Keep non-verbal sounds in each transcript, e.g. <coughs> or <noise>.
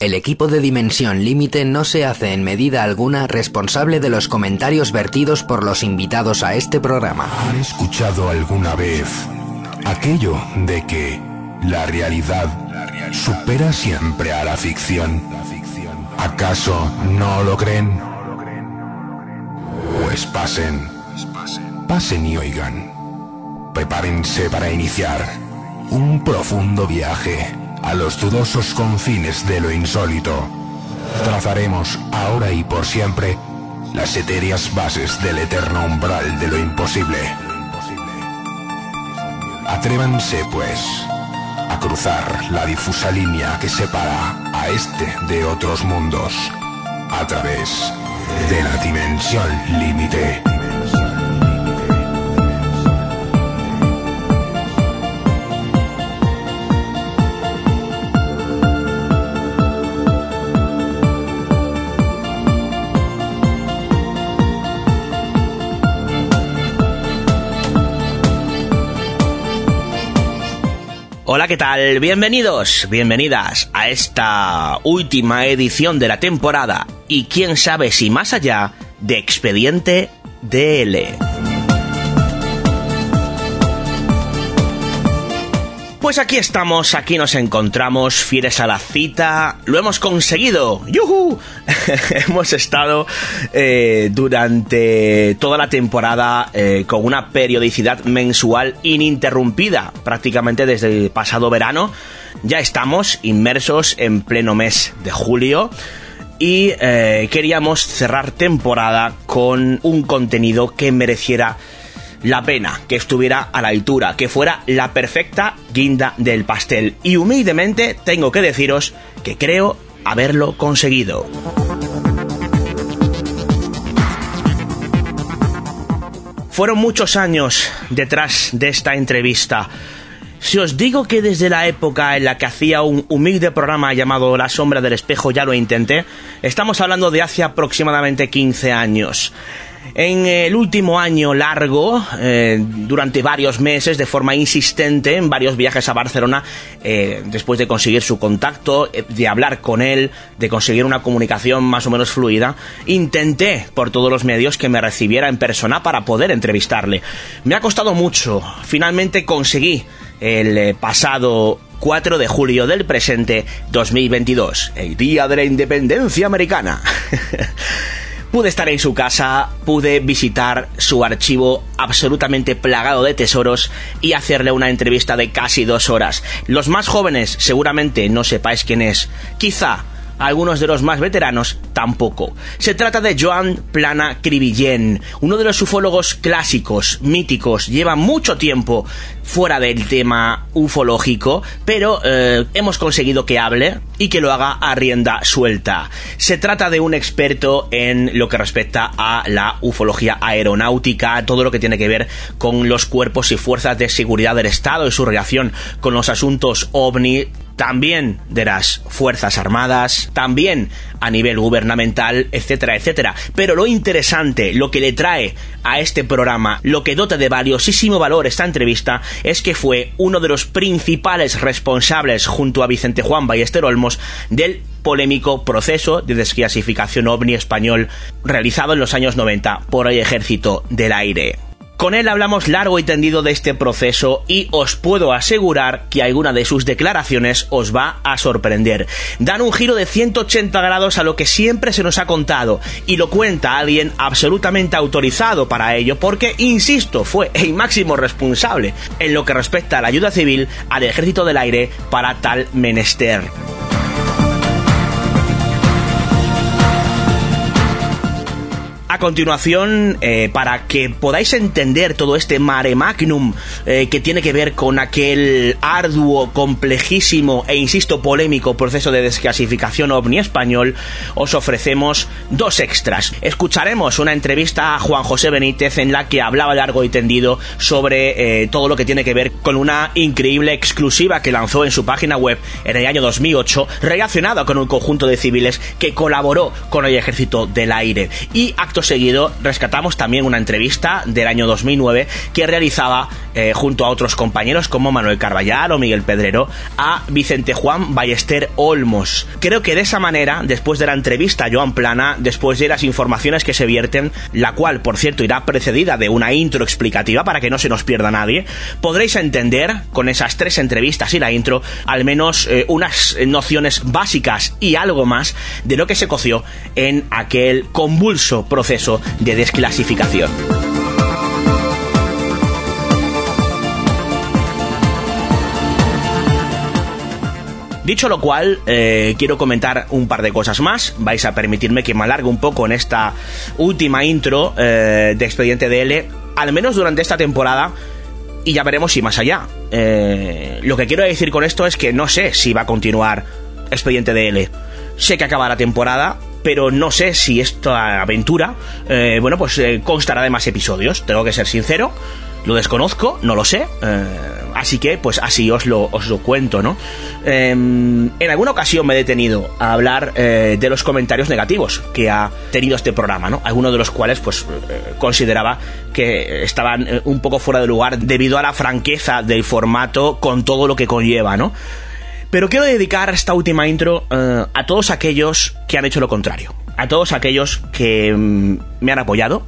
El equipo de Dimensión Límite no se hace en medida alguna responsable de los comentarios vertidos por los invitados a este programa. ¿Han escuchado alguna vez aquello de que la realidad supera siempre a la ficción? ¿Acaso no lo creen? Pues pasen, pasen y oigan. Prepárense para iniciar un profundo viaje a los dudosos confines de lo insólito. Trazaremos ahora y por siempre las etéreas bases del eterno umbral de lo imposible. Atrévanse, pues, a cruzar la difusa línea que separa a este de otros mundos a través de la dimensión límite. Hola, ¿qué tal? Bienvenidos, bienvenidas a esta última edición de la temporada y quién sabe si más allá de Expediente DL. Pues aquí estamos, aquí nos encontramos, fieles a la cita, lo hemos conseguido, ¡yuhu! <laughs> hemos estado eh, durante toda la temporada eh, con una periodicidad mensual ininterrumpida, prácticamente desde el pasado verano. Ya estamos inmersos en pleno mes de julio y eh, queríamos cerrar temporada con un contenido que mereciera la pena, que estuviera a la altura, que fuera la perfecta guinda del pastel. Y humildemente tengo que deciros que creo haberlo conseguido. Fueron muchos años detrás de esta entrevista. Si os digo que desde la época en la que hacía un humilde programa llamado La sombra del espejo ya lo intenté, estamos hablando de hace aproximadamente 15 años. En el último año largo, eh, durante varios meses, de forma insistente, en varios viajes a Barcelona, eh, después de conseguir su contacto, eh, de hablar con él, de conseguir una comunicación más o menos fluida, intenté por todos los medios que me recibiera en persona para poder entrevistarle. Me ha costado mucho, finalmente conseguí el pasado 4 de julio del presente 2022, el Día de la Independencia Americana. <laughs> Pude estar en su casa, pude visitar su archivo absolutamente plagado de tesoros y hacerle una entrevista de casi dos horas. Los más jóvenes seguramente no sepáis quién es. Quizá algunos de los más veteranos tampoco. Se trata de Joan Plana Cribillén, uno de los ufólogos clásicos, míticos, lleva mucho tiempo fuera del tema ufológico, pero eh, hemos conseguido que hable y que lo haga a rienda suelta. Se trata de un experto en lo que respecta a la ufología aeronáutica, todo lo que tiene que ver con los cuerpos y fuerzas de seguridad del Estado y su relación con los asuntos ovni, también de las Fuerzas Armadas, también a nivel gubernamental, etcétera, etcétera. Pero lo interesante, lo que le trae a este programa, lo que dota de valiosísimo valor esta entrevista, es que fue uno de los principales responsables, junto a Vicente Juan Ballester Olmos, del polémico proceso de desclasificación ovni español realizado en los años 90 por el Ejército del Aire. Con él hablamos largo y tendido de este proceso y os puedo asegurar que alguna de sus declaraciones os va a sorprender. Dan un giro de 180 grados a lo que siempre se nos ha contado y lo cuenta alguien absolutamente autorizado para ello porque, insisto, fue el máximo responsable en lo que respecta a la ayuda civil al ejército del aire para tal menester. A continuación, eh, para que podáis entender todo este mare magnum eh, que tiene que ver con aquel arduo, complejísimo e, insisto, polémico proceso de desclasificación ovni español, os ofrecemos dos extras. Escucharemos una entrevista a Juan José Benítez en la que hablaba largo y tendido sobre eh, todo lo que tiene que ver con una increíble exclusiva que lanzó en su página web en el año 2008 relacionada con un conjunto de civiles que colaboró con el ejército del aire. Y seguido rescatamos también una entrevista del año 2009 que realizaba eh, junto a otros compañeros como Manuel Carballal o Miguel Pedrero, a Vicente Juan Ballester Olmos. Creo que de esa manera, después de la entrevista a Joan Plana, después de las informaciones que se vierten, la cual, por cierto, irá precedida de una intro explicativa para que no se nos pierda nadie, podréis entender con esas tres entrevistas y la intro al menos eh, unas nociones básicas y algo más de lo que se coció en aquel convulso proceso de desclasificación. Dicho lo cual, eh, quiero comentar un par de cosas más. Vais a permitirme que me alargue un poco en esta última intro eh, de Expediente DL, al menos durante esta temporada, y ya veremos si más allá. Eh, lo que quiero decir con esto es que no sé si va a continuar Expediente DL. Sé que acaba la temporada, pero no sé si esta aventura, bueno, pues constará de más episodios. Tengo que ser sincero. Lo desconozco, no lo sé. Eh, así que, pues así os lo, os lo cuento, ¿no? Em, en alguna ocasión me he detenido a hablar eh, de los comentarios negativos que ha tenido este programa, ¿no? Algunos de los cuales, pues, eh, consideraba que estaban un poco fuera de lugar debido a la franqueza del formato con todo lo que conlleva, ¿no? Pero quiero dedicar esta última intro a todos aquellos que han hecho lo contrario. A todos aquellos que mm, me han apoyado,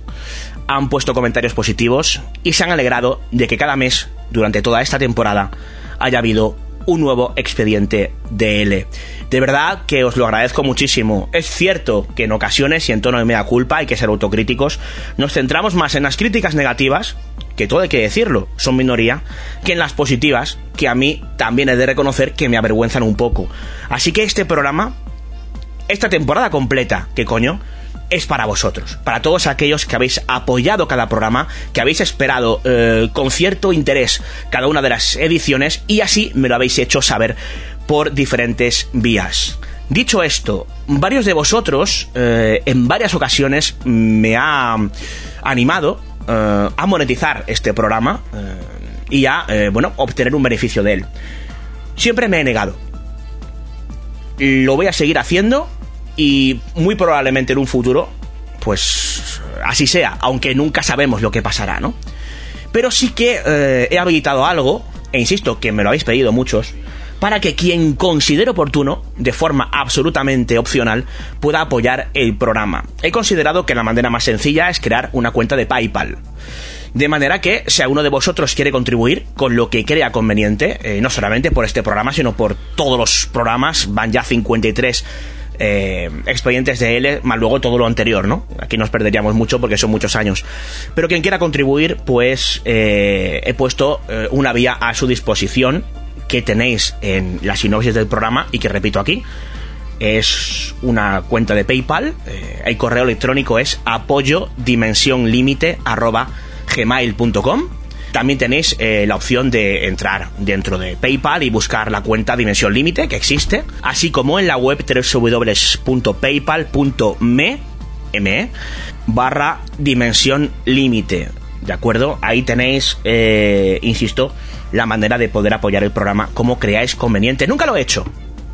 han puesto comentarios positivos y se han alegrado de que cada mes, durante toda esta temporada, haya habido un nuevo expediente DL. De verdad que os lo agradezco muchísimo. Es cierto que en ocasiones y en tono de media culpa hay que ser autocríticos. Nos centramos más en las críticas negativas, que todo hay que decirlo, son minoría, que en las positivas, que a mí también he de reconocer que me avergüenzan un poco. Así que este programa, esta temporada completa, que coño, es para vosotros, para todos aquellos que habéis apoyado cada programa, que habéis esperado eh, con cierto interés cada una de las ediciones y así me lo habéis hecho saber por diferentes vías. Dicho esto, varios de vosotros eh, en varias ocasiones me ha animado eh, a monetizar este programa y a, bueno, obtener un beneficio de él. Siempre me he negado. Lo voy a seguir haciendo y muy probablemente en un futuro, pues así sea, aunque nunca sabemos lo que pasará, ¿no? Pero sí que eh, he habilitado algo, e insisto que me lo habéis pedido muchos, para que quien considere oportuno, de forma absolutamente opcional, pueda apoyar el programa. He considerado que la manera más sencilla es crear una cuenta de PayPal. De manera que, si alguno de vosotros quiere contribuir con lo que crea conveniente, eh, no solamente por este programa, sino por todos los programas, van ya 53 eh, expedientes de L, más luego todo lo anterior, ¿no? Aquí nos perderíamos mucho porque son muchos años. Pero quien quiera contribuir, pues eh, he puesto eh, una vía a su disposición que tenéis en la sinopsis del programa y que repito aquí. Es una cuenta de PayPal. el correo electrónico es apoyo dimensión límite gmail.com también tenéis eh, la opción de entrar dentro de PayPal y buscar la cuenta Dimensión Límite, que existe, así como en la web www.paypal.me e, barra Dimensión Límite. ¿De acuerdo? Ahí tenéis, eh, insisto, la manera de poder apoyar el programa como creáis conveniente. Nunca lo he hecho,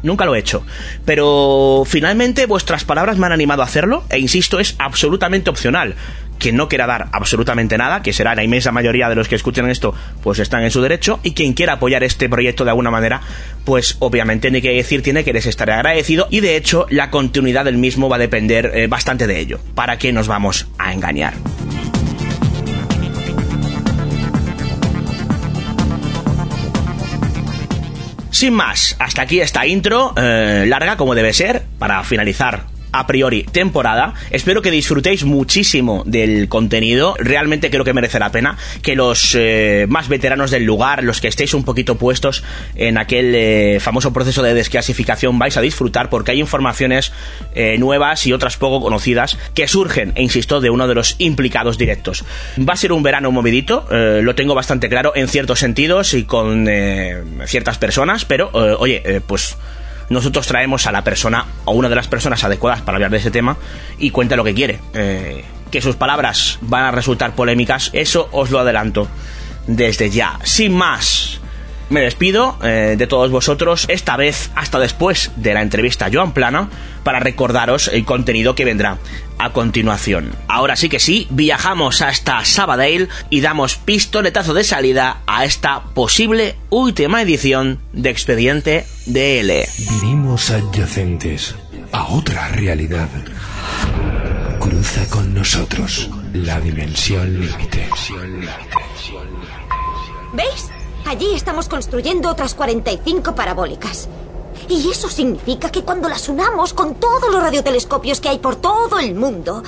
nunca lo he hecho. Pero finalmente vuestras palabras me han animado a hacerlo e insisto, es absolutamente opcional quien no quiera dar absolutamente nada, que será la inmensa mayoría de los que escuchen esto, pues están en su derecho, y quien quiera apoyar este proyecto de alguna manera, pues obviamente ni que decir tiene que les estaré agradecido, y de hecho la continuidad del mismo va a depender eh, bastante de ello. ¿Para qué nos vamos a engañar? Sin más, hasta aquí esta intro, eh, larga como debe ser, para finalizar a priori temporada. Espero que disfrutéis muchísimo del contenido. Realmente creo que merece la pena que los eh, más veteranos del lugar, los que estéis un poquito puestos en aquel eh, famoso proceso de desclasificación, vais a disfrutar porque hay informaciones eh, nuevas y otras poco conocidas que surgen, e insisto, de uno de los implicados directos. Va a ser un verano movidito, lo tengo bastante claro en ciertos sentidos y con ciertas personas, pero oye, pues nosotros traemos a la persona o una de las personas adecuadas para hablar de ese tema y cuenta lo que quiere. Eh, que sus palabras van a resultar polémicas, eso os lo adelanto desde ya. Sin más, me despido eh, de todos vosotros, esta vez hasta después de la entrevista a Joan Plana, para recordaros el contenido que vendrá a continuación. Ahora sí que sí, viajamos hasta Sabadell y damos pistoletazo de salida a esta posible última edición de Expediente DL. Vivimos adyacentes a otra realidad. Cruza con nosotros la dimensión límite. ¿Veis? Allí estamos construyendo otras 45 parabólicas. Y eso significa que cuando las unamos con todos los radiotelescopios que hay por todo el mundo,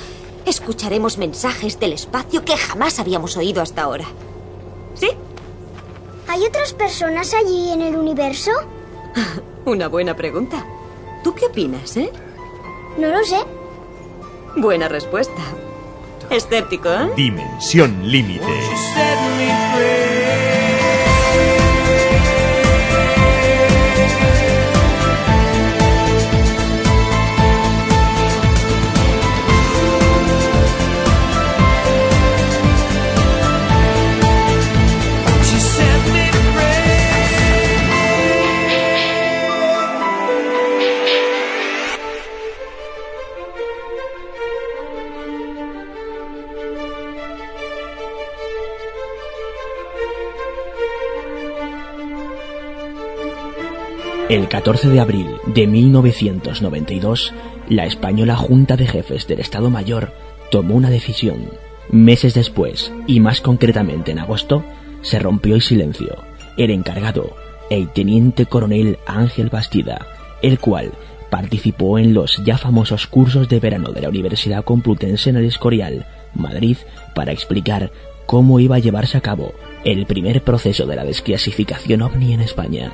escucharemos mensajes del espacio que jamás habíamos oído hasta ahora. ¿Sí? ¿Hay otras personas allí en el universo? <laughs> Una buena pregunta. ¿Tú qué opinas, eh? No lo sé. Buena respuesta. Escéptico, ¿eh? Dimensión límite. El 14 de abril de 1992, la española Junta de Jefes del Estado Mayor tomó una decisión. Meses después, y más concretamente en agosto, se rompió el silencio. El encargado, el teniente coronel Ángel Bastida, el cual participó en los ya famosos cursos de verano de la Universidad Complutense en el Escorial, Madrid, para explicar cómo iba a llevarse a cabo el primer proceso de la desclasificación ovni en España.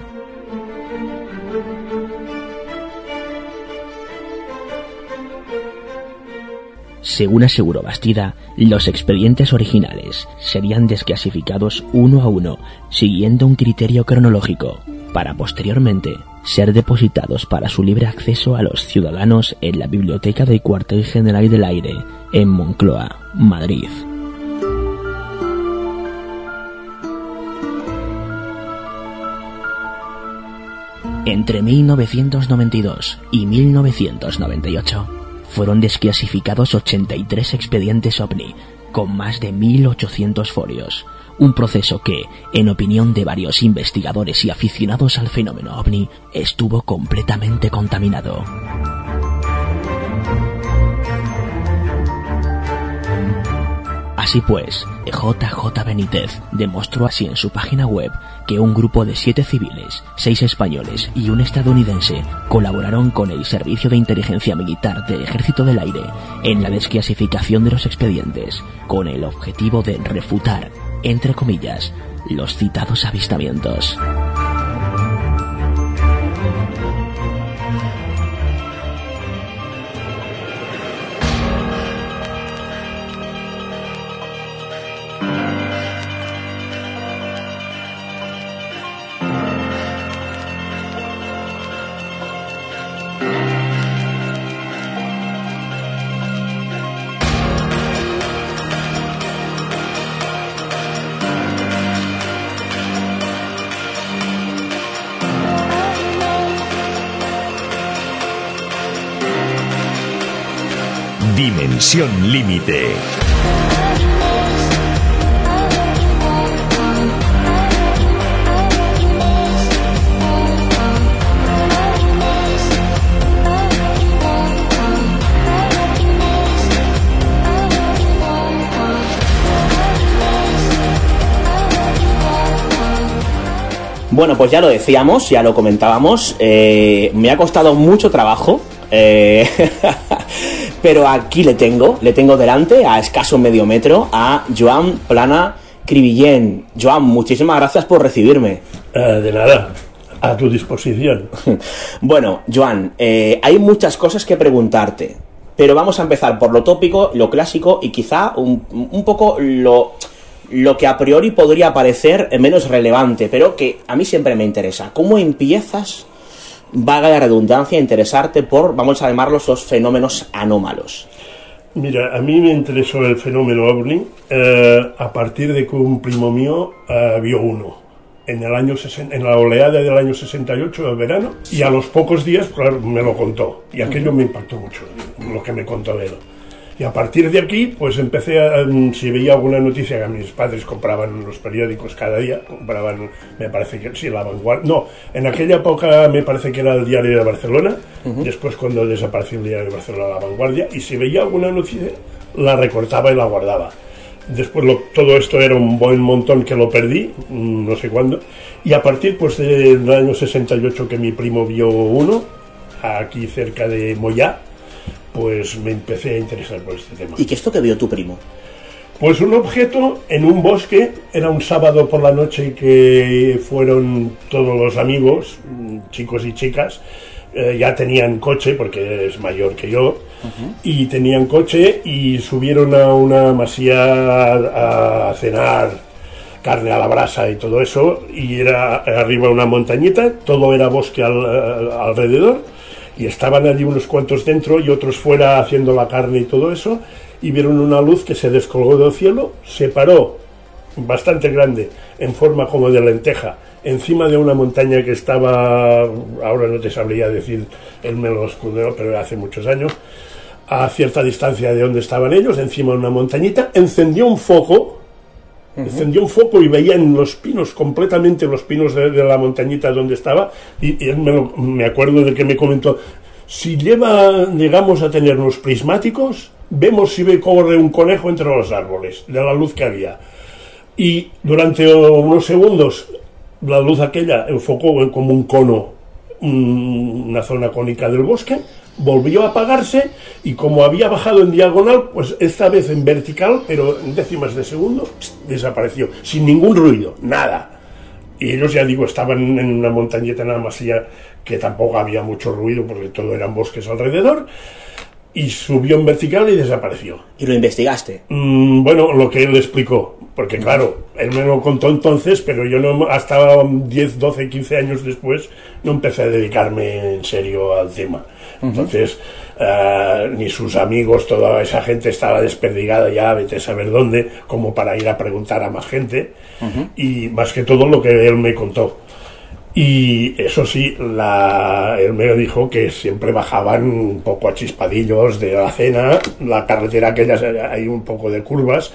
Según aseguró Bastida, los expedientes originales serían desclasificados uno a uno, siguiendo un criterio cronológico, para posteriormente ser depositados para su libre acceso a los ciudadanos en la biblioteca del Cuartel General del Aire, en Moncloa, Madrid. Entre 1992 y 1998, fueron desclasificados 83 expedientes OVNI, con más de 1.800 folios. Un proceso que, en opinión de varios investigadores y aficionados al fenómeno OVNI, estuvo completamente contaminado. Así pues, JJ Benítez demostró así en su página web que un grupo de siete civiles, seis españoles y un estadounidense colaboraron con el Servicio de Inteligencia Militar del Ejército del Aire en la desclasificación de los expedientes, con el objetivo de refutar, entre comillas, los citados avistamientos. Dimensión límite. Bueno, pues ya lo decíamos, ya lo comentábamos. eh, me ha costado mucho trabajo. eh, <laughs> pero aquí le tengo, le tengo delante, a escaso medio metro, a Joan Plana Cribillén. Joan, muchísimas gracias por recibirme. Eh, de nada, a tu disposición. <laughs> Bueno, Joan, eh, hay muchas cosas que preguntarte, pero vamos a empezar por lo tópico, lo clásico y quizá un, un poco lo, lo que a priori podría parecer menos relevante, pero que a mí siempre me interesa. ¿Cómo empiezas, vaga la redundancia, interesarte por, vamos a llamarlos, los fenómenos anómalos? Mira, a mí me interesó el fenómeno ovni eh, a partir de que un primo mío eh, vio uno. en el año en la oleada del año 68 del verano y a los pocos días claro, me lo contó y aquello me impactó mucho lo que me contó él y a partir de aquí pues empecé a mm, si veía alguna noticia que mis padres compraban los periódicos cada día compraban me parece que sí la vanguardia no en aquella época me parece que era el diario de Barcelona después cuando desapareció el diario de Barcelona la vanguardia y si veía alguna noticia la recortaba y la guardaba Después lo- todo esto era un buen montón que lo perdí, mm, no sé cuándo. Y a partir pues del año 68 que mi primo vio uno, aquí cerca de Moyá, pues me empecé a interesar por este tema. ¿Y qué es esto que vio tu primo? Pues un objeto en un bosque, era un sábado por la noche que fueron todos los amigos, mm, chicos y chicas, eh, ya tenían coche porque es mayor que yo, y tenían coche y subieron a una masía a, a cenar carne a la brasa y todo eso, y era arriba una montañita, todo era bosque al- al- alrededor, y estaban allí unos cuantos dentro y otros fuera haciendo la carne y todo eso, y vieron una luz que se descolgó del cielo, se paró bastante grande, en forma como de lenteja, encima de una montaña que estaba, ahora no te sabría decir, él me escudó, pero hace muchos años, a cierta distancia de donde estaban ellos, encima de una montañita, encendió un foco, encendió un foco y veían los pinos, completamente los pinos de, la montañita donde estaba, y, me, acuerdo de que me comentó, si lleva, llegamos a tener los prismáticos, vemos si ve corre un conejo entre los árboles, de la luz que había. Y durante unos segundos, la luz aquella enfocó en como un cono un- una zona cónica del bosque, volvió a apagarse y como había bajado en diagonal, pues esta vez en vertical, pero en décimas de segundo, desapareció, sin ningún ruido, nada. Y ellos, ya digo, estaban en una montañeta en la masía que tampoco había mucho ruido porque todo eran bosques alrededor, y subió en vertical y desapareció. ¿Y lo investigaste? Mm, bueno, lo que él explicó, porque claro, él me lo contó entonces, pero yo no, hasta 10, 12, 15 años después no empecé a dedicarme en serio al tema. Entonces, eh, ni sus amigos, toda esa gente estaba desperdigada ya, vete a saber dónde, como para ir a preguntar a más gente, y más que todo lo que él me contó. Y eso sí, la, me dijo que siempre bajaban un poco a chispadillos de la cena, la carretera aquella hay un poco de curvas,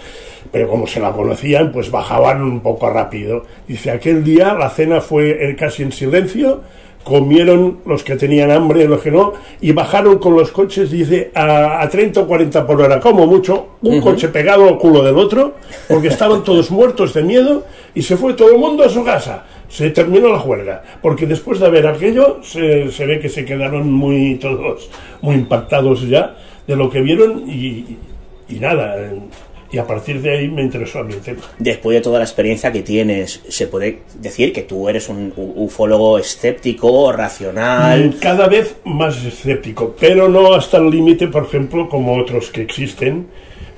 pero como se la conocían, pues bajaban un poco rápido. Dice, aquel día la cena fue eh, casi en silencio, comieron los que tenían hambre, los que no, y bajaron con los coches, dice, a, a 30 o 40 por hora, como mucho, un coche pegado al culo del otro, porque estaban todos muertos de miedo, y se fue todo el mundo a su casa. Se terminó la juerga, porque después de ver aquello, se, se ve que se quedaron muy todos, muy impactados ya de lo que vieron, y, y nada, y a partir de ahí me interesó a mí el tema. Después de toda la experiencia que tienes, ¿se puede decir que tú eres un ufólogo escéptico, racional? Mm, Cada vez más escéptico, pero no hasta el límite, por ejemplo, como otros que existen,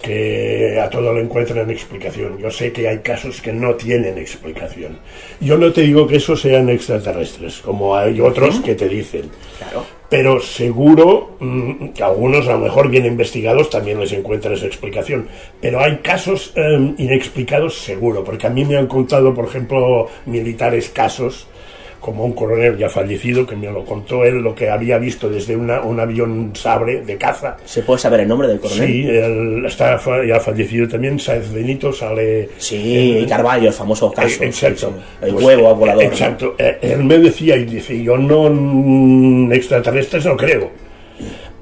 que a todo le encuentran explicación. Yo sé que hay casos que no tienen explicación. Yo no te digo que esos sean extraterrestres, como hay otros que te dicen. Claro. Pero seguro mm, que algunos, a lo mejor bien investigados, también les encuentran esa explicación. Pero hay casos eh, inexplicados seguro, porque a mí me han contado, por ejemplo, militares casos, como un coronel ya fallecido, que me lo contó él, lo que había visto desde una- un avión sabre de caza. ¿Se puede saber el nombre del coronel? Sí, él está ya fallecido también, Sáez Benito sale... Sí, Carballo, el famoso caso. Eh, Exacto. sí, sí. El Pues, huevo volador. Exacto. Eh, Él me decía y dice, yo no mm, extraterrestres no creo.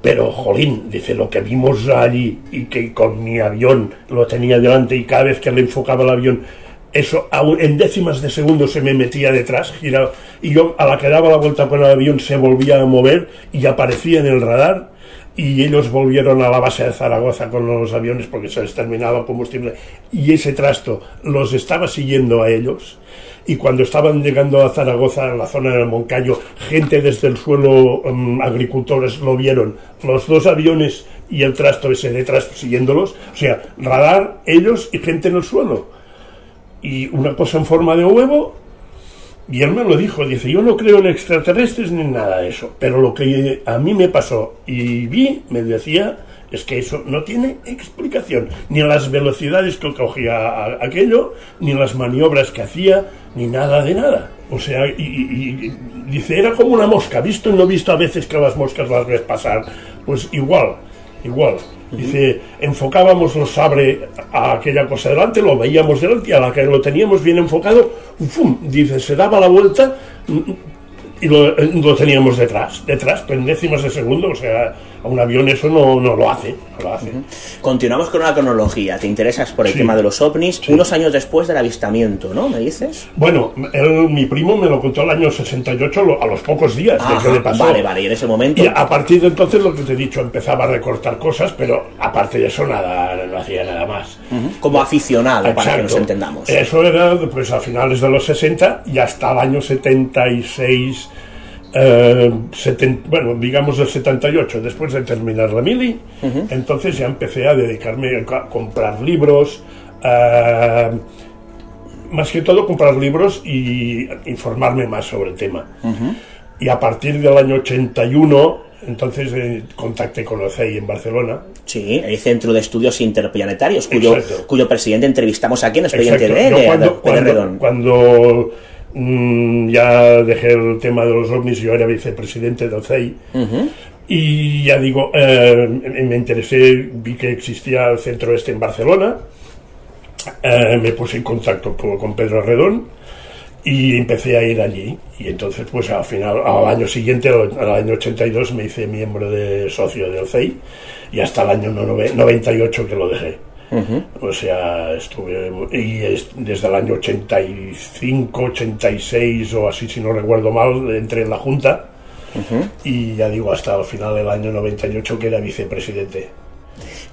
Pero, jolín, dice, lo que vimos allí y que con mi avión lo tenía delante y cada vez que le enfocaba el avión, eso en décimas de segundo se me metía detrás, giraba, y yo a la que daba la vuelta con el avión se volvía a mover y aparecía en el radar y ellos volvieron a la base de Zaragoza con los aviones porque se les terminaba el combustible y ese trasto los estaba siguiendo a ellos y cuando estaban llegando a Zaragoza, en la zona del Moncayo, gente desde el suelo, mm, agricultores, lo vieron, los dos aviones y el trasto ese detrás siguiéndolos, o sea, radar, ellos y gente en el suelo. Y una cosa en forma de huevo, y él me lo dijo, dice, yo no creo en extraterrestres ni en nada de eso, pero lo que a mí me pasó y vi, me decía, Es que eso no tiene explicación. Ni las velocidades que cogía aquello, ni las maniobras que hacía, ni nada de nada. O sea, y, dice, era como una mosca, visto y no visto a veces que las moscas las ves pasar. Pues igual, igual. Dice, enfocábamos los sabre a aquella cosa delante, lo veíamos delante y a la que lo teníamos bien enfocado, ¡fum! dice, se daba la vuelta y lo, lo teníamos detrás, detrás, en décimas de segundo, o sea, a un avión eso no, no lo hace. No lo hace. Continuamos con la cronología. Te interesas por el tema de los ovnis unos años después del avistamiento, ¿no? ¿Me dices? Bueno, mi primo me lo contó el año 68, a los pocos días de que le pasó. Vale, vale, y en ese momento. Y a partir de entonces, lo que te he dicho, empezaba a recortar cosas, pero aparte de eso, nada, no hacía nada más. Como aficionado, para que nos entendamos. Eso era pues a finales de los 60 y hasta el año 76 eh, bueno, digamos del 78, después de terminar la mili, entonces ya empecé a dedicarme a comprar libros, eh, más que todo comprar libros y informarme más sobre el tema. Y a partir del año 81, entonces eh, contacté con OCEI en Barcelona. Sí, el Centro de Estudios Interplanetarios, cuyo, cuyo presidente entrevistamos aquí en Expediente de, cuando, cuando Mm, ya dejé el tema de los ovnis, yo era vicepresidente del CEI. Y ya digo, eh, me interesé, vi que existía el centro este en Barcelona, eh, me puse en contacto con, Pedro Redón y empecé a ir allí. Y entonces, pues al final, al año siguiente, al año 82, me hice miembro de socio del CEI y hasta el año 98 que lo dejé. O sea, estuve. Y desde el año 85, 86 o así, si no recuerdo mal, entré en la Junta. Y ya digo, hasta el final del año 98 que era vicepresidente.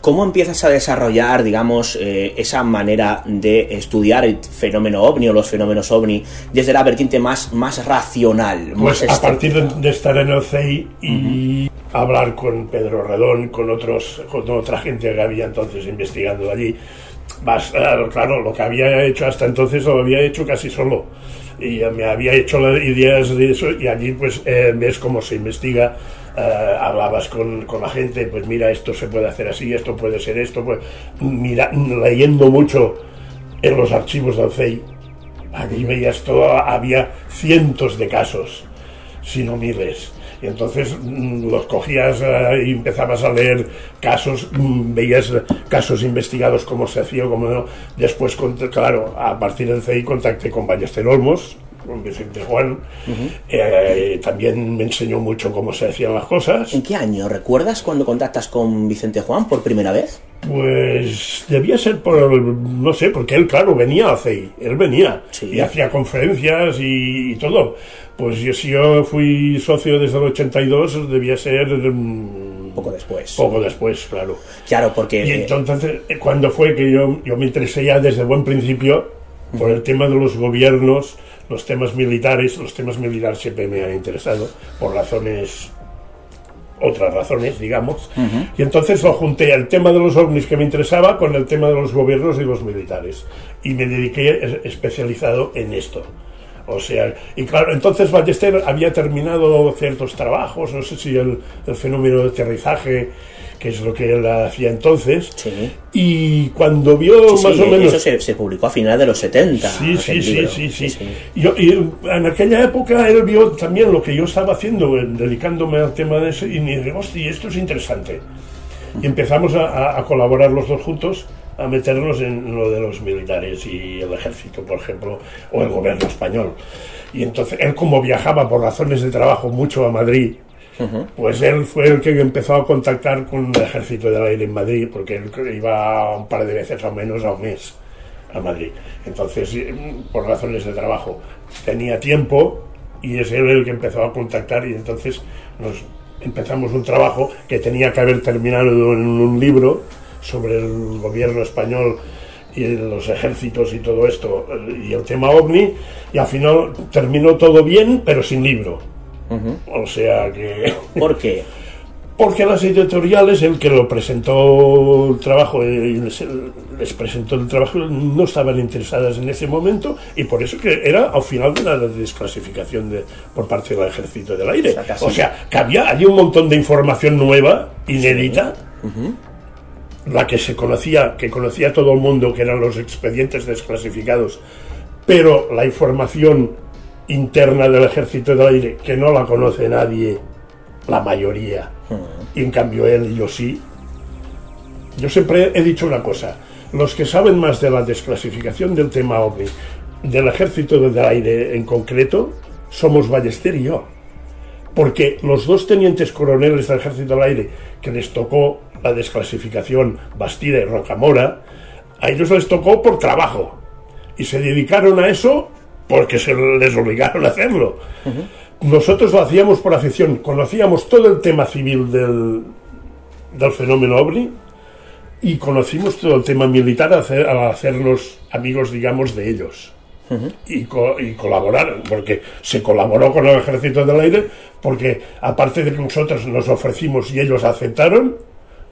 ¿Cómo empiezas a desarrollar, digamos, eh, esa manera de estudiar el fenómeno ovni o los fenómenos ovni desde la vertiente más, más racional? Pues a partir de, estar en el CEI y hablar con Pedro Redón, con, otros, con otra gente que había entonces investigando allí, vas, claro, lo que había hecho hasta entonces lo había hecho casi solo. Y me había hecho las ideas de eso y allí pues eh, ves cómo se investiga eh, hablabas con, con, la gente, pues mira, esto se puede hacer así, esto puede ser esto, pues mira, leyendo mucho en los archivos del CEI, allí veías todo, había cientos de casos, si no miles. Y entonces mm, los cogías eh, y empezabas a leer casos, mm, veías casos investigados, cómo se hacía, cómo no. Después, claro, a partir del CEI contacté con Ballester Olmos, con Vicente Juan. Eh, también me enseñó mucho cómo se hacían las cosas. ¿En qué año? ¿Recuerdas cuando contactas con Vicente Juan por primera vez? Pues debía ser por, no sé, porque él, claro, venía a CEI, él venía y hacía conferencias y, todo. Pues yo, si yo fui socio desde el 82, debía ser... Mm, poco después. Poco después, claro. Claro, porque... Y entonces, cuando fue que yo, yo me interesé ya desde buen principio por el tema de los gobiernos los temas militares, los temas militares siempre me han interesado por razones otras razones, digamos, y entonces lo junté el tema de los ovnis que me interesaba con el tema de los gobiernos y los militares, y me dediqué especializado en esto. O sea, y claro, entonces Ballester había terminado ciertos trabajos, no sé si el, el fenómeno de aterrizaje que es lo que él hacía entonces. Y cuando vio más o menos... Eso se, publicó a finales de los 70. Sí, sí, sí, sí, sí, y en aquella época él vio también lo que yo estaba haciendo, dedicándome al tema de ese, y me dijo, hostia, esto es interesante. Y empezamos a, colaborar los dos juntos a meternos en lo de los militares y el ejército, por ejemplo, o el gobierno español. Y entonces él como viajaba por razones de trabajo mucho a Madrid, pues él fue el que empezó a contactar con el ejército del aire en Madrid, porque él iba un par de veces o menos a un mes a Madrid. Entonces, eh, por razones de trabajo, tenía tiempo y es él el que empezó a contactar y entonces nos empezamos un trabajo que tenía que haber terminado en un libro sobre el gobierno español y los ejércitos y todo esto y el tema ovni y al final terminó todo bien pero sin libro o sea que... <laughs> ¿Por qué? Porque las editoriales, el que lo presentó el trabajo, les, presentó el trabajo, no estaban interesadas en ese momento y por eso que era al final de la desclasificación de, por parte del ejército del aire. O sea, que había, un montón de información nueva, inédita, la que se conocía, que conocía todo el mundo, que eran los expedientes desclasificados, pero la información interna del ejército del aire, que no la conoce nadie, la mayoría, y en cambio él y yo sí. Yo siempre he dicho una cosa, los que saben más de la desclasificación del tema OVNI, del ejército del aire en concreto, somos Ballester y yo. Porque los dos tenientes coroneles del ejército del aire que les tocó la desclasificación Bastida y Rocamora, a ellos les tocó por trabajo. Y se dedicaron a eso porque se les obligaron a hacerlo. Nosotros lo hacíamos por afición, conocíamos todo el tema civil del, del fenómeno OVNI y conocimos todo el tema militar al, hacer, al hacernos amigos, digamos, de ellos. y, co y, colaboraron, porque se colaboró con el Ejército del Aire, porque aparte de que nosotros nos ofrecimos y ellos aceptaron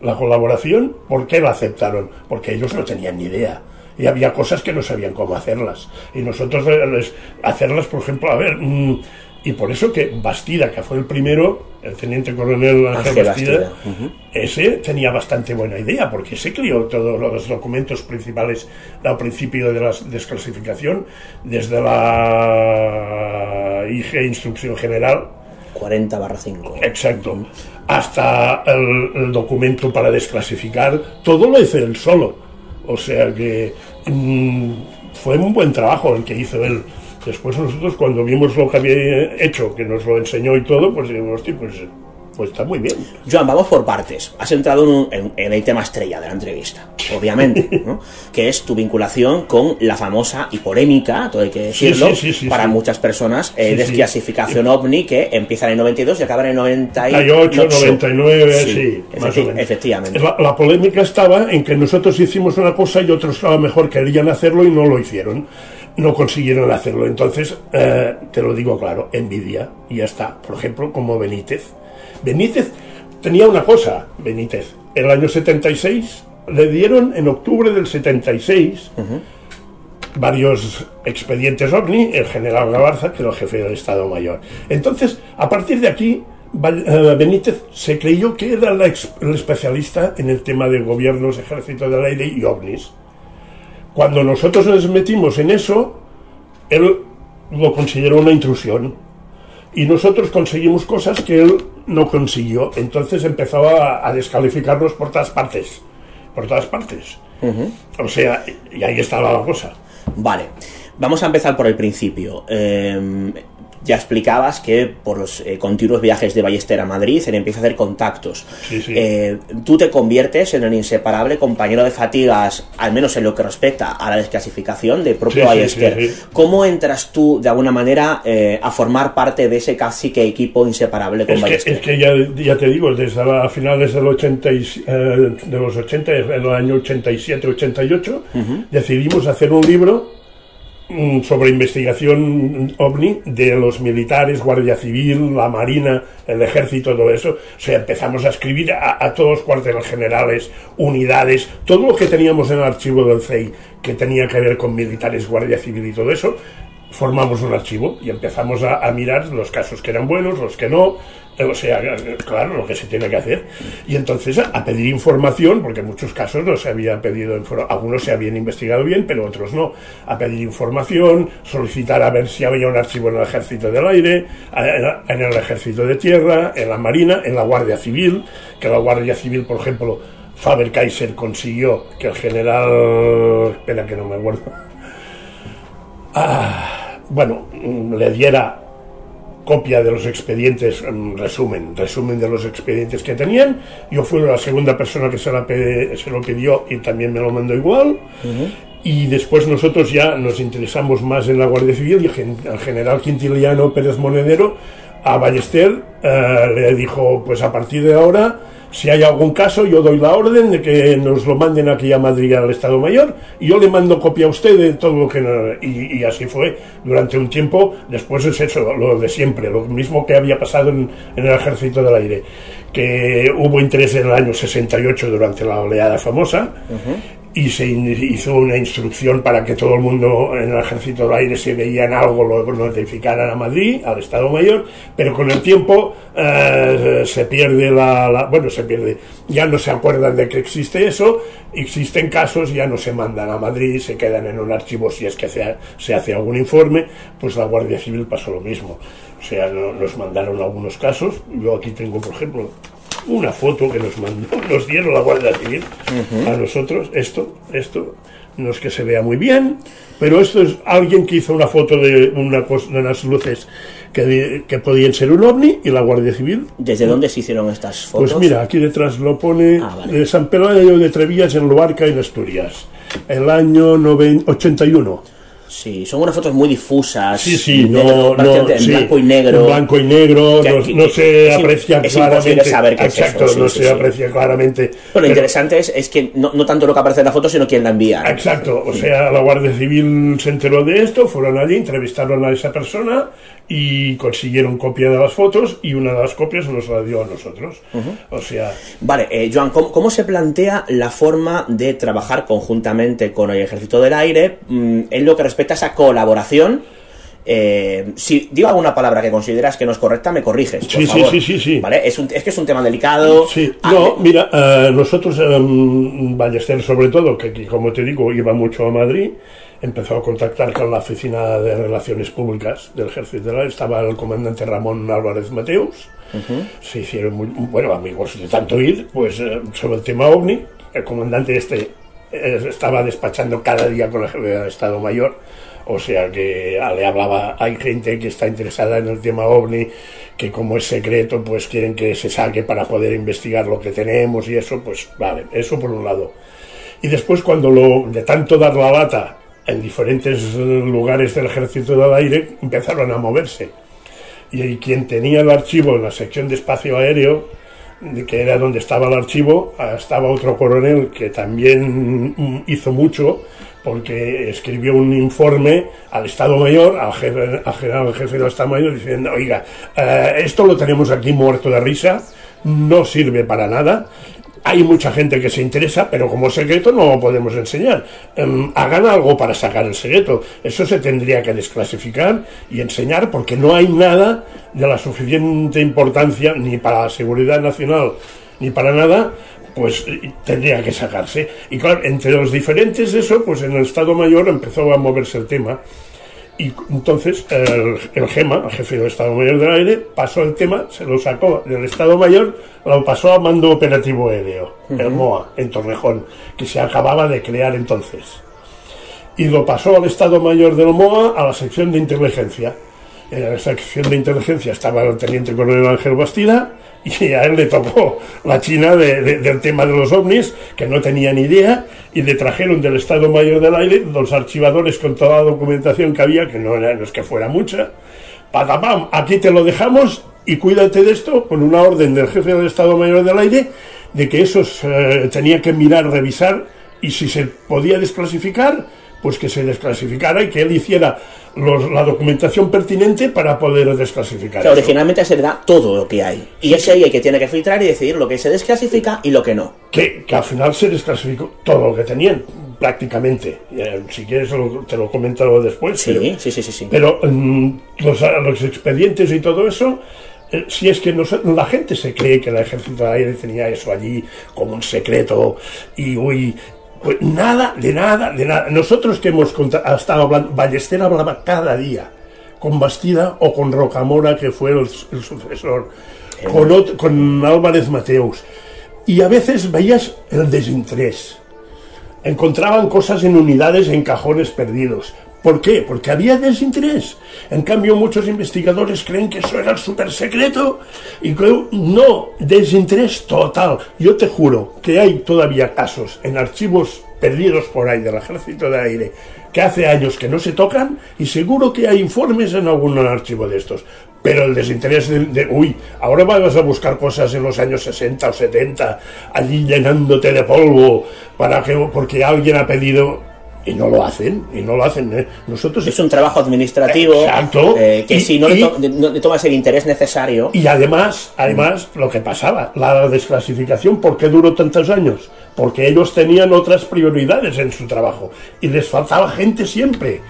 la colaboración, ¿por qué la aceptaron? Porque ellos no tenían ni idea y había cosas que no sabían cómo hacerlas. Y nosotros les, hacerlas, por ejemplo, a ver, mmm, y por eso que Bastida, que fue el primero, el teniente coronel Ángel, Ángel Bastida, Bastida. Uh -huh. ese tenía bastante buena idea, porque se crió todos los documentos principales al principio de la desclasificación, desde la IG Instrucción General, 40 barra 5. Exacto. Hasta el, el, documento para desclasificar, todo lo hizo él solo. O sea que mmm, fue un buen trabajo el que hizo él. Después nosotros cuando vimos lo que había hecho, que nos lo enseñó y todo, pues dijimos, hostia, pues, pues está muy bien. Joan, vamos por partes. Has entrado en, un, en, en el tema estrella de la entrevista, obviamente, <laughs> ¿no? que es tu vinculación con la famosa y polémica, todo hay que decirlo, Sí, sí, sí, sí, para muchas personas, eh, desclasificación ovni que empieza en el 92 y acaba en el 98. 98, 99, sí, más efecti- o menos. Efectivamente. La, la polémica estaba en que nosotros hicimos una cosa y otros a lo mejor querían hacerlo y no lo hicieron. No consiguieron hacerlo. Entonces, eh, te lo digo claro, envidia. Y ya está. Por ejemplo, como Benítez. Benítez tenía una cosa, Benítez. El año 76 le dieron en octubre del 76 varios expedientes OVNI, el general Galarza, que era el jefe del Estado Mayor. Entonces, a partir de aquí, eh, Benítez se creyó que era la el especialista en el tema de gobiernos, ejército del aire y ovnis. Cuando nosotros nos metimos en eso, él lo consideró una intrusión. Y nosotros conseguimos cosas que él no consiguió. Entonces empezó a, a descalificarnos por todas partes. Por todas partes. O sea, y ahí estaba la cosa. Vale, vamos a empezar por el principio. Eh, ya explicabas que por los eh, continuos viajes de Ballester a Madrid él empieza a hacer contactos. Sí, sí. Eh, tú te conviertes en el inseparable compañero de fatigas, al menos en lo que respecta a la desclasificación del propio Sí, Ballester. ¿Cómo entras tú, de alguna manera, eh, a formar parte de ese casi que equipo inseparable con Es que, Ballester? es que ya, ya te digo, desde la- a finales del 80 y- de los 80, en el año 87-88, decidimos hacer un libro sobre investigación ovni de los militares, Guardia Civil, la Marina, el Ejército, todo eso. O sea, empezamos a escribir a, todos los cuarteles generales, unidades, todo lo que teníamos en el archivo del CEI que tenía que ver con militares, Guardia Civil y todo eso, formamos un archivo y empezamos a, mirar los casos que eran buenos, los que no, o sea, eh, claro, lo que se tiene que hacer. Y entonces a, pedir información, porque en muchos casos no se había pedido, infor- algunos se habían investigado bien, pero otros no, a pedir información, solicitar a ver si había un archivo en el Ejército del Aire, en el Ejército de Tierra, en la Marina, en la Guardia Civil, que la Guardia Civil, por ejemplo, Faber Kaiser consiguió que el general, espera que no me acuerdo, <laughs> ah, bueno, le diera copia de los expedientes, mm, resumen, resumen de los expedientes que tenían. Yo fui la segunda persona que se, la pe- se lo pidió y también me lo mandó igual. Y después nosotros ya nos interesamos más en la Guardia Civil y al general Quintiliano Pérez Monedero, a Ballester, eh, le dijo, pues a partir de ahora, si hay algún caso, yo doy la orden de que nos lo manden aquí a Madrid al Estado Mayor y yo le mando copia a usted de todo lo que... Y, así fue durante un tiempo. Después es eso, lo de siempre, lo mismo que había pasado en, en el Ejército del Aire, que hubo interés en el año 68 durante la oleada famosa y se hizo una instrucción para que todo el mundo en el ejército del aire si veían algo lo notificaran a Madrid, al Estado Mayor, pero con el tiempo eh, se pierde la, la- bueno se pierde, ya no se acuerdan de que existe eso, existen casos, ya no se mandan a Madrid, se quedan en un archivo si es que se, se hace algún informe, pues la Guardia Civil pasó lo mismo, o sea, no- nos mandaron algunos casos, yo aquí tengo por ejemplo una foto que nos mandó, <laughs> nos dieron la Guardia Civil a nosotros. Esto, esto, no es que se vea muy bien, pero esto es alguien que hizo una foto de una de unas luces que, que podían ser un ovni y la Guardia Civil. ¿Desde dónde se hicieron estas fotos? Pues mira, aquí detrás lo pone Ah, vale. de San Pelayo de Trevillas en Loarca, en Asturias, el año noven- 81. Sí, son unas fotos muy difusas. Sí, sí, no, no, en sí, blanco y negro. en blanco y negro, Que- no, que- no se es- aprecia es claramente. saber qué es Exacto, eso, sí, no sí, se aprecia claramente. Pero lo interesante es, es que no, no tanto lo que aparece en la foto, sino quién la envía. Exacto, o sea, la Guardia Civil se enteró de esto, fueron allí, entrevistaron a esa persona y consiguieron copia de las fotos y una de las copias nos la dio a nosotros. O sea, Vale, eh, Joan, ¿cómo, cómo se plantea la forma de trabajar conjuntamente con el Ejército del Aire mm, en lo que respecta a esa colaboración? Eh, si digo alguna palabra que consideras que no es correcta, me corriges. por Sí, sí, favor. sí, sí, sí. ¿Vale? Es, un- es que es un tema delicado. sí, Ah, no, eh, mira, eh, nosotros, em, Ballester sobre todo, que, como te digo, iba mucho a Madrid, empezó a contactar con la Oficina de Relaciones Públicas del Ejército estaba el comandante Ramón Álvarez Mateus, se hicieron muy, bueno, amigos de tanto ir, pues eh, sobre el tema OVNI, el comandante este estaba despachando cada día con el jefe del Estado Mayor, o sea que ah, le hablaba, hay gente que está interesada en el tema OVNI, que como es secreto, pues quieren que se saque para poder investigar lo que tenemos y eso, pues vale, eso por un lado. Y después cuando lo, de tanto dar la lata en diferentes lugares del ejército del aire, empezaron a moverse y quien tenía el archivo en la sección de espacio aéreo, de que era donde estaba el archivo, estaba otro coronel que también hizo mucho porque escribió un informe al Estado Mayor, al, jefe, al general jefe del Estado Mayor, diciendo, oiga, eh, esto lo tenemos aquí muerto de risa, no sirve para nada, hay mucha gente que se interesa, pero como secreto no lo podemos enseñar. Em, hagan algo para sacar el secreto. Eso se tendría que desclasificar y enseñar porque no hay nada de la suficiente importancia ni para la seguridad nacional ni para nada, pues eh, tendría que sacarse. Y claro, entre los diferentes eso, pues en el Estado Mayor empezó a moverse el tema. Y entonces el, el GEMA, el jefe del Estado Mayor del Aire, pasó el tema, se lo sacó del Estado Mayor, lo pasó a mando operativo aéreo, el MOA, en Torrejón, que se acababa de crear entonces. Y lo pasó al Estado Mayor del MOA a la sección de inteligencia. En la sección de inteligencia estaba el teniente coronel Ángel Bastida <laughs> y a él le tocó la China de- de- del tema de los ovnis, que no tenía ni idea, y le trajeron del Estado Mayor del Aire los archivadores con toda la documentación que había, que no, era, no es que fuera mucha. Patapam, aquí te lo dejamos y cuídate de esto con una orden del jefe del Estado Mayor del Aire de que esos eh, tenía que mirar, revisar y si se podía desclasificar, pues que se desclasificara y que él hiciera los- la documentación pertinente para poder desclasificar. Originalmente se le da todo lo que hay. Y es ahí el que tiene que filtrar y decidir lo que se desclasifica y lo que no. que, que al final se desclasificó todo lo que tenían, prácticamente. Eh, si quieres lo- te lo comento después. Sí, pero- sí, sí, sí. sí. Pero mm, los, los expedientes y todo eso, eh, si es que nos- la gente se cree que el ejército de aire tenía eso allí como un secreto y uy, pues nada, de nada, de nada. Nosotros que hemos estado hablando, Ballester hablaba cada día con Bastida o con Rocamora, que fue el, el sucesor, con, ot- con Álvarez Mateus. Y a veces veías el desinterés encontraban cosas en unidades en cajones perdidos. ¿Por qué? Porque había desinterés. En cambio, muchos investigadores creen que eso era el super secreto y que no, desinterés total. Yo te juro que hay todavía casos en archivos perdidos por ahí del Ejército de Aire que hace años que no se tocan y seguro que hay informes en algún archivo de estos. Pero el desinterés de, de, uy, ahora vas a buscar cosas en los años 60 o 70, allí llenándote de polvo, para que, porque alguien ha pedido, y no lo hacen, y no lo hacen. ¿eh? Nosotros Es un trabajo administrativo Exacto. eh, que Y- si no, le to- no le tomas el interés necesario, Y además, además, lo que pasaba, la desclasificación, ¿por qué duró tantos años? Porque ellos tenían otras prioridades en su trabajo y les faltaba gente siempre.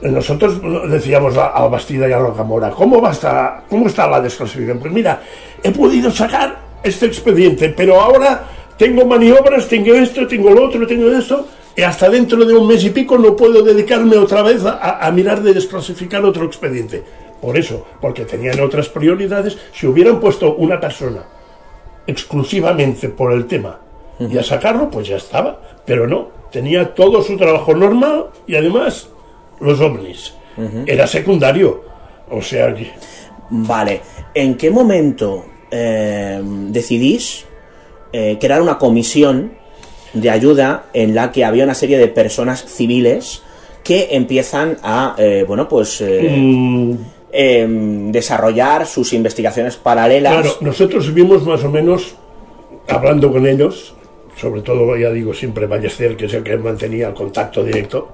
Nosotros decíamos a, a Bastida y a Rocamora, ¿cómo, va a estar- ¿cómo está la desclasificación? Pues mira, he podido sacar este expediente, pero ahora tengo maniobras, tengo esto, tengo lo otro, tengo esto, y hasta dentro de un mes y pico no puedo dedicarme otra vez a, a mirar de desclasificar otro expediente. Por eso, porque tenían otras prioridades, si hubieran puesto una persona exclusivamente por el tema y a sacarlo, pues ya estaba. Pero no, tenía todo su trabajo normal y además los ovnis. Era secundario. O sea que. Vale, ¿en qué momento eh, decidís eh, crear una comisión de ayuda en la que había una serie de personas civiles que empiezan a, eh, bueno, pues eh, mm, em, desarrollar sus investigaciones paralelas? Claro, nosotros vimos más o menos, hablando con ellos, sobre todo, ya digo, siempre Ballester, que es el que mantenía el contacto directo,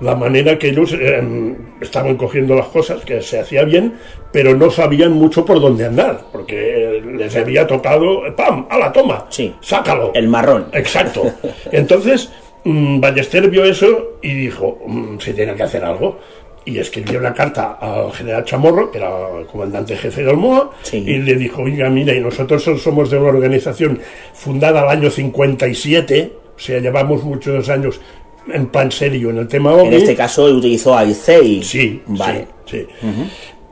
la manera que ellos eh, estaban cogiendo las cosas, que se hacía bien, pero no sabían mucho por dónde andar, porque eh, les había tocado, ¡pam!, a la toma, Sí. sácalo. El marrón. Exacto. <laughs> Entonces, mm, Ballester vio eso y dijo, mm, se tiene que hacer algo. Y escribió una carta al general Chamorro, que era comandante jefe del MOA, Sí. y le dijo, oiga, mira, y nosotros somos de una organización fundada al año 57, o sea, llevamos muchos años en plan serio en el tema OVNI. En este caso utilizó al CEI. Sí, Vale. sí, sí.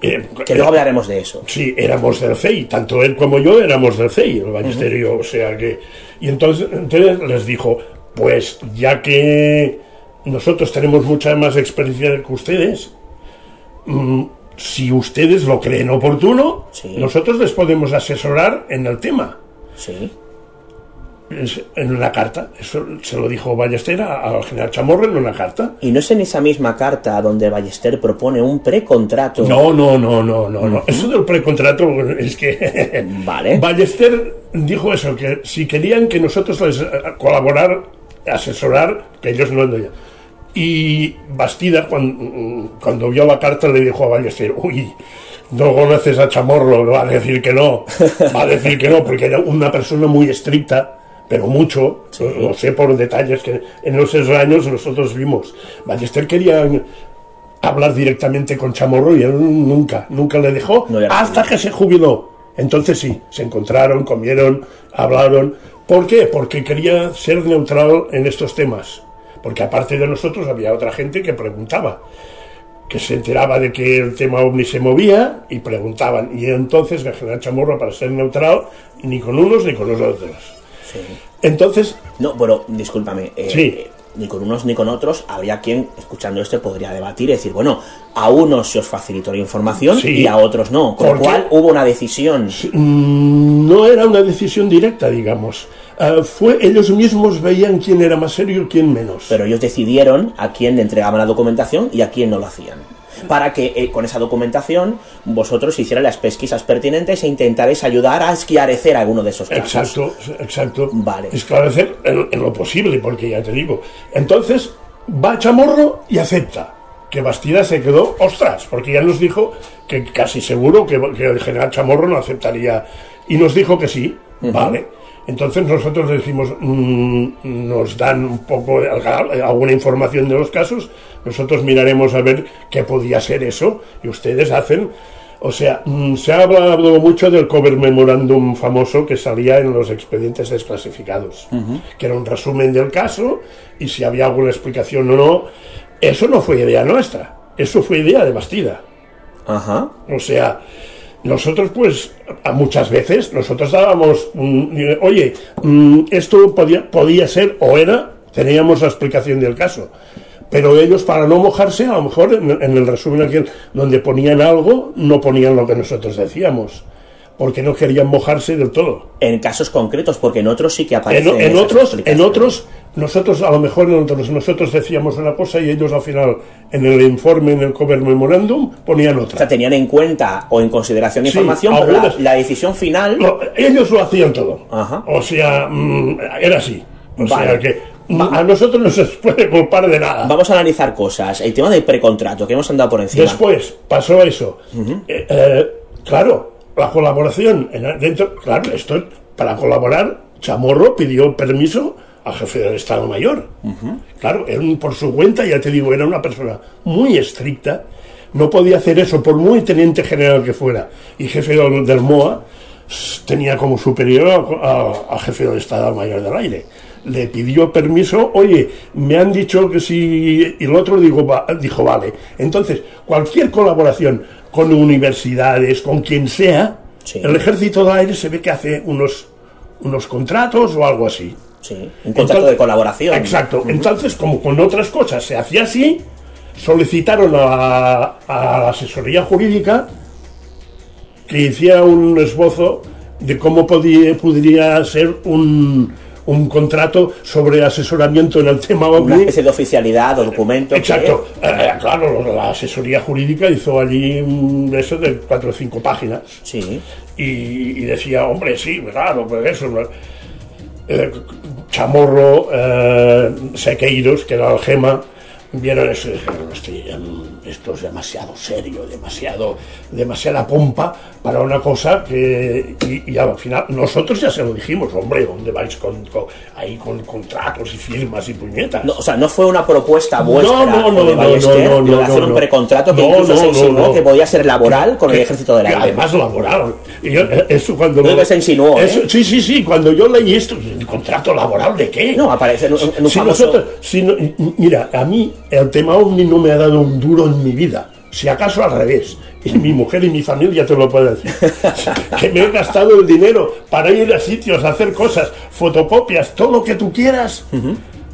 Eh, Que luego hablaremos de eso. Sí, éramos del CEI, tanto él como yo éramos del CEI, el magisterio, o sea que... Y entonces, entonces les dijo, pues ya que nosotros tenemos mucha más experiencia que ustedes, mm, si ustedes lo creen oportuno, Sí. nosotros les podemos asesorar en el tema. Sí. Es en una carta, eso se lo dijo Ballester al general Chamorro en una carta. Y no es en esa misma carta donde Ballester propone un precontrato. No, no, no, no, no, no. Eso del precontrato es que <laughs> Vale. Ballester dijo eso, que si querían que nosotros les eh, colaborar, asesorar, que ellos no Y Bastida, cuando, cuando vio la carta, le dijo a Ballester, uy, no conoces a Chamorro, va a decir que no, va a decir que no, porque era una persona muy estricta, pero mucho, lo sé por detalles que en esos años nosotros vimos. Ballester quería hablar directamente con Chamorro y él nunca, nunca le dejó No hasta que se jubiló. Entonces sí, se encontraron, comieron, hablaron. ¿Por qué? Porque quería ser neutral en estos temas. Porque aparte de nosotros había otra gente que preguntaba, que se enteraba de que el tema ovni se movía y preguntaban. Y entonces general Chamorro, para ser neutral, ni con unos ni con los otros. Sí. Entonces, No, bueno, discúlpame. eh, Sí. eh, ni con unos ni con otros, habría quien, escuchando esto, podría debatir y decir, bueno, a unos se os facilitó la información Sí. y a otros no. Con lo cual hubo una decisión. mm, no era una decisión directa, digamos. Ah, fue ellos mismos veían quién era más serio y quién menos. Pero ellos decidieron a quién le entregaban la documentación y a quién no lo hacían. Para que eh, con esa documentación vosotros hicierais las pesquisas pertinentes e intentarais ayudar a esclarecer alguno de esos casos. Exacto, exacto. Vale. Esclarecer en, en lo posible, porque ya te digo. Entonces, va Chamorro y acepta. Que Bastida se quedó, ostras, porque ya nos dijo que casi seguro que, que el general Chamorro no aceptaría. Y nos dijo que sí, vale. Entonces nosotros decimos, mm, nos dan un poco alguna información de los casos, nosotros miraremos a ver qué podía ser eso, y ustedes hacen o sea, mm, se ha hablado mucho del cover memorándum famoso que salía en los expedientes desclasificados, que era un resumen del caso y si había alguna explicación o no. Eso no fue idea nuestra, eso fue idea de Bastida. Ajá. O sea, nosotros pues a muchas veces nosotros dábamos, oye, mm, esto podía, podía ser o era, teníamos la explicación del caso. Pero ellos, para no mojarse, a lo mejor en, en el resumen aquel donde ponían algo, no ponían lo que nosotros decíamos. Porque no querían mojarse del todo. En casos concretos, porque en otros sí que En, aparecen. en otros, en otros, nosotros a lo mejor nosotros decíamos una cosa y ellos al final, en el informe, en el cover memorándum, ponían O otra. sea, tenían en cuenta o en consideración Sí, información, pero la, decisión final. Lo- ellos lo hacían todo. Ajá. O sea, mm, era así. O Vale. sea que A nosotros no se puede culpar de nada. Vamos a analizar cosas. El tema del precontrato, que hemos andado por encima. Después pasó eso. Eh, eh, claro, la colaboración en- dentro, claro, esto para colaborar, Chamorro pidió permiso al jefe del Estado Mayor. Claro, él por su cuenta, ya te digo, era una persona muy estricta. No podía hacer eso por muy teniente general que fuera y jefe del, MOA tenía como superior a- a- al jefe del Estado Mayor del Aire. Le pidió permiso, oye, me han dicho que si... Y el otro dijo, va- dijo vale. Entonces, cualquier colaboración con universidades, con quien sea, Sí. el Ejército del Aire se ve que hace unos, unos contratos o algo así. Sí, un contrato de colaboración. Exacto. Entonces, como con otras cosas se hacía así, solicitaron a la, a la asesoría jurídica que hiciera un esbozo de cómo podía, podría ser un, un contrato sobre asesoramiento en el tema Una OVNI. especie de oficialidad o documento. Exacto. Eh, claro, la asesoría jurídica hizo allí un eso de cuatro o cinco páginas Sí. y, y decía, hombre, sí, claro, pues eso. ¿no? Eh, Chamorro, eh, Sequeiros, que era el gema, vieron eso y dijeron, esto, es demasiado serio, demasiado, demasiada pompa para una cosa que, y, y al final, nosotros ya se lo dijimos, hombre, ¿dónde vais con, con- ahí con contratos y firmas y puñetas? No, o sea, no fue una propuesta vuestra No, no, o de no, Ballester no, no, de no, hacer un no. precontrato que No, incluso no, se no, insinuó no. que podía ser laboral con el Que- ejército del que aire. Además laboral. Y yo, eh, eso cuando No lo- se insinuó, ¿eh? eso- Sí, sí, sí. Cuando yo leí esto, ¿el contrato laboral de qué? No, aparece en un, en un Si famoso... nosotros, si no- mira, a mí el tema OVNI no me ha dado un duro mi vida. Si acaso al revés. Y mi mujer y mi familia te lo pueden decir. que me he gastado el dinero para ir a sitios, a hacer cosas, fotocopias, todo lo que tú quieras.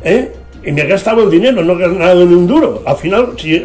¿eh? Y me he gastado el dinero, no he ganado ni un duro. Al final, si,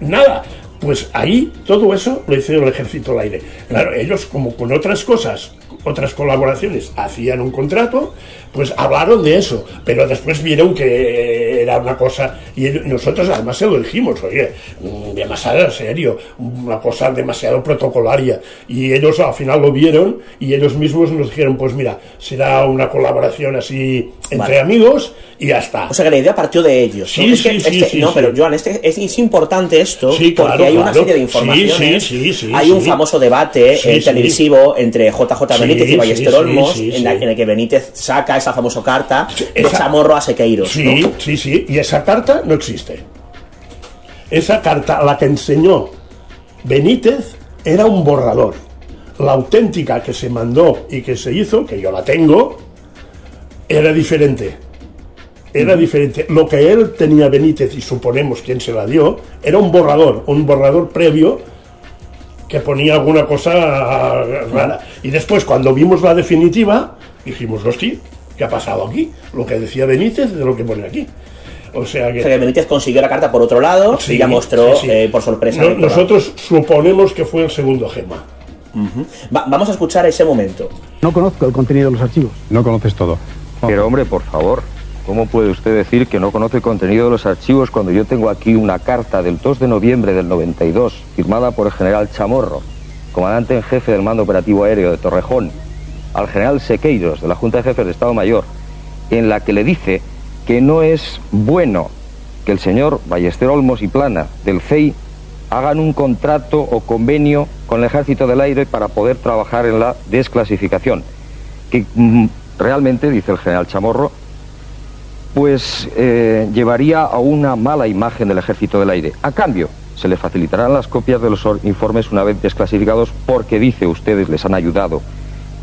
nada. Pues ahí todo eso lo hizo el ejército del aire. Claro, ellos como con otras cosas, otras colaboraciones, hacían un contrato, pues hablaron de eso, pero después vieron que era una cosa, y nosotros además se lo dijimos, oye, mm, demasiado serio, una cosa demasiado protocolaria, y ellos al final lo vieron y ellos mismos nos dijeron, pues mira, será una colaboración así entre Vale. amigos y ya está. O sea que la idea partió de ellos. Sí, ¿no? Es que- sí, es sí, sí, no, sí. pero Joan, este, es, es importante esto Sí, porque claro, hay una claro. serie de Sí, informaciones. sí, sí, sí, hay un sí. famoso debate Sí, eh, sí. televisivo entre JJ Sí, Benítez y sí, Ballester sí, Olmos, sí, en, la- sí. en el que Benítez saca esa famosa carta de esa- Chamorro a Sequeiros. Sí, ¿no? sí, sí. Y esa carta no existe. Esa carta, la que enseñó Benítez, era un borrador. La auténtica que se mandó y que se hizo, que yo la tengo, era diferente. Era diferente. Lo que él tenía Benítez, y suponemos quién se la dio, era un borrador, un borrador previo que ponía alguna cosa rara. Y después, cuando vimos la definitiva, dijimos, hostia, ¿qué ha pasado aquí? Lo que decía Benítez de lo que pone aquí. O sea que... O sea que Benítez consiguió la carta por otro lado Sí, y ya mostró sí, sí. eh, por sorpresa. No- nosotros suponemos que fue el segundo gema. Va- vamos a escuchar ese momento. No conozco el contenido de los archivos. No conoces todo. Pero hombre, por favor, ¿cómo puede usted decir que no conoce el contenido de los archivos cuando yo tengo aquí una carta del 2 de noviembre del 92, firmada por el general Chamorro, comandante en jefe del mando operativo aéreo de Torrejón, al general Sequeiros, de la Junta de Jefes de Estado Mayor, en la que le dice que no es bueno que el señor Ballester Olmos y Plana del CEI hagan un contrato o convenio con el Ejército del Aire para poder trabajar en la desclasificación. Que mm, realmente, dice el general Chamorro, pues eh, llevaría a una mala imagen del Ejército del Aire. A cambio, se le facilitarán las copias de los or- informes una vez desclasificados porque, dice, ustedes les han ayudado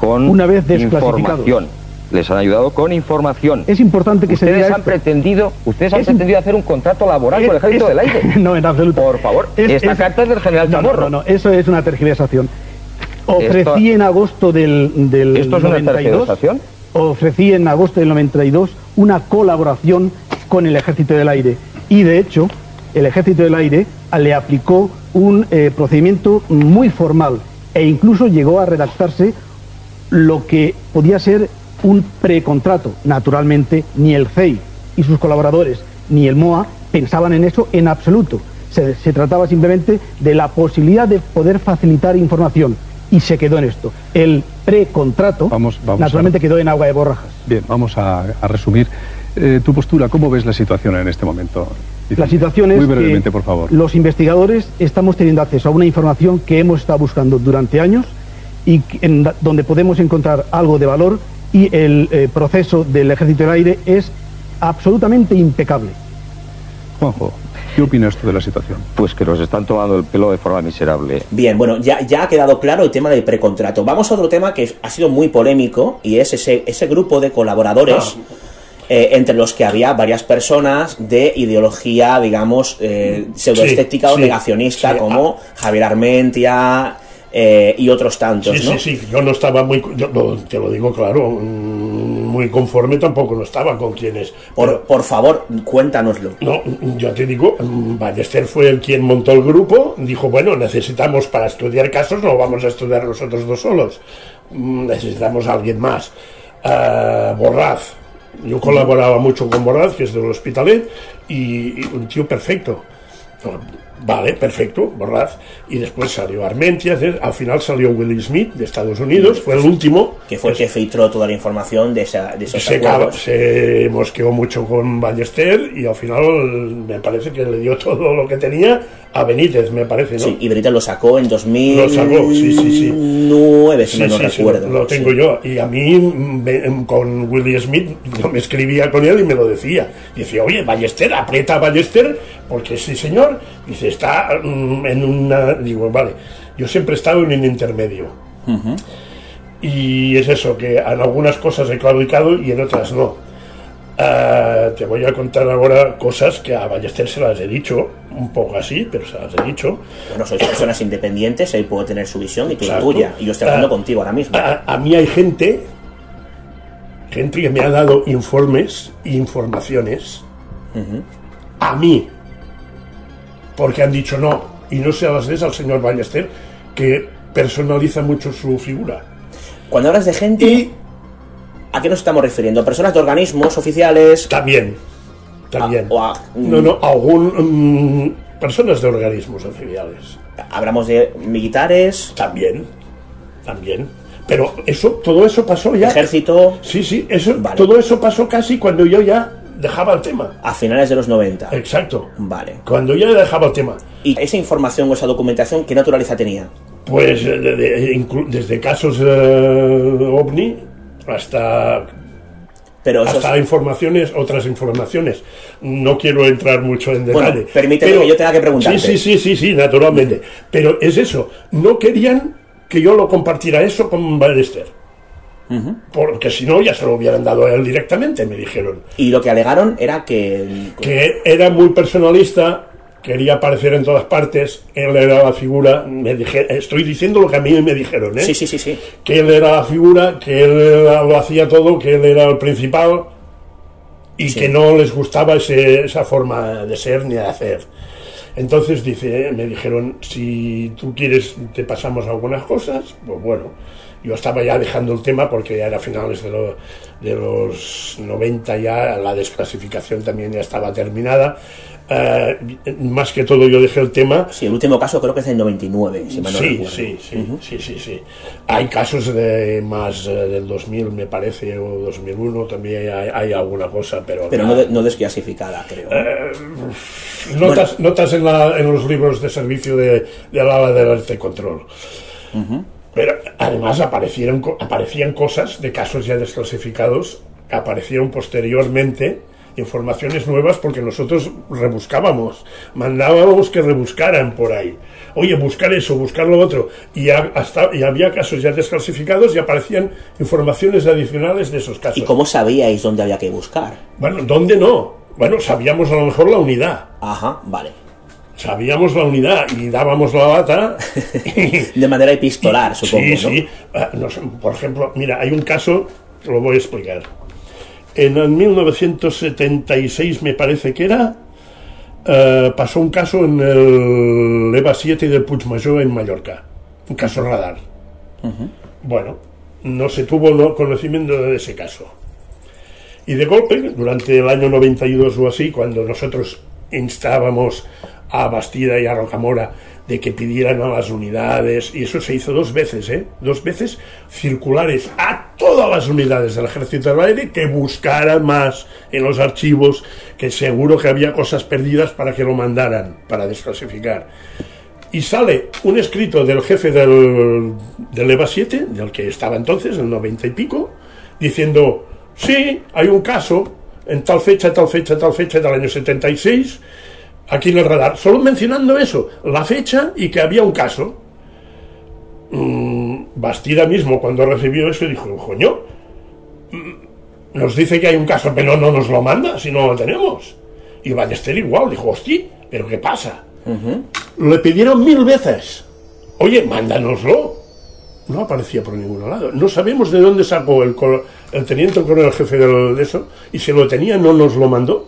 con Una vez información. Les han ayudado con información. Es importante que se ustedes diga han esto. pretendido, ustedes han Es- pretendido hacer un contrato laboral con el Ejército es- del Aire. <laughs> No, en absoluto. Por favor, Es- esta es- carta es del general No, no, Chamorro. no, no, eso es una tergiversación. Ofrecí Esto- en agosto del, del ¿Esto es una 92, tergiversación? ofrecí en agosto del 92 una colaboración con el Ejército del Aire y de hecho el Ejército del Aire le aplicó un eh, procedimiento muy formal e incluso llegó a redactarse lo que podía ser un precontrato. Naturalmente, ni el CEI y sus colaboradores, ni el MOA pensaban en eso en absoluto. Se, se trataba simplemente de la posibilidad de poder facilitar información y se quedó en esto. El precontrato, Vamos- vamos naturalmente, quedó en agua de borrajas. Bien, vamos a, a resumir. eh, tu postura, ¿cómo ves la situación en este momento? La situación es Muy brevemente, que por favor. los investigadores estamos teniendo acceso a una información que hemos estado buscando durante años y que- en donde podemos encontrar algo de valor y el eh, proceso del Ejército del Aire es absolutamente impecable. Juanjo, ¿qué opinas tú de la situación? Pues que nos están tomando el pelo de forma miserable. Bien, bueno, ya, ya ha quedado claro el tema del precontrato. Vamos a otro tema que ha sido muy polémico y es ese, ese grupo de colaboradores. eh, entre los que había varias personas de ideología, digamos, eh, pseudoestética Sí, o sí, negacionista, sí, como Javier Armentia eh, y otros tantos, Sí, ¿no? sí, sí, yo no estaba muy, yo no, te lo digo claro, mm, muy conforme tampoco no estaba con quienes. Por, por favor, cuéntanoslo. No, yo te digo, mm, Ballester fue el quien montó el grupo, dijo, bueno, necesitamos para estudiar casos, no vamos a estudiar nosotros dos solos, Mm, necesitamos a alguien más. Ah, Borraz, yo colaboraba mucho con Borraz, que es del Hospitalet, y, y un tío perfecto. Vale, perfecto, Borraz. Y después salió Armentia, al final salió Willie Smith de Estados Unidos, fue el último. Que fue el que filtró toda la información de, esa, de esos Se, acuerdos. se mosqueó mucho con Ballester y al final me parece que le dio todo lo que tenía a Benítez, me parece, ¿no? Sí, y Benítez lo sacó en 2000. Lo sacó, sí, sí, sí. 9, si Sí, no sí, sí, recuerdo. lo tengo yo. Y a mí, con Willie Smith, yo me escribía con él y me lo decía. Y decía, oye, Ballester, aprieta a Ballester, porque sí, señor. Dice, está mm, en una. Digo, vale, yo siempre he estado en un intermedio. Y es eso, que en algunas cosas he claudicado y en otras no. Ah, te voy a contar ahora cosas que a Ballester se las he dicho, un poco así, pero se las he dicho. Bueno, sois personas independientes, él puede tener su visión y tú la tuya. Y yo estoy hablando Ah, contigo ahora mismo. A, a mí hay gente, gente que me ha dado informes e informaciones a mí, porque han dicho no, y no se las des al señor Ballester, que personaliza mucho su figura. Cuando hablas de gente, ¿a qué nos estamos refiriendo? ¿Personas de organismos oficiales? También, también. o a- No, no, algún mm, personas de organismos oficiales. Hablamos de militares. También, también. Pero eso, todo eso pasó ya. Ejército. Sí, sí, eso, todo eso pasó casi cuando yo ya dejaba el tema. A finales de los 90. Exacto. Vale. Cuando ya dejaba el tema. ¿Y esa información o esa documentación qué naturaleza tenía? Pues eh, de- de- inclu- desde casos eh, ovni hasta Pero hasta es- informaciones, otras informaciones. No quiero entrar mucho en Bueno, detalle. permíteme que yo tenga que preguntarte. Sí, sí, sí, sí, sí, naturalmente. Pero es eso. No querían que yo lo compartiera eso con Ballester. Porque si no, ya se lo hubieran dado a él directamente, me dijeron. Y lo que alegaron era que. Que era muy personalista, quería aparecer en todas partes, él era la figura, me dije, estoy diciendo lo que a mí me dijeron, ¿eh? Sí, sí, sí, sí. Que él era la figura, que él era- lo hacía todo, que él era el principal y Sí. que no les gustaba ese- esa forma de ser ni de hacer. Entonces dice, me dijeron, si tú quieres te pasamos algunas cosas, pues bueno, yo estaba ya dejando el tema porque ya era finales de, lo- de los 90 ya, la desclasificación también ya estaba terminada. Eh, más que todo yo dejé el tema. Sí, el último caso creo que es del 99, si mal no sí, recuerdo. sí, sí, sí, sí, sí. Hay casos de más eh, del 2000, me parece, o 2001, también hay, hay alguna cosa, pero... Pero no, de- no desclasificada, creo. Eh, notas, notas en, la- en los libros de servicio de, del ala del arte control. Pero además aparecieron, aparecían cosas de casos ya desclasificados, aparecieron posteriormente informaciones nuevas porque nosotros rebuscábamos, mandábamos que rebuscaran por ahí. Oye, buscar eso, buscar lo otro. Y, ha- hasta, y había casos ya desclasificados y aparecían informaciones adicionales de esos casos. ¿Y cómo sabíais dónde había que buscar? Bueno, ¿dónde no? Bueno, sabíamos a lo mejor la unidad. Ajá, vale. Sabíamos la unidad y dábamos la lata. <laughs> De manera epistolar, supongo, Sí, ¿no? sí. Ah, por ejemplo, mira, hay un caso, lo voy a explicar. En el 1976, me parece que era, eh, pasó un caso en el EVA 7 de Puigmajor en Mallorca. Un caso radar. Bueno, no se tuvo no- conocimiento de ese caso. Y de golpe, durante el año 92 o así, cuando nosotros instábamos a Bastida y a Rocamora de que pidieran a las unidades, y eso se hizo dos veces, ¿eh? Dos veces circulares a todas las unidades del Ejército del Aire que buscaran más en los archivos, que seguro que había cosas perdidas para que lo mandaran, para desclasificar. Y sale un escrito del jefe del, del EVA 7, del que estaba entonces, el 90 y pico, diciendo, sí, hay un caso en tal fecha, tal fecha, tal fecha del año 76, aquí en el radar, solo mencionando eso, la fecha y que había un caso. Mm, Bastida mismo, cuando recibió eso, dijo, coño, mm, nos dice que hay un caso, pero no nos lo manda si no lo tenemos. Y Ballester igual, dijo, hostia, pero ¿qué pasa? Le pidieron mil veces, oye, mándanoslo. No aparecía por ningún lado. No sabemos de dónde sacó el, el teniente coronel jefe del- de eso, y si lo tenía no nos lo mandó.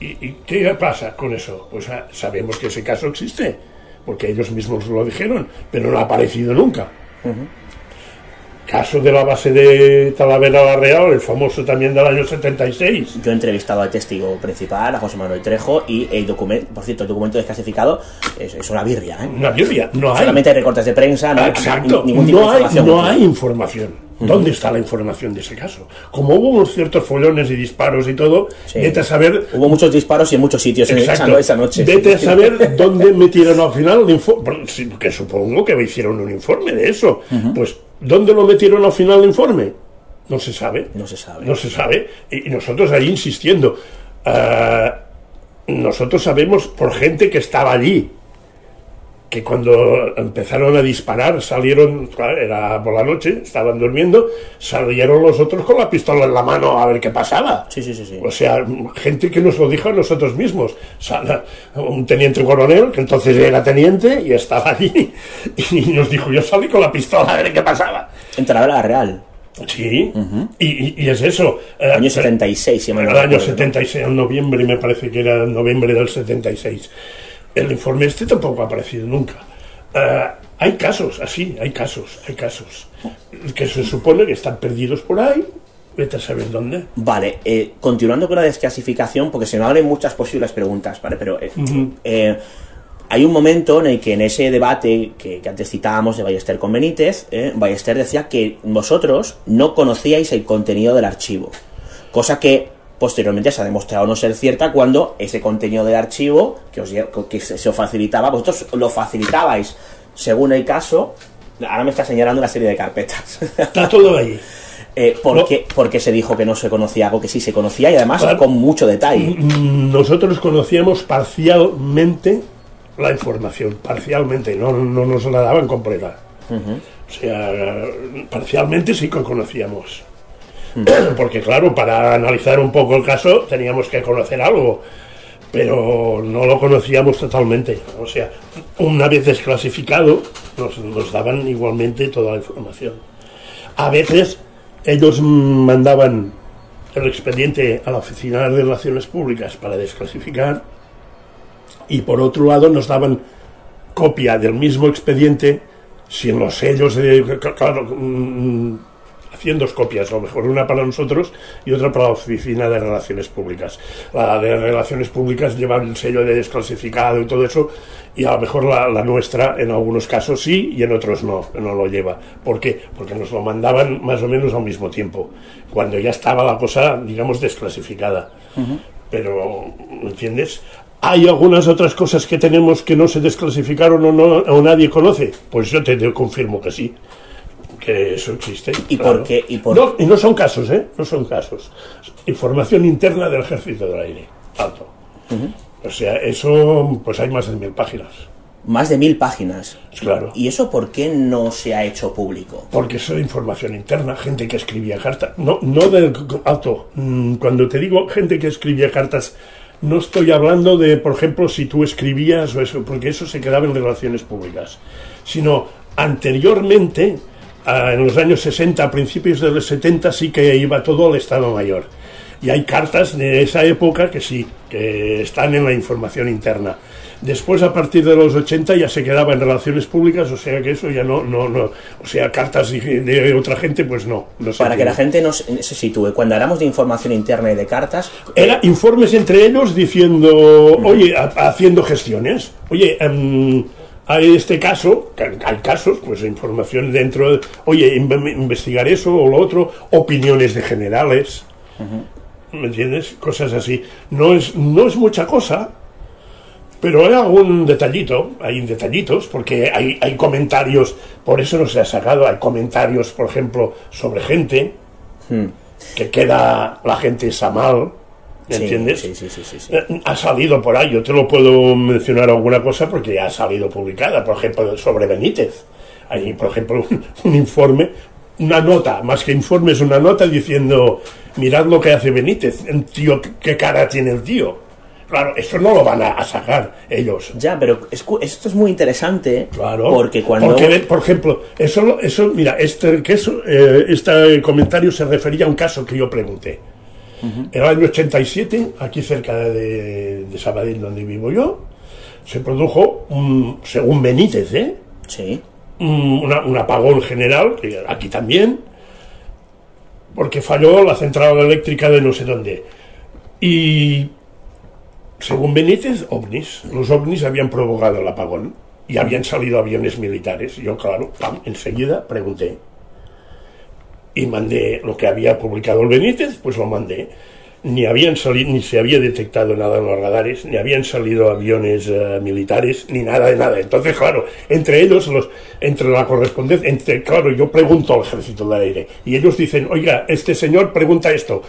¿Y, y qué pasa con eso? Pues ah, sabemos que ese caso existe, porque ellos mismos lo dijeron, pero no ha aparecido nunca. Caso de la base de Talavera la Real, el famoso también del año 76. Yo he entrevistado al testigo principal, a José Manuel Trejo, y el documento, por cierto, el documento desclasificado es, es una birria. ¿eh? Una birria, no hay. Solamente hay recortes de prensa, no hay Exacto, ni- ningún tipo no de hay, información. no hay información. ¿Dónde está la información de ese caso? Como hubo unos ciertos follones y disparos y todo, vete a saber Hubo muchos disparos y en muchos sitios en esa, Exacto. esa noche. Vete a saber dónde metieron al final el informe. Que supongo que hicieron un informe de eso. Pues, ¿dónde lo metieron al final el informe? No se sabe. No se sabe. No se sabe. Y y nosotros ahí insistiendo. ah, nosotros sabemos por gente que estaba allí que cuando empezaron a disparar salieron, era por la noche, estaban durmiendo, salieron los otros con la pistola en la mano a ver qué pasaba. Sí, sí, sí, sí. O sea, gente que nos lo dijo a nosotros mismos. Sala- Un teniente coronel, que entonces era teniente, y estaba allí, <laughs> y nos dijo, yo salí con la pistola a ver qué pasaba. En Talavera Real. Sí, y, y- y es eso. eh, Año 76, si mal no el año recuerdo, ¿no? 76, en noviembre, me parece que era noviembre del 76. El informe este tampoco ha aparecido nunca. Eh, hay casos, así, hay casos, hay casos. Que se supone que están perdidos por ahí, vete a saber dónde. Vale, eh, continuando con la desclasificación, porque se nos abren muchas posibles preguntas, ¿vale? Pero eh, Ujú. eh, hay un momento en el que en ese debate que, que antes citábamos de Ballester con Benítez, eh, Ballester decía que vosotros no conocíais el contenido del archivo, cosa que posteriormente se ha demostrado no ser cierta cuando ese contenido del archivo que, os, que se, os facilitaba, vosotros lo facilitabais según el caso. Ahora me está señalando una serie de carpetas. Está todo ahí. Eh, ¿por, qué, por qué se dijo que no se conocía algo que sí se conocía y además Claro. con mucho detalle? Nosotros conocíamos parcialmente la información, parcialmente, no, no nos la daban completa. O sea, parcialmente sí que conocíamos. <clears throat> Porque claro, para analizar un poco el caso teníamos que conocer algo, pero no lo conocíamos totalmente. O sea, una vez desclasificado, nos, daban igualmente toda la información. A veces ellos mandaban el expediente a la Oficina de Relaciones Públicas para desclasificar y por otro lado nos daban copia del mismo expediente sin los sellos de claro mm, hacían dos copias a lo mejor una para nosotros y otra para la oficina de relaciones públicas la de relaciones públicas lleva el sello de desclasificado y todo eso y a lo mejor la, la nuestra en algunos casos sí y en otros no no lo lleva ¿por qué? porque nos lo mandaban más o menos al mismo tiempo cuando ya estaba la cosa digamos desclasificada pero ¿me entiendes? ¿Hay algunas otras cosas que tenemos que no se desclasificaron o, no, o nadie conoce? Pues yo te, te confirmo que sí, que eso existe. ¿Y claro. por qué? ¿Y por- No, y no son casos, ¿eh? No son casos. Información interna del Ejército del Aire. Alto. O sea, eso, pues hay más de mil páginas. Más de mil páginas. Claro. ¿Y eso por qué no se ha hecho público? Porque eso es información interna, gente que escribía cartas. No, no del alto. Mm, Cuando te digo gente que escribía cartas, no estoy hablando de, por ejemplo, si tú escribías o eso, porque eso se quedaba en relaciones públicas. Sino anteriormente, en los años 60, a principios de los 70, sí que iba todo al Estado Mayor. Y hay cartas de esa época que sí, que están en la información interna. Después, a partir de los 80, ya se quedaba en relaciones públicas, o sea que eso ya no, no, no. O sea, cartas de, de otra gente, pues no. no se Para que la gente no se se sitúe, cuando hablamos de información interna y de cartas, Era informes entre ellos diciendo, oye, ha- haciendo gestiones. Oye, em, hay este caso, hay casos, pues información dentro, de, oye, inve- investigar eso o lo otro, opiniones de generales, ¿me entiendes? Cosas así. No es, no es mucha cosa, pero hay algún detallito, hay detallitos, porque hay, hay comentarios, por eso no se ha sacado, hay comentarios, por ejemplo, sobre gente, que queda la gente esa mal, ¿me Sí, entiendes? sí, sí, sí. Eh, Ha salido por ahí, yo te lo puedo mencionar alguna cosa porque ya ha salido publicada, por ejemplo, sobre Benítez. Hay, por ejemplo, un, un informe, una nota, más que informe, es una nota diciendo, mirad lo que hace Benítez, el tío, qué cara tiene el tío. Claro, eso no lo van a, sacar ellos. Ya, pero es esto es muy interesante Claro. porque cuando... Porque, por ejemplo, eso, eso mira, este, que eso, eh, este comentario se refería a un caso que yo pregunté. En el año 87, aquí cerca de, de Sabadell, donde vivo yo, se produjo, un, según Benítez, ¿eh? Sí. un, una- un apagón general, aquí también, porque falló la central eléctrica de no sé dónde. Y según Benítez, ovnis. Los ovnis habían provocado el apagón y habían salido aviones militares. Yo, claro, pam, enseguida pregunté. Y mandé lo que había publicado el Benítez, pues lo mandé. Ni habían salido, ni se había detectado nada en los radares, ni habían salido aviones eh, militares, ni nada de nada. Entonces, claro, entre ellos, los, entre la correspondencia, entre, claro, yo pregunto al ejército del aire, y ellos dicen, oiga, este señor pregunta esto,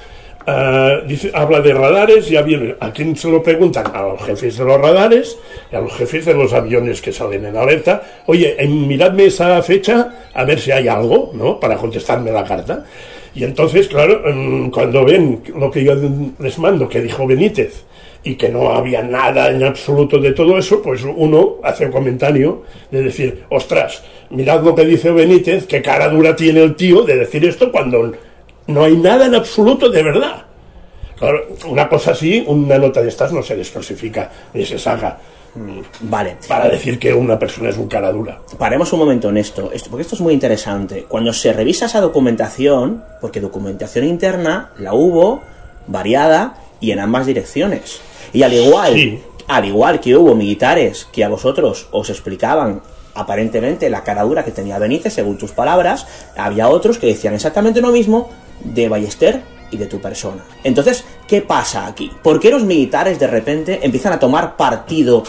Ah, dice, habla de radares y aviones. ¿A quién se lo preguntan? A los jefes de los radares y a los jefes de los aviones que salen en alerta. Oye, eh, miradme esa fecha a ver si hay algo, ¿no? Para contestarme la carta. Y entonces, claro, mm, cuando ven lo que yo les mando, que dijo Benítez, y que no había nada en absoluto de todo eso, pues uno hace un comentario de decir, ostras, mirad lo que dice Benítez, qué cara dura tiene el tío de decir esto cuando no hay nada en absoluto de verdad. Claro, una cosa así, una nota de estas no se desclasifica ni se saca. Vale. Para decir que una persona es un cara dura. Paremos un momento en esto, esto, porque esto es muy interesante. Cuando se revisa esa documentación, porque documentación interna la hubo variada y en ambas direcciones. Y al igual, Sí. al igual que hubo militares que a vosotros os explicaban aparentemente la cara dura que tenía Benítez, según tus palabras, había otros que decían exactamente lo mismo de Ballester y de tu persona. Entonces, ¿qué pasa aquí? ¿Por qué los militares de repente empiezan a tomar partido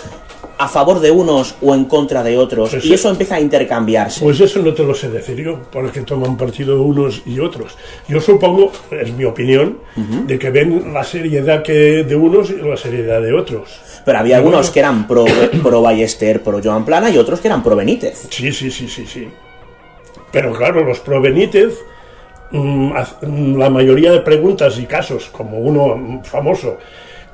a favor de unos o en contra de otros Pues y eso empieza a intercambiarse? Pues eso no te lo sé decir yo, porque toman partido unos y otros. Yo supongo, es mi opinión, de que ven la seriedad que de unos y la seriedad de otros. Pero había Y algunos bueno, que eran pro, pro Ballester, pro Joan Plana y otros que eran pro Benítez. Sí, sí, sí, sí, sí. Pero claro, los pro Benítez, mm, mm, la mayoría de preguntas y casos, como uno famoso,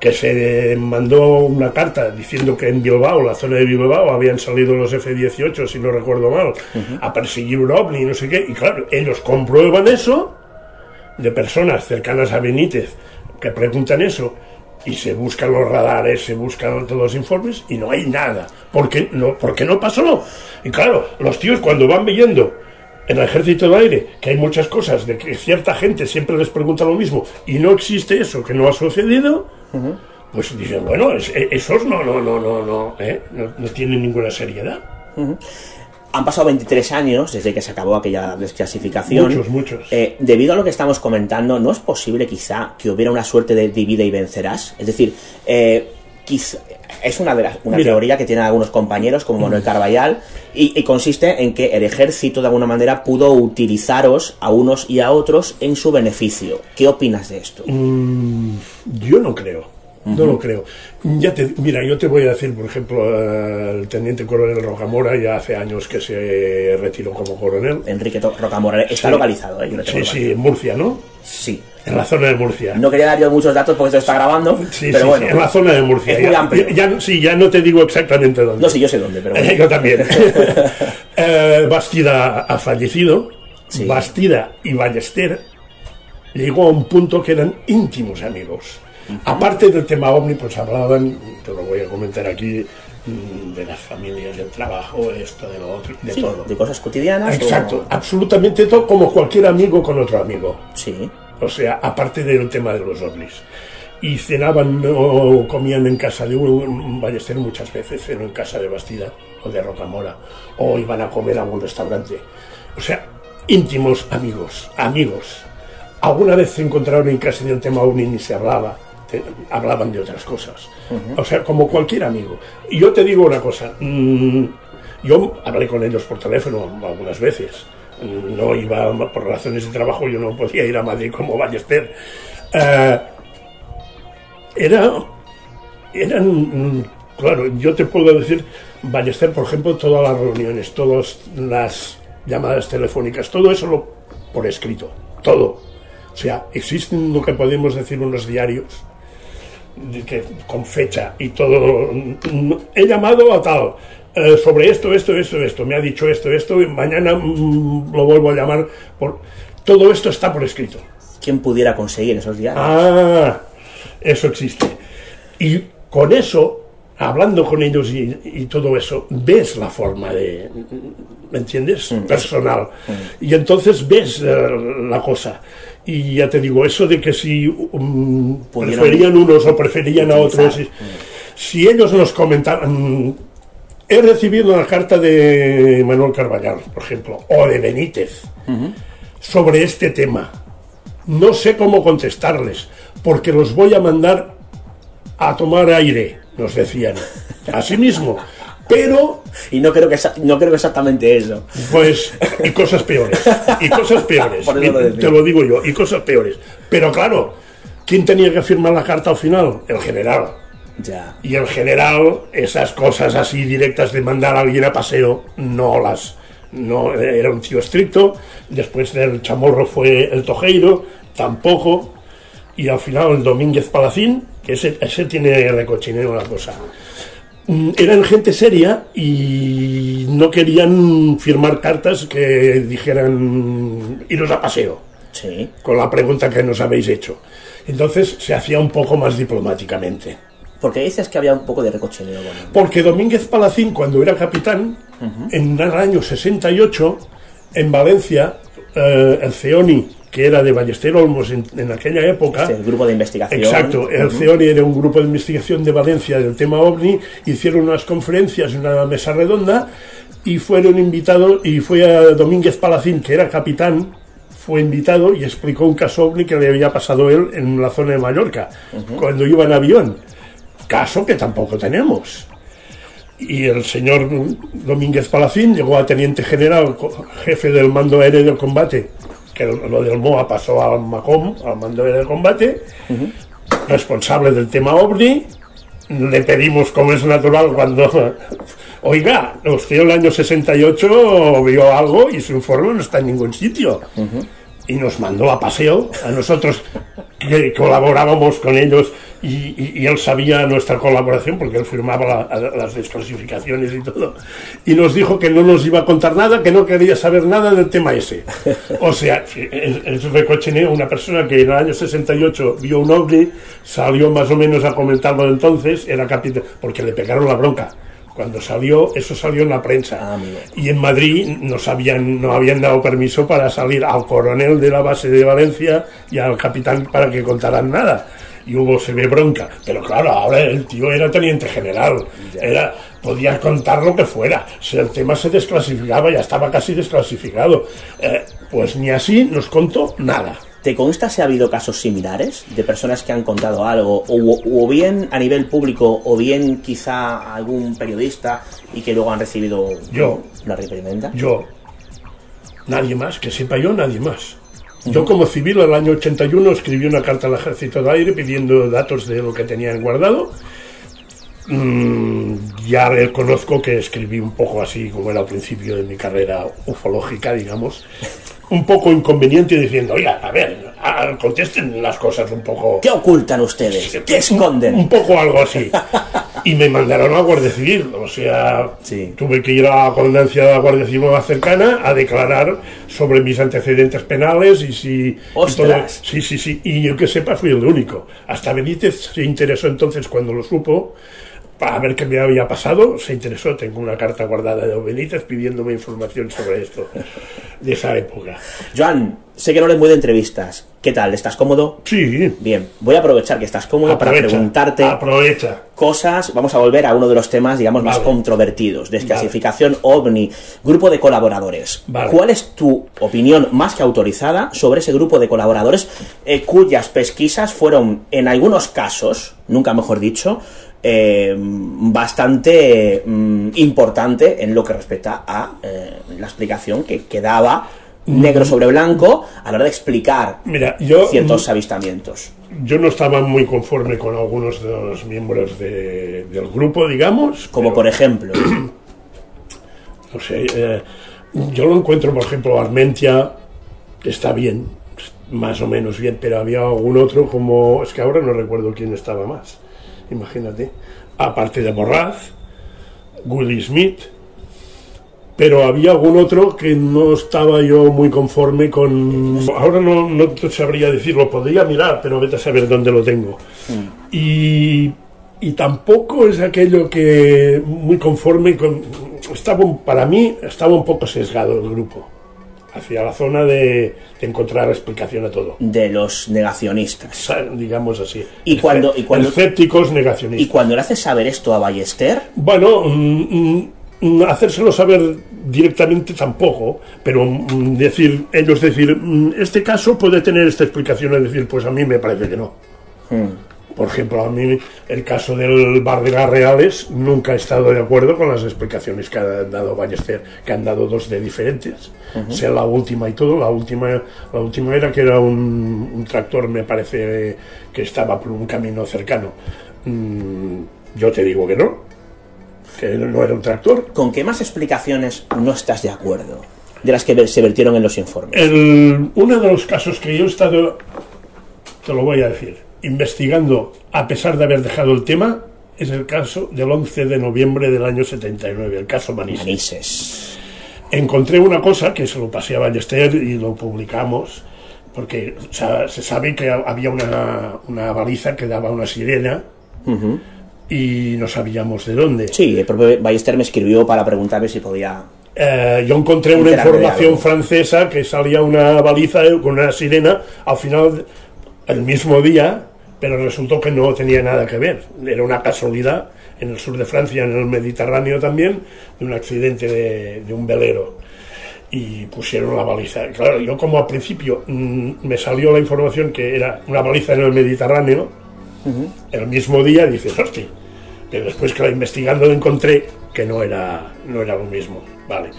que se mandó una carta diciendo que en Bilbao, la zona de Bilbao, habían salido los F-18, si no recuerdo mal, a perseguir un ovni y no sé qué. Y claro, ellos comprueban eso de personas cercanas a Benítez que preguntan eso y se buscan los radares, se buscan todos los informes y no hay nada. porque no, porque no pasó? Y claro, los tíos cuando van viendo en el ejército del aire que hay muchas cosas de que cierta gente siempre les pregunta lo mismo y no existe eso que no ha sucedido, pues dicen, bueno, es- e- esos no, no, no, no, no, ¿eh? no, no tienen ninguna seriedad. Han pasado 23 años desde que se acabó aquella desclasificación. Muchos, muchos. Eh, debido a lo que estamos comentando, ¿no es posible quizá que hubiera una suerte de divide y vencerás? Es decir, eh, quizá- es una, una Mira. teoría que tienen algunos compañeros como Manuel Carballal y, y consiste en que el ejército de alguna manera pudo utilizaros a unos y a otros en su beneficio. ¿Qué opinas de esto? Mm, yo no creo. No lo creo. Ya te, mira, yo te voy a decir, por ejemplo, el teniente coronel Rocamora ya hace años que se retiró como coronel. Enrique Rocamora está Sí. localizado, ¿eh? Sí, sí, en Murcia, ¿no? Sí. En la zona de Murcia. No quería dar yo muchos datos porque esto está grabando, Sí, pero sí, bueno. sí, en la zona de Murcia. Es muy amplio. ya- ya- sí, ya no te digo exactamente dónde. No sé, yo sé dónde, pero bueno. <laughs> yo también. <laughs> Eh, Bastida ha fallecido. Sí. Bastida y Ballester llegó a un punto que eran íntimos amigos. Aparte del tema ovni, pues hablaban, te lo voy a comentar aquí, mm, de las familias, del trabajo, esto, de lo otro, de Sí, todo. de cosas cotidianas. Exacto, o- absolutamente todo, como cualquier amigo con otro amigo. Sí. O sea, aparte del tema de los ovnis. Y cenaban o comían en casa de un Ballester muchas veces, cenó en casa de Bastida. o de Rocamora, o iban a comer a un restaurante. O sea, íntimos amigos, amigos. Alguna vez se encontraron en casa del tema ovni y se hablaba, te- hablaban de otras cosas. O sea, como cualquier amigo. Y yo te digo una cosa, mm, yo hablé con ellos por teléfono algunas veces. No iba por razones de trabajo, yo no podía ir a Madrid como Ballester. Eh, era, eran, mm, claro, yo te puedo decir, Ballester, por ejemplo, todas las reuniones, todas las llamadas telefónicas, todo eso lo, por escrito, todo. O sea, existen lo que podemos decir unos diarios que, con fecha y todo. mm, He llamado a tal. eh, sobre esto, esto, esto, esto, me ha dicho esto, esto, y mañana mm, lo vuelvo a llamar. Por... Todo esto está por escrito. ¿Quién pudiera conseguir esos diarios? Ah, eso existe. Y con eso, hablando con ellos y, y todo eso, ves la forma de, ¿me entiendes? Personal. Y entonces ves eh, la cosa. Y ya te digo, eso de que si um, preferían unos o preferían a otros, si, ellos nos comentaban... mm, He recibido una carta de Manuel Carballal, por ejemplo, o de Benítez, sobre este tema. No sé cómo contestarles, porque los voy a mandar a tomar aire, nos decían. <laughs> Así mismo. Pero, Y no creo que, no creo que exactamente eso. pues, y cosas peores. Y cosas <laughs> peores. Por eso lo Y te lo digo yo, y cosas peores. Pero claro, ¿quién tenía que firmar la carta al final? El general. Ya. Y el general, esas cosas así directas de mandar a alguien a paseo, no las. No, era un tío estricto. Después del chamorro fue el tojeiro, tampoco. Y al final el Domínguez Palacín, que ese, ese tiene recochineo la cosa. Mm, Eran gente seria y no querían firmar cartas que dijeran iros a paseo Sí. con la pregunta que nos habéis hecho. Entonces se hacía un poco más diplomáticamente. Porque dices que había un poco de recochineo. Bueno, Porque Domínguez Palacín, cuando era capitán, en el año 68, en Valencia, eh, el CEONI, que era de Ballester Olmos en, en aquella época, Este, el grupo de investigación. Exacto, el. CEONI era un grupo de investigación de Valencia del tema OVNI, hicieron unas conferencias, una mesa redonda, y fueron invitados, y fue a Domínguez Palacín, que era capitán, fue invitado y explicó un caso OVNI que le había pasado él en la zona de Mallorca, cuando iba en avión. Caso que tampoco tenemos. Y el señor Domínguez Palacín llegó a teniente general, jefe del mando aéreo del combate, que lo del MOA pasó al MACOM, al mando del combate, responsable del tema OVNI. Le pedimos, como es natural, cuando. <laughs> Oiga, usted el año 68 vio algo y su informe no está en ningún sitio. Y nos mandó a paseo, a nosotros que colaborábamos con ellos y, y- él sabía nuestra colaboración porque él firmaba la- las desclasificaciones y todo. Y nos dijo que no nos iba a contar nada, que no quería saber nada del tema ese. O sea, es, recochineo. Una persona que en el año 68 vio un ovni, salió más o menos a comentarlo entonces, era capitán, porque le pegaron la bronca. Cuando salió, eso salió en la prensa. Ah. Y en Madrid nos habían, no habían dado permiso para salir al coronel de la base de Valencia y al capitán para que contaran nada. Y hubo, se ve bronca. Pero claro, ahora el tío era teniente general. Era, podía contar lo que fuera. Si el tema se desclasificaba, ya estaba casi desclasificado. Eh, pues ni así nos contó nada. ¿Te consta si ha habido casos similares de personas que han contado algo, o, o bien a nivel público, o bien quizá algún periodista y que luego han recibido Yo. una reprimenda? Yo, nadie más, que sepa yo, nadie más. Yo como civil el año 81 escribí una carta al ejército de aire pidiendo datos de lo que tenían guardado. Mm, ya reconozco que escribí un poco así como era al principio de mi carrera ufológica, digamos. Un poco inconveniente diciendo, oiga, a ver, contesten las cosas un poco... ¿Qué ocultan ustedes? ¿Qué esconden? Un poco algo así. <laughs> Y me mandaron a Guardia Civil. O sea, tuve que ir a la comandancia de la Guardia Civil más cercana a declarar sobre mis antecedentes penales y si. y ¡Ostras! sí, sí, sí. Y yo que sepa, fui el único. Hasta Benítez se interesó entonces cuando lo supo. Para ver qué me había pasado, se interesó. Tengo una carta guardada de Benítez pidiéndome información sobre esto, de esa época. Joan, sé que no eres muy de entrevistas. ¿Qué tal? ¿Estás cómodo? Sí. Bien, voy a aprovechar que estás cómodo para preguntarte Aprovecha. cosas. Vamos a volver a uno de los temas, digamos, más controvertidos. Desclasificación OVNI, grupo de colaboradores. Vale. ¿Cuál es tu opinión más que autorizada sobre ese grupo de colaboradores eh, cuyas pesquisas fueron, en algunos casos, nunca mejor dicho, eh, bastante mm, importante en lo que respecta a eh, la explicación que, que daba negro sobre blanco a la hora de explicar Mira, yo ciertos avistamientos. yo no estaba muy conforme con algunos de los miembros de- del grupo, digamos. Como por ejemplo. <coughs> No sé, eh, yo lo encuentro, por ejemplo, Armentia está bien, más o menos bien, pero había algún otro como, es que ahora no recuerdo quién estaba más, imagínate, aparte de Borraz, Willie Smith, pero había algún otro que no estaba yo muy conforme con... Ahora no, no sabría decirlo, podría mirar, pero vete a saber dónde lo tengo. Y, y tampoco es aquello que muy conforme con... Estaba, para mí estaba un poco sesgado el grupo, hacia la zona de, de encontrar explicación a todo. de los negacionistas. Digamos así. Y cuando- y cuando- Escépticos negacionistas. Y cuando le haces saber esto a Ballester, Bueno, mm, mm, hacérselo saber directamente tampoco, pero mm, decir, ellos decir, mm, este caso puede tener esta explicación, es decir, pues a mí me parece que no. Por ejemplo, a mí el caso del bar de las Reales nunca he estado de acuerdo con las explicaciones que ha dado Ballester, que han dado dos de diferentes. Ujú. Sea la última y todo, la última, la última era que era un, un tractor, me parece, que estaba por un camino cercano. Mm, yo te digo que no, que no era un tractor. ¿con qué más explicaciones no estás de acuerdo? De las que se vertieron en los informes. El- uno de los casos que yo he estado, te lo voy a decir, investigando a pesar de haber dejado el tema, es el caso del 11 de noviembre del año 79, el caso Manises. Encontré una cosa que se lo pasé a Ballester y lo publicamos, porque o sea, se sabe que había una, una baliza que daba una sirena Ujú. y no sabíamos de dónde. Sí, el propio Ballester me escribió para preguntarme si podía... Eh, yo encontré una información francesa que salía una baliza con una sirena al final el mismo día, pero resultó que no tenía nada que ver. Era una casualidad en el sur de Francia, en el Mediterráneo también, de un accidente de, de un velero. Y pusieron la baliza. Claro, yo como al principio mm, me salió la información que era una baliza en el Mediterráneo, el mismo día dices, hostia, pero después que la investigando encontré que no era, no era lo mismo. Vale.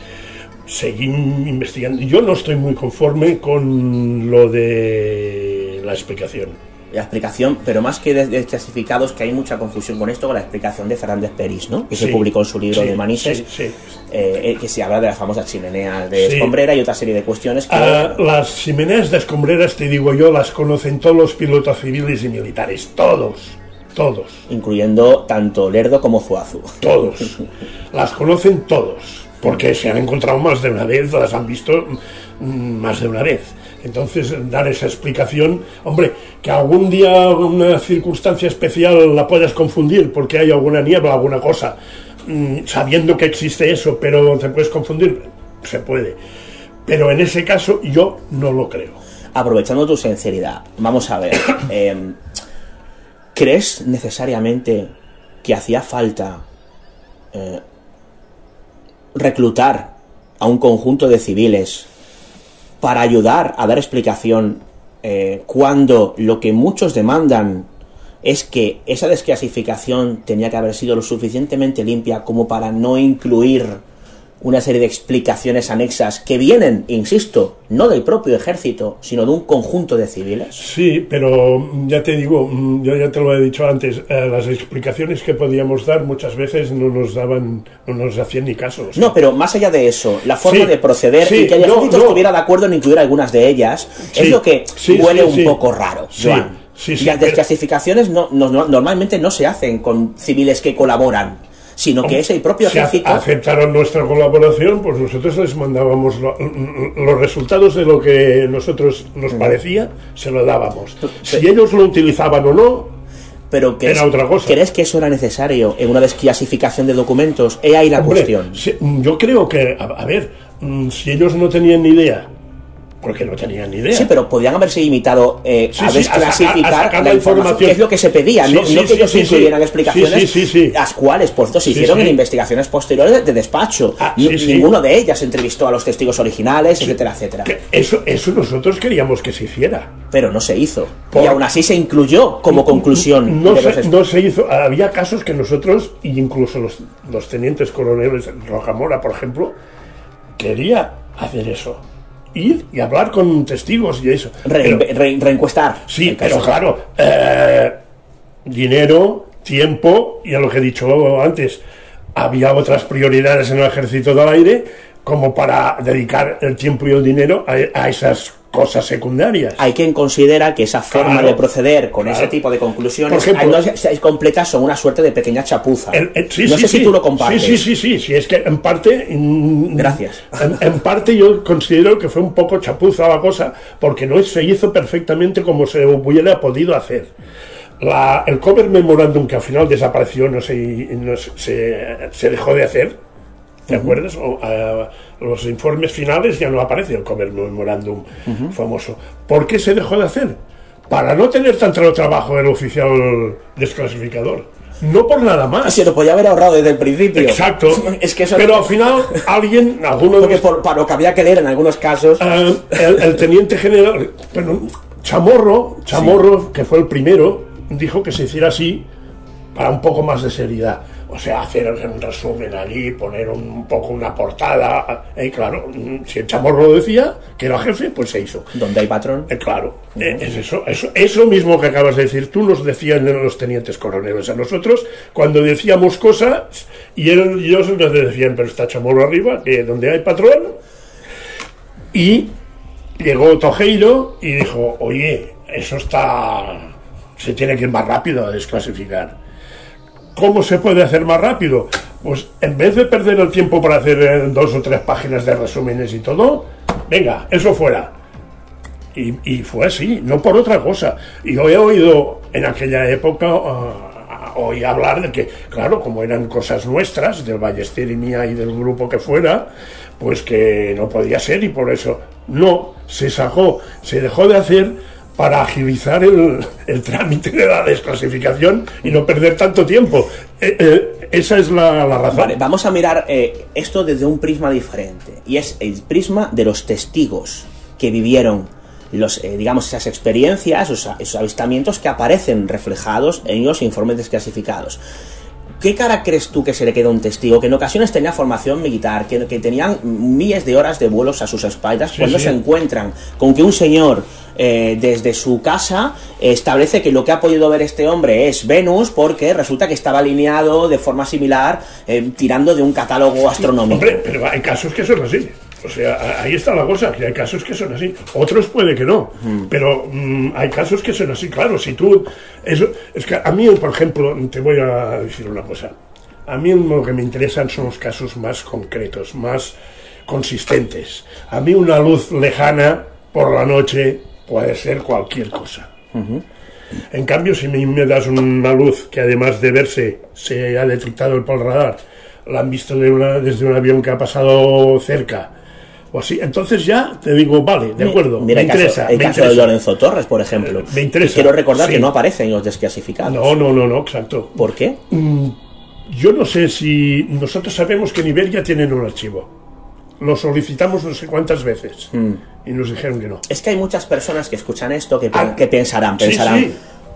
Seguí investigando. Yo no estoy muy conforme con lo de la explicación. La explicación, pero más que de- desclasificados, que hay mucha confusión con esto, con la explicación de Fernández Peris, ¿no? Que se publicó en su libro sí, de Manises, sí, eh, eh, que se habla de las famosas chimeneas de escombrera y otra serie de cuestiones que... Ah, las chimeneas de escombreras, te digo yo, las conocen todos los pilotos civiles y militares. Todos. Todos. incluyendo tanto Lerdo como Zuazu. Todos. Las conocen todos. Porque se han encontrado más de una vez, las han visto mm, más de una vez. Entonces, dar esa explicación, hombre, que algún día una circunstancia especial la puedas confundir porque hay alguna niebla, alguna cosa, mm, sabiendo que existe eso, pero te puedes confundir, se puede. Pero en ese caso yo no lo creo. Aprovechando tu sinceridad, vamos a ver. <coughs> em, ¿Crees necesariamente que hacía falta eh, reclutar a un conjunto de civiles para ayudar a dar explicación eh, cuando lo que muchos demandan es que esa desclasificación tenía que haber sido lo suficientemente limpia como para no incluir una serie de explicaciones anexas que vienen, insisto, no del propio ejército, sino de un conjunto de civiles? Sí, pero mm, ya te digo, mm, yo ya te lo he dicho antes, eh, las explicaciones que podíamos dar muchas veces no nos daban, no nos hacían ni caso. o sea, No, pero más allá de eso, la forma Sí, de proceder sí, y que el no, ejército no. estuviera de acuerdo en incluir algunas de ellas Sí, es lo que huele un poco raro, Joan. sí, sí, y las desclasificaciones no, no- no- normalmente no se hacen con civiles que colaboran, sino que es el propio si ejército. aceptaron nuestra colaboración, pues nosotros les mandábamos lo- los resultados de lo que nosotros nos parecía, se lo dábamos. Si ellos lo utilizaban o no, Pero ¿crees, Era otra cosa. ¿crees que eso era necesario en una desclasificación de documentos? He ahí la Hombre, cuestión. yo creo que, a, a ver, mm, si ellos no tenían ni idea, porque no tenían ni idea. Sí, pero podían haberse limitado eh, Sí, a sí, a desclasificar a la información, que es lo que se pedía, Sí, no, no que ellos incluyeran explicaciones, las cuales, por cierto, se hicieron en investigaciones posteriores de despacho. Ah. Ninguno de ellas entrevistó a los testigos originales, etcétera, etcétera. Que eso, eso nosotros queríamos que se hiciera. Pero no se hizo. Por- Y aún así se incluyó como conclusión. No se, no se hizo. Había casos que nosotros, incluso los, los tenientes coroneles, Rocamora, por ejemplo, quería hacer eso. Ir y hablar con testigos y eso. Re- Pero- re- reencuestar. Sí, pero claro, eh, dinero, tiempo, y a lo que he dicho antes, había otras prioridades en el ejército del aire como para dedicar el tiempo y el dinero a, a esas cosas secundarias. Hay quien considera que esa forma Claro, de proceder con claro. ese tipo de conclusiones, Por ejemplo, no completas, son una suerte de pequeña chapuza. El- el- sí, no sí, sé si sí. tú lo compartes. Sí, sí, sí, sí, sí, es que en parte... mm, Gracias. En, en parte yo considero que fue un poco chapuza la cosa, porque no se hizo perfectamente como se hubiera podido hacer. La- el cover memorandum que al final desapareció, no sé, no se, se dejó de hacer, ¿te acuerdas? O, eh, los informes finales ya no aparece el cover memorandum famoso. ¿Por qué se dejó de hacer? Para no tener tanto trabajo el oficial desclasificador. No por nada más. Se lo podía haber ahorrado desde el principio. Exacto. <laughs> Es que eso Pero al final alguien, alguno de Porque los- por, para lo que había que leer en algunos casos. eh, el, el teniente general, bueno, Chamorro, Chamorro, que fue el primero, dijo que se hiciera así para un poco más de seriedad. O sea, hacer un resumen allí, poner un poco una portada. Y claro, mm, si el Chamorro lo decía, que era jefe, pues se hizo. Donde hay patrón. Eh, claro, eh, es eso, eso, eso mismo que acabas de decir, tú nos decían los tenientes coroneles a nosotros, cuando decíamos cosas, y ellos nos decían, pero está chamorro arriba, que donde hay patrón, y llegó Tojeiro y dijo, oye, eso está, se tiene que ir más rápido a desclasificar. ¿Cómo se puede hacer más rápido? Pues en vez de perder el tiempo para hacer eh, dos o tres páginas de resúmenes y todo, venga, eso fuera. Y, y fue así, no por otra cosa. Y yo he oído en aquella época, ah, oí hablar de que, claro, como eran cosas nuestras, del Ballester y mía y del grupo que fuera, pues que no podía ser y por eso no, se sacó, se dejó de hacer para agilizar el, el trámite de la desclasificación y no perder tanto tiempo. Eh, eh, esa es la, la razón. Vale, vamos a mirar eh, esto desde un prisma diferente. Y es el prisma de los testigos que vivieron los, digamos, esas experiencias, esos, esos avistamientos que aparecen reflejados en los informes desclasificados. ¿Qué cara crees tú que se le queda a un testigo que en ocasiones tenía formación militar, que, que tenían miles de horas de vuelos a sus espaldas, Sí, cuando sí. se encuentran con que un señor eh, desde su casa establece que lo que ha podido ver este hombre es Venus porque resulta que estaba alineado de forma similar eh, tirando de un catálogo astronómico? Hombre, pero hay casos que son así. O sea, ahí está la cosa, que hay casos que son así. Otros puede que no. Pero mm, hay casos que son así, claro. Si tú. Eso, es que a mí, por ejemplo, te voy a decir una cosa. A mí lo que me interesan son los casos más concretos, más consistentes. A mí una luz lejana por la noche puede ser cualquier cosa. En cambio, si me, me das una luz que además de verse se ha detectado por el radar, la han visto de una- desde un avión que ha pasado cerca, o así, entonces ya te digo, vale, de acuerdo, Mira me el caso, interesa. el me caso de. Lorenzo Torres, por ejemplo. me interesa, quiero recordar sí. que no aparece en los desclasificados. No, no, no, no, exacto. ¿Por qué? Mm, Yo no sé si nosotros sabemos que en Iberia tienen un archivo. Lo solicitamos no sé cuántas veces Mm. Y nos dijeron que no. Es que hay muchas personas que escuchan esto que, Ah, que pensarán, pensarán. sí.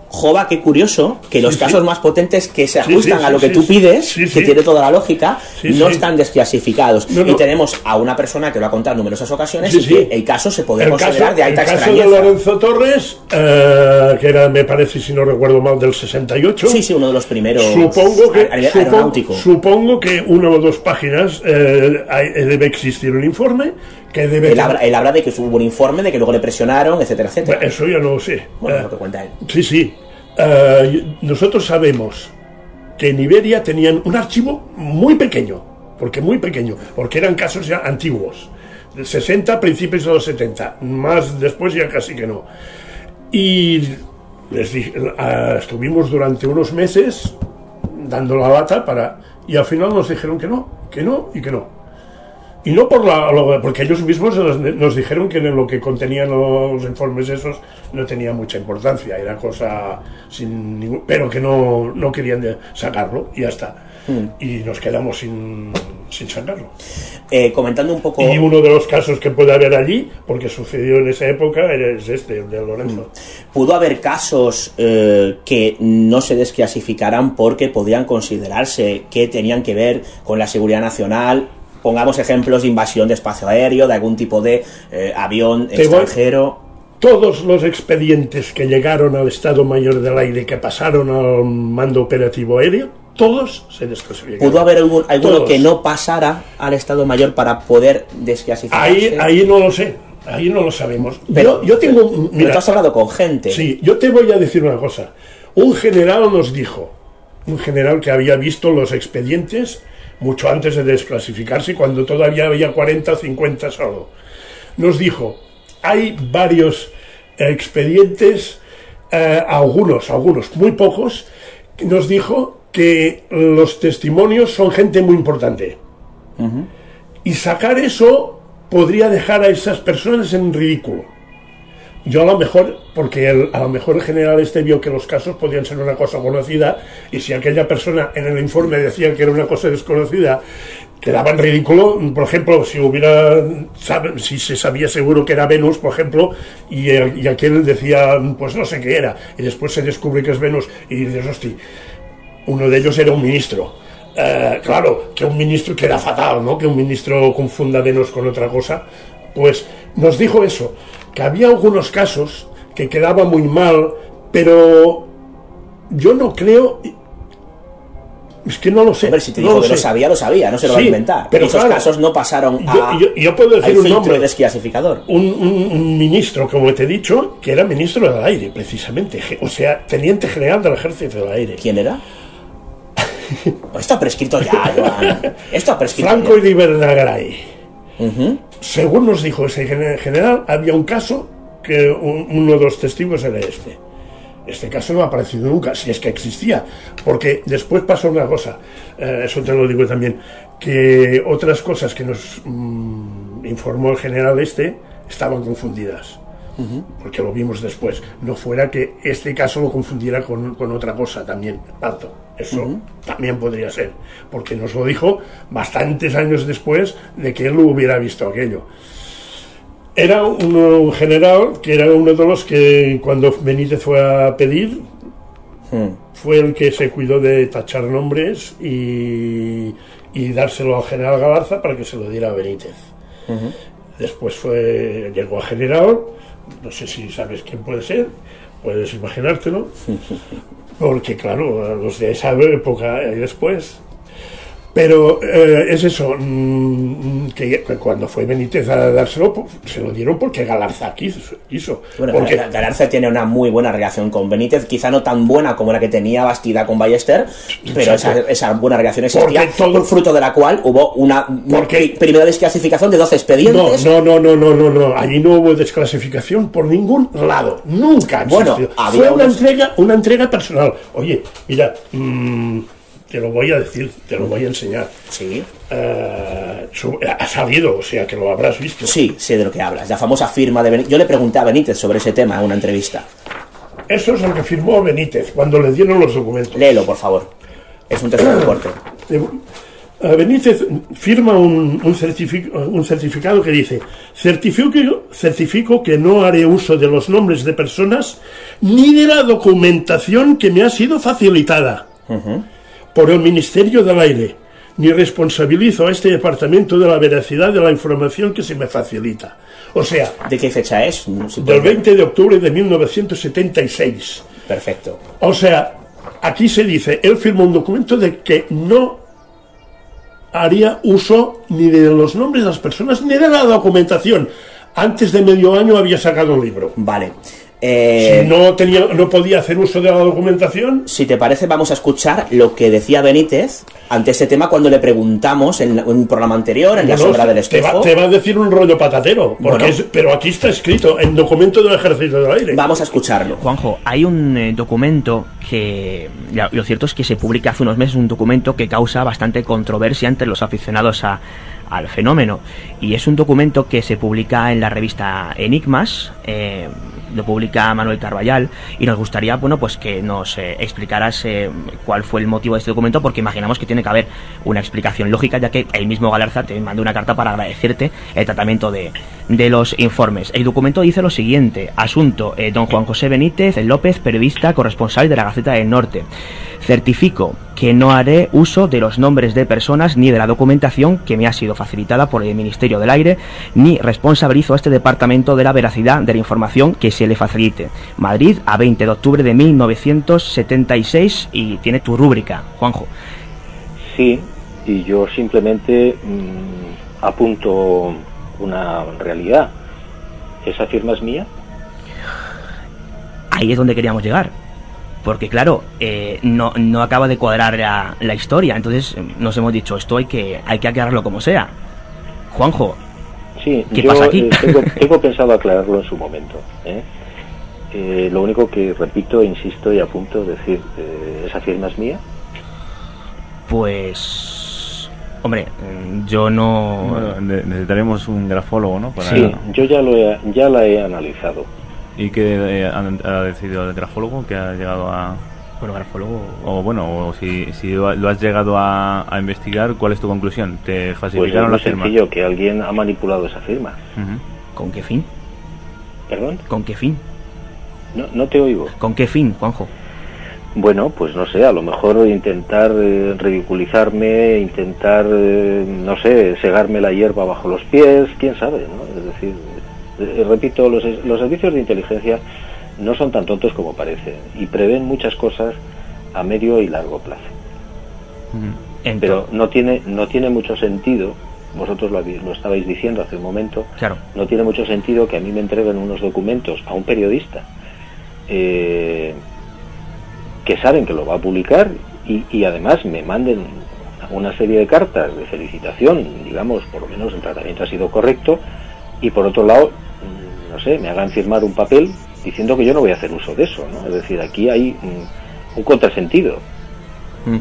Jova, qué curioso que los Sí, casos más potentes que se ajustan a lo que tú pides, que tiene toda la lógica, no están desclasificados. No, Y tenemos a una persona que lo ha contado en numerosas ocasiones y que el caso se puede El considerar caso, de alta el caso de. Lorenzo Torres, eh, que era, me parece, si no recuerdo mal, del 68. Sí, sí, uno de los primeros Supongo que, supongo, aeronáutico. supongo que una o dos páginas eh, debe existir un informe que debe... Él habla, él habla de que hubo un informe, de que luego le presionaron, etcétera, etcétera. Bueno, Eso ya no lo sé. Bueno, Eh, lo que cuenta él. Sí, sí. Eh, nosotros sabemos que en Iberia tenían un archivo muy pequeño, porque muy pequeño, porque eran casos ya antiguos, de 60, principios de los 70, más después ya casi que no. Y Les dije, ah, estuvimos durante unos meses dando la lata para y al final nos dijeron que no, que no y que no. Y no por la, lo- porque ellos mismos nos, nos dijeron que lo que contenían los informes esos no tenía mucha importancia, era cosa sin ningún, pero que no, no querían de- sacarlo y ya está. Y nos quedamos sin, sin sacarlo. Eh, comentando un poco... Y uno de los casos que puede haber allí, porque sucedió en esa época, es este, el de Lorenzo. ¿Pudo haber casos eh, que no se desclasificaran porque podrían considerarse que tenían que ver con la seguridad nacional? Pongamos ejemplos de invasión de espacio aéreo, de algún tipo de eh, avión Te extranjero. Todos los expedientes que llegaron al Estado Mayor del Aire, que pasaron al mando operativo aéreo, todos se desclasificaron. ¿Pudo haber algún, alguno Todos. que no pasara al Estado Mayor para poder desclasificarse? Ahí, ahí no lo sé, ahí no lo sabemos. Pero- yo, yo tengo. pero Mira, tú has hablado con gente. Sí, yo te voy a decir una cosa. Un general nos dijo, un general que había visto los expedientes mucho antes de desclasificarse, cuando todavía había 40 o 50 solo, nos dijo, hay varios expedientes, eh, algunos, algunos, muy pocos, nos dijo que los testimonios son gente muy importante. Y sacar eso podría dejar a esas personas en ridículo. Yo a lo mejor, porque a lo mejor el general este vio que los casos podían ser una cosa conocida y si aquella persona en el informe decía que era una cosa desconocida, quedaba en ridículo. Por ejemplo, si hubiera, si se sabía seguro que era Venus, por ejemplo, y, y aquel decía, pues no sé qué era, y después se descubre que es Venus y dices, hostia, uno de ellos era un ministro. Eh, claro, que un ministro queda fatal, ¿no? Que un ministro confunda Venus con otra cosa. Pues nos dijo eso, que había algunos casos que quedaba muy mal, pero yo no creo. Es que no lo sé. Hombre, si te no dijo que sé. lo sabía, lo sabía, no se lo va a Sí, inventar. pero Esos claro, casos no pasaron a, yo- yo puedo decir un nombre. desclasificador. Un, un- un ministro, como te he dicho, que era ministro del aire, precisamente. O sea, teniente general del ejército del aire. ¿Quién era? <laughs> Esto ha prescrito ya, Joan. Esto ha prescrito Franco ya. y Según nos dijo ese gen- general, había un caso que un- uno de los testigos era este. Este caso no ha aparecido nunca, si es que existía, porque después pasó una cosa, eh, eso te lo digo también, que otras cosas que nos mm, informó el general este estaban confundidas, porque lo vimos después. No fuera que este caso lo confundiera con, con otra cosa también, parto. Eso también podría ser, porque nos lo dijo bastantes años después de que él lo hubiera visto aquello. Era un, general que era uno de los que cuando Benítez fue a pedir, fue el que se cuidó de tachar nombres y, y dárselo al general Galarza para que se lo diera a Benítez. Después fue, llegó a general, no sé si sabes quién puede ser, puedes imaginártelo, <laughs> porque claro, los de esa época y después. Pero eh, es eso, mm, que, que cuando fue Benítez a dárselo, pues, se lo dieron porque Galarza quiso. quiso. Bueno, porque, Gal- Galarza tiene una muy buena relación con Benítez, quizá no tan buena como la que tenía Bastida con Ballester, pero esa, esa buena relación existía, Porque todo- fruto de la cual hubo una pri- primera desclasificación de 12 no, expedientes. no, no, no, no, no, no, allí no hubo desclasificación por ningún lado, nunca. Bueno, había fue una unos- entrega, una entrega personal. Oye, mira, mm, te lo voy a decir, te lo voy a enseñar. Sí. Su- ha salido, o sea que lo habrás visto. Sí, sé de lo que hablas, la famosa firma de Benítez. Yo le pregunté a Benítez sobre ese tema en una entrevista. Eso es lo que firmó Benítez cuando le dieron los documentos. Léelo, por favor. Es un texto muy. <clears throat> Eh, Benítez firma un, un certifi- un certificado que dice certifico, certifico que no haré uso de los nombres de personas ni de la documentación que me ha sido facilitada por el Ministerio del Aire, ni responsabilizo a este departamento de la veracidad de la información que se me facilita. O sea, ¿De qué fecha es? Del puedes- 20 de octubre de 1976. Perfecto. O sea, aquí se dice, él firma un documento de que no haría uso ni de los nombres de las personas ni de la documentación. Antes de medio año había sacado un libro. Vale. Eh, si no, tenía, no podía hacer uso de la documentación. Si te parece, vamos a escuchar lo que decía Benítez ante ese tema cuando le preguntamos en un programa anterior, en La Sombra del te va, Espejo. te va a decir un rollo patatero, porque Bueno. es- pero aquí está escrito en documento del Ejército del Aire. Vamos a escucharlo. Juanjo, hay un eh, documento que, lo cierto es que se publica hace unos meses, un documento que causa bastante controversia entre los aficionados a- al fenómeno. Y es un documento que se publica en la revista Enigmas, eh, lo publica Manuel Carballal, y nos gustaría, bueno, pues que nos eh, explicaras eh, cuál fue el motivo de este documento, porque imaginamos que tiene que haber una explicación lógica, ya que el mismo Galarza te mandó una carta para agradecerte el tratamiento de, de los informes. El documento dice lo siguiente, asunto, eh, don Juan José Benítez López, periodista corresponsal de la Gaceta del Norte. Certifico que no haré uso de los nombres de personas ni de la documentación que me ha sido facilitada por el Ministerio del Aire, ni responsabilizo a este departamento de la veracidad de la información que se le facilite. Madrid, a 20 de octubre de 1976 y tiene tu rúbrica, Juanjo. Sí, y yo simplemente mm, apunto una realidad. ¿Esa firma es mía? Ahí es donde queríamos llegar. Porque claro, eh, no, no acaba de cuadrar la, la historia. Entonces eh, nos hemos dicho, esto hay que, hay que aclararlo como sea. Juanjo, Sí, ¿Qué yo pasa aquí? eh, tengo, <laughs> tengo pensado aclararlo en su momento. ¿eh? Eh, lo único que repito, insisto y apunto decir, eh, ¿esa firma es mía? pues... Hombre, mm, yo no... Bueno, ne- necesitaremos un grafólogo, ¿no? Para- Sí, yo ya, lo he- ya la he analizado. ¿Y qué eh, han- ha decidido el grafólogo que ha llegado a...? Bueno, grafólogo... O bueno, o si, si lo has llegado a, a investigar, ¿cuál es tu conclusión? ¿Te Pues es falsificaron muy la firma? sencillo, que alguien ha manipulado esa firma. ¿Con qué fin? ¿Perdón? ¿Con qué fin? No, no te oigo. ¿Con qué fin, Juanjo? Bueno, pues no sé, a lo mejor intentar eh, ridiculizarme, intentar, eh, no sé, segarme la hierba bajo los pies, quién sabe, ¿no? Es decir, eh, repito, los, los servicios de inteligencia no son tan tontos como parecen y prevén muchas cosas a medio y largo plazo. Ento- Pero no tiene, no tiene mucho sentido, vosotros lo, habéis- lo estabais diciendo hace un momento, Claro. no tiene mucho sentido que a mí me entreguen unos documentos a un periodista eh, que saben que lo va a publicar y, además me manden una serie de cartas de felicitación, digamos, por lo menos el tratamiento ha sido correcto, y por otro lado, mm, no sé, me hagan firmar un papel diciendo que yo no voy a hacer uso de eso, ¿no? Es decir, aquí hay un contrasentido. Mm.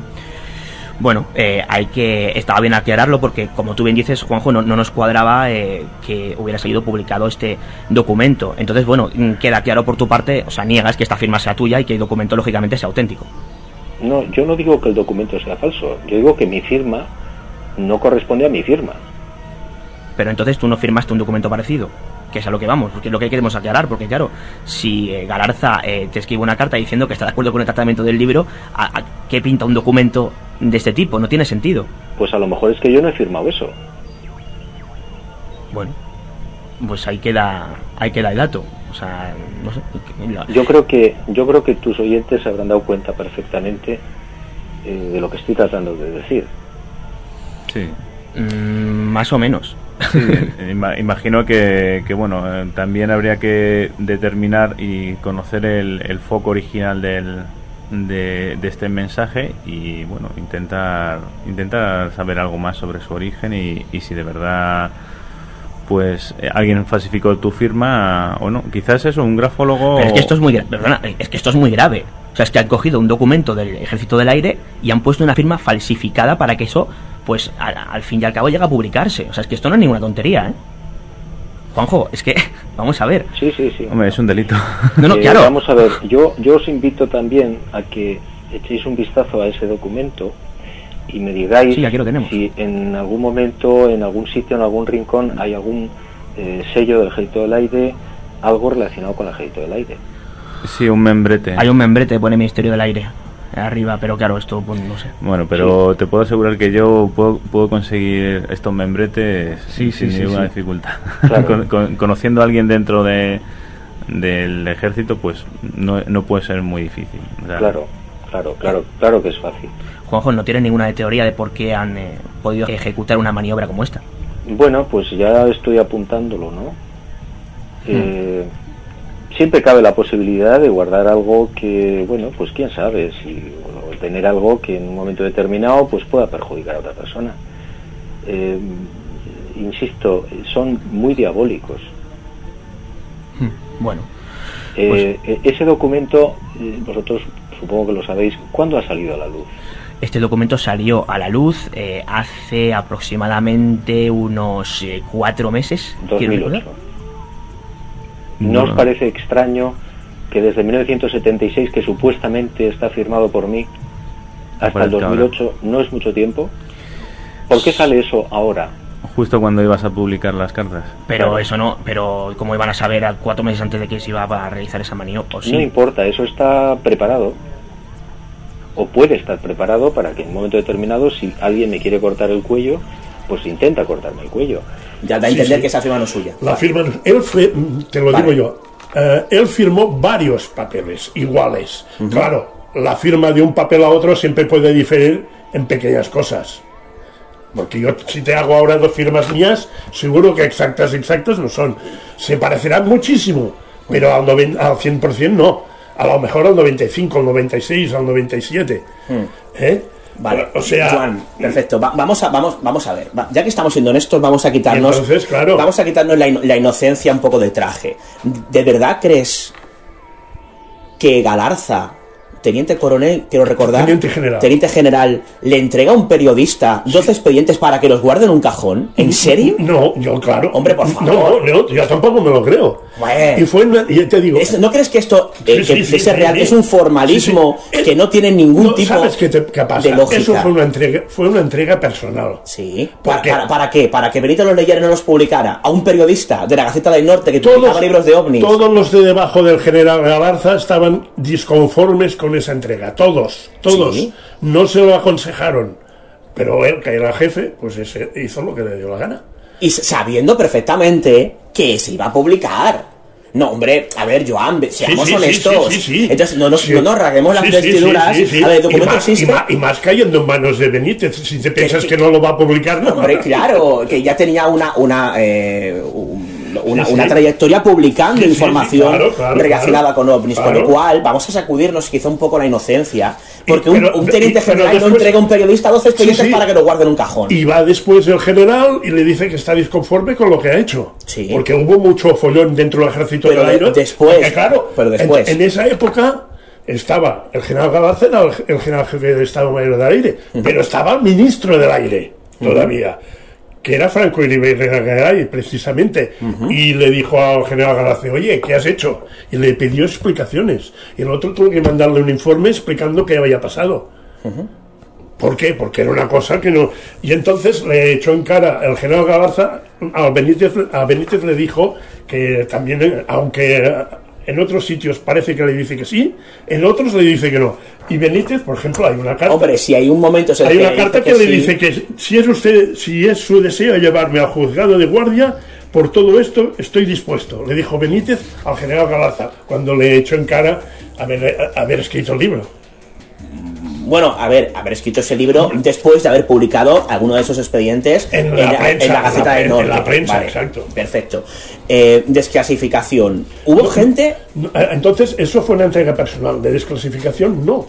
Bueno, eh, hay que... Estaba bien aclararlo porque, como tú bien dices, Juanjo, no, no nos cuadraba eh, que hubiera salido publicado este documento. Entonces, bueno, mm, queda claro por tu parte, o sea, niegas que esta firma sea tuya y que el documento, lógicamente, sea auténtico. No, yo no digo que el documento sea falso, yo digo que mi firma no corresponde a mi firma. Pero entonces tú no firmaste un documento parecido, que es a lo que vamos, porque es lo que queremos aclarar, porque claro, si eh, Galarza eh, te escribe una carta diciendo que está de acuerdo con el tratamiento del libro, ¿a, a qué pinta un documento de este tipo? No tiene sentido. Pues a lo mejor es que yo no he firmado eso. Bueno, pues ahí queda, ahí queda el dato. O sea, no sé. la- Yo creo que yo creo que tus oyentes se habrán dado cuenta perfectamente eh, de lo que estoy tratando de decir. Sí. Mm, más o menos. Sí, imagino que, que, bueno, eh, también habría que determinar y conocer el, el foco original del, de, de este mensaje y, bueno, intentar, intentar saber algo más sobre su origen y, y si de verdad pues eh, alguien falsificó tu firma o no. Quizás eso, un grafólogo... Pero es que esto es muy perdona, es que esto es muy grave. O sea, es que han cogido un documento del Ejército del Aire y han puesto una firma falsificada para que eso, pues, al, al fin y al cabo llegue a publicarse. O sea, es que esto no es ninguna tontería, ¿eh? Juanjo, es que, <laughs> vamos a ver. Sí, sí, sí. Hombre, es un delito. <laughs> No, no, Eh, claro. Vamos a ver, yo, yo os invito también a que echéis un vistazo a ese documento y me digáis Sí, aquí lo tenemos. si en algún momento, en algún sitio, en algún rincón, hay algún eh, sello del Ejército del Aire, algo relacionado con el Ejército del Aire. Sí, un membrete. Hay un membrete, pone Ministerio del Aire arriba, pero claro, esto, pues, no sé. Bueno, pero te puedo asegurar que yo puedo, puedo conseguir estos membretes Sí, sí, sin sí, ninguna sí. dificultad. Claro. <laughs> Con- con- conociendo a alguien dentro de del ejército, pues no, no puede ser muy difícil. O sea, Claro, claro, claro, claro que es fácil. Juanjo, no tiene ninguna teoría de por qué han eh, podido ejecutar una maniobra como esta. Bueno, pues ya estoy apuntándolo, ¿no? Eh, siempre cabe la posibilidad de guardar algo que, bueno, pues quién sabe, si o tener algo que en un momento determinado pues pueda perjudicar a otra persona. Eh, insisto, son muy diabólicos. Bueno, Eh, eh, ese documento, eh, vosotros supongo que lo sabéis, ¿cuándo ha salido a la luz? este documento salió a la luz eh, hace aproximadamente unos cuatro meses. quiero 2008. ¿No os parece extraño que desde 1976, que supuestamente está firmado por mí, hasta el parezca ahora. 2008 no es mucho tiempo? ¿Por qué sale eso ahora? Justo cuando ibas a publicar las cartas. Pero Claro. eso no, pero como iban a saber a cuatro meses antes de que se iba a realizar esa maniobra, o sí. No importa, eso está preparado. O puede estar preparado para que en un momento determinado, si alguien me quiere cortar el cuello, pues intenta cortarme el cuello. Ya da a entender sí. que esa firma no es suya. La firma, él fue, te lo Vale. digo yo, eh, él firmó varios papeles iguales. Claro, la firma de un papel a otro siempre puede diferir en pequeñas cosas. Porque yo, si te hago ahora dos firmas mías, seguro que exactas, exactas no son. Se parecerán muchísimo, pero al, noven- al 100% no. A lo mejor al 95, al 96, al 97. ¿Eh? Vale, O sea, Joan, perfecto. Va- vamos, a, vamos, vamos a ver. Va- ya que estamos siendo honestos, vamos a quitarnos. Y entonces, claro. Vamos a quitarnos la, la inocencia un poco de traje. ¿De verdad crees que Galarza, teniente coronel, quiero recordar. Teniente general. teniente general, le entrega a un periodista 12 expedientes para que los guarde en un cajón? ¿En serio? No, yo, claro. Hombre, por favor. No, no, yo tampoco me lo creo. Bueno. Y fue, y te digo. ¿No crees que esto, eh, Sí, que sí, sí, de ser sí, real, es un formalismo que no tiene ningún No, tipo ¿Sabes qué, te- qué pasa? de lógica? Eso fue una entrega, fue una entrega personal. Sí. ¿Para, para, para qué? ¿Para que Benito los leyera y no los publicara? A un periodista de la Gaceta del Norte que publicaba libros de ovnis. Todos los de debajo del general Galarza estaban disconformes con esa entrega. Todos, todos. Sí. No se lo aconsejaron. Pero él, que era jefe, pues ese hizo lo que le dio la gana. Y sabiendo perfectamente que se iba a publicar. No, hombre, a ver, Joan, seamos Sí, sí, sí, honestos. sí. Entonces, no nos, no nos rasguemos las vestiduras. A ver, el Y más- existe. Y más, y más cayendo en manos de Benítez. Si te piensas que- que, no lo va a publicar, no. Hombre, claro, que ya tenía una una eh, un- una, Sí, sí. una trayectoria publicando información claro, claro, relacionada claro. con ovnis, con lo cual vamos a sacudirnos quizá un poco la inocencia, porque un, pero- un teniente y- general no entrega a un periodista 12 expedientes para que lo guarde en un cajón. Y va después el general y le dice que está disconforme con lo que ha hecho. Porque hubo mucho follón dentro del ejército Pero del de- aire. después, Porque, claro, pero después. En, en esa época estaba el general Galarza, era el, el general jefe del Estado Mayor del Aire, pero estaba el ministro del Aire todavía. Que era Franco Irigaray, precisamente. Y le dijo al general Galarza, oye, ¿qué has hecho? Y le pidió explicaciones. Y el otro tuvo que mandarle un informe explicando qué había pasado. ¿Por qué? Porque era una cosa que no. Y entonces le echó en cara el general Galarza, a Benítez, a Benítez le dijo que también, eh, aunque en otros sitios parece que le dice que sí, en otros le dice que no. Y Benítez, por ejemplo, hay una carta. Hombre, si hay un momento el Hay que una le carta dice que, le dice que si es usted, si es su deseo llevarme al juzgado de guardia, por todo esto estoy dispuesto. Le dijo Benítez al general Galarza cuando le echó en cara haber, haber escrito el libro. Bueno, a ver, haber escrito ese libro después de haber publicado alguno de esos expedientes En la prensa, en la Gaceta en la del Norte. en la prensa, Vale, exacto. Perfecto. Eh, desclasificación. ¿Hubo gente? No, eh, Entonces, eso fue una entrega personal. De desclasificación, no.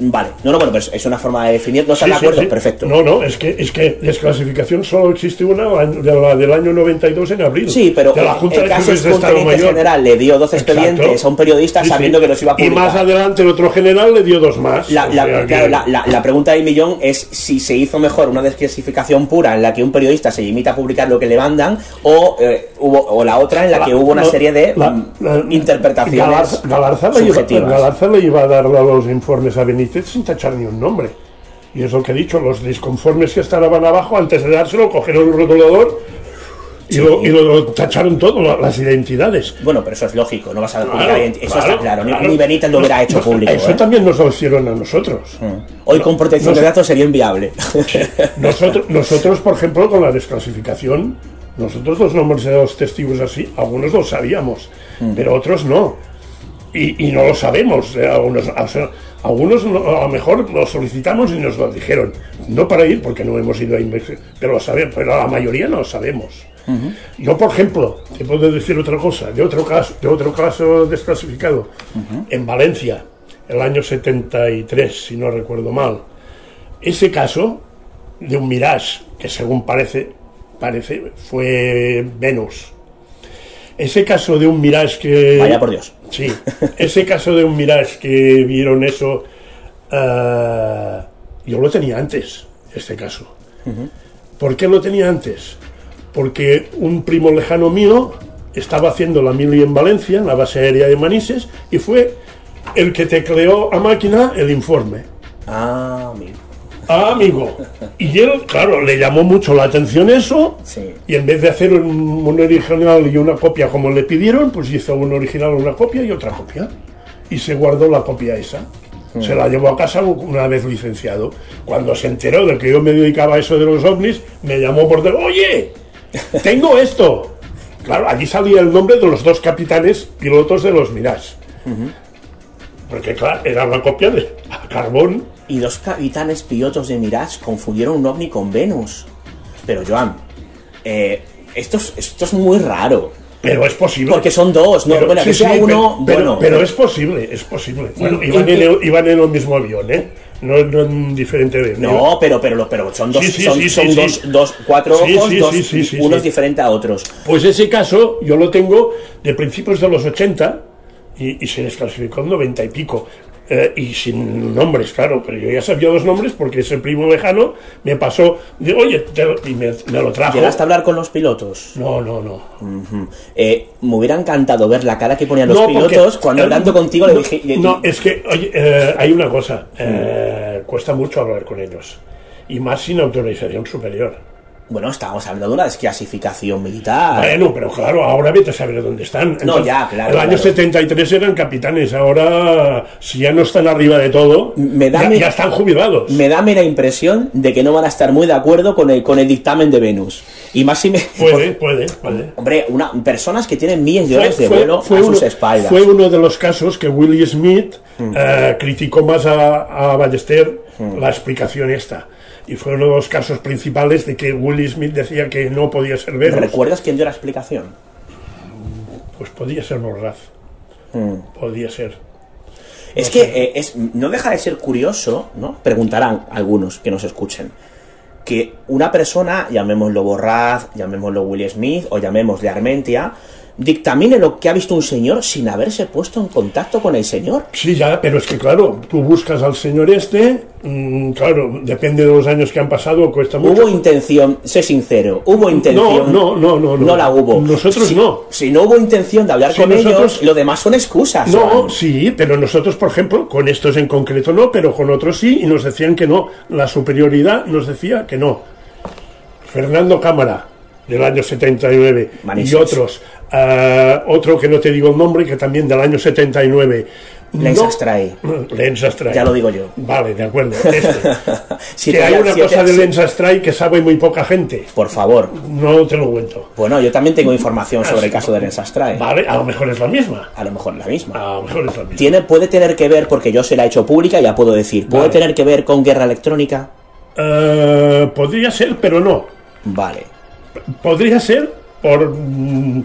Vale. No, no, bueno, pero es una forma de definir. ¿No están Sí, de acuerdo? sí. Perfecto. No, no, es que, es que desclasificación solo existe una de la del año 92 en abril. Sí, pero de la Junta el de caso es de que un general le dio 12 Exacto. expedientes a un periodista sabiendo que los iba a Y publicar. más adelante el otro general le dio dos más. La, la- que- claro, la- pregunta del millón es si se hizo mejor una desclasificación pura en la que un periodista se limita a publicar lo que le mandan o, eh, hubo, o la otra en la que hubo una serie de mm, interpretaciones Galarza, Galarza subjetivas. Galarza le iba a dar los informes a Sin tachar ni un nombre. Y es lo que he dicho, los disconformes que estaban abajo, antes de dárselo, cogieron el rotulador y, lo, y lo tacharon todo, la- las identidades. Bueno, pero eso es lógico, no vas a publicar Eso claro, está claro, ni- claro. ni Benítez lo hubiera hecho No, público. Eso ¿eh? también nos lo hicieron a nosotros. Hoy con protección de datos sería inviable. <laughs> Nosotros, nosotros, por ejemplo, con la desclasificación, nosotros los nombres de los testigos así, algunos los sabíamos, Mm. pero otros no. Y, y no lo sabemos. eh, Algunos, o sea, algunos no- a lo mejor lo solicitamos y nos lo dijeron. No para ir, porque no hemos ido a investigar, pero lo sabemos, pero la mayoría no lo sabemos. Yo, por ejemplo, te puedo decir otra cosa, de otro caso, de otro caso desclasificado, en Valencia, el año 73, si no recuerdo mal. Ese caso de un Mirage, que según parece, parece fue Venus. Ese caso de un Mirage que... Vaya por Dios. Sí, ese caso de un Mirage que vieron eso, eh, yo lo tenía antes, este caso. ¿Por qué lo tenía antes? Porque un primo lejano mío estaba haciendo la mili en Valencia, en la base aérea de Manises, y fue el que tecleó a máquina el informe. Ah, amigo. Ah, amigo. Y él, claro, le llamó mucho la atención eso, y en vez de hacer un, un original y una copia como le pidieron, pues hizo un original, una copia y otra copia. Y se guardó la copia esa. Mm. Se la llevó a casa una vez licenciado. Cuando se enteró de que yo me dedicaba a eso de los ovnis, me llamó por teléfono, oye, tengo esto. Claro, allí salía el nombre de los dos capitanes pilotos de los Mirage. Porque claro, era una copia de a carbón. Y dos capitanes pilotos de Mirage confundieron un ovni con Venus. Pero Joan, eh, esto, es, esto es muy raro. Pero es posible. Porque son dos, ¿no? Pero, bueno, sí, que sea sí, uno, pero, bueno. pero es posible, es posible. Bueno, iban, y- en el, iban en el mismo avión, ¿eh? No, no en diferente avión. No, pero, pero, pero son dos, Sí, sí, son, sí, son sí, dos, sí. dos- cuatro Sí, ojos, sí, dos, sí, sí, sí, uno es sí. diferente a otros. Pues ese caso yo lo tengo de principios de los 80 y, y se desclasificó en 90 y pico. Eh, y sin nombres, claro, pero yo ya sabía los nombres porque ese primo lejano me pasó, de, oye, te lo- y me, me lo trajo. ¿Llegaste a hablar con los pilotos? No, no, no. Eh, me hubiera encantado ver la cara que ponían los No, porque- pilotos cuando hablando contigo le no, dije... le- No, es que oye, eh, hay una cosa, eh, cuesta mucho hablar con ellos. Y más sin autorización superior. Bueno, estábamos hablando de una desclasificación militar. Bueno, pero claro, ahora vete a saber dónde están. No, ya, claro, El año claro. 73 eran capitanes, ahora si ya no están arriba de todo, da ya, ya están jubilados. Me da mera impresión de que no van a estar muy de acuerdo con el, con el dictamen de Venus. Y más si me... Puede, puede, puede. Hombre, una, personas que tienen miles de horas de Fue- vuelo fue a uno, sus espaldas. fue uno de los casos que Willie Smith Mm. eh, criticó más a, a Ballester la explicación esta. Y fue uno de los casos principales de que Willie Smith decía que no podía ser Venus. ¿Recuerdas quién dio la explicación? Pues podía ser Morraz. Podía ser. Es que eh, es, no deja de ser curioso, ¿no? Preguntarán algunos que nos escuchen. Que una persona, llamémoslo Borraz, llamémoslo Will Smith o llamémosle Armentia, dictamine lo que ha visto un señor sin haberse puesto en contacto con el señor. Sí, ya, pero es que claro, tú buscas al señor este, mm, claro, depende de los años que han pasado, cuesta mucho. Hubo intención, sé sincero, hubo intención. No, no, no, no. No la hubo. Nosotros Si- no. Si no hubo intención de hablar Si con nosotros- ellos, lo demás son excusas. No, sí, pero nosotros, por ejemplo, con estos en concreto no, pero con otros sí, y nos decían que no. La superioridad nos decía que no. Fernando Cámara, del año 79, Manises. y otros. ah, otro que no te digo el nombre, que también del año 79. Lens No- Astray. <laughs> Lens Astray. Ya lo digo yo. Vale, de acuerdo. Este. Si <laughs> que hay una si cosa te- de Lens Astray que sabe muy poca gente. Por favor. No te lo cuento. Bueno, yo también tengo información sobre el caso de Lens Astray. Vale, a lo mejor es la misma. A lo mejor la misma. A lo mejor es la misma. Tiene, puede tener que ver, porque yo se la he hecho pública, ya puedo decir, puede Vale. tener que ver con guerra electrónica. Eh, podría ser, pero no. Vale. Podría ser por... mm,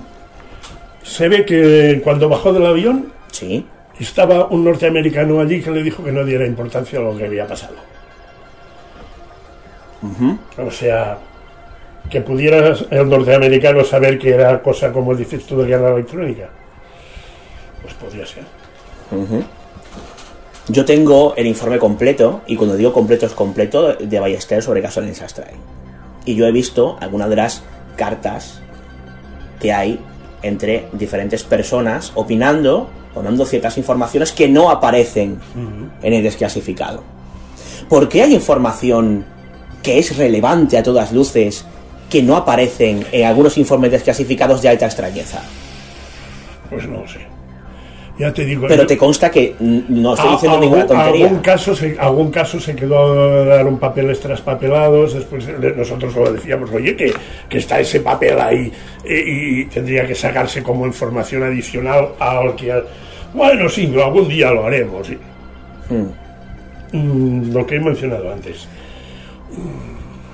se ve que cuando bajó del avión Sí. estaba un norteamericano allí que le dijo que no diera importancia a lo que había pasado. O sea, que pudiera el norteamericano saber que era cosa como dices tú de guerra electrónica. Pues podría ser. Yo tengo el informe completo, y cuando digo completo es completo, de Ballester sobre el caso de Lens Astray. Y yo he visto algunas de las cartas que hay entre diferentes personas opinando o dando ciertas informaciones que no aparecen en el desclasificado. ¿Por qué hay información que es relevante a todas luces que no aparecen en algunos informes desclasificados de alta extrañeza? Pues no lo sé. Ya te digo. Pero yo- te consta que no estoy A- diciendo ninguna tontería. Algún caso, se, algún caso se quedaron papeles traspapelados, después nosotros lo decíamos, oye, que, que está ese papel ahí y, y tendría que sacarse como información adicional al que... Bueno, sí, algún día lo haremos. sí. Hmm. Mm, lo que he mencionado antes.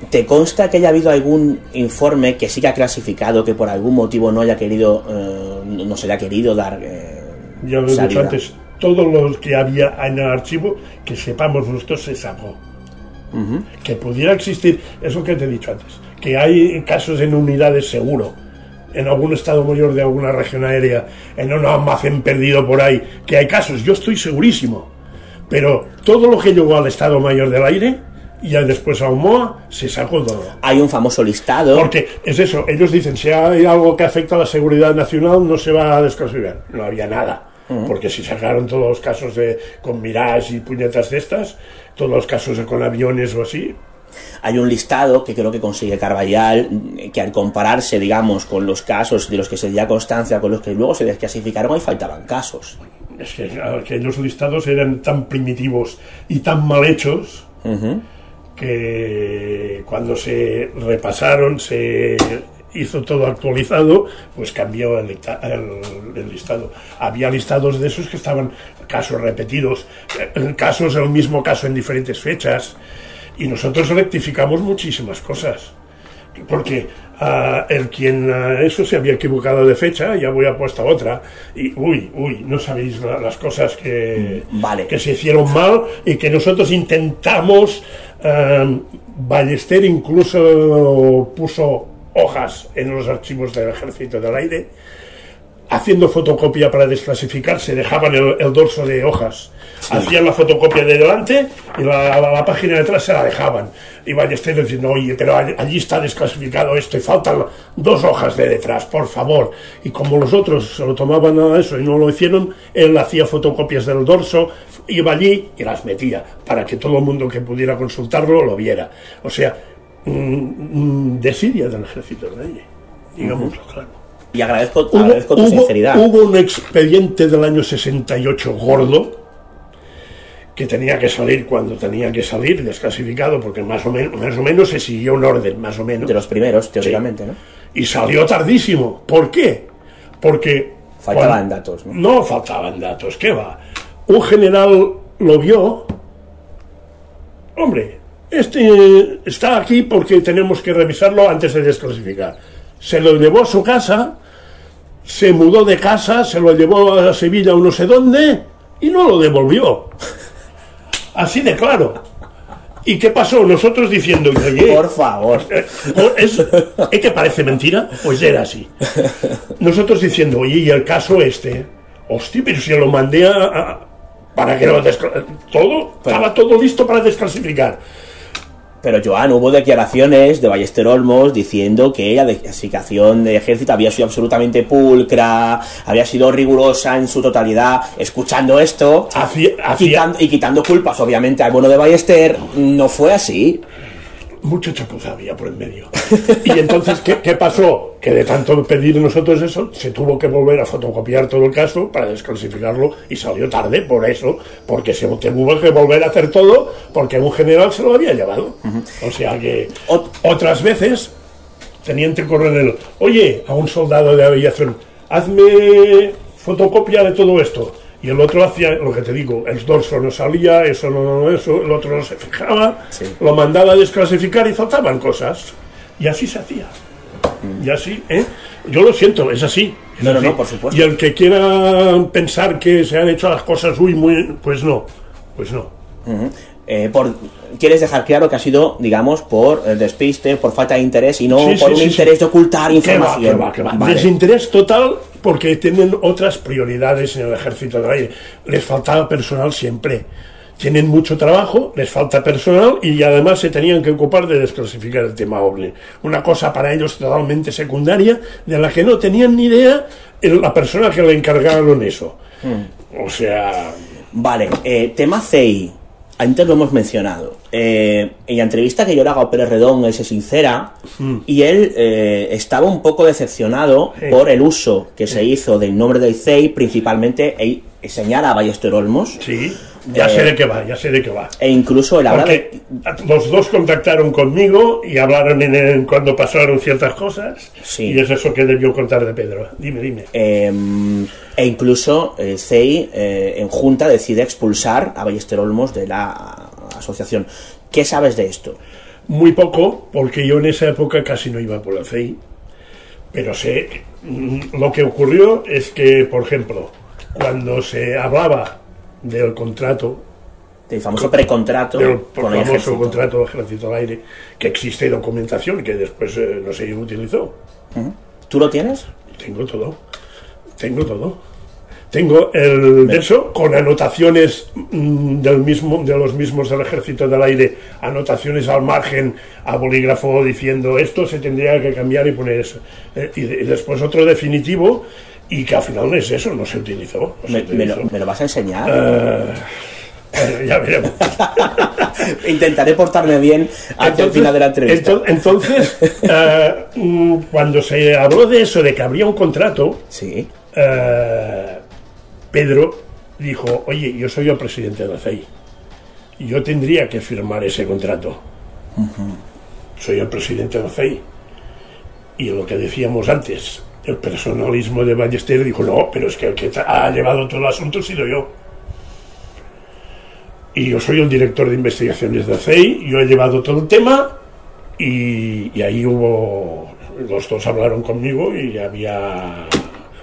¿Te consta que haya habido algún informe que sí que ha clasificado que por algún motivo no haya querido, eh, no se haya querido dar eh, Ya lo he dicho antes, todo lo que había en el archivo, que sepamos nosotros, se sacó. Que pudiera existir, eso que te he dicho antes, que hay casos en unidades seguro, en algún estado mayor de alguna región aérea, en un almacén perdido por ahí, que hay casos, yo estoy segurísimo. Pero todo lo que llegó al estado mayor del aire y después a Omoa, se sacó todo. Hay un famoso listado. Porque es eso, ellos dicen, si hay algo que afecta a la seguridad nacional, no se va a desclasificar. No había nada. Porque si sacaron todos los casos de con Mirage y puñetas de estas, todos los casos de con aviones o así, Hay un listado que creo que consigue Carballal, que al compararse, digamos, con los casos de los que se dio constancia, con los que luego se desclasificaron, ahí faltaban casos. es que claro, aquellos listados eran tan primitivos y tan mal hechos que cuando se repasaron, se hizo todo actualizado, pues cambió el, licta- el- el listado. Había listados de esos que estaban casos repetidos, eh, casos, el mismo caso en diferentes fechas, y nosotros rectificamos muchísimas cosas. Porque ah, el quien ah, eso se había equivocado de fecha, ya voy a puesta otra, y uy, uy, no sabéis la- las cosas que, Vale. que se hicieron mal y que nosotros intentamos. eh, Ballester incluso puso hojas en los archivos del Ejército del Aire, haciendo fotocopia para desclasificar, se dejaban el, el dorso de hojas. Hacían la fotocopia de delante y la, la- la página de atrás se la dejaban. Y Ballester diciendo, oye, pero all- allí está desclasificado esto y faltan dos hojas de detrás, por favor. Y como los otros se lo tomaban a eso y no lo hicieron, él hacía fotocopias del dorso, iba allí y las metía para que todo el mundo que pudiera consultarlo lo viera. O sea, mm, desidia del ejército del aire, digámoslo claro. Y agradezco, Hubo, agradezco tu hubo- sinceridad. hubo un expediente del año 68 gordo que tenía que salir cuando tenía que salir, desclasificado, porque más o, menos, más o menos se siguió un orden, más o menos. De los primeros, teóricamente, ¿no? Y salió tardísimo. ¿Por qué? Porque... Faltaban cuando- datos, ¿no? No faltaban datos, ¿qué va? Un general lo vio. Hombre, este está aquí porque tenemos que revisarlo antes de desclasificar. Se lo llevó a su casa, se mudó de casa, se lo llevó a Sevilla o no sé dónde y no lo devolvió. Así de claro. ¿Y qué pasó? Nosotros diciendo, oye, Por favor. es, ¿es que parece mentira? Pues era así. Nosotros diciendo, oye, y el caso este, hostia, pero si lo mandé a, a- para que lo todo, estaba todo listo para desclasificar. Pero Joan, hubo declaraciones de Ballester Olmos diciendo que la desclasificación de ejército había sido absolutamente pulcra, había sido rigurosa en su totalidad. Escuchando esto quitan- y quitando culpas, obviamente, al bueno de Ballester, no fue así. Mucha chapuza había por en medio. <laughs> Y entonces, ¿qué, qué pasó? Que de tanto pedir nosotros eso, se tuvo que volver a fotocopiar todo el caso para desclasificarlo y salió tarde por eso, porque se tuvo que volver a hacer todo porque un general se lo había llevado. O sea que otras veces, teniente coronel, oye, a un soldado de aviación, hazme fotocopia de todo esto. Y el otro hacía lo que te digo, el dorso no salía, eso no, eso, el otro no se fijaba, lo mandaba a desclasificar y faltaban cosas. Y así se hacía. Y así, ¿eh? Yo lo siento, es así. es No, no, así. no, por supuesto. Y el que quiera pensar que se han hecho las cosas, uy, muy, pues no, pues no. Ujú. Eh, por, quieres dejar claro que ha sido, digamos, por el despiste, por falta de interés y no Sí, por sí, un sí, interés de ocultar va, información. que va, que va. Vale. Desinterés total porque tienen otras prioridades en el ejército del aire. Les faltaba personal siempre. Tienen mucho trabajo, les falta personal y además se tenían que ocupar de desclasificar el tema OVNI. Una cosa para ellos totalmente secundaria de la que no tenían ni idea la persona que le encargaron eso. O sea... Vale, eh, tema CEI. Antes lo hemos mencionado. Eh, en la entrevista que yo le hago a Pérez Redón, él se sincera y él eh, estaba un poco decepcionado Sí. por el uso que se hizo del nombre del CEI, principalmente e, señala a Ballester Olmos. Sí, ya sé de qué va, ya sé de qué va. E incluso él habla de, Porque los dos contactaron conmigo y hablaron en, en cuando pasaron ciertas cosas. Y es eso que debió contar de Pedro. Dime, dime. Eh, e incluso el CEI eh, en junta decide expulsar a Ballester Olmos de la asociación. ¿Qué sabes de esto? Muy poco, porque yo en esa época casi no iba por el CEI. Pero sé, mm, lo que ocurrió es que, por ejemplo, cuando se hablaba del contrato del famoso precontrato del con famoso ejército. contrato del ejército al aire que existe documentación que después eh, no se utilizó. ¿Tú lo tienes? tengo todo. Tengo todo. Tengo el de eso con anotaciones mm, del mismo de los mismos del ejército del aire anotaciones al margen a bolígrafo diciendo esto se tendría que cambiar y poner eso Eh, y, de- y después otro definitivo y que al final es eso no se utilizó no se ¿Me, me lo, utilizó. me lo vas a enseñar? Eh, ya veremos <laughs> Intentaré portarme bien hasta el final de la entrevista. ento- Entonces, <laughs> eh, mm, cuando se habló de eso, de que habría un contrato, sí. Pedro dijo, oye, yo soy el presidente de la CEI. Yo tendría que firmar ese contrato. Soy el presidente de la CEI. Y lo que decíamos antes, el personalismo de Ballester dijo, no, pero es que el que ha llevado todo el asunto ha sido yo. Y yo soy el director de investigaciones de CEI, yo he llevado todo el tema y, y ahí hubo, los dos hablaron conmigo y había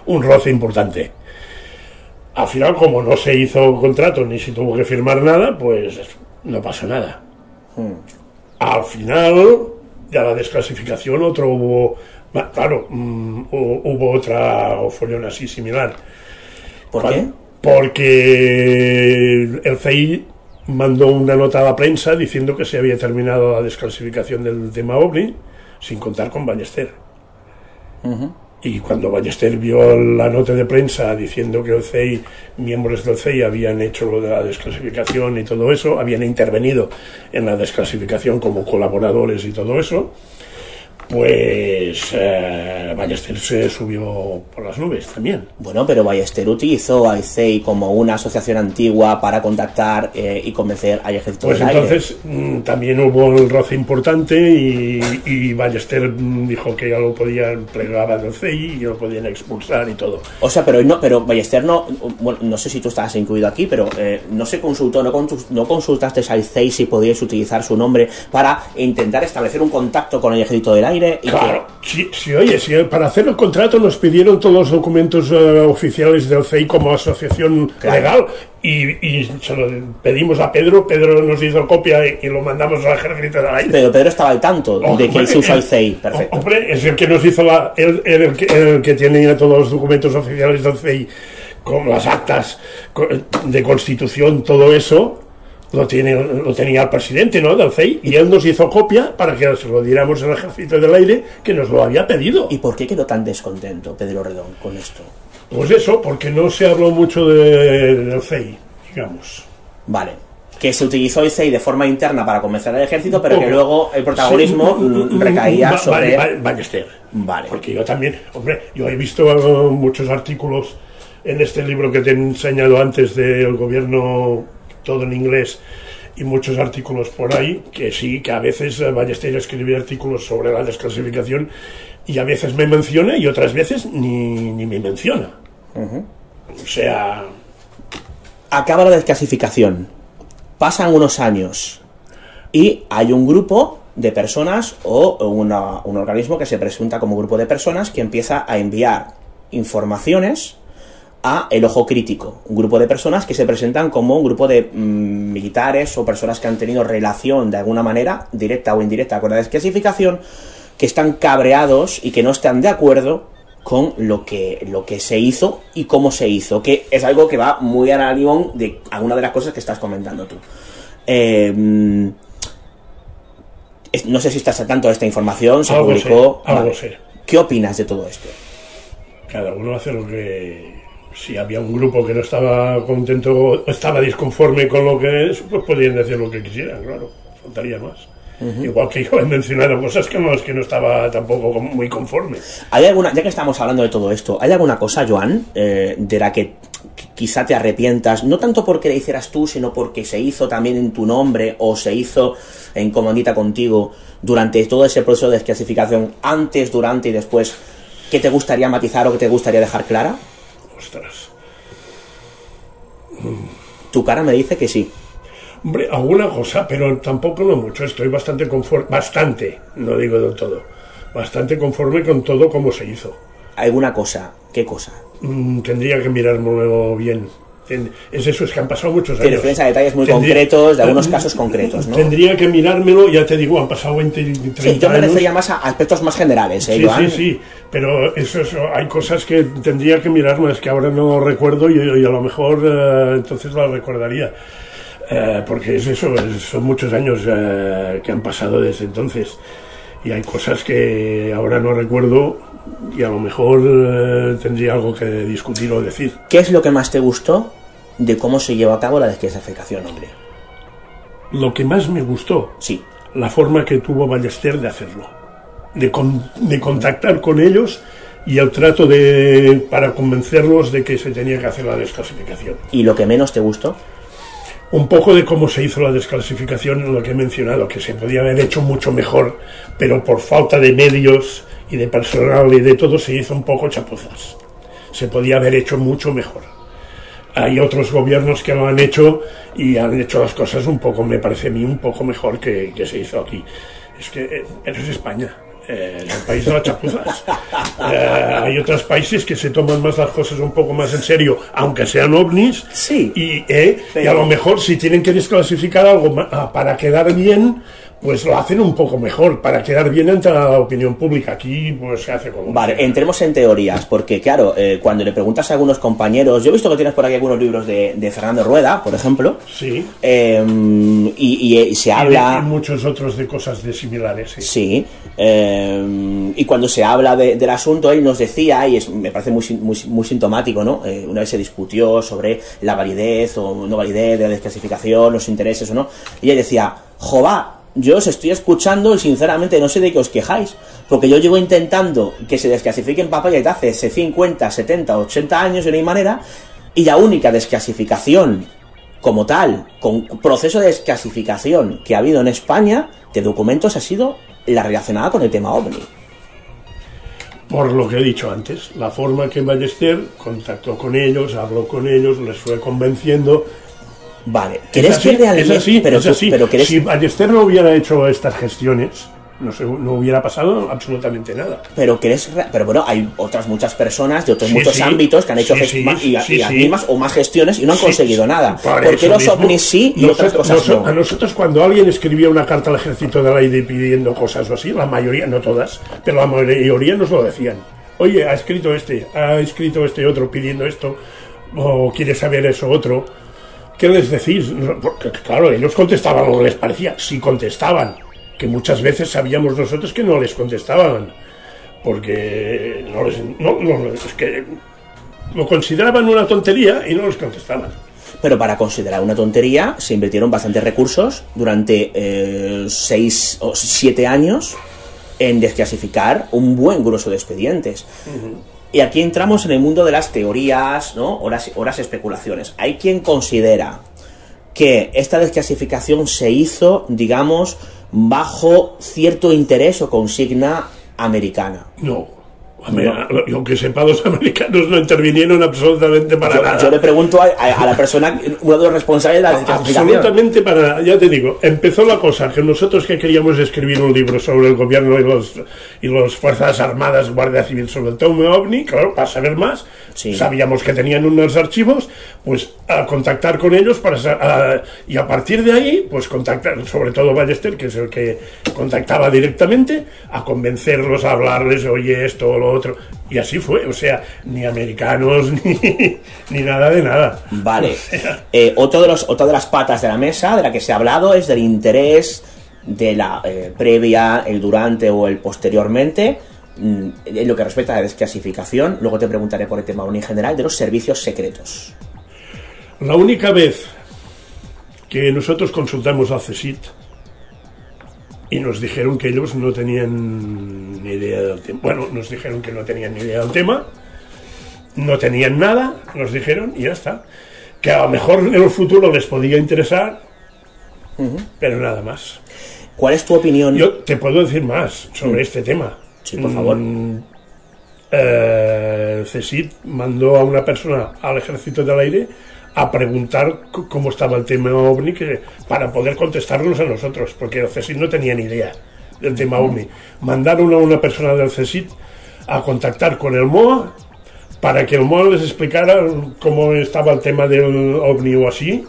un roce importante. Al final, como no se hizo contrato ni se tuvo que firmar nada, pues no pasó nada. Al final de la desclasificación, otro hubo, claro, mm, hu- hubo otra follón así similar. ¿Por qué? Porque el CEI mandó una nota a la prensa diciendo que se había terminado la desclasificación del tema OVNI, sin contar con Ballester. Y cuando Ballester vio la nota de prensa diciendo que el CEI, miembros del CEI habían hecho lo de la desclasificación y todo eso, habían intervenido en la desclasificación como colaboradores y todo eso, pues eh, Ballester se subió por las nubes también. Bueno, pero Ballester utilizó a ICEI como una asociación antigua para contactar eh, y convencer al ejército Pues del entonces mm, también hubo el roce importante y, y Ballester mm, dijo que ya lo podían plegar del CEI y lo podían expulsar y todo. O sea, pero no, pero Ballester no, bueno, no sé si tú estabas incluido aquí, pero eh, no se consultó, no, no consultaste a ICEI si podíais utilizar su nombre para intentar establecer un contacto con el ejército del aire y Claro, si, si, oye, si para hacer el contrato nos pidieron todos los documentos eh, oficiales del CEI como asociación legal y, y se lo pedimos a Pedro, Pedro nos hizo copia y, y lo mandamos al ejército del aire. que pero Pedro estaba al tanto de que Hombre, se usó el- ICEI, perfecto. Hombre, es el que nos hizo la. El, el- el que, el que tiene todos los documentos oficiales del CEI, con las actas de constitución, todo eso, lo, tiene, lo tenía el presidente ¿no? del CEI, y él nos hizo copia para que se lo diéramos al ejército del aire, que nos lo había pedido. ¿Y por qué quedó tan descontento Pedro Redón con esto? Pues eso, porque no se habló mucho de- del CEI, digamos. Vale. Que se utilizó ICEI de forma interna para convencer al ejército, pero que luego el protagonismo Sí, recaía sobre. va- Ballester. Vale. Porque yo también, hombre, yo he visto eh, muchos artículos en este libro que te he enseñado antes del gobierno, todo en inglés, y muchos artículos por ahí, que sí, que a veces eh, Ballester escribe artículos sobre la desclasificación y a veces me menciona y otras veces ni, ni me menciona. O sea, Acaba la desclasificación. Pasan unos años. Y hay un grupo de personas o una- un organismo que se presunta como grupo de personas que empieza a enviar informaciones a el ojo crítico, un grupo de personas que se presentan como un grupo de mm, militares o personas que han tenido relación de alguna manera, directa o indirecta, con la desclasificación, que están cabreados y que no están de acuerdo con lo que, lo que se hizo y cómo se hizo, que es algo que va muy a la limón de alguna de las cosas que estás comentando tú. Eh, es- no sé si estás al tanto de esta información, se Algo publicó. sé, algo Vale. sé. ¿Qué opinas de todo esto? cada uno hace lo que si había un grupo que no estaba contento o estaba disconforme con lo que es pues podían decir lo que quisieran claro faltaría más. Igual que yo he mencionado cosas que no, es que no estaba tampoco muy conforme. ¿Hay alguna, ya que estamos hablando de todo esto, ¿hay alguna cosa, Joan, eh, de la que qu- quizá te arrepientas, no tanto porque la hicieras tú, sino porque se hizo también en tu nombre o se hizo en comandita contigo durante todo ese proceso de desclasificación, antes, durante y después, que te gustaría matizar o que te gustaría dejar clara? Ostras Tu cara me dice que sí. Hombre, alguna cosa, pero tampoco no mucho. Estoy bastante conforme, bastante, no digo del todo, bastante conforme con todo como se hizo. ¿Alguna cosa? ¿Qué cosa? Mm, tendría que mirármelo bien. Ten- Es eso, es que han pasado muchos años. refieres a detalles muy Tendría- concretos, de algunos casos concretos, ¿no? Tendría que mirármelo, ya te digo, han pasado 20 y 30 Sí, yo me años. refería más a aspectos más generales, ¿eh, Sí, Joan? sí, sí, pero eso, eso, hay cosas que tendría que mirar más que ahora no recuerdo y, y a lo mejor eh, entonces las recordaría. Eh, porque es eso, es- son muchos años eh, que han pasado desde entonces y hay cosas que ahora no recuerdo y a lo mejor eh, tendría algo que discutir o decir. ¿Qué es lo que más te gustó de cómo se llevó a cabo la desclasificación, hombre? Lo que más me gustó, sí. la forma que tuvo Ballester de hacerlo, de, con- de contactar con ellos y el trato de para convencerlos de que se tenía que hacer la desclasificación. ¿Y lo que menos te gustó? Un poco de cómo se hizo la desclasificación, lo que he mencionado, que se podía haber hecho mucho mejor, pero por falta de medios y de personal y de todo se hizo un poco chapuzas. Se podía haber hecho mucho mejor. Hay otros gobiernos que lo han hecho y han hecho las cosas un poco, me parece a mí, un poco mejor que, que se hizo aquí. Es que eh, pero es España, eh, el país de las chapuzas. <laughs> Eh, hay otros países que se toman más las cosas un poco más en serio, aunque sean ovnis. Sí. Y, eh, y a lo mejor si tienen que desclasificar algo ah, para quedar bien, pues lo hacen un poco mejor, para quedar bien ante la opinión pública. Aquí pues se hace como... Vale, entremos en teorías, porque claro, eh, cuando le preguntas a algunos compañeros, yo he visto que tienes por aquí algunos libros de, de Fernando Rueda, por ejemplo, Sí. eh, y, y, eh, se Y de- habla... y muchos otros de cosas de similares. Sí. Sí, eh, y cuando se habla de- del asunto, él nos decía, y es- me parece muy, muy, muy sintomático, ¿no? Eh, una vez se discutió sobre la validez o no validez de la desclasificación, los intereses o no, y él decía, jova, yo os estoy escuchando y sinceramente no sé de qué os quejáis, porque yo llevo intentando que se desclasifiquen papaya hace 50, 70, 80 años no hay manera, y la única desclasificación como tal, con proceso de desclasificación que ha habido en España de documentos ha sido la relacionada con el tema OVNI. Por lo que he dicho antes, la forma que Ballester contactó con ellos, habló con ellos, les fue convenciendo. Vale, Es ¿crees así, que realmente- es así, pero es así. pero Si Ballester no hubiera hecho estas gestiones, no, se- no hubiera pasado absolutamente nada. Pero crees, re- pero bueno, hay otras muchas personas de otros Sí, muchos sí. ámbitos que han hecho Sí, y, y las sí. mismas o más gestiones y no han conseguido nada. Por ¿Por qué eso los ovnis sí y otras cosas no? A nosotros cuando alguien escribía una carta al ejército del aire pidiendo cosas o así, la mayoría, no todas, pero la mayoría nos lo decían. Oye, ha escrito este, ha escrito este otro pidiendo esto, o quiere saber eso otro. ¿Qué les decís? Porque, claro, ellos contestaban lo que les parecía, sí contestaban, que muchas veces sabíamos nosotros que no les contestaban, porque no les, no, no, es que lo consideraban una tontería y no les contestaban. Pero para considerar una tontería se invirtieron bastantes recursos durante eh, seis o siete años en desclasificar un buen grueso de expedientes. Y aquí entramos en el mundo de las teorías, ¿no? O las, o las especulaciones. Hay quien considera que esta desclasificación se hizo, digamos, bajo cierto interés o consigna americana. No. A ver, Lo que sepa, los <laughs> americanos no intervinieron absolutamente para Yo, nada. yo le pregunto a, a- a la persona, uno de los responsables de la desclasificación. Absolutamente para nada. Ya te digo, empezó la cosa que nosotros que queríamos escribir un libro sobre el gobierno y los y las fuerzas armadas, Guardia Civil sobre el tema ovni, claro, para saber más, sabíamos que tenían unos archivos, pues a contactar con ellos para a- y a partir de ahí, pues contactar, sobre todo Ballester, que es el que contactaba directamente, a convencerlos, a hablarles, oye, esto o lo otro. Y así fue, o sea, ni americanos <laughs> ni, ni nada de nada. Vale. <laughs> Eh, otro de los, otra de las patas de la mesa de la que se ha hablado es del interés de la eh, previa, el durante o el posteriormente, mm, en lo que respecta a la desclasificación. Luego te preguntaré por el tema en general de los servicios secretos. La única vez que nosotros consultamos al CSIT y nos dijeron que ellos no tenían ni idea del tema. Bueno, nos dijeron que no tenían ni idea del tema, no tenían nada, nos dijeron y ya está. Que a lo mejor en el futuro les podía interesar, pero nada más. ¿Cuál es tu opinión? Yo te puedo decir más sobre este tema. Sí, por favor. Mm, eh, mandó a una persona al ejército del aire a preguntar cómo estaba el tema OVNI que, para poder contestarnos a nosotros, porque el CSIC no tenía ni idea del tema OVNI. Mandaron a una persona del CSIC a contactar con el MOA para que el MOA les explicara cómo estaba el tema del OVNI o así,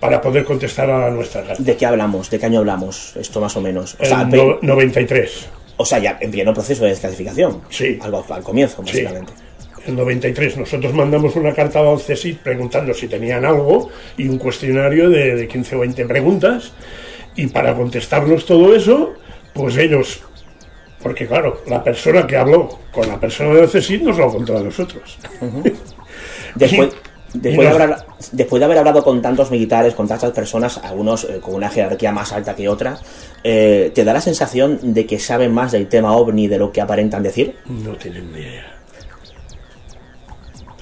para poder contestar a nuestra carta. ¿De qué hablamos? ¿De qué año hablamos? Esto más o menos. O El sea, no- pe- 93. o sea, ya en pleno proceso de desclasificación. Sí. Algo al comienzo, Sí. En 93 nosotros mandamos una carta al CSIC preguntando si tenían algo y un cuestionario de, de 15 o 20 preguntas y para contestarnos todo eso, pues ellos, porque claro, la persona que habló con la persona del CSIC nos lo contó a nosotros. <laughs> Después, después, de haber, después de haber hablado con tantos militares, con tantas personas, algunos eh, con una jerarquía más alta que otra, eh, ¿te da la sensación de que saben más del tema ovni de lo que aparentan decir? No tienen ni idea.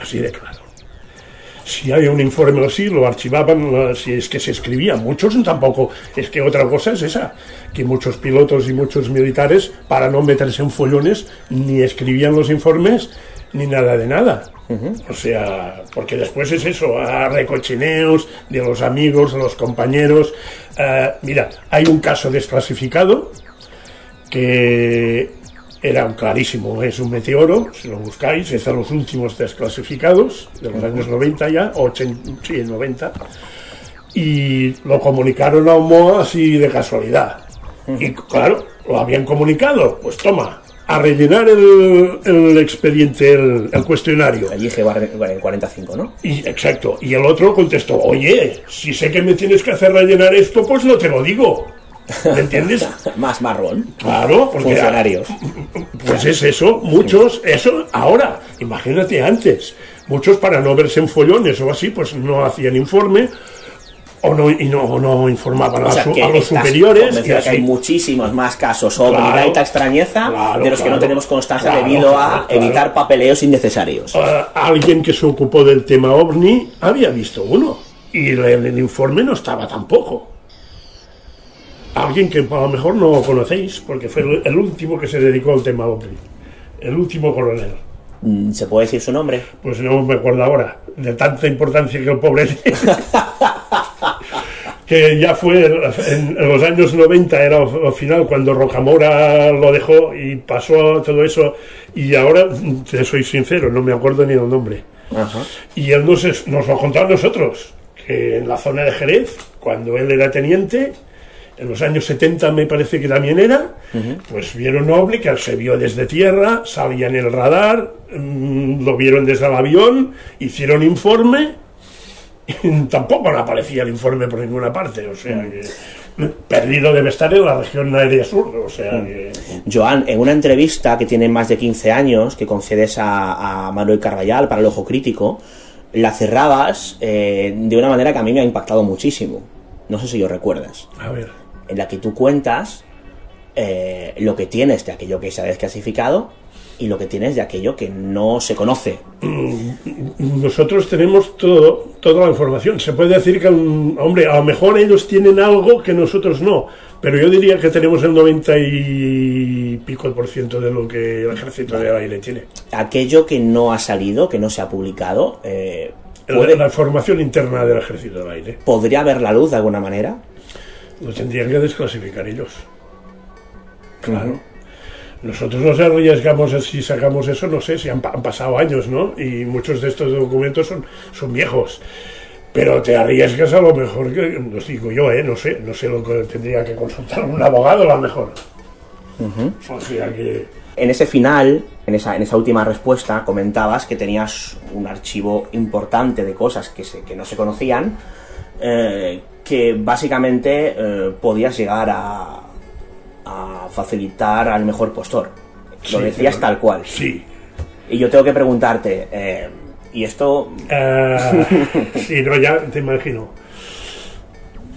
Así de claro. Si hay un informe así, lo archivaban, si es que se escribía. Muchos tampoco. Es que otra cosa es esa, que muchos pilotos y muchos militares, para no meterse en follones, ni escribían los informes, ni nada de nada. O sea, porque después es eso, a recochineos de los amigos, los compañeros. Eh, mira, hay un caso desclasificado que era un clarísimo, es un meteoro, si lo buscáis, es de los últimos desclasificados, de los años 90 ya, 80, sí, 90, y lo comunicaron a OMOA así de casualidad. Y claro, lo habían comunicado, pues toma, a rellenar el, el expediente, el, el cuestionario. El IG 45, ¿no? Y, exacto, y el otro contestó, oye, si sé que me tienes que hacer rellenar esto, pues no te lo digo. ¿Me entiendes? <laughs> más marrón. Claro, porque Funcionarios. pues es eso, muchos, eso ahora, imagínate antes, muchos para no verse en follones o así, pues no hacían informe o no, y no, o no informaban O a, su- los superiores y convencido que hay así. muchísimos más casos sobre Claro, tanta extrañeza claro, de los que no tenemos constancia debido a evitar papeleos innecesarios. Alguien que se ocupó del tema ovni había visto uno y en el informe no estaba tampoco. Alguien que a lo mejor no conocéis porque fue el, último que se dedicó al tema ovni, el último coronel. Mm, ¿Se puede decir su nombre? Pues no me acuerdo ahora, de tanta importancia que el pobre tiene. <laughs> que ya fue en, los años 90, era al final cuando Rocamora lo dejó y pasó todo eso, y ahora, te soy sincero, no me acuerdo ni el nombre. Y él nos, nos lo contó a nosotros, que en la zona de Jerez, cuando él era teniente, en los años 70 me parece que también era, pues vieron ovni que se vio desde tierra, salía en el radar, mm, lo vieron desde el avión, hicieron informe, <laughs> y tampoco le aparecía el informe por ninguna parte, o sea que perdido debe estar en la región aérea sur, o sea que... Joan, en una entrevista que tiene más de 15 años, que concedes a, a Manuel Carvallal para el Ojo Crítico, la cerrabas eh, de una manera que a mí me ha impactado muchísimo. No sé si lo recuerdas. A ver. En la que tú cuentas eh, lo que tienes de aquello que se ha desclasificado y lo que tienes de aquello que no se conoce. Nosotros tenemos todo, toda la información. Se puede decir que, mm, hombre, a lo mejor ellos tienen algo que nosotros no, pero yo diría que tenemos el 90 y pico por ciento de lo que el ejército del aire tiene. Aquello que no ha salido, que no se ha publicado, eh, La- puede- La información interna del ejército del aire. ¿podría ver la luz de alguna manera? Lo tendrían que desclasificar ellos. Claro. Nosotros nos arriesgamos si sacamos eso, no sé, si han, pa- han pasado años, ¿no? Y muchos de estos documentos son, son viejos. Pero te arriesgas a lo mejor, que, os digo yo, ¿eh? No sé, no sé lo que tendría que consultar un abogado a lo mejor. O sea que... En ese final, en esa, en esa última respuesta, comentabas que tenías un archivo importante de cosas que, se, que no se conocían, eh, que básicamente eh, podías llegar a, a facilitar al mejor postor. Lo Sí, decías tal cual. Sí. Y yo tengo que preguntarte, eh, ¿y esto Ah, sí, no, ya te imagino.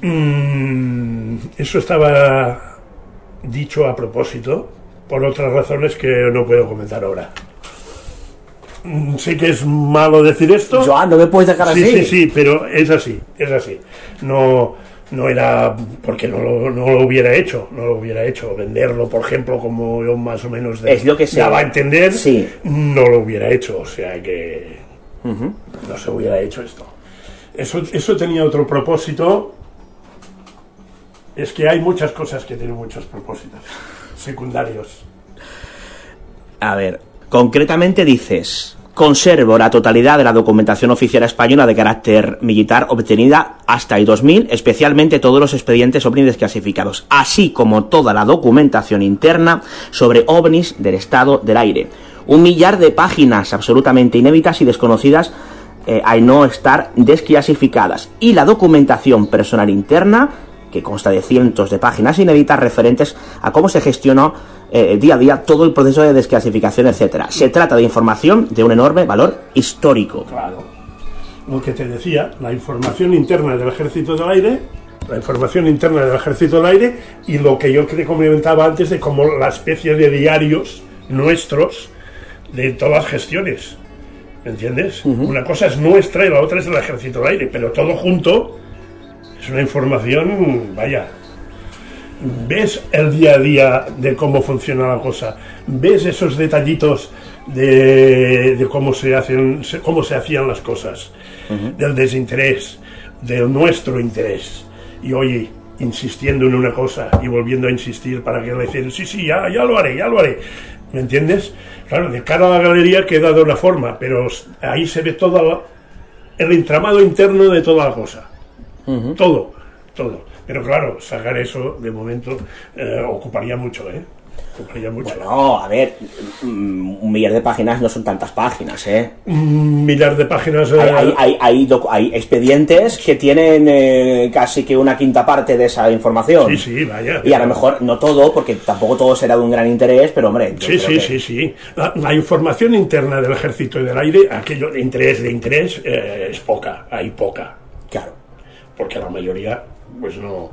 Mm, eso estaba dicho a propósito, por otras razones que no puedo comentar ahora. Mm, Sé que es malo decir esto. Joan, no me puedes dejar sí, así. Sí, sí, pero es así, es así. No, no era porque no lo, no lo hubiera hecho, no lo hubiera hecho. Venderlo, por ejemplo, como yo más o menos de- Es lo que se- daba a entender, Sí. no lo hubiera hecho. O sea que no se hubiera hecho esto. Eso, eso tenía otro propósito. Es que hay muchas cosas que tienen muchos propósitos secundarios. A ver, concretamente dices, conservo la totalidad de la documentación oficial española de carácter militar obtenida hasta el 2000, especialmente todos los expedientes ovnis desclasificados, así como toda la documentación interna sobre ovnis del estado del aire. Un millar de páginas absolutamente inéditas y desconocidas eh, al no estar desclasificadas. Y la documentación personal interna, que consta de cientos de páginas inéditas referentes a cómo se gestionó eh, día a día todo el proceso de desclasificación, etcétera. Se trata de información de un enorme valor histórico. Claro. Lo que te decía, la información interna del Ejército del Aire, la información interna del Ejército del Aire y lo que yo te comentaba antes de como la especie de diarios nuestros de todas las gestiones. ¿Me entiendes? Una cosa es nuestra y la otra es del Ejército del Aire, pero todo junto es una información, vaya, ves el día a día de cómo funciona la cosa, ves esos detallitos de, de cómo, se hacen, cómo se hacían las cosas, del desinterés, del nuestro interés. Y oye, insistiendo en una cosa y volviendo a insistir para que le dicen, sí, sí, ya, ya lo haré, ya lo haré. ¿Me entiendes? Claro, de cara a la galería queda de una forma, pero ahí se ve todo el entramado interno de toda la cosa. Todo, todo. Pero claro, sacar eso de momento eh, ocuparía mucho, ¿eh? Ocuparía mucho. No, a ver, mm, un millar de páginas no son tantas páginas, ¿eh? Un millar de páginas. eh, Hay, hay, hay, hay hay expedientes que tienen eh, casi que una quinta parte de esa información. Sí, sí, vaya. Y a lo mejor no todo, porque tampoco todo será de un gran interés, pero hombre. Sí, sí, que- sí, sí. La, la información interna del ejército y del aire, aquello de interés, de interés, eh, es poca, hay poca. Porque la mayoría, pues no.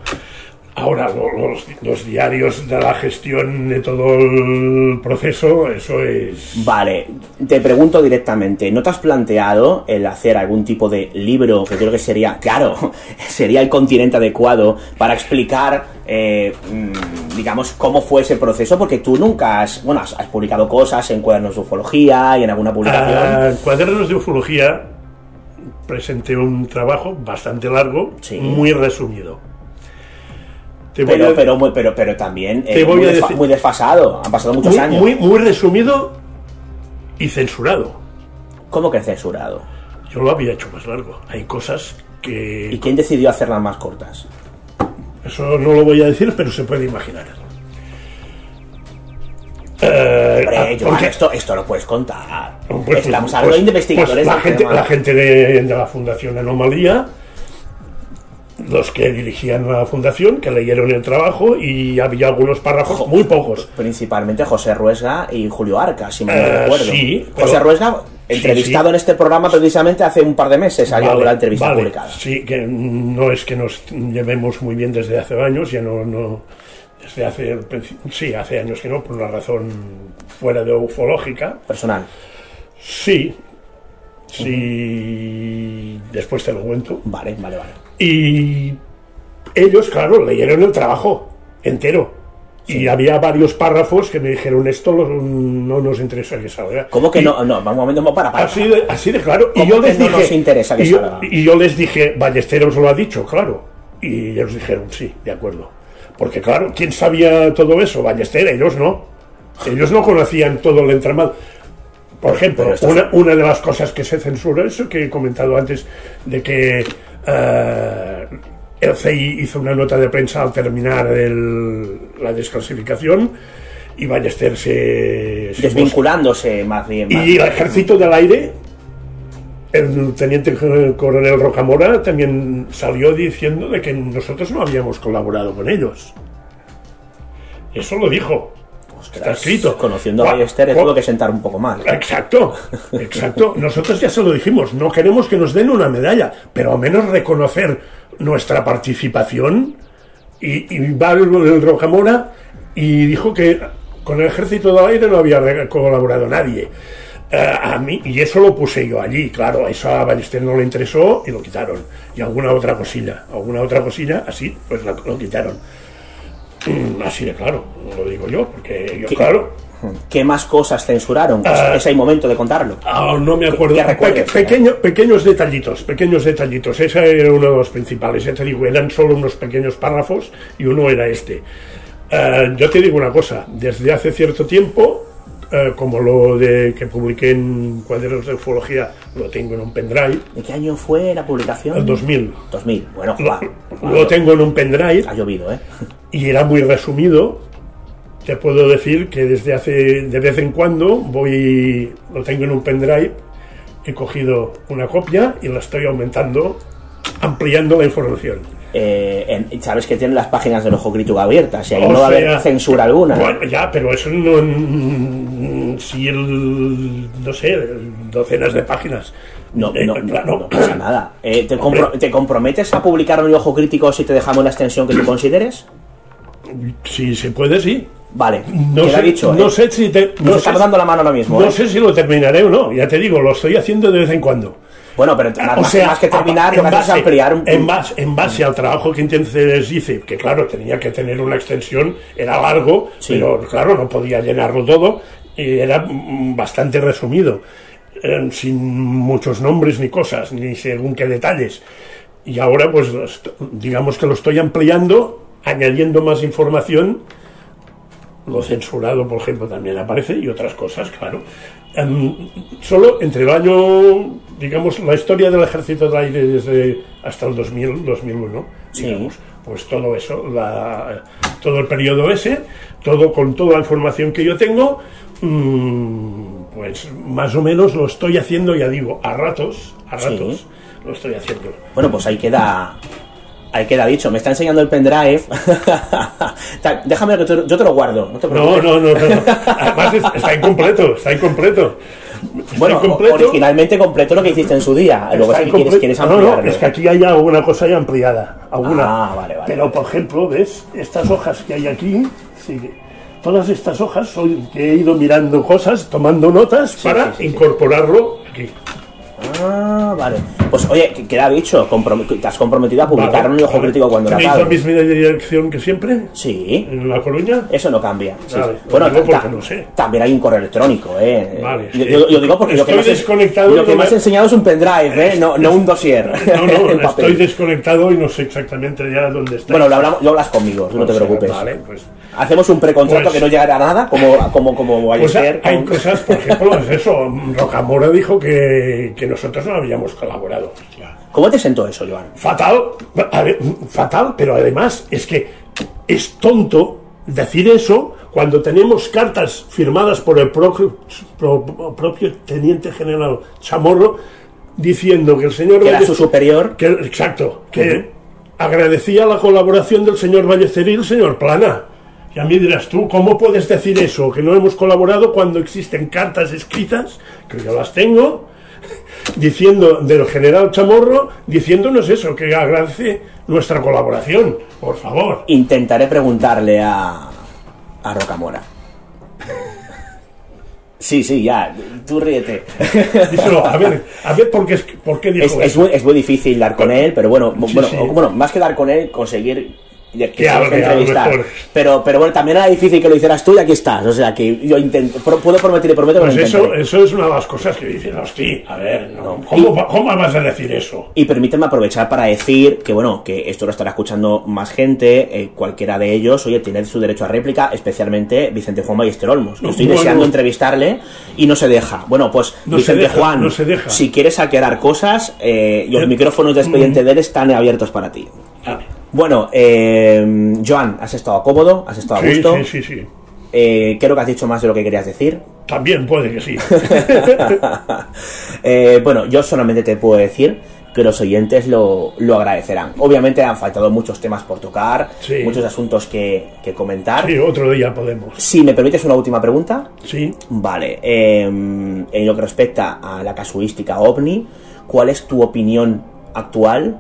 Ahora, lo- los, los diarios de la gestión de todo el proceso, eso es. Vale, te pregunto directamente, ¿no te has planteado el hacer algún tipo de libro que creo que sería, claro, <laughs> sería el continente adecuado para explicar, eh, mm, digamos, cómo fue ese proceso? Porque tú nunca has, bueno, has, has publicado cosas en cuadernos de ufología y en alguna publicación. Ah, cuadernos de ufología presenté un trabajo bastante largo, muy resumido. Te voy pero, a- pero, pero, pero también eh, muy, desfa- desfasado, han pasado muchos muy, años. Muy, muy resumido y censurado. ¿Cómo que censurado? Yo lo había hecho más largo. Hay cosas que... ¿Y quién decidió hacerlas más cortas? Eso no lo voy a decir, pero se puede imaginar. Eh, Hombre, ah, Joan, porque- esto, esto lo puedes contar. Pues, Estamos pues, hablando pues, de investigadores pues la, gente, tema. la gente de, de la Fundación Anomalía, los que dirigían la fundación, que leyeron el trabajo y había algunos párrafos, muy pocos. Principalmente José Ruesga y Julio Arca, si no Eh, recuerdo. sí, José Ruesga, entrevistado sí. en este programa precisamente hace un par de meses, salió Vale, la entrevista vale. publicada. Sí, que no es que nos llevemos muy bien desde hace años, ya no, no desde hace, sí, hace años que no, por una razón fuera de ufológica. Personal. Sí, sí, después te lo cuento. Vale, vale, vale. Y ellos, claro, leyeron el trabajo entero. Y había varios párrafos que me dijeron, esto lo- no nos interesa que salga. ¿Cómo que Y- no? No, un momento, para, para. Así de, así de claro. Y ¿Cómo yo que les no dije. nos interesa que y, yo, salga? y yo les dije, Ballesteros lo ha dicho, claro. Y ellos dijeron, sí, de acuerdo. Porque, claro, ¿quién sabía todo eso? Ballester, ellos no. Ellos no conocían todo el entramado. Por ejemplo, una, una de las cosas que se censura, eso que he comentado antes, de que eh, el CI hizo una nota de prensa al terminar el- la desclasificación y Ballester se, se Desvinculándose más bien. más y el ejército del aire, el teniente coronel Rocamora también salió diciendo de que nosotros no habíamos colaborado con ellos. Eso lo dijo. Está escrito. Conociendo a Ballester, tuvo que sentar un poco mal. Exacto, <laughs> exacto. Nosotros ya se lo dijimos, no queremos que nos den una medalla, pero al menos reconocer nuestra participación. Y, y va el, el Rocamora y dijo que con el ejército del aire no había colaborado nadie. Eh, a mí, y eso lo puse yo allí, claro, eso a Ballester no le interesó y lo quitaron. Y alguna otra cosilla, alguna otra cosilla, así, pues la- lo quitaron. Mm, Así de claro, lo digo yo, porque yo, ¿Qué- claro, ¿Qué más cosas censuraron? Pues Ah. es el momento de contarlo. Ah, no me acuerdo. ¿Qué pequeño- pequeños detallitos, pequeños detallitos. Ese era uno de los principales. Ya te digo, eran solo unos pequeños párrafos y uno era este. Eh, yo te digo una cosa, desde hace cierto tiempo, eh, como lo de que publiqué en Cuadernos de Ufología, lo tengo en un pendrive. ¿De qué año fue la publicación? El 2000. 2000. Bueno, Lo, va. lo tengo en un pendrive. Ha llovido, ¿eh? y era muy resumido. Te puedo decir que desde hace, de vez en cuando, voy, lo tengo en un pendrive, he cogido una copia y la estoy aumentando, ampliando la información. Eh, en- sabes que tienen las páginas del ojo crítico abiertas y ahí O no va a haber sea, censura alguna. Bueno, ya, pero eso no. Si el. No sé, docenas de páginas. No, Eh, no, claro. no pasa nada. Eh, ¿te, Hombre. compro- ¿Te comprometes a publicar en el ojo crítico si te dejamos la extensión que tú consideres? Si se puede, sí. Vale, No sé, dicho. no ¿eh? sé si te. No dando la mano ahora mismo. no sé si lo terminaré o no. Ya te digo, lo estoy haciendo de vez en cuando. Bueno, pero más, O más- sea, más que terminar, en lo que haces es base- ampliar un en base, en base al trabajo que entonces hice, que claro, tenía que tener una extensión, era largo, Sí. pero claro, no podía llenarlo todo, y era bastante resumido, eh, sin muchos nombres ni cosas, ni según qué detalles. Y ahora, pues, digamos que lo estoy ampliando, añadiendo más información, lo censurado, por ejemplo, también aparece, y otras cosas, claro. Em, solo entre el año, digamos, la historia del ejército del aire desde hasta el 2000, 2001, digamos, pues todo eso, la- todo el periodo ese, todo con toda la información que yo tengo, mm, pues más o menos lo estoy haciendo, ya digo, a ratos, a Sí. ratos, lo estoy haciendo. Bueno, pues ahí queda. Ahí queda dicho. Me está enseñando el pendrive. <laughs> Déjame que te- yo te lo guardo. No te No, no, no, no. Además es- está <laughs> incompleto, está incompleto. Está Bueno, incompleto. originalmente completo lo que hiciste en su día. Luego si quieres, quieres no, no, ampliarlo. es que aquí hay alguna cosa ya ampliada. Alguna. Ah, vale, vale. Pero, por ejemplo, ¿ves? Estas hojas que hay aquí, sí, todas estas hojas son que he ido mirando cosas, tomando notas para sí, sí, sí. incorporarlo aquí. Ah, vale. Pues oye, que- queda dicho. te has comprometido a publicar Vale, el ojo vale. crítico cuando la ¿Tenéis la acabe. misma dirección que siempre? Sí. ¿En La Coruña? Eso no cambia. sí. Vale, Bueno, ta- no sé. también hay un correo electrónico, ¿eh? Vale, yo, yo- yo digo porque lo que, has, desconectado lo que me has enseñado es un pendrive, ¿eh? No, no un dossier. <laughs> No, no, <laughs> en papel. estoy desconectado y no sé exactamente ya dónde está. Bueno, lo, hablamos, lo hablas conmigo, no te sea, preocupes. Vale, pues. Hacemos un precontrato Pues- que no llegará a nada, como, como, como vaya a Pues ser. hay cosas, por ejemplo, es eso. <laughs> Rocamora dijo que, nosotros no habíamos colaborado. ¿Cómo te sentó eso, Joan? Fatal, fatal, pero además es que es tonto decir eso cuando tenemos cartas firmadas por el propio, pro- propio teniente general Chamorro diciendo que el señor Que era Valle- su superior. que- exacto, que agradecía la colaboración del señor Ballester y el señor Plana. Y a mí dirás tú, ¿cómo puedes decir eso? Que no hemos colaborado cuando existen cartas escritas, que yo las tengo, diciendo del general Chamorro, diciéndonos eso, que agradece nuestra colaboración, por favor. Intentaré preguntarle a, a Rocamora. Sí, sí, ya, tú ríete. Díselo, a ver, a ver por qué, es- por qué dijo Es, es eso. muy, es muy difícil dar con él, pero bueno, Sí, bueno, sí. bueno, más que dar con él, conseguir entrevistar. mejor. Pero, pero bueno, también era difícil que lo hicieras tú y aquí estás. O sea que yo intento, puedo prometer y prometo que Pues lo eso, eso es una de las cosas que dicen, hostia, a ver, no, ¿cómo, ¿cómo vas a decir eso? Y permíteme aprovechar para decir que, bueno, que esto lo estará escuchando más gente, eh, cualquiera de ellos, oye, tiene su derecho a réplica, especialmente Vicente Juan Ballester Olmos, que estoy Bueno. deseando entrevistarle y no se deja. Bueno, pues, No Vicente deja, Juan, no se deja. si quieres aclarar cosas, eh, los Eh, micrófonos de Expediente D están abiertos para ti. Bueno, eh, Joan, has estado cómodo, has estado a gusto. sí, sí, sí. Eh, creo que has dicho más de lo que querías decir. También puede que sí. <laughs> Eh, bueno, yo solamente te puedo decir que los oyentes lo, lo agradecerán. Obviamente han faltado muchos temas por tocar, Sí. muchos asuntos que, que comentar. Sí, otro día podemos. Si me permites una última pregunta. Sí. Vale. eh, en lo que respecta a la casuística ovni, ¿cuál es tu opinión actual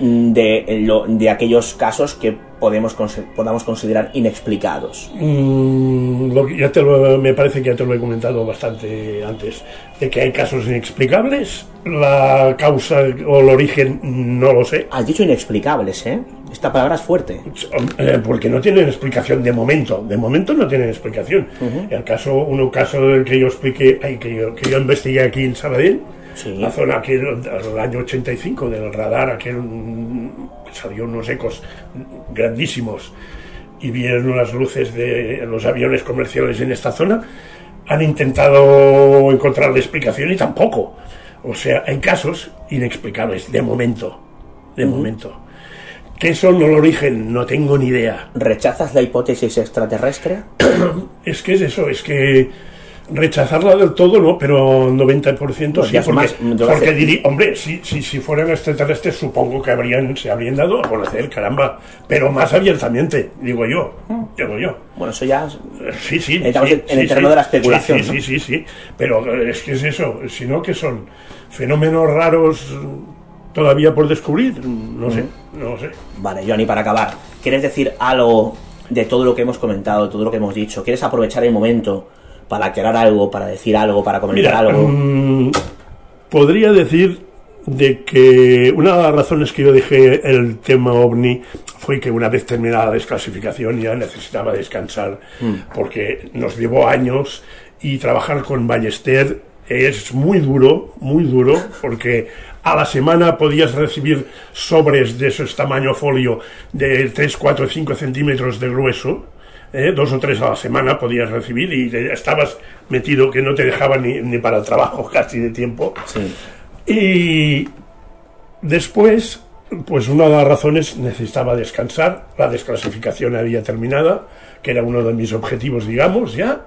de, lo- de aquellos casos que podemos, podamos considerar inexplicados. Mm, lo que ya te lo- me parece que ya te lo he comentado bastante antes, de que hay casos inexplicables, la causa o el origen no lo sé. Has dicho inexplicables, ¿eh? Esta palabra es fuerte. Eh, porque no tienen explicación de momento. De momento no tienen explicación. El caso, un caso del que yo expliqué, ay, que, yo, que yo investigué aquí en Sabadell, la zona aquel, del año 85 del radar, mm, salió unos ecos grandísimos y vieron unas luces de los aviones comerciales en esta zona, han intentado encontrar la explicación y tampoco. O sea, hay casos inexplicables, de momento. De momento. ¿Qué son el origen? No tengo ni idea. ¿Rechazas la hipótesis extraterrestre? <clears throat> Es que es eso, es que rechazarla del todo no, pero 90% No, sí, porque, más, porque diría, hombre, si, si, si fueran extraterrestres supongo que habrían, se habrían dado a conocer, caramba, pero más abiertamente, digo yo, digo yo. Bueno, eso ya... es- Sí, sí. Entramos sí, en- el sí, terreno sí. de la especulación, Sí, ¿no? sí, sí, sí, pero eh, es que es eso, sino que son fenómenos raros mm, todavía por descubrir, no sé, no sé. Vale, Johnny, para acabar, ¿quieres decir algo de todo lo que hemos comentado, todo lo que hemos dicho? ¿Quieres aprovechar el momento para aclarar algo, para decir algo, para comentar Mira, algo? mm, podría decir de que una de las razones que yo dejé el tema ovni fue que una vez terminada la desclasificación ya necesitaba descansar porque nos llevó años y trabajar con Ballester es muy duro, muy duro, porque a la semana podías recibir sobres de esos tamaño folio de 3, 4, 5 centímetros de grueso, ¿eh? dos o tres a la semana podías recibir y estabas metido que no te dejaba ni, ni para el trabajo <laughs> casi de tiempo. Y después, pues una de las razones necesitaba descansar, la desclasificación había terminado, que era uno de mis objetivos, digamos, ya.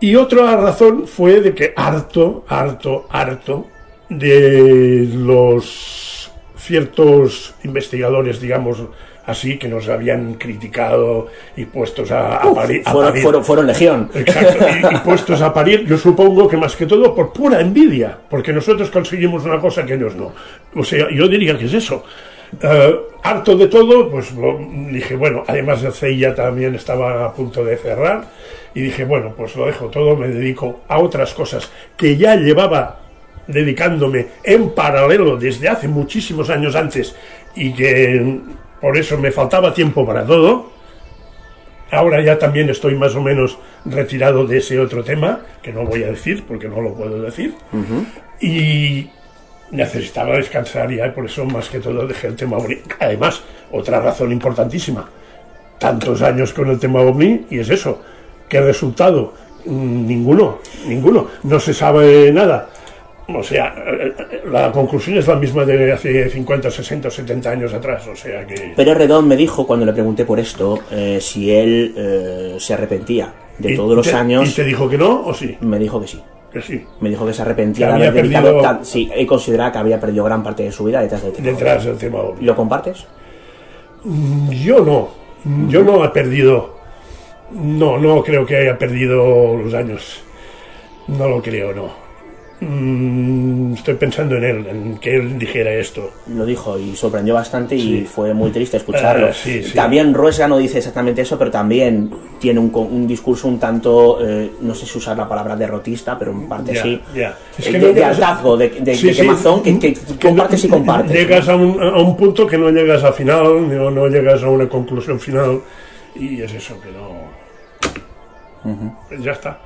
Y otra razón fue de que harto, harto, harto de los ciertos investigadores, digamos así, que nos habían criticado y puestos a, a fueron- parir. fueron- fueron legión. Exacto, y, y <laughs> puestos a parir, yo supongo que más que todo por pura envidia, porque nosotros conseguimos una cosa que ellos no. O sea, yo diría que es eso. Eh, harto de todo, pues lo- dije, bueno, además de CIA también estaba a punto de cerrar, y dije, bueno, pues lo dejo todo, me dedico a otras cosas que ya llevaba dedicándome en paralelo desde hace muchísimos años antes y que por eso me faltaba tiempo para todo. Ahora ya también estoy más o menos retirado de ese otro tema, que no voy a decir porque no lo puedo decir. Y necesitaba descansar ya, y por eso más que todo dejé el tema ovni. Además, otra razón importantísima, tantos años con el tema ovni, y es eso, ¿qué resultado? Mm, Ninguno, ninguno, no se sabe nada. O sea, eh, la conclusión es la misma de hace 50, 60, 70 años atrás, o sea que... Pero Redón me dijo cuando le pregunté por esto eh, si él eh, se arrepentía de ¿Y todos los te- años. ¿Y te dijo que no o sí? Me dijo que sí. Que sí. Me dijo que se arrepentía Que de haber dedicado perdido- tan- Sí, él consideraba que había perdido gran parte de su vida detrás del tema. Detrás del tema. ¿Lo compartes? Mm, Yo no. Yo no he perdido. No, no creo que haya perdido los años. No lo creo, no. Mm, Estoy pensando en él, en que él dijera esto. Lo dijo y sorprendió bastante y Sí. fue muy triste escucharlo. Ah, sí, sí. También Ruesga no dice exactamente eso, pero también tiene un, un discurso un tanto, eh, no sé si usar la palabra derrotista, pero en parte sí, ya. Es Eh, que de, no de llegas a- hartazgo, de, quemazón que, que compartes y compartes. Llegas a un, a un punto que no llegas a final, no, no llegas a una conclusión final, y es eso que no. Ya está.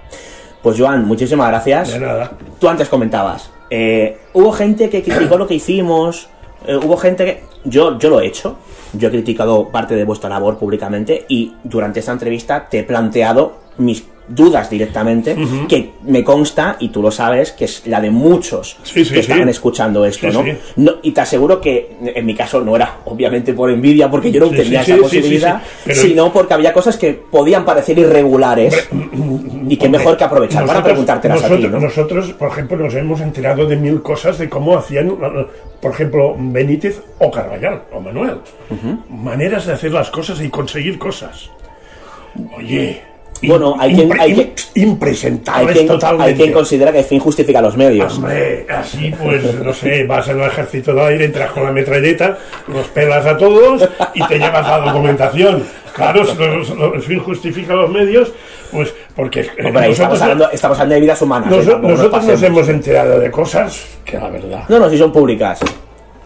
Pues Joan, muchísimas gracias. De nada. Tú antes comentabas, eh, hubo gente que criticó lo que hicimos, eh, hubo gente que... Yo, yo lo he hecho, yo he criticado parte de vuestra labor públicamente y durante esta entrevista te he planteado mis dudas directamente, que me consta, y tú lo sabes, que es la de muchos Sí, sí, que estaban sí. escuchando esto, ¿no? Y te aseguro que en mi caso no era obviamente por envidia, porque yo no tenía esa posibilidad. Pero- sino porque había cosas que podían parecer irregulares y que mejor que aprovechar para Nosotros- preguntártelas a ti, nosotros, ¿no? nosotros, por ejemplo, nos hemos enterado de mil cosas de cómo hacían, por ejemplo, Benítez o Carvallal o Manuel. Maneras de hacer las cosas y conseguir cosas. Oye, Bueno, hay quien, hay quien- hay quien- totalmente. hay quien considera que el fin justifica los medios. Hombre, así pues, no sé, vas en el ejército del aire, entras con la metralleta, los pelas a todos y te llevas la documentación. Claro, el fin justifica los medios, pues porque eh, Hombre, ahí estamos hablando, estamos hablando de vidas humanas. nos- ¿eh? Nos nosotros nos hemos enterado de cosas que la verdad. No, no, si son públicas.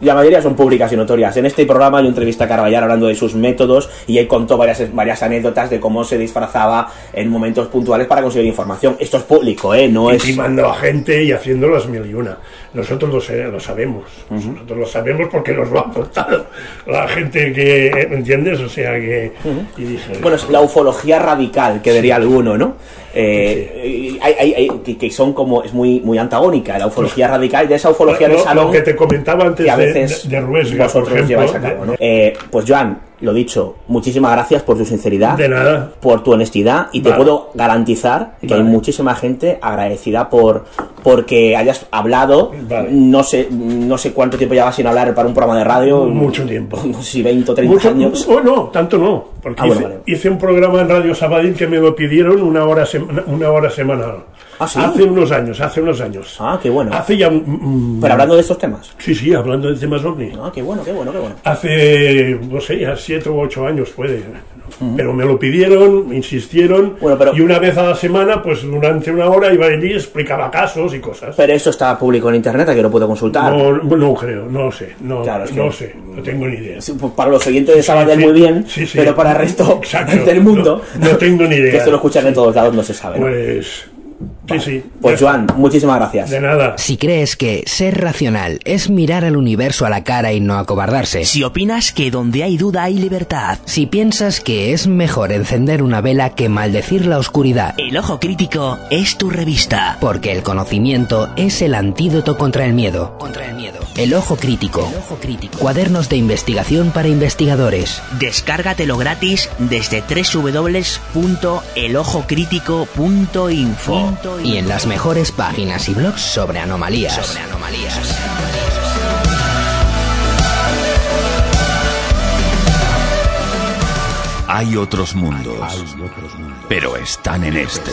La mayoría son públicas y notorias. En este programa una entrevista a Carballar hablando de sus métodos y él contó varias, varias anécdotas de cómo se disfrazaba en momentos puntuales para conseguir información. Esto es público, ¿eh? No es... Intimando a gente y haciendo las mil y una. Nosotros lo, sé- lo sabemos. Nosotros lo sabemos porque nos lo ha contado la gente que, ¿me entiendes? O sea que... Y dije, Bueno, es la ufología radical, que diría alguno, ¿no? Eh, y hay- hay- hay- que, que son como, es muy, muy antagónica, la ufología radical de esa ufología Lo- de lo salón que te comentaba antes que a veces de- de Ruesga, vosotros por ejemplo, lleváis a cabo. Eh, pues Joan, lo dicho, muchísimas gracias por tu sinceridad, De nada. por tu honestidad y te puedo garantizar que hay muchísima gente agradecida por porque hayas hablado, Vale. no sé no sé cuánto tiempo llevas sin hablar para un programa de radio, Mucho tiempo. <laughs> no sé si 20 o 30 Mucho- años. Oh, no, tanto no. Porque Ah, hice, un programa en Radio Sabadell que me lo pidieron una hora, una hora semanal. ¿Ah, sí? Hace unos años, hace unos años. Ah, qué bueno. Hace ya... mm, Pero hablando de estos temas. Sí, sí, hablando de temas ovni. Ah, qué bueno, qué bueno, qué bueno. Hace, no sé, ya siete u ocho años puede. Pero me lo pidieron, me insistieron. Y una vez a la semana, pues durante una hora iba allí y explicaba casos y cosas. Pero eso está público en internet, que lo puedo consultar. No, no creo, no sé, no, Claro, es que- no sé, no tengo ni idea. Pues para los oyentes de Sabadell sí, muy bien, sí, sí. pero para el resto Exacto, del mundo, no- no tengo ni <laughs> idea. que esto lo escuchan en todos lados, no se sabe. ¿no? Pues, sí, sí. Pues Joan, muchísimas gracias. De nada. Si crees que ser racional es mirar al universo a la cara y no acobardarse. Si opinas que donde hay duda hay libertad. Si piensas que es mejor encender una vela que maldecir la oscuridad. El Ojo Crítico es tu revista. Porque el conocimiento es el antídoto contra el miedo. Contra el miedo. El ojo crítico. Cuadernos de investigación para investigadores. Descárgatelo gratis desde www.elojocrítico.info. Y en las mejores páginas y blogs sobre anomalías. Sobre anomalías. Hay otros mundos, pero están en este.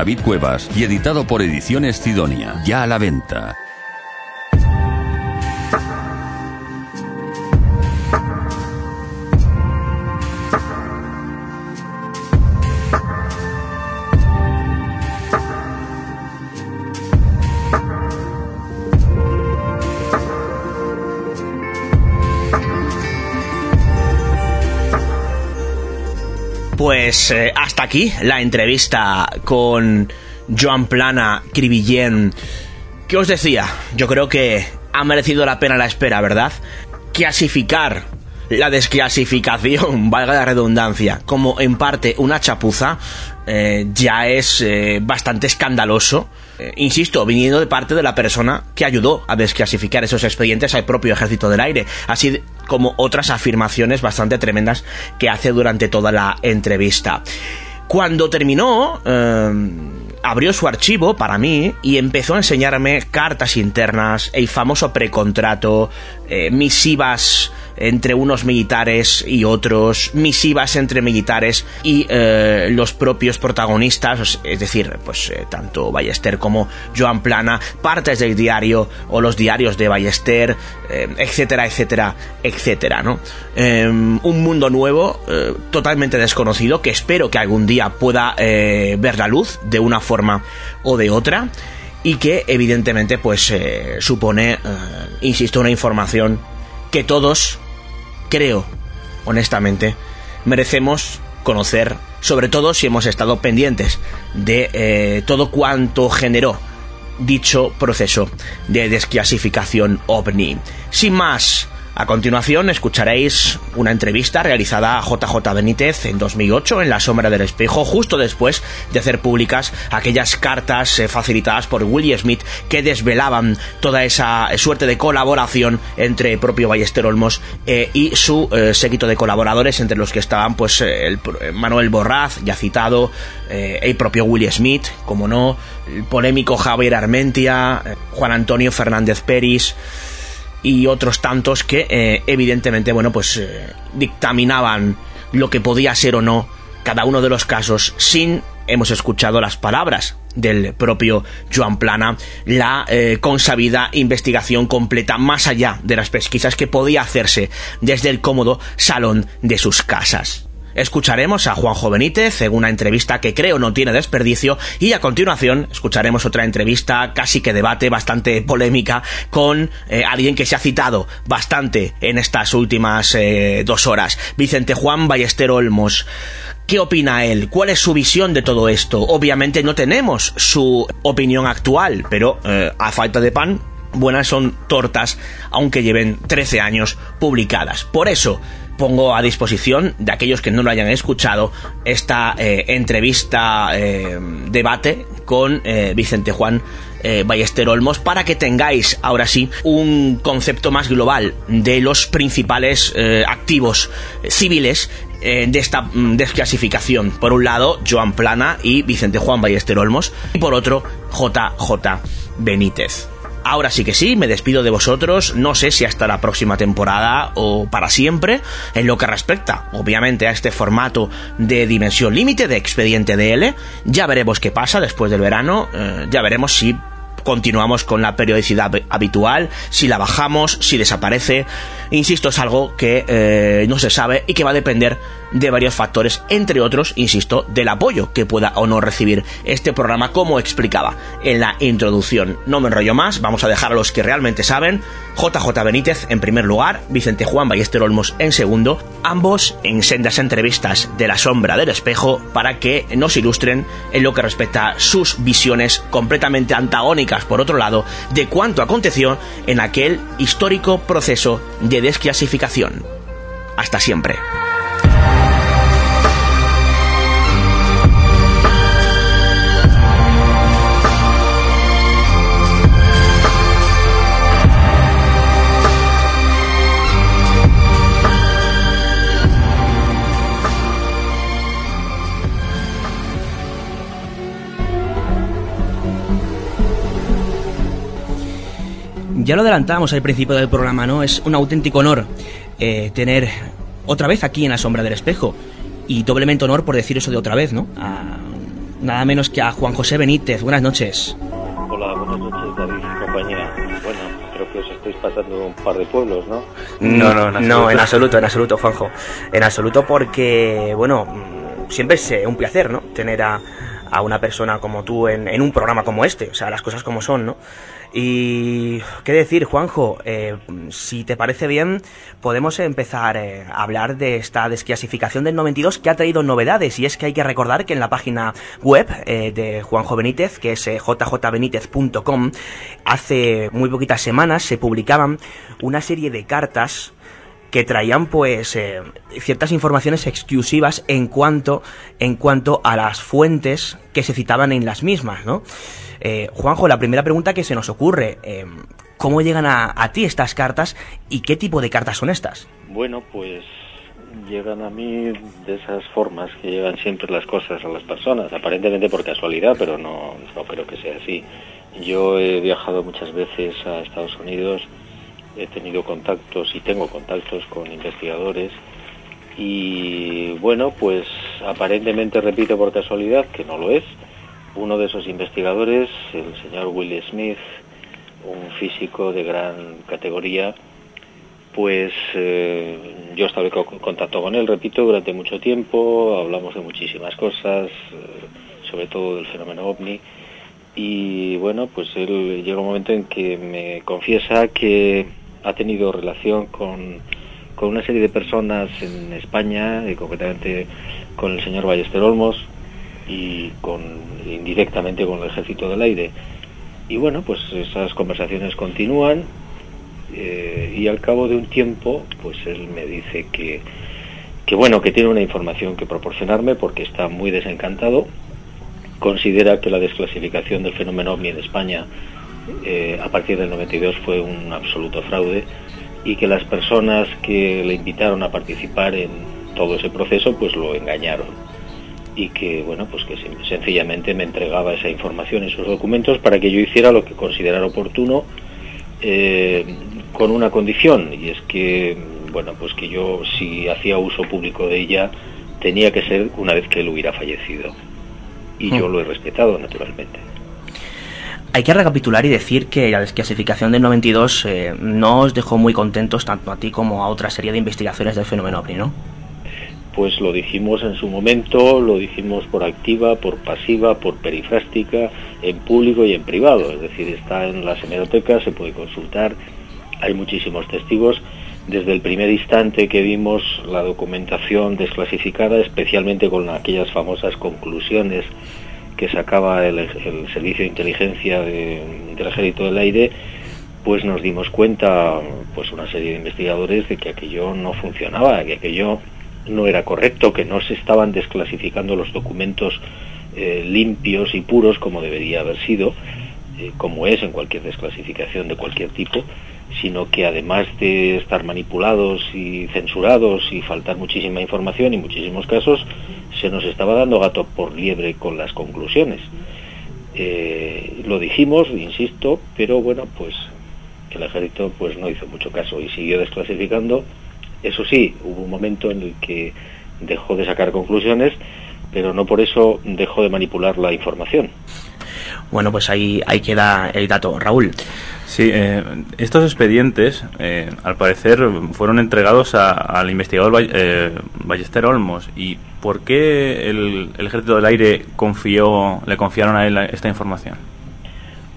David Cuevas y editado por Ediciones Cidonia. Ya a la venta. Pues eh, hasta aquí la entrevista con Joan Plana Cribillén. ¿Qué os decía? Yo creo que ha merecido la pena la espera, ¿verdad? Clasificar la desclasificación, <laughs> valga la redundancia, como en parte una chapuza, eh, ya es eh, bastante escandaloso. Eh, insisto, viniendo de parte de la persona que ayudó a desclasificar esos expedientes al propio ejército del aire, así como otras afirmaciones bastante tremendas que hace durante toda la entrevista. Cuando terminó, eh, abrió su archivo para mí y empezó a enseñarme cartas internas, el famoso precontrato, eh, misivas entre unos militares y otros, misivas entre militares y eh, los propios protagonistas, es decir, pues eh, tanto Ballester como Joan Plana, partes del diario o los diarios de Ballester, eh, etcétera, etcétera, etcétera, ¿no? Eh, un mundo nuevo, eh, totalmente desconocido, que espero que algún día pueda ver la luz de una forma o de otra y que evidentemente pues supone, insisto, una información que todos, creo, honestamente, merecemos conocer, sobre todo si hemos estado pendientes de eh, todo cuanto generó dicho proceso de desclasificación ovni. Sin más, A continuación escucharéis una entrevista realizada a JJ Benítez en 2008 en La Sombra del Espejo, justo después de hacer públicas aquellas cartas eh, facilitadas por Willie Smith que desvelaban toda esa suerte de colaboración entre el propio Ballester Olmos eh, y su eh, séquito de colaboradores, entre los que estaban pues el, Manuel Borraz, ya citado, el propio Willie Smith, como no, el polémico Javier Armentia, Juan Antonio Fernández Peris, y otros tantos que eh, evidentemente bueno pues eh, dictaminaban lo que podía ser o no cada uno de los casos sin hemos escuchado las palabras del propio Joan Plana, la eh, consabida investigación completa más allá de las pesquisas que podía hacerse desde el cómodo salón de sus casas. Escucharemos a Juanjo Benítez en una entrevista que creo no tiene desperdicio y a continuación escucharemos otra entrevista casi que debate, bastante polémica, con eh, alguien que se ha citado bastante en estas últimas eh, dos horas, Vicente Juan Ballester Olmos. ¿Qué opina él? ¿Cuál es su visión de todo esto? Obviamente no tenemos su opinión actual, pero eh, a falta de pan, buenas son tortas, aunque lleven 13 años publicadas. Por eso, pongo a disposición de aquellos que no lo hayan escuchado esta eh, entrevista eh, debate con eh, Vicente Juan Ballester Olmos para que tengáis ahora sí un concepto más global de los principales activos civiles de esta mm, desclasificación. Por un lado, Joan Plana y Vicente Juan Ballester Olmos y por otro, JJ Benítez. Ahora sí que sí, me despido de vosotros, no sé si hasta la próxima temporada o para siempre, en lo que respecta, obviamente, a este formato de dimensión límite de expediente DL, ya veremos qué pasa después del verano, eh, ya veremos si continuamos con la periodicidad habitual, si la bajamos, si desaparece. Insisto, es algo que eh, no se sabe y que va a depender de varios factores, entre otros, insisto, del apoyo que pueda o no recibir este programa, como explicaba en la introducción. No me enrollo más, vamos a dejar a los que realmente saben. JJ Benítez en primer lugar, Vicente Juan Ballester Olmos en segundo, ambos en sendas entrevistas de la sombra del espejo para que nos ilustren en lo que respecta a sus visiones completamente antagónicas, por otro lado, de cuánto aconteció en aquel histórico proceso de desclasificación. Hasta siempre. Ya lo adelantábamos al principio del programa, ¿no? Es un auténtico honor eh, tener otra vez aquí en la sombra del espejo. Y doblemente honor por decir eso de otra vez, ¿no? nada menos que a Juan José Benítez. Buenas noches. Hola, buenas noches, David y compañía. Bueno, creo que os estáis pasando un par de pueblos, ¿no? No, no, en no, en absoluto, en absoluto, Juanjo. En absoluto porque, bueno, siempre es eh, un placer, ¿no? Tener a, a una persona como tú en, en un programa como este. O sea, las cosas como son, ¿no? Y qué decir, Juanjo, eh, si te parece bien, podemos empezar eh, a hablar de esta desclasificación del 92 que ha traído novedades. Y es que hay que recordar que en la página web eh, de Juanjo Benítez, que es jjbenítez.com, hace muy poquitas semanas se publicaban una serie de cartas que traían pues ciertas informaciones exclusivas en cuanto en cuanto a las fuentes que se citaban en las mismas, ¿no? Eh, Juanjo, la primera pregunta que se nos ocurre, eh, ¿cómo llegan a, ti estas cartas y qué tipo de cartas son estas? Bueno, pues llegan a mí de esas formas que llegan siempre las cosas a las personas, aparentemente por casualidad, pero no, no creo que sea así. Yo he viajado muchas veces a Estados Unidos, he tenido contactos y tengo contactos con investigadores y bueno, pues aparentemente repito por casualidad que no lo es, uno de esos investigadores, el señor Will Smith, un físico de gran categoría, pues eh, yo estaba en contacto con él, repito, durante mucho tiempo, hablamos de muchísimas cosas, eh, sobre todo del fenómeno ovni, y bueno, pues él llega un momento en que me confiesa que ha tenido relación con, con una serie de personas en España, y concretamente con el señor Ballester Olmos, y con indirectamente con el ejército del aire. Y bueno, pues esas conversaciones continúan Eh, y al cabo de un tiempo, pues él me dice que, que bueno, que tiene una información que proporcionarme porque está muy desencantado. Considera que la desclasificación del fenómeno OVNI en España eh, a partir del 92 fue un absoluto fraude y que las personas que le invitaron a participar en todo ese proceso pues lo engañaron y que bueno pues que sencillamente me entregaba esa información y sus documentos para que yo hiciera lo que considerara oportuno eh, con una condición y es que bueno pues que yo si hacía uso público de ella tenía que ser una vez que él hubiera fallecido y yo Mm. lo he respetado naturalmente Hay que recapitular y decir que la desclasificación del 92 eh, no os dejó muy contentos tanto a ti como a otra serie de investigaciones del fenómeno OVNI, ¿no? Pues lo dijimos en su momento, lo dijimos por activa, por pasiva, por perifrástica, en público y en privado. Es decir, está en las hemerotecas, se puede consultar, hay muchísimos testigos. Desde el primer instante que vimos la documentación desclasificada, especialmente con aquellas famosas conclusiones que sacaba el, el Servicio de Inteligencia de- del Ejército del Aire, pues nos dimos cuenta, pues una serie de investigadores, de que aquello no funcionaba, que aquello no era correcto, que no se estaban desclasificando los documentos eh, limpios y puros como debería haber sido, eh, como es en cualquier desclasificación de cualquier tipo, sino que además de estar manipulados y censurados y faltar muchísima información y muchísimos casos, se nos estaba dando gato por liebre con las conclusiones. Eh, lo dijimos, insisto, pero bueno, pues el ejército pues no hizo mucho caso y siguió desclasificando. Eso sí, hubo un momento en el que dejó de sacar conclusiones, pero no por eso dejó de manipular la información. Bueno, pues ahí, ahí queda el dato. Raúl. Sí, eh, estos expedientes, eh, al parecer, fueron entregados a- al investigador Ball- eh, Ballester Olmos. ¿Y por qué el, el Ejército del Aire confió, le confiaron a él esta información?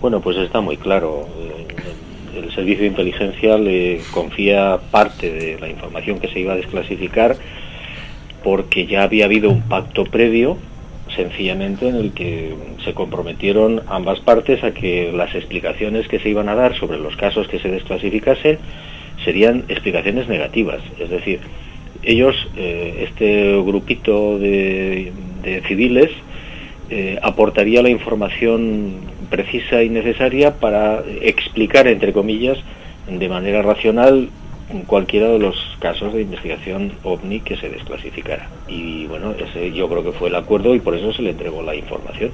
Bueno, pues está muy claro. Servicio de inteligencia le confía parte de la información que se iba a desclasificar porque ya había habido un pacto previo, sencillamente en el que se comprometieron ambas partes a que las explicaciones que se iban a dar sobre los casos que se desclasificasen serían explicaciones negativas. Es decir, ellos, eh, este grupito de, de civiles, eh, aportaría la información precisa y necesaria para explicar, entre comillas, de manera racional cualquiera de los casos de investigación ovni que se desclasificara. Y bueno, ese yo creo que fue el acuerdo y por eso se le entregó la información.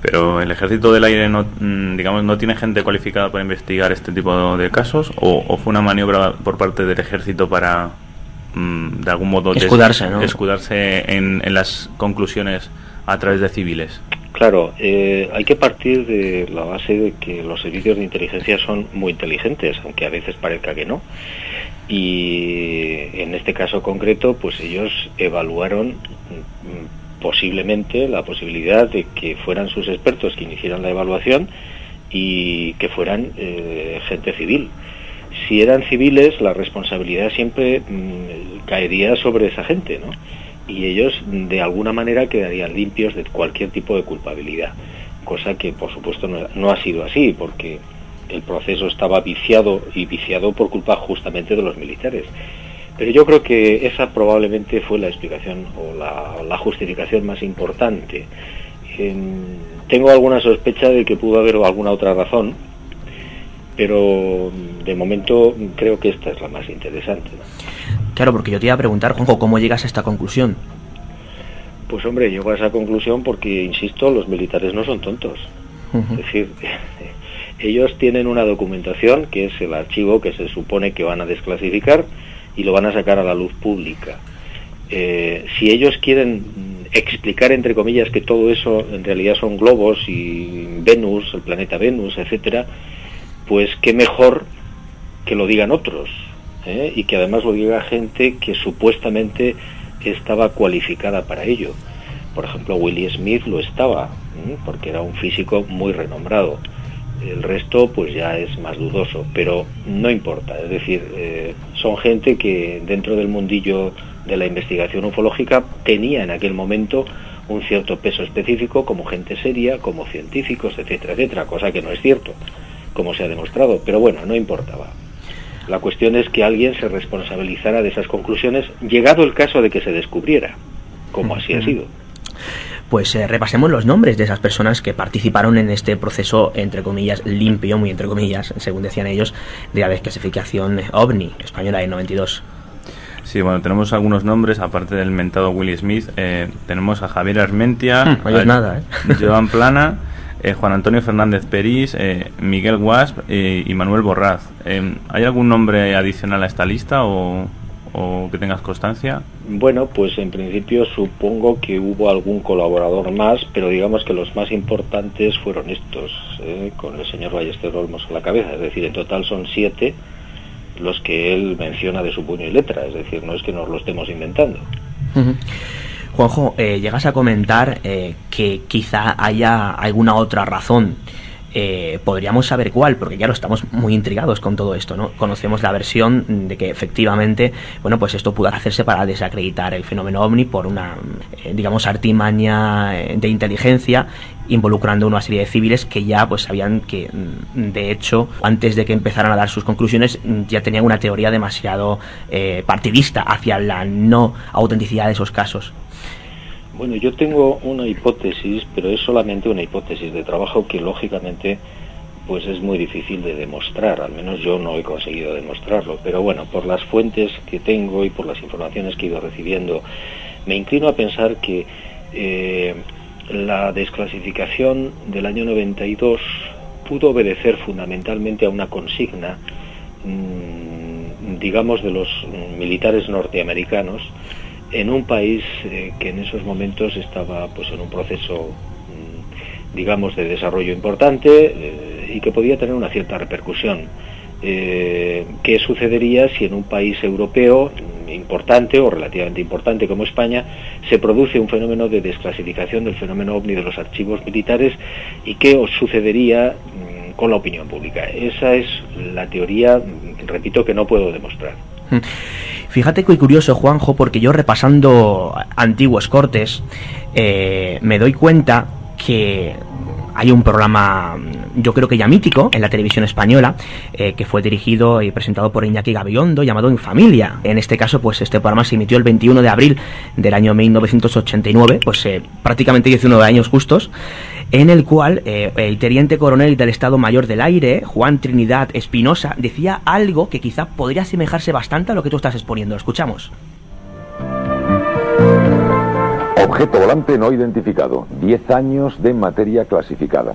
Pero el Ejército del Aire no, mm, digamos, no tiene gente cualificada para investigar este tipo de casos o, o fue una maniobra por parte del Ejército para mm, de algún modo des- Escudarse, ¿no? escudarse en, en las conclusiones a través de civiles. Claro, eh, hay que partir de la base de que los servicios de inteligencia son muy inteligentes, aunque a veces parezca que no. Y en este caso concreto, pues ellos evaluaron mm, posiblemente la posibilidad de que fueran sus expertos que iniciaran la evaluación y que fueran eh, gente civil. Si eran civiles, la responsabilidad siempre mm, caería sobre esa gente, ¿no? Y ellos de alguna manera quedarían limpios de cualquier tipo de culpabilidad, cosa que por supuesto no, ha sido así, porque el proceso estaba viciado y viciado por culpa justamente de los militares. Pero yo creo que esa probablemente fue la explicación o la, justificación más importante. En- tengo alguna sospecha de que pudo haber alguna otra razón, pero de momento creo que esta es la más interesante. Claro, porque yo te iba a preguntar, Juanjo, ¿cómo llegas a esta conclusión? Pues hombre, llego a esa conclusión porque, insisto, los militares no son tontos. Es decir, <laughs> ellos tienen una documentación que es el archivo que se supone que van a desclasificar y lo van a sacar a la luz pública. Eh, si ellos quieren mm, explicar, entre comillas, que todo eso en realidad son globos y Venus, el planeta Venus, etcétera, pues qué mejor que lo digan otros ¿eh? y que además lo diga gente que supuestamente estaba cualificada para ello. Por ejemplo, Willie Smith lo estaba, ¿eh? porque era un físico muy renombrado. El resto, pues ya es más dudoso, pero no importa. Es decir, eh, son gente que dentro del mundillo de la investigación ufológica tenía en aquel momento un cierto peso específico como gente seria, como científicos, etcétera, etcétera, cosa que no es cierto, como se ha demostrado, pero bueno, no importaba. La cuestión es que alguien se responsabilizara de esas conclusiones, llegado el caso de que se descubriera, como así ha sido pues eh, repasemos los nombres de esas personas que participaron en este proceso, entre comillas, limpio, muy entre comillas, según decían ellos, de la desclasificación OVNI española de 92. Sí, bueno, tenemos algunos nombres, aparte del mentado Willy Smith. Eh, tenemos a Javier Armentia, hmm, a, nada, ¿eh? Joan Plana, <laughs> eh, Juan Antonio Fernández Perís, Miguel Guasp y Manuel Borraz. ¿Hay algún nombre adicional a esta lista o, o que tengas constancia? Bueno, pues en principio supongo que hubo algún colaborador más, pero digamos que los más importantes fueron estos, con el señor Ballester Olmos a la cabeza. Es decir, en total son siete los que él menciona de su puño y letra, es decir, no es que nos lo estemos inventando. Juanjo, eh, llegas a comentar eh, que quizá haya alguna otra razón eh, podríamos saber cuál, porque claro, estamos muy intrigados con todo esto, ¿no? Conocemos la versión de que efectivamente, bueno, pues esto pudo hacerse para desacreditar el fenómeno ovni por una, eh, digamos, artimaña eh, de inteligencia involucrando una serie de civiles que ya pues sabían que mm, de hecho antes de que empezaran a dar sus conclusiones ya tenían una teoría demasiado partidista hacia la no autenticidad de esos casos. Bueno, yo tengo una hipótesis, pero es solamente una hipótesis de trabajo que lógicamente pues es muy difícil de demostrar, al menos yo no he conseguido demostrarlo, pero bueno, por las fuentes que tengo y por las informaciones que he ido recibiendo, me inclino a pensar que eh, la desclasificación del año 92 pudo obedecer fundamentalmente a una consigna, mm, digamos, de los militares norteamericanos, en un país eh, que en esos momentos estaba pues en un proceso mm, digamos de desarrollo importante eh, y que podía tener una cierta repercusión. Eh, qué sucedería si en un país europeo importante o relativamente importante como España se produce un fenómeno de desclasificación del fenómeno ovni de los archivos militares y qué os sucedería mm, con la opinión pública esa es la teoría mm, repito que no puedo demostrar Fíjate que curioso, Juanjo, porque yo repasando antiguos cortes, eh, me doy cuenta que hay un programa, yo creo que ya mítico, en la televisión española, eh, que fue dirigido y presentado por Iñaki Gabiondo, llamado En Familia. En este caso, pues este programa se emitió el 21 de abril del año 1989, pues eh, prácticamente 19 años justos, en el cual eh, el teniente coronel del Estado Mayor del Aire, Juan Trinidad Espinosa, decía algo que quizá podría asemejarse bastante a lo que tú estás exponiendo. Escuchamos. Objeto volante no identificado. Diez años de materia clasificada.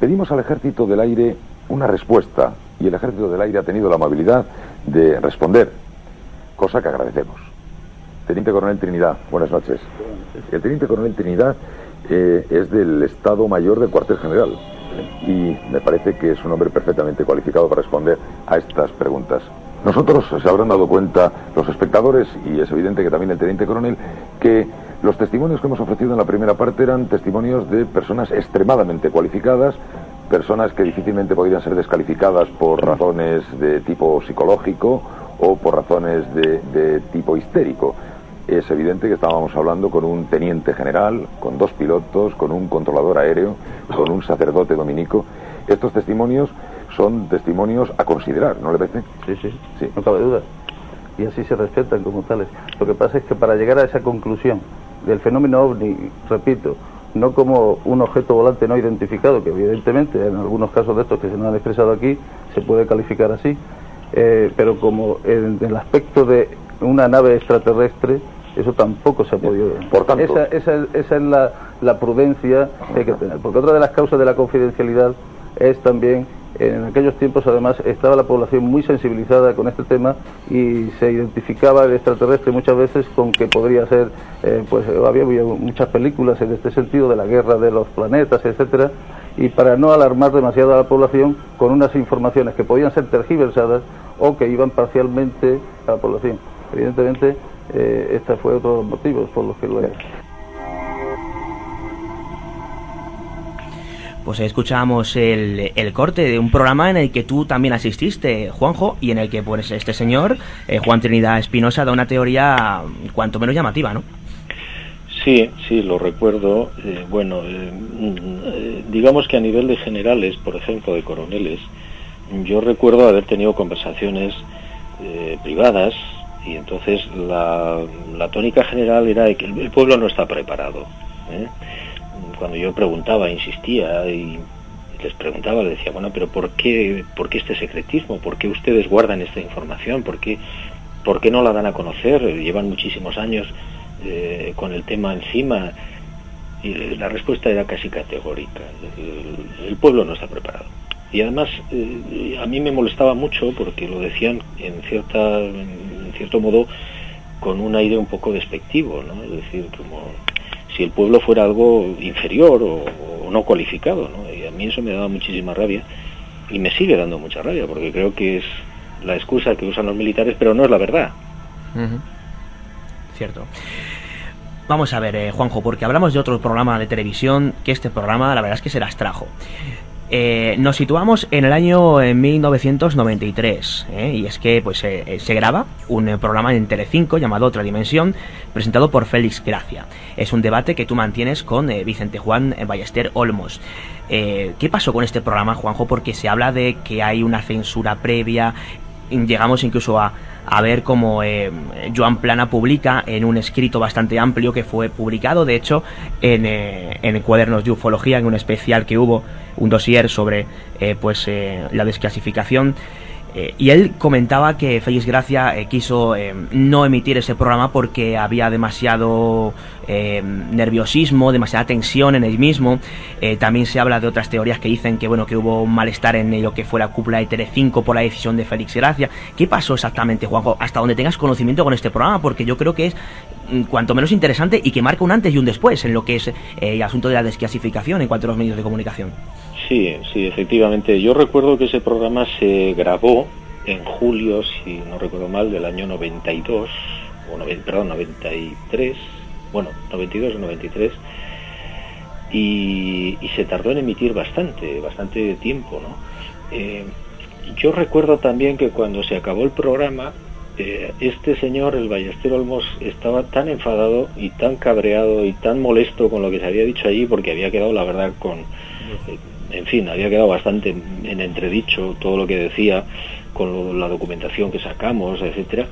Pedimos al Ejército del Aire una respuesta y el Ejército del Aire ha tenido la amabilidad de responder, cosa que agradecemos. Teniente Coronel Trinidad, buenas noches. El Teniente Coronel Trinidad es del Estado Mayor del Cuartel General y me parece que es un hombre perfectamente cualificado para responder a estas preguntas. Nosotros se habrán dado cuenta los espectadores, y es evidente que también el Teniente Coronel, que los testimonios que hemos ofrecido en la primera parte eran testimonios de personas extremadamente cualificadas, personas que difícilmente podrían ser descalificadas por razones de tipo psicológico o por razones de tipo histérico es evidente que estábamos hablando con un teniente general, con dos pilotos, con un controlador aéreo, con un sacerdote dominico. Estos testimonios son testimonios a considerar, ¿no le parece? Sí, sí, sí. no cabe duda. Y así se respetan como tales. Lo que pasa es que para llegar a esa conclusión del fenómeno ovni, repito, no como un objeto volante no identificado, que evidentemente en algunos casos de estos que se nos han expresado aquí se puede calificar así, eh, pero como en el aspecto de una nave extraterrestre, eso tampoco se ha podido. Por tanto. Esa, esa, esa es la, la, prudencia que hay que tener. Porque otra de las causas de la confidencialidad es también, en aquellos tiempos además, estaba la población muy sensibilizada con este tema y se identificaba el extraterrestre muchas veces con que podría ser, eh, pues había, había muchas películas en este sentido de la guerra de los planetas, etcétera y para no alarmar demasiado a la población con unas informaciones que podían ser tergiversadas o que iban parcialmente a la población. Evidentemente, eh, este fue otro de los motivos por los que lo he Pues escuchábamos el, el, corte de un programa en el que tú también asististe, Juanjo, y en el que pues este señor, eh, Juan Trinidad Espinosa, da una teoría cuanto menos llamativa, ¿no? Sí, sí, lo recuerdo. Eh, bueno, eh, digamos que a nivel de generales, por ejemplo, de coroneles, yo recuerdo haber tenido conversaciones eh, privadas y entonces la, la, tónica general era que el, pueblo no está preparado. ¿eh? Cuando yo preguntaba, insistía y les preguntaba, les decía, bueno, pero ¿por qué, ¿por qué este secretismo? ¿Por qué ustedes guardan esta información? ¿Por qué, por qué no la dan a conocer? Llevan muchísimos años eh, con el tema encima. Y la respuesta era casi categórica. El, pueblo no está preparado. Y además eh, a mí me molestaba mucho porque lo decían en cierta, cierto modo con un aire un poco despectivo, ¿no? Es decir, como si el pueblo fuera algo inferior o, no cualificado, ¿no? Y a mí eso me daba muchísima rabia y me sigue dando mucha rabia porque creo que es la excusa que usan los militares, pero no es la verdad. Cierto. Vamos a ver, eh, Juanjo, porque hablamos de otro programa de televisión que este programa, la verdad es que se las trajo. Eh, nos situamos en el año 1993 eh, y es que pues eh, se graba un programa en Telecinco llamado Otra Dimensión presentado por Félix Gracia. Es un debate que tú mantienes con Vicente Juan Ballester Olmos. ¿Qué pasó con este programa, Juanjo? Porque se habla de que hay una censura previa, llegamos incluso a, a ver cómo eh, Joan Plana publica en un escrito bastante amplio que fue publicado, de hecho, en, eh, en Cuadernos de Ufología, en un especial que hubo, un dossier sobre eh, pues la desclasificación eh, y él comentaba que Félix Gracia eh, quiso eh, no emitir ese programa porque había demasiado nerviosismo, demasiada tensión en el mismo. también se habla de otras teorías que dicen que bueno que hubo un malestar en lo que fue la cúpula de Telecinco por la decisión de Félix Gracia. ¿Qué pasó exactamente, Juanjo? Hasta donde tengas conocimiento con este programa, porque yo creo que es mm, cuanto menos interesante y que marca un antes y un después en lo que es el asunto de la desclasificación en cuanto a los medios de comunicación. Sí, sí, efectivamente. Yo recuerdo que ese programa se grabó en julio, si no recuerdo mal, del año 92, o perdón, 93, bueno, 92 o 93, y, se tardó en emitir bastante, bastante tiempo, ¿no? Eh, yo recuerdo también que cuando se acabó el programa, eh, este señor, el Ballester Olmos, estaba tan enfadado y tan cabreado y tan molesto con lo que se había dicho allí, porque había quedado, la verdad, con en fin, había quedado bastante en entredicho todo lo que decía con la documentación que sacamos, etcétera,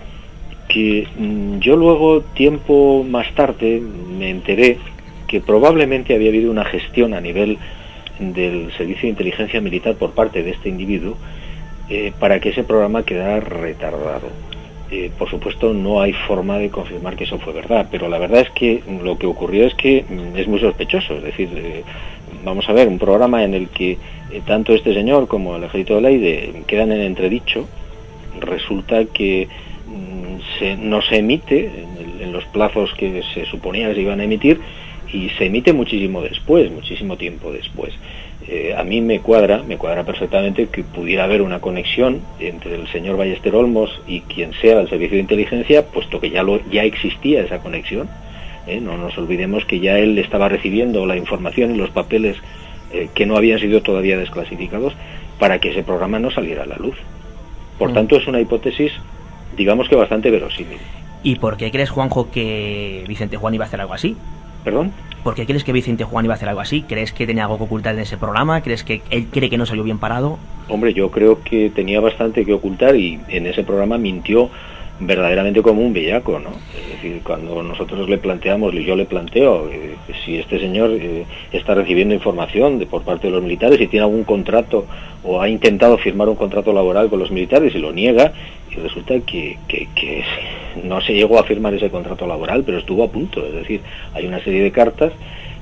que mm, yo luego, tiempo más tarde, me enteré que probablemente había habido una gestión a nivel del Servicio de Inteligencia Militar por parte de este individuo eh, para que ese programa quedara retardado. Eh, por supuesto, no hay forma de confirmar que eso fue verdad, pero la verdad es que lo que ocurrió es que mm, es muy sospechoso. Es decir, eh, vamos a ver, un programa en el que eh, tanto este señor como el Ejército del Aire quedan en entredicho, resulta que mm, no se emite en, los plazos que se suponía que se iban a emitir y se emite muchísimo después, muchísimo tiempo después. Eh, a mí me cuadra, me cuadra perfectamente que pudiera haber una conexión entre el señor Ballester Olmos y quien sea del servicio de inteligencia, puesto que ya, lo, ya existía esa conexión ¿eh? No nos olvidemos que ya él estaba recibiendo la información y los papeles eh, que no habían sido todavía desclasificados para que ese programa no saliera a la luz. Por mm. tanto, es una hipótesis, digamos que bastante verosímil. ¿Y por qué crees, Juanjo, que Vicente Juan iba a hacer algo así? ¿Perdón? ¿Por qué crees que Vicente Juan iba a hacer algo así? ¿Crees que tenía algo que ocultar en ese programa? ¿Crees que él cree que no salió bien parado? Hombre, yo creo que tenía bastante que ocultar y en ese programa mintió verdaderamente como un bellaco, ¿no? Es decir, cuando nosotros le planteamos, yo le planteo, eh, si este señor eh, está recibiendo información de, por parte de los militares y tiene algún contrato o ha intentado firmar un contrato laboral con los militares y lo niega, y resulta que, que, que no se llegó a firmar ese contrato laboral, pero estuvo a punto. Es decir, hay una serie de cartas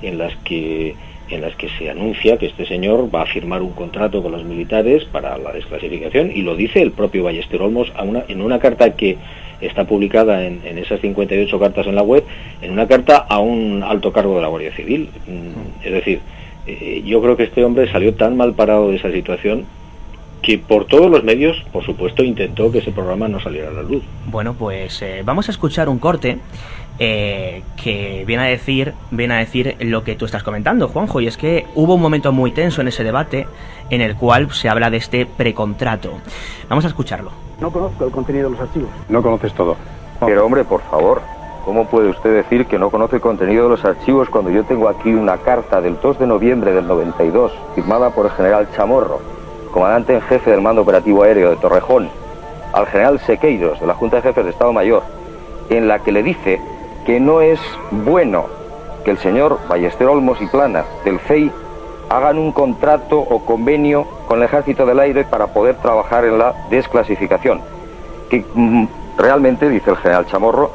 en las que en las que se anuncia que este señor va a firmar un contrato con los militares para la desclasificación y lo dice el propio Ballester Olmos en una carta que está publicada en, esas 58 cartas en la web, en una carta a un alto cargo de la Guardia Civil. Mm, es decir, eh, yo creo que este hombre salió tan mal parado de esa situación que por todos los medios, por supuesto, intentó que ese programa no saliera a la luz. Bueno, pues eh, vamos a escuchar un corte eh, que viene a decir viene a decir lo que tú estás comentando, Juanjo, y es que hubo un momento muy tenso en ese debate en el cual se habla de este precontrato. Vamos a escucharlo. No conozco el contenido de los archivos. No conoces todo. Pero hombre, por favor, ¿cómo puede usted decir que no conoce el contenido de los archivos cuando yo tengo aquí una carta del 2 de noviembre del 92 firmada por el general Chamorro, comandante en jefe del mando operativo aéreo de Torrejón, al general Sequeiros de la Junta de Jefes de Estado Mayor, en la que le dice que no es bueno que el señor Ballester Olmos y Plana del FEI hagan un contrato o convenio con el Ejército del Aire para poder trabajar en la desclasificación, que mm, realmente, dice el general Chamorro,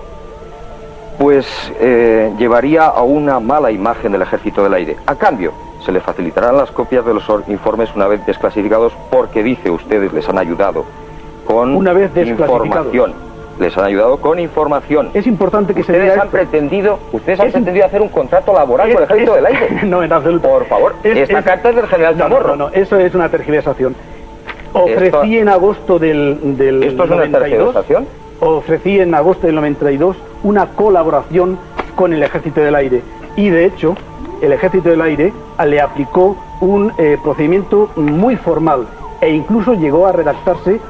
pues eh, llevaría a una mala imagen del Ejército del Aire. A cambio, se le facilitarán las copias de los informes una vez desclasificados porque, dice, ustedes les han ayudado con Una vez desclasificados. información. Les han ayudado con información. Es importante que se ustedes diga han esto. pretendido, ustedes han pretendido hacer un contrato laboral con el Ejército es- del Aire. <laughs> No, en absoluto. Por favor, Es- esta es- carta es del general No, Chamorro. No, no, eso es una tergiversación. Ofrecí Esto- en agosto del, del ¿Esto es una 92, tergiversación? ofrecí en agosto del 92 una colaboración con el Ejército del Aire y de hecho el Ejército del Aire le aplicó un eh, procedimiento muy formal e incluso llegó a redactarse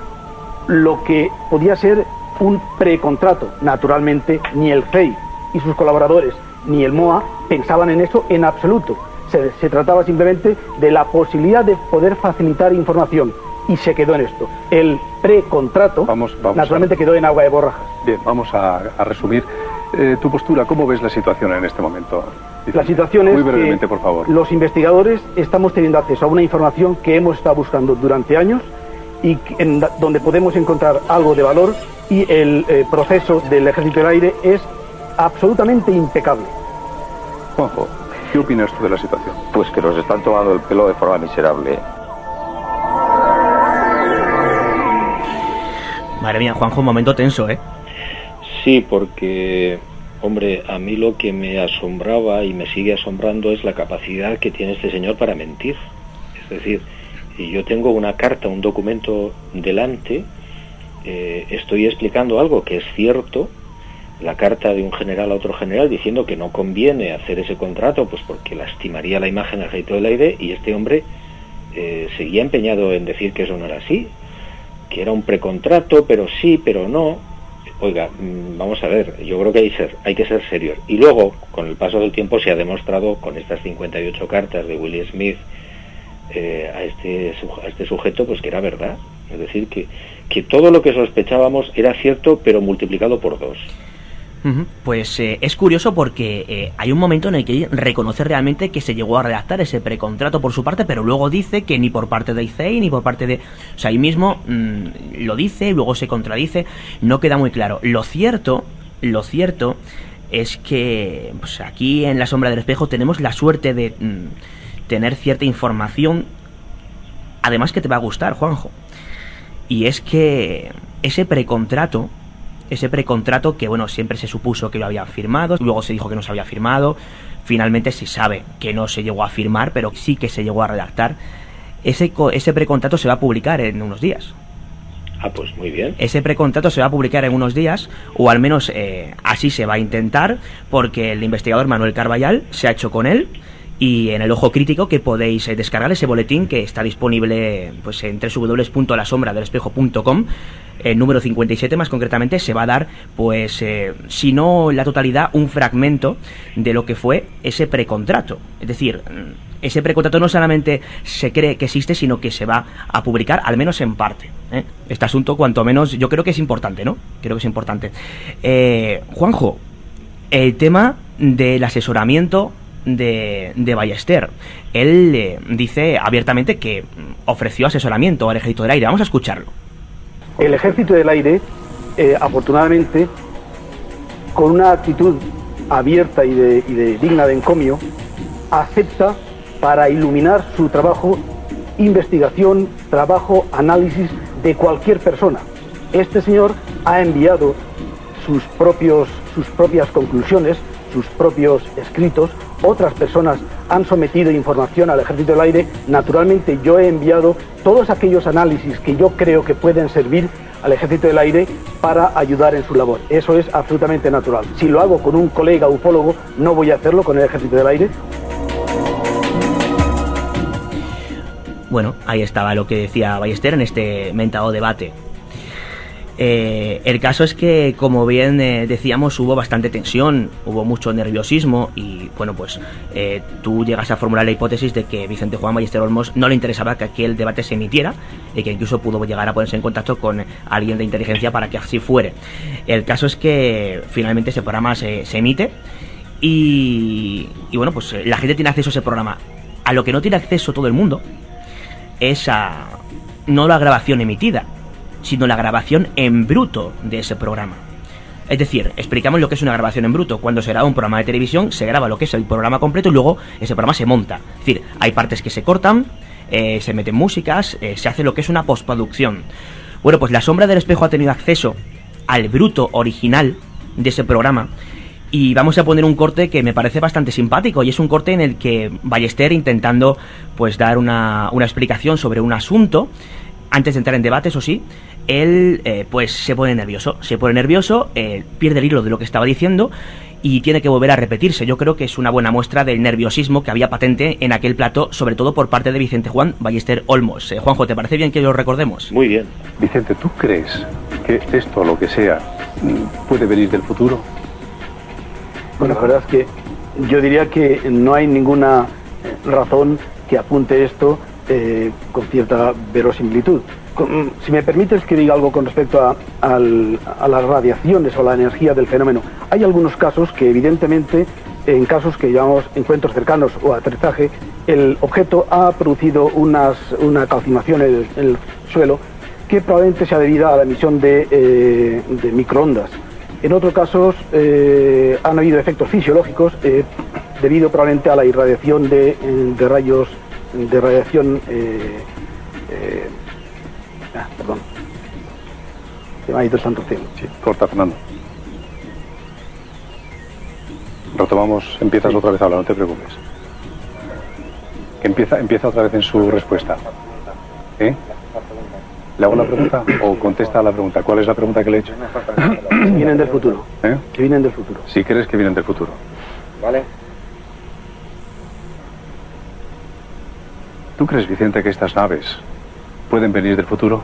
lo que podía ser un precontrato. Naturalmente, ni el FEI y sus colaboradores ni el MOA pensaban en eso en absoluto. Se, se trataba simplemente de la posibilidad de poder facilitar información y se quedó en esto. El precontrato vamos naturalmente quedó en agua de borrajas. Bien, vamos a, a resumir. Eh, tu postura, ¿cómo ves la situación en este momento? La situación es Muy brevemente, que por favor. los investigadores estamos teniendo acceso a una información que hemos estado buscando durante años y que- en donde podemos encontrar algo de valor y el eh, proceso del Ejército del Aire es absolutamente impecable. Juanjo, ¿qué opinas tú de la situación? Pues que nos están tomando el pelo de forma miserable. Madre mía, Juanjo, un momento tenso, ¿eh? Sí, porque, hombre, a mí lo que me asombraba y me sigue asombrando es la capacidad que tiene este señor para mentir. Es decir, y yo tengo una carta, un documento delante, eh, estoy explicando algo que es cierto, la carta de un general a otro general diciendo que no conviene hacer ese contrato, pues porque lastimaría la imagen del ejército del aire, y este hombre eh, seguía empeñado en decir que eso no era así, que era un precontrato, pero sí, pero no. Oiga, mm, vamos a ver, yo creo que hay, ser, hay que ser serios. Y luego, con el paso del tiempo, se ha demostrado con estas 58 cartas de Willie Smith eh, a, este, este sujeto, pues que era verdad. Es decir, que, que todo lo que sospechábamos era cierto, pero multiplicado por dos. Pues eh, es curioso porque eh, hay un momento en el que reconoce realmente que se llegó a redactar ese precontrato por su parte, pero luego dice que ni por parte de ICEI ni por parte de... O sea, ahí mismo mm, lo dice y luego se contradice, no queda muy claro. Lo cierto, lo cierto es que pues, aquí en la sombra del espejo tenemos la suerte de mm, tener cierta información, además que te va a gustar, Juanjo. Y es que ese precontrato ese precontrato que bueno siempre se supuso que lo habían firmado luego se dijo que no se había firmado finalmente se sabe que no se llegó a firmar pero sí que se llegó a redactar ese ese precontrato se va a publicar en unos días Ah, pues muy bien. ese precontrato se va a publicar en unos días, o al menos eh, así se va a intentar, porque el investigador Manuel Carballal se ha hecho con él. Y en el ojo crítico que podéis eh, descargar ese boletín que está disponible pues en www.lasombra.com el número 57 más concretamente se va a dar pues eh, si no la totalidad un fragmento de lo que fue ese precontrato. Es decir mm, ese precontrato no solamente se cree que existe sino que se va a publicar al menos en parte ¿eh? este asunto cuanto menos yo creo que es importante no creo que es importante. Juanjo el tema del asesoramiento de, de Ballester. Él eh, dice abiertamente que ofreció asesoramiento al ejército del aire. Vamos a escucharlo. El Ejército del Aire, eh, afortunadamente, con una actitud abierta y, de, y de digna de encomio, acepta para iluminar su trabajo investigación, trabajo, análisis de cualquier persona. Este señor ha enviado sus, propios, sus propias conclusiones, sus propios escritos, otras personas han sometido información al Ejército del Aire, naturalmente yo he enviado todos aquellos análisis que yo creo que pueden servir al Ejército del Aire para ayudar en su labor. Eso es absolutamente natural. Si lo hago con un colega ufólogo, no voy a hacerlo con el Ejército del Aire. Bueno, ahí estaba lo que decía Ballester en este mentado debate. Eh, el caso es que, como bien eh, decíamos, hubo bastante tensión, hubo mucho nerviosismo y, bueno, pues eh, tú llegas a formular la hipótesis de que Vicente Juan Ballester Olmos no le interesaba que aquel debate se emitiera y que incluso pudo llegar a ponerse en contacto con alguien de inteligencia para que así fuere. El caso es que finalmente ese programa se, emite y, y, bueno, pues la gente tiene acceso a ese programa. A lo que no tiene acceso todo el mundo es a no la grabación emitida, sino la grabación en bruto de ese programa. Es decir, explicamos lo que es una grabación en bruto. Cuando se graba un programa de televisión, se graba lo que es el programa completo y luego ese programa se monta. Es decir, hay partes que se cortan, eh, se meten músicas, eh, se hace lo que es una postproducción. Bueno, pues La Sombra del Espejo ha tenido acceso al bruto original de ese programa y vamos a poner un corte que me parece bastante simpático y es un corte en el que Ballester intentando pues dar una, una explicación sobre un asunto antes de entrar en debate, eso sí, él eh, pues se pone nervioso, se pone nervioso, eh, pierde el hilo de lo que estaba diciendo y tiene que volver a repetirse. Yo creo que es una buena muestra del nerviosismo que había patente en aquel plato, sobre todo por parte de Vicente Juan Ballester Olmos. Eh, Juanjo, ¿te parece bien que lo recordemos? Muy bien. Vicente, ¿tú crees que esto, lo que sea, puede venir del futuro? Bueno, la verdad es que yo diría que no hay ninguna razón que apunte esto eh, con cierta verosimilitud. Si me permites que diga algo con respecto a, las radiaciones o la energía del fenómeno, hay algunos casos que evidentemente, en casos que llamamos encuentros cercanos o aterrizaje, el objeto ha producido una calcinación en el, suelo que probablemente sea debida a la emisión de, eh, microondas. En otros casos eh, han habido efectos fisiológicos eh, debido probablemente a la irradiación de rayos de radiación eh, eh, ah, perdón se me ha ido el santo cielo sí, corta Fernando retomamos empiezas sí. otra vez a hablar no te preocupes que empieza empieza otra vez en su respuesta ¿eh? ¿Le hago la pregunta o contesta a la pregunta? ¿Cuál es la pregunta que le he hecho? <clears throat> Vienen del futuro. ¿Eh? Que vienen del futuro. Si crees que vienen del futuro. Vale. ¿Tú crees, Vicente, que estas naves pueden venir del futuro?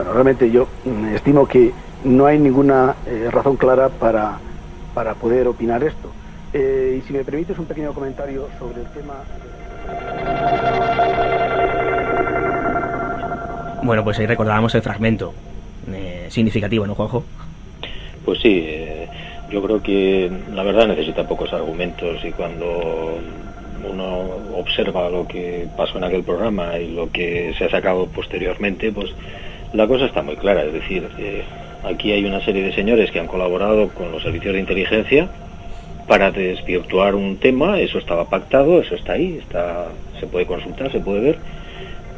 Bueno, realmente yo estimo que no hay ninguna eh, razón clara para, para poder opinar esto. Eh, y si me permites un pequeño comentario sobre el tema... Bueno, pues ahí recordábamos el fragmento eh, significativo, ¿no, Juanjo? Pues sí, eh, yo creo que la verdad necesita pocos argumentos y cuando uno observa lo que pasó en aquel programa y lo que se ha sacado posteriormente, pues la cosa está muy clara. Es decir, eh, aquí hay una serie de señores que han colaborado con los servicios de inteligencia para desvirtuar un tema, eso estaba pactado, eso está ahí, está, se puede consultar, se puede ver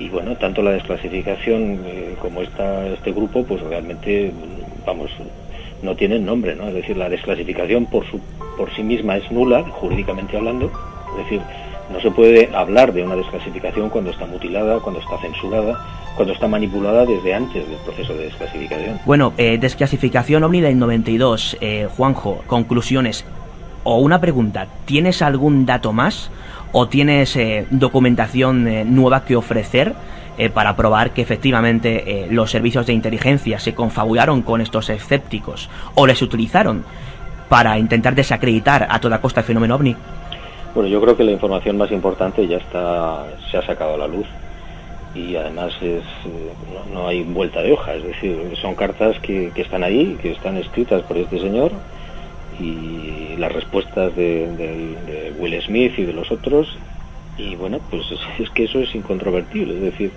y bueno, tanto la desclasificación eh, como esta, este grupo, pues realmente, vamos, no tienen nombre, ¿no? Es decir, la desclasificación por, su, por sí misma es nula, jurídicamente hablando, es decir, no se puede hablar de una desclasificación cuando está mutilada, cuando está censurada, cuando está manipulada desde antes del proceso de desclasificación. Bueno, eh, desclasificación OVNI del 92, eh, Juanjo, conclusiones. O una pregunta, ¿tienes algún dato más? o tienes eh, documentación eh, nueva que ofrecer para probar que efectivamente los servicios de inteligencia se confabularon con estos escépticos o les utilizaron para intentar desacreditar a toda costa el fenómeno ovni? Bueno, yo creo que la información más importante ya está se ha sacado a la luz y además es no, no hay vuelta de hoja, es decir, son cartas que, están ahí, que están escritas por este señor y las respuestas de, de, Will Smith y de los otros y bueno pues es, que eso es incontrovertible es decir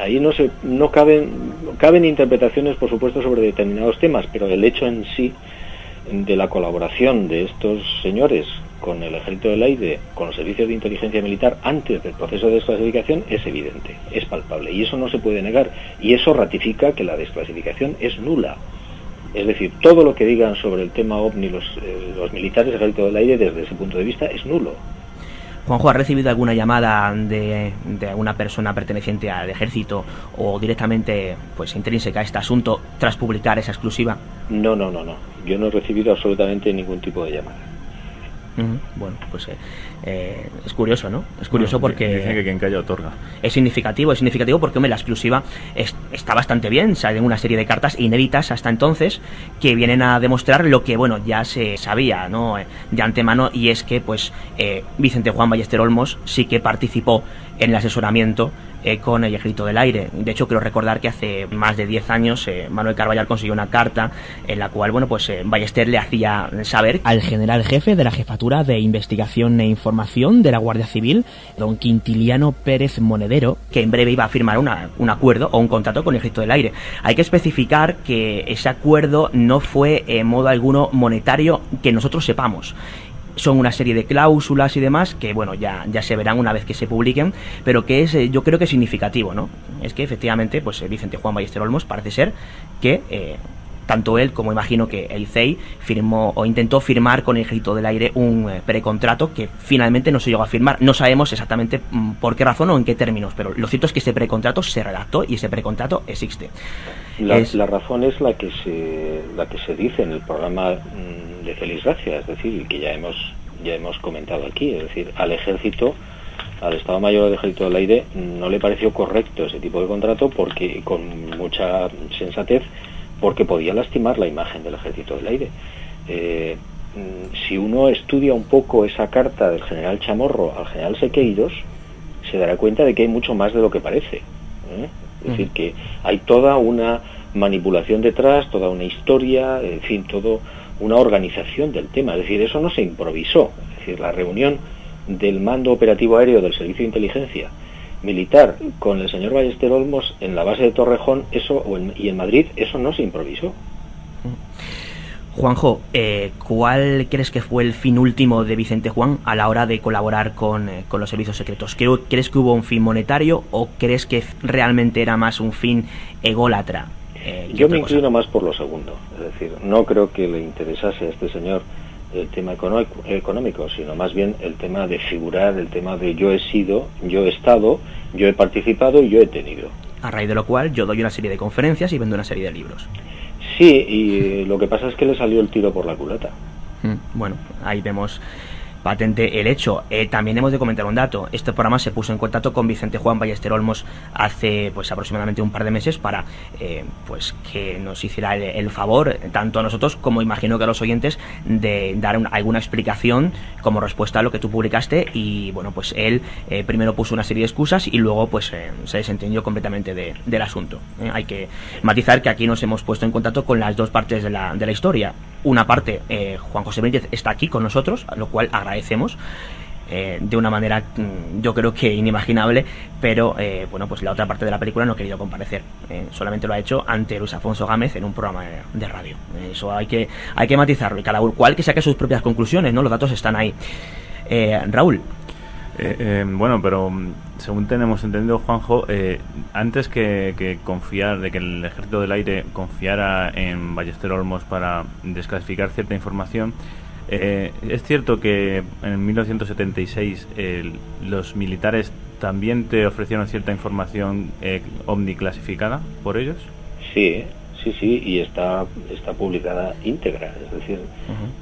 ahí no se no caben caben interpretaciones por supuesto sobre determinados temas pero el hecho en sí de la colaboración de estos señores con el ejército del aire con los servicios de inteligencia militar antes del proceso de desclasificación es evidente es palpable y eso no se puede negar y eso ratifica que la desclasificación es nula es decir, todo lo que digan sobre el tema OVNI los, eh, los militares del ejército del aire desde ese punto de vista es nulo. Juanjo, ¿ha recibido alguna llamada de, de alguna persona perteneciente al ejército o directamente pues intrínseca a este asunto tras publicar esa exclusiva? No, no, no, no. Yo no he recibido absolutamente ningún tipo de llamada. Bueno, pues eh, eh, es curioso, ¿no? Es curioso Bueno, porque... Dicen que quien calla otorga. Es significativo, es significativo porque hombre, la exclusiva es- está bastante bien, salen una serie de cartas inéditas hasta entonces que vienen a demostrar lo que bueno ya se sabía no Eh, de antemano y es que pues eh, Vicente Juan Ballester Olmos sí que participó en el asesoramiento eh, con el Ejército del Aire. De hecho, quiero recordar que hace más de 10 años eh, Manuel Carballal consiguió una carta en la cual bueno pues eh, Ballester le hacía saber Al general jefe de la Jefatura de Investigación e Información de la Guardia Civil, don Quintiliano Pérez Monedero, que en breve iba a firmar una- un acuerdo o un contrato con el Ejército del Aire. Hay que especificar que ese acuerdo no fue en modo alguno monetario que nosotros sepamos. Son una serie de cláusulas y demás que, bueno, ya, ya se verán una vez que se publiquen, pero que es, eh, yo creo que es significativo, ¿no? Es que efectivamente, pues eh, Vicente Juan Ballester Olmos parece ser que eh, tanto él como imagino que el CEI firmó o intentó firmar con el Ejército del Aire un eh, precontrato que finalmente no se llegó a firmar. No sabemos exactamente mm, por qué razón o en qué términos, pero lo cierto es que ese precontrato se redactó y ese precontrato existe. La, Es- la razón es la que se la que se dice en el programa mm, de Feliz Gracia, es decir, que ya hemos ya hemos comentado aquí, es decir, al ejército, al Estado Mayor del Ejército del Aire no le pareció correcto ese tipo de contrato porque con mucha sensatez porque podía lastimar la imagen del Ejército del Aire. Eh, mm, si uno estudia un poco esa carta del general Chamorro al general Sequeiros, se dará cuenta de que hay mucho más de lo que parece. ¿eh? Es decir, que hay toda una manipulación detrás, toda una historia, en fin, todo una organización del tema. Es decir, eso no se improvisó. Es decir, la reunión del mando operativo aéreo del Servicio de Inteligencia militar con el señor Ballester Olmos en la base de Torrejón eso o en- y en Madrid, eso no se improvisó. Juanjo, eh, ¿cuál crees que fue el fin último de Vicente Juan a la hora de colaborar con, eh, con los servicios secretos? ¿Crees que hubo un fin monetario o crees que realmente era más un fin ególatra? eh, Yo me inclino más por lo segundo, es decir, no creo que le interesase a este señor el tema económico, sino más bien el tema de figurar, el tema de yo he sido, yo he estado, yo he participado y yo he tenido. A raíz de lo cual yo doy una serie de conferencias y vendo una serie de libros. Sí, y eh, lo que pasa es que le salió el tiro por la culata. Mm, Bueno, ahí vemos patente el hecho. Eh, también hemos de comentar un dato. Este programa se puso en contacto con Vicente Juan Ballester Olmos hace pues aproximadamente un par de meses para eh, pues que nos hiciera el, el favor, tanto a nosotros como imagino que a los oyentes, de dar un- alguna explicación como respuesta a lo que tú publicaste. Y bueno, pues él eh, primero puso una serie de excusas y luego pues eh, se desentendió completamente de- del asunto. Eh, hay que matizar que aquí nos hemos puesto en contacto con las dos partes de la, de la historia. Una parte, eh, Juan José Benítez está aquí con nosotros, lo cual agradecemos. Eh, de una manera mm, yo creo que inimaginable pero eh, bueno pues la otra parte de la película no ha querido comparecer. Eh, solamente lo ha hecho ante Luis Afonso Gámez en un programa de, de radio. Eso hay que hay que matizarlo y cada cual que saque sus propias conclusiones no los datos están ahí. Eh, Raúl. Eh, eh, bueno, pero mm, según tenemos entendido, Juanjo, antes que, que confiar, de que el Ejército del Aire confiara en Ballester Olmos para desclasificar cierta información, eh, es cierto que en 1976 el- los militares también te ofrecieron cierta información eh, omniclasificada por ellos. Sí, sí, sí, y está, está publicada íntegra. Es decir,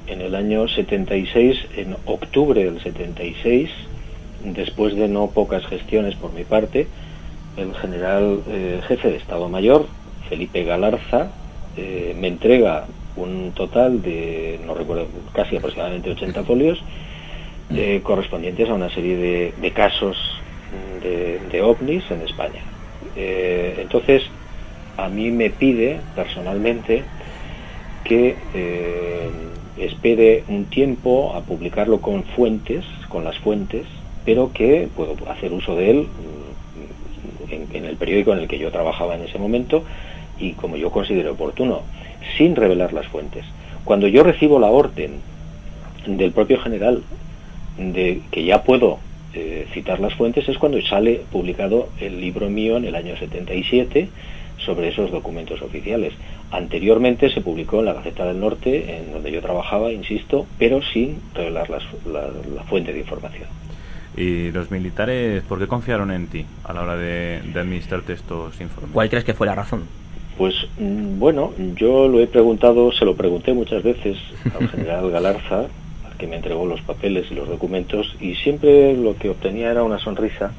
en el año 76, en octubre del 76, después de no pocas gestiones por mi parte, el general eh, jefe de Estado Mayor, Felipe Galarza, eh, me entrega un total de, no recuerdo, casi aproximadamente 80 folios, eh, correspondientes a una serie de, casos de, ovnis en España. Eh, entonces, a mí me pide personalmente que eh, espere un tiempo a publicarlo con fuentes, con las fuentes, pero que puedo hacer uso de él mm, en, en el periódico en el que yo trabajaba en ese momento y como yo considere oportuno, sin revelar las fuentes. Cuando yo recibo la orden del propio general de que ya puedo eh, citar las fuentes es cuando sale publicado el libro mío en el año 77 sobre esos documentos oficiales. Anteriormente se publicó en la Gaceta del Norte, en donde yo trabajaba, insisto, pero sin revelar las- la, la fuente de información. ¿Y los militares por qué confiaron en ti a la hora de, de administrarte estos informes? ¿cuál crees que fue la razón? Pues mm, bueno, yo lo he preguntado, se lo pregunté muchas veces al general Galarza, al que me entregó los papeles y los documentos y siempre lo que obtenía era una sonrisa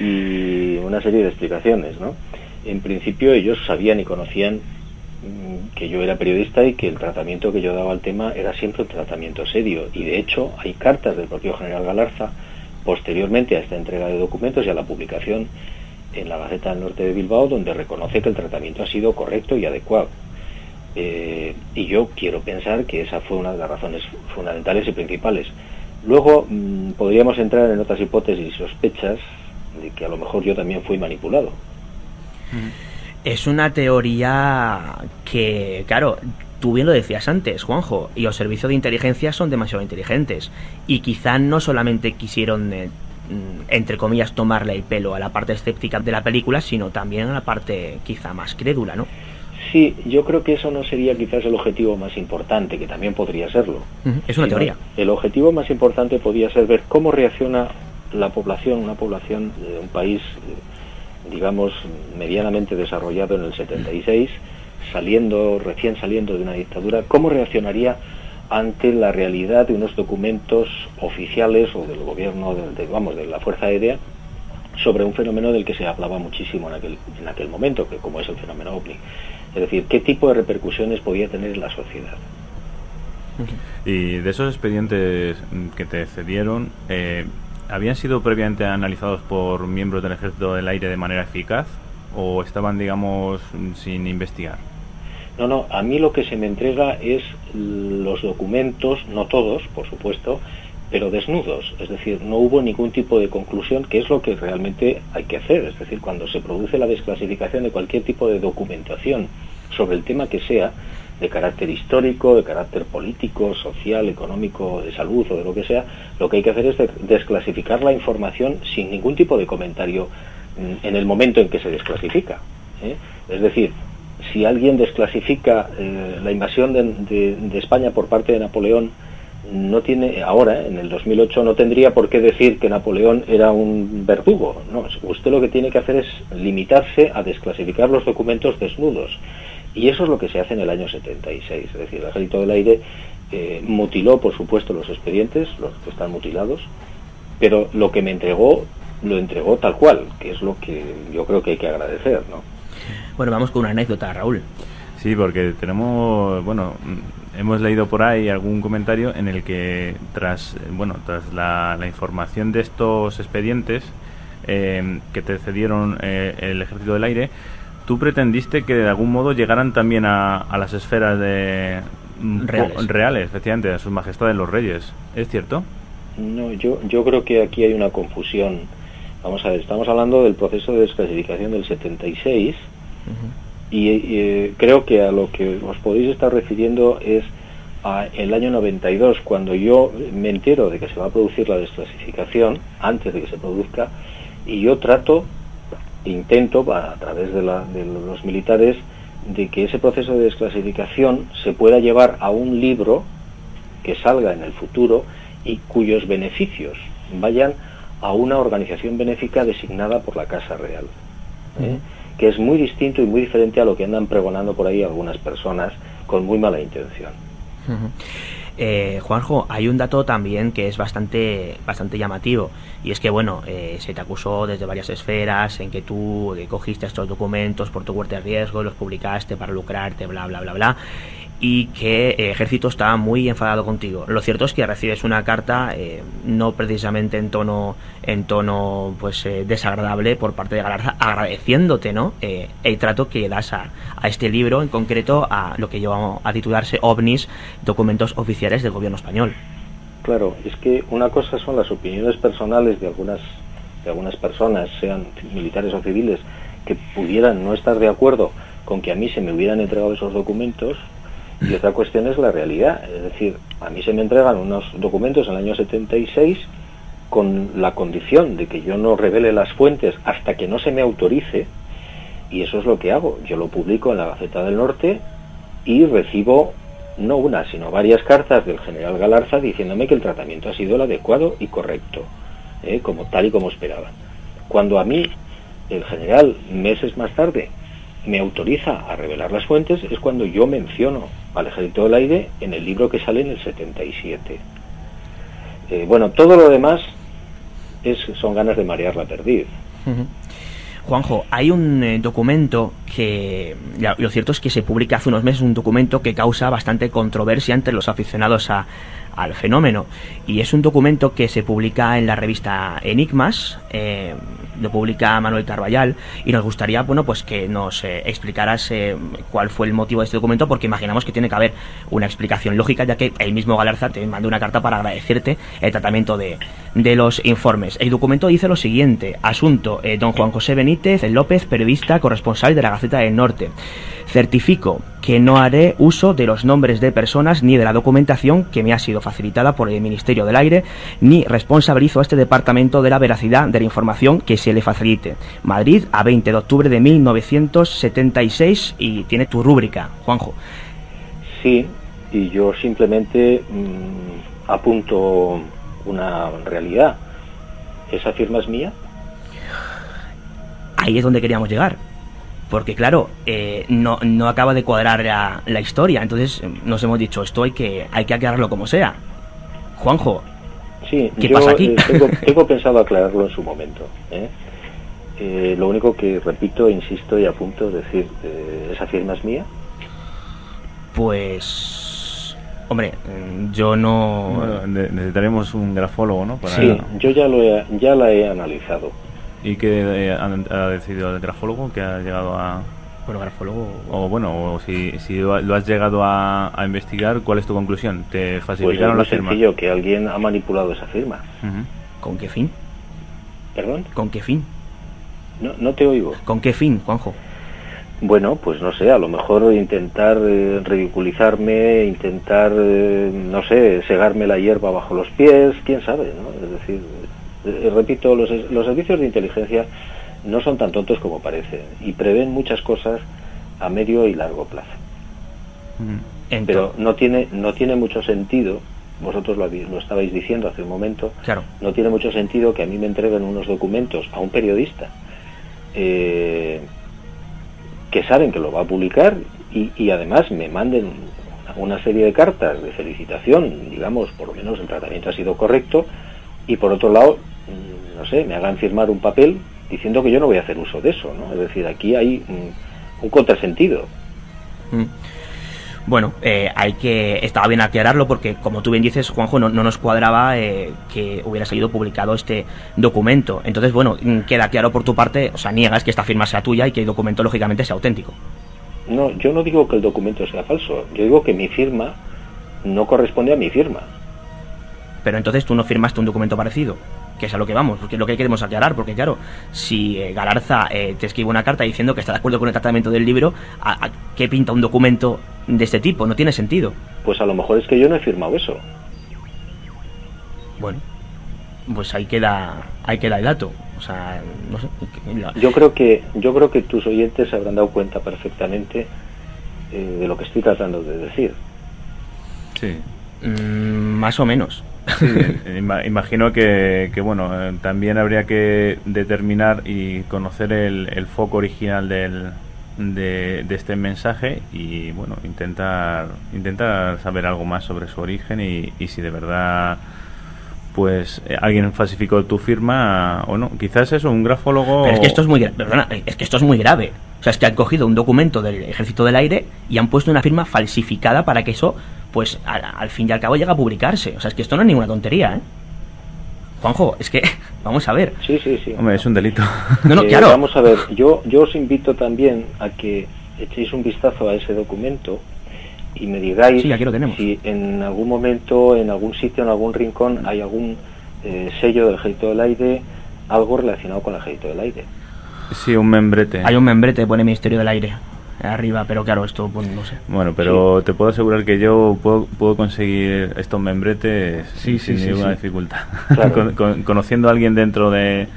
y una serie de explicaciones, ¿no? En principio ellos sabían y conocían mm, que yo era periodista y que el tratamiento que yo daba al tema era siempre un tratamiento serio y de hecho hay cartas del propio general Galarza posteriormente a esta entrega de documentos y a la publicación en la Gaceta del Norte de Bilbao donde reconoce que el tratamiento ha sido correcto y adecuado. Eh, y yo quiero pensar que esa fue una de las razones fundamentales y principales. Luego mm, podríamos entrar en otras hipótesis y sospechas de que a lo mejor yo también fui manipulado. Es una teoría que, claro, tú bien lo decías antes, Juanjo, y los servicios de inteligencia son demasiado inteligentes. Y quizá no solamente quisieron, eh, mm, entre comillas, tomarle el pelo a la parte escéptica de la película, sino también a la parte quizá más crédula, ¿no? Sí, yo creo que eso no sería quizás el objetivo más importante, que también podría serlo. Es una Sino teoría. El objetivo más importante podría ser ver cómo reacciona la población, una población de un país, eh, digamos, medianamente desarrollado en el 76, saliendo, recién saliendo de una dictadura, cómo reaccionaría ante la realidad de unos documentos oficiales o del gobierno, de, de- vamos, de la Fuerza Aérea, sobre un fenómeno del que se hablaba muchísimo en aquel, en aquel momento, que como es el fenómeno OVNI. Es decir, qué tipo de repercusiones podía tener en la sociedad. Y de esos expedientes que te cedieron, eh, ¿habían sido previamente analizados por miembros del Ejército del Aire de manera eficaz o estaban, digamos, sin investigar? No, no, a mí lo que se me entrega es los documentos, no todos, por supuesto, pero desnudos. Es decir, no hubo ningún tipo de conclusión, que es lo que realmente hay que hacer. Es decir, cuando se produce la desclasificación de cualquier tipo de documentación sobre el tema que sea, de carácter histórico, de carácter político, social, económico, de salud o de lo que sea, lo que hay que hacer es de- desclasificar la información sin ningún tipo de comentario mm, en el momento en que se desclasifica. ¿eh? Es decir, si alguien desclasifica eh, la invasión de, España por parte de Napoleón, no tiene ahora, en el 2008, no tendría por qué decir que Napoleón era un verdugo. No, usted lo que tiene que hacer es limitarse a desclasificar los documentos desnudos. Y eso es lo que se hace en el año 76. Es decir, el Ejército del Aire eh, mutiló, por supuesto, los expedientes, los que están mutilados, pero lo que me entregó, lo entregó tal cual, que es lo que yo creo que hay que agradecer, ¿no? Bueno, vamos con una anécdota, Raúl. Sí, porque tenemos, bueno, mm, hemos leído por ahí algún comentario en el que tras, eh, bueno, tras la, la información de estos expedientes eh, que te cedieron eh, el Ejército del Aire, tú pretendiste que de algún modo llegaran también a, a las esferas de mm, Reales. reales, efectivamente, a sus majestades los reyes. ¿Es cierto? No, yo, yo creo que aquí hay una confusión. Vamos a ver, estamos hablando del proceso de desclasificación del 76 y eh, creo que a lo que os podéis estar refiriendo es a el año 92, cuando yo me entero de que se va a producir la desclasificación, antes de que se produzca, y yo trato, intento, a través de los militares, de que ese proceso de desclasificación se pueda llevar a un libro que salga en el futuro y cuyos beneficios vayan a una organización benéfica designada por la Casa Real, ¿eh? Que es muy distinto y muy diferente a lo que andan pregonando por ahí algunas personas con muy mala intención. Eh, Juanjo, hay un dato también que es bastante, bastante llamativo y es que bueno, eh, se te acusó desde varias esferas en que tú eh, cogiste estos documentos por tu fuerte riesgo, los publicaste para lucrarte, bla bla bla bla y que el ejército estaba muy enfadado contigo. Lo cierto es que recibes una carta eh, no precisamente en tono en tono pues eh, desagradable por parte de Galarza agradeciéndote no Eh, el trato que das a, a este libro en concreto a lo que llevamos a titularse ovnis documentos oficiales del gobierno español Claro, es que una cosa son las opiniones personales de algunas, de algunas personas, sean militares o civiles, que pudieran no estar de acuerdo con que a mí se me hubieran entregado esos documentos, y otra cuestión es la realidad. Es decir, a mí se me entregan unos documentos en el año 76 con la condición de que yo no revele las fuentes hasta que no se me autorice, y eso es lo que hago. Yo lo publico en la Gaceta del Norte y recibo no una, sino varias cartas del general Galarza diciéndome que el tratamiento ha sido el adecuado y correcto, ¿eh? como tal y como esperaban. Cuando a mí el general, meses más tarde, me autoriza a revelar las fuentes, es cuando yo menciono al Ejército del Aire en el libro que sale en el 77. Eh, bueno, todo lo demás es, son ganas de marear la perdiz. Juanjo, hay un eh, documento que, lo cierto es que se publica hace unos meses, un documento que causa bastante controversia entre los aficionados a- al fenómeno. Y es un documento que se publica en la revista Enigmas, eh, lo publica Manuel Carballal, y nos gustaría, bueno, pues que nos eh, explicaras eh, cuál fue el motivo de este documento, porque imaginamos que tiene que haber una explicación lógica, ya que el mismo Galarza te mandó una carta para agradecerte el tratamiento de, de los informes. El documento dice lo siguiente, asunto, eh, don Juan José Benítez López, periodista corresponsal de la Gaceta del Norte. Certifico que no haré uso de los nombres de personas ni de la documentación que me ha sido facilitada por el Ministerio del Aire, ni responsabilizo a este departamento de la veracidad de la información que se le facilite. Madrid, a 20 de octubre de 1976 y tiene tu rúbrica, Juanjo. Sí, y yo simplemente mm, apunto una realidad. ¿Esa firma es mía? Ahí es donde queríamos llegar. Porque claro, eh, no, no acaba de cuadrar la, la historia. Entonces nos hemos dicho, esto hay que, hay que aclararlo como sea. Juanjo, Sí, ¿Qué yo pasa aquí? eh, tengo, tengo <laughs> pensado aclararlo en su momento. ¿eh? Eh, lo único que repito, insisto y apunto es decir, eh, ¿esa firma es mía? pues... Hombre, yo no... Bueno, necesitaremos un grafólogo, ¿no? Para- Sí, yo ya, lo he, ya la he analizado. ¿Y qué eh, ha, ha decidido el grafólogo que ha llegado a...? Bueno, grafólogo... O bueno, o si, si lo ha- lo has llegado a, a investigar, ¿cuál es tu conclusión? ¿Te Pues es falsificaron muy la firma? sencillo, que alguien ha manipulado esa firma. ¿Con qué fin? ¿Perdón? ¿Con qué fin? No, no te oigo. ¿Con qué fin, Juanjo? Bueno, pues no sé, a lo mejor intentar eh, ridiculizarme, intentar, eh, no sé, segarme la hierba bajo los pies, quién sabe, ¿no? Es decir, eh, repito, los, los servicios de inteligencia no son tan tontos como parecen y prevén muchas cosas a medio y largo plazo. Pero no tiene, no tiene mucho sentido, vosotros lo, habéis- lo estabais diciendo hace un momento, Claro. no tiene mucho sentido que a mí me entreguen unos documentos a un periodista eh, que saben que lo va a publicar y, y además me manden una serie de cartas de felicitación, digamos, por lo menos el tratamiento ha sido correcto, y por otro lado, mm, no sé, me hagan firmar un papel diciendo que yo no voy a hacer uso de eso, ¿no? Es decir, aquí hay un contrasentido. Mm. Bueno, eh, hay que estaba bien aclararlo porque, como tú bien dices, Juanjo, no, no nos cuadraba eh, que hubiera salido publicado este documento. Entonces, bueno, mm, queda claro por tu parte, o sea, niegas que esta firma sea tuya y que el documento, lógicamente, sea auténtico. No, yo no digo que el documento sea falso, yo digo que mi firma no corresponde a mi firma. Pero entonces tú no firmaste un documento parecido, que es a lo que vamos, porque es lo que queremos aclarar, porque claro, si eh, Galarza eh, te escribe una carta diciendo que está de acuerdo con el tratamiento del libro, ¿a, a qué pinta un documento de este tipo? No tiene sentido. Pues a lo mejor es que yo no he firmado eso. Bueno, pues ahí queda, ahí queda el dato. O sea, no sé. la- Yo creo que yo creo que tus oyentes se habrán dado cuenta perfectamente eh, de lo que estoy tratando de decir. Sí. Mm, más o menos. Sí, <laughs> imagino que, que, bueno, eh, también habría que determinar y conocer el, el foco original del, de, de este mensaje y, bueno, intentar, intentar saber algo más sobre su origen y, y si de verdad pues eh, alguien falsificó tu firma o no. Quizás eso, un grafólogo... Pero es que esto es muy perdona, es que esto es muy grave. O sea, es que han cogido un documento del Ejército del Aire y han puesto una firma falsificada para que eso, pues, al, al fin y al cabo llegue a publicarse. O sea, es que esto no es ninguna tontería, ¿eh? Juanjo, es que, <laughs> vamos a ver. Sí, sí, sí. Hombre, es un delito. <laughs> No, no, Eh, claro. Vamos a ver, yo, yo os invito también a que echéis un vistazo a ese documento y me digáis Sí, aquí lo tenemos. si en algún momento, en algún sitio, en algún rincón, hay algún eh, sello del Ejército del Aire, algo relacionado con el Ejército del Aire. Sí, un membrete. Hay un membrete, pone Ministerio del Aire arriba, pero claro, esto, pues, no sé. Bueno, pero te puedo asegurar que yo puedo, puedo conseguir estos membretes Sí, sí, sin sí, ninguna sí. dificultad. <laughs> Claro. Con- con- conociendo a alguien dentro de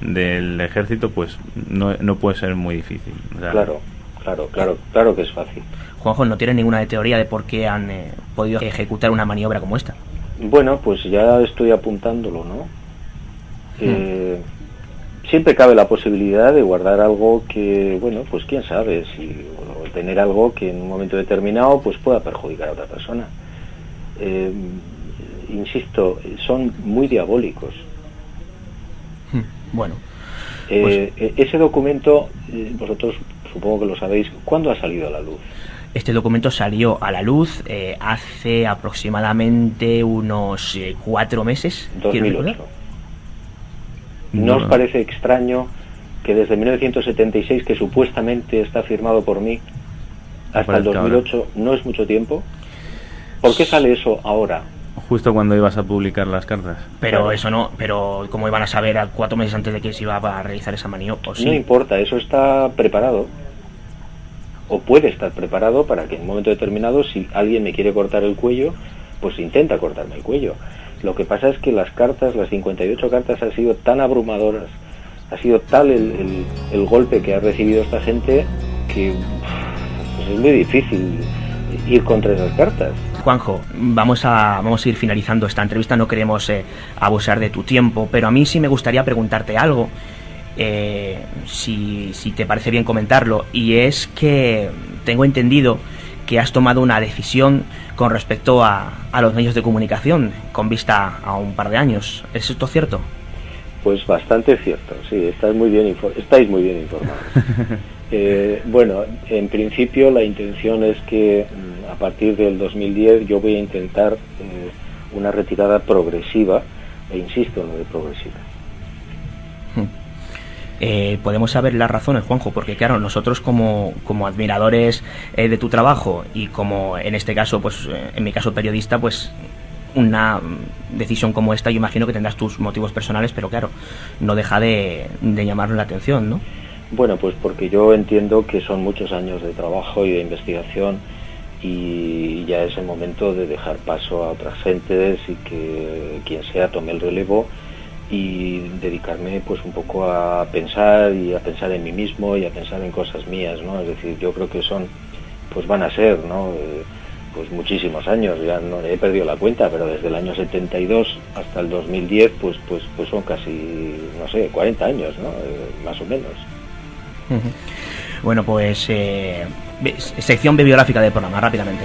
del ejército, pues no, no puede ser muy difícil. O sea, Claro, claro, claro, claro que es fácil. Juanjo, no tiene ninguna teoría de por qué han eh, podido ejecutar una maniobra como esta. Bueno, pues ya estoy apuntándolo, ¿no? Eh, siempre cabe la posibilidad de guardar algo que, bueno, pues quién sabe, si o tener algo que en un momento determinado pues pueda perjudicar a otra persona. Eh, insisto, son muy diabólicos. Hmm, Bueno, Eh, eh, ese documento, eh, vosotros supongo que lo sabéis, ¿cuándo ha salido a la luz? este documento salió a la luz eh, hace aproximadamente unos cuatro meses. quiero 2008. ¿No os parece extraño que desde 1976, que supuestamente está firmado por mí, hasta el Parezca ahora. 2008 no es mucho tiempo? ¿Por qué sale eso ahora? Justo cuando ibas a publicar las cartas. Pero eso no, pero como iban a saber a cuatro meses antes de que se iba a realizar esa maniobra, sí. No importa, eso está preparado. O puede estar preparado para que en un momento determinado, si alguien me quiere cortar el cuello, pues intenta cortarme el cuello. Lo que pasa es que las cartas, las 58 cartas, han sido tan abrumadoras, ha sido tal el, el- golpe que ha recibido esta gente que pues es muy difícil ir contra esas cartas. Juanjo, vamos a, vamos a ir finalizando esta entrevista, no queremos eh, abusar de tu tiempo, pero a mí sí me gustaría preguntarte algo, eh, si, si te parece bien comentarlo, y es que tengo entendido que has tomado una decisión con respecto a, a los medios de comunicación con vista a un par de años. ¿Es esto cierto? Pues bastante cierto, sí, estáis muy bien, infor- estáis muy bien informados. <laughs> Eh, bueno, en principio la intención es que mm, a partir del 2010 yo voy a intentar eh, una retirada progresiva, e insisto en lo de progresiva. Eh, podemos saber las razones, Juanjo, porque claro, nosotros como, como admiradores eh, de tu trabajo y como en este caso, pues eh, en mi caso periodista, pues una decisión como esta, yo imagino que tendrás tus motivos personales, pero claro, no deja de, de llamarnos la atención, ¿no? Bueno, pues porque yo entiendo que son muchos años de trabajo y de investigación y ya es el momento de dejar paso a otras gentes y que quien sea tome el relevo y dedicarme pues un poco a pensar y a pensar en mí mismo y a pensar en cosas mías, ¿no? Es decir, yo creo que son, pues van a ser, ¿no? Eh, pues muchísimos años, ya no he perdido la cuenta, pero desde el año 72 hasta el 2010, pues pues pues son casi, no sé, 40 años, ¿no? Eh, más o menos. Bueno, pues eh, sección bibliográfica del programa, rápidamente.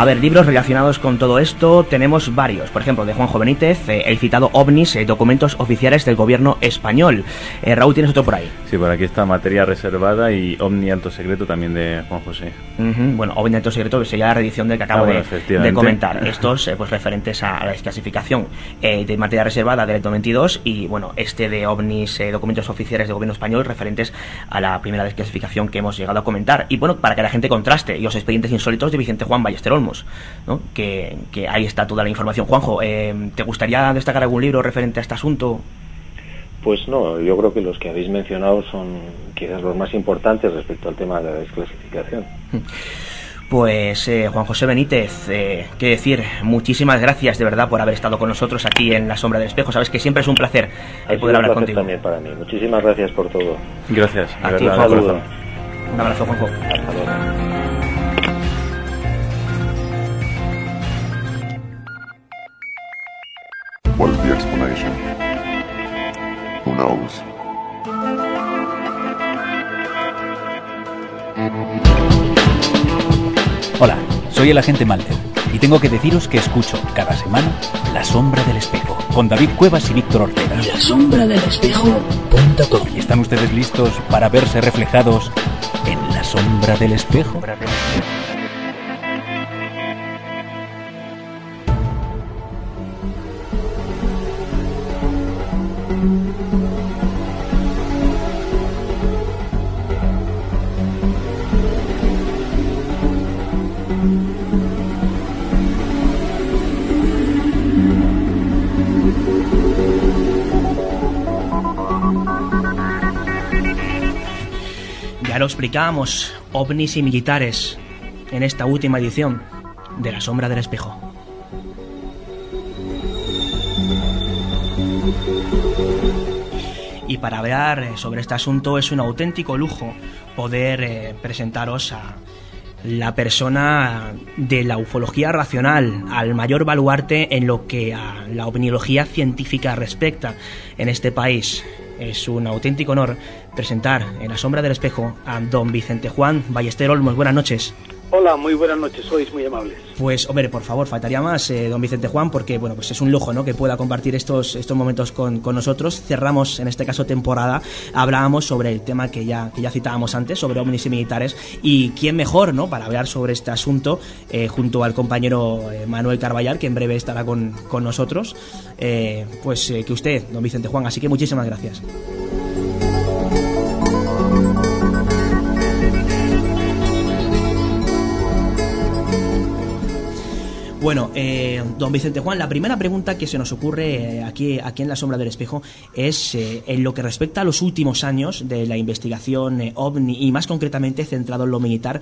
A ver, libros relacionados con todo esto tenemos varios. Por ejemplo, de Juanjo Benítez, eh, el citado OVNIS, eh, documentos oficiales del gobierno español. Eh, Raúl, tienes otro por ahí. Sí, por aquí está Materia Reservada y Omni Alto Secreto también de Juan José. Ujú, Bueno, OVNI Alto Secreto, que sería la reedición del que acabo Ah, bueno, de- de, comentar. <laughs> Estos, eh, pues referentes a, la desclasificación eh, de materia reservada del 22 y, bueno, este de OVNIs, eh, documentos oficiales del gobierno español referentes a la primera desclasificación que hemos llegado a comentar. Y, bueno, para que la gente contraste, y los expedientes insólitos de Vicente Juan Ballester Que, que ahí está toda la información. Juanjo, eh, ¿te gustaría destacar algún libro referente a este asunto? Pues no, yo creo que los que habéis mencionado son quizás los más importantes respecto al tema de la desclasificación. <laughs> Pues eh, Juan José Benítez, eh, qué decir, muchísimas gracias de verdad por haber estado con nosotros aquí en la sombra del espejo. Sabes que siempre es un placer eh, poder un hablar placer contigo. también para mí. Muchísimas gracias por todo. Gracias, A ti, Juanjo. Un abrazo, Juanjo. Hasta luego. What is the explanation? Who knows? Hola, soy el agente Malter y tengo que deciros que escucho cada semana La Sombra del Espejo con David Cuevas y Víctor Ortega. La sombra del espejo.com. ¿Y ¿Están ustedes listos para verse reflejados en La Sombra del Espejo? Explicábamos, ovnis y militares, en esta última edición de La Sombra del Espejo. Y para hablar sobre este asunto es un auténtico lujo poder eh, presentaros a la persona de la ufología racional, al mayor baluarte en lo que a la opiniología científica respecta en este país. Es un auténtico honor presentar en la sombra del espejo a don Vicente Juan Ballester Olmos. Buenas noches. Hola, muy buenas noches, sois muy amables. Pues, hombre, por favor, faltaría más, eh, don Vicente Juan, porque, bueno, pues es un lujo, ¿no?, que pueda compartir estos, estos momentos con, con nosotros. Cerramos, en este caso, temporada. Hablábamos sobre el tema que ya, que ya citábamos antes, sobre ovnis y militares. Y quién mejor, ¿no?, para hablar sobre este asunto, eh, junto al compañero eh, Manuel Carballar, que en breve estará con, con nosotros, pues que usted, don Vicente Juan. Así que muchísimas gracias. Bueno, eh, don Vicente Juan, la primera pregunta que se nos ocurre eh, aquí, aquí en la sombra del espejo es eh, en lo que respecta a los últimos años de la investigación eh, OVNI y más concretamente centrado en lo militar.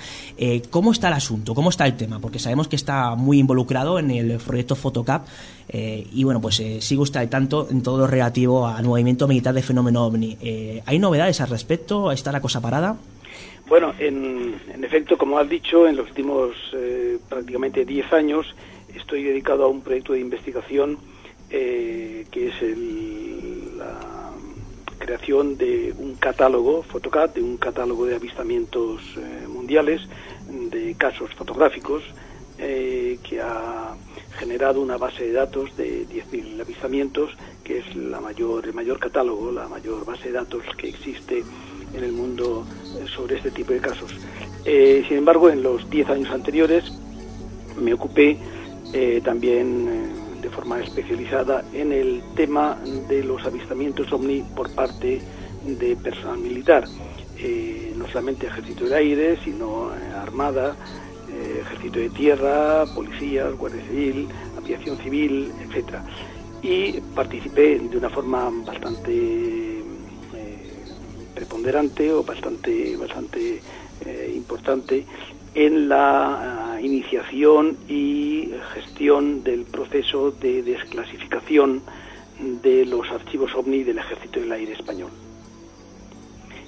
¿Cómo está el asunto? ¿Cómo está el tema? Porque sabemos que está muy involucrado en el proyecto Photocap y bueno, pues sigue usted al tanto en todo lo relativo al movimiento militar de fenómeno OVNI. ¿Hay novedades al respecto? ¿Está la cosa parada? Bueno, en, en efecto, como has dicho, en los últimos eh, prácticamente 10 años estoy dedicado a un proyecto de investigación eh, que es el- la creación de un catálogo, Fotocat, de un catálogo de avistamientos eh, mundiales, de casos fotográficos, eh, que ha generado una base de datos de 10.000 avistamientos, que es la mayor, el mayor catálogo, la mayor base de datos que existe en el mundo eh, sobre este tipo de casos. Eh, sin embargo, en los 10 años anteriores me ocupé eh, también de forma especializada en el tema de los avistamientos ovni por parte de personal militar. Eh, no solamente ejército del aire, sino armada, ejército de tierra, policías, guardia civil, aviación civil, etcétera. Y participé de una forma bastante preponderante o bastante bastante eh, importante en la ah, iniciación y gestión del proceso de desclasificación de los archivos OVNI del Ejército del Aire Español.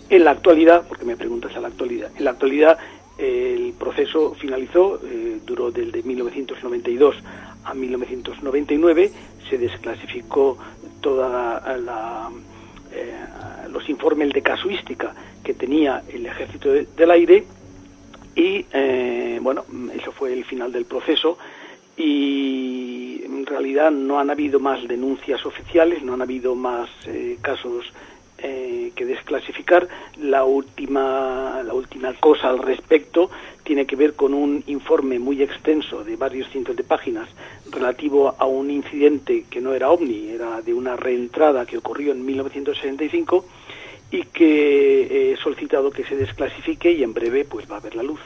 En la actualidad, porque me preguntas a la actualidad, en la actualidad el proceso finalizó, eh, duró desde 1992 a 1999, se desclasificó toda la, eh, los informes de casuística que tenía el Ejército de- del Aire y eh, bueno, eso fue el final del proceso y en realidad no han habido más denuncias oficiales, no han habido más eh, casos eh, que desclasificar. La última, la última cosa al respecto tiene que ver con un informe muy extenso de varios cientos de páginas relativo a un incidente que no era ovni, era de una reentrada que ocurrió en 1965 y que he solicitado que se desclasifique y en breve pues va a ver la luz.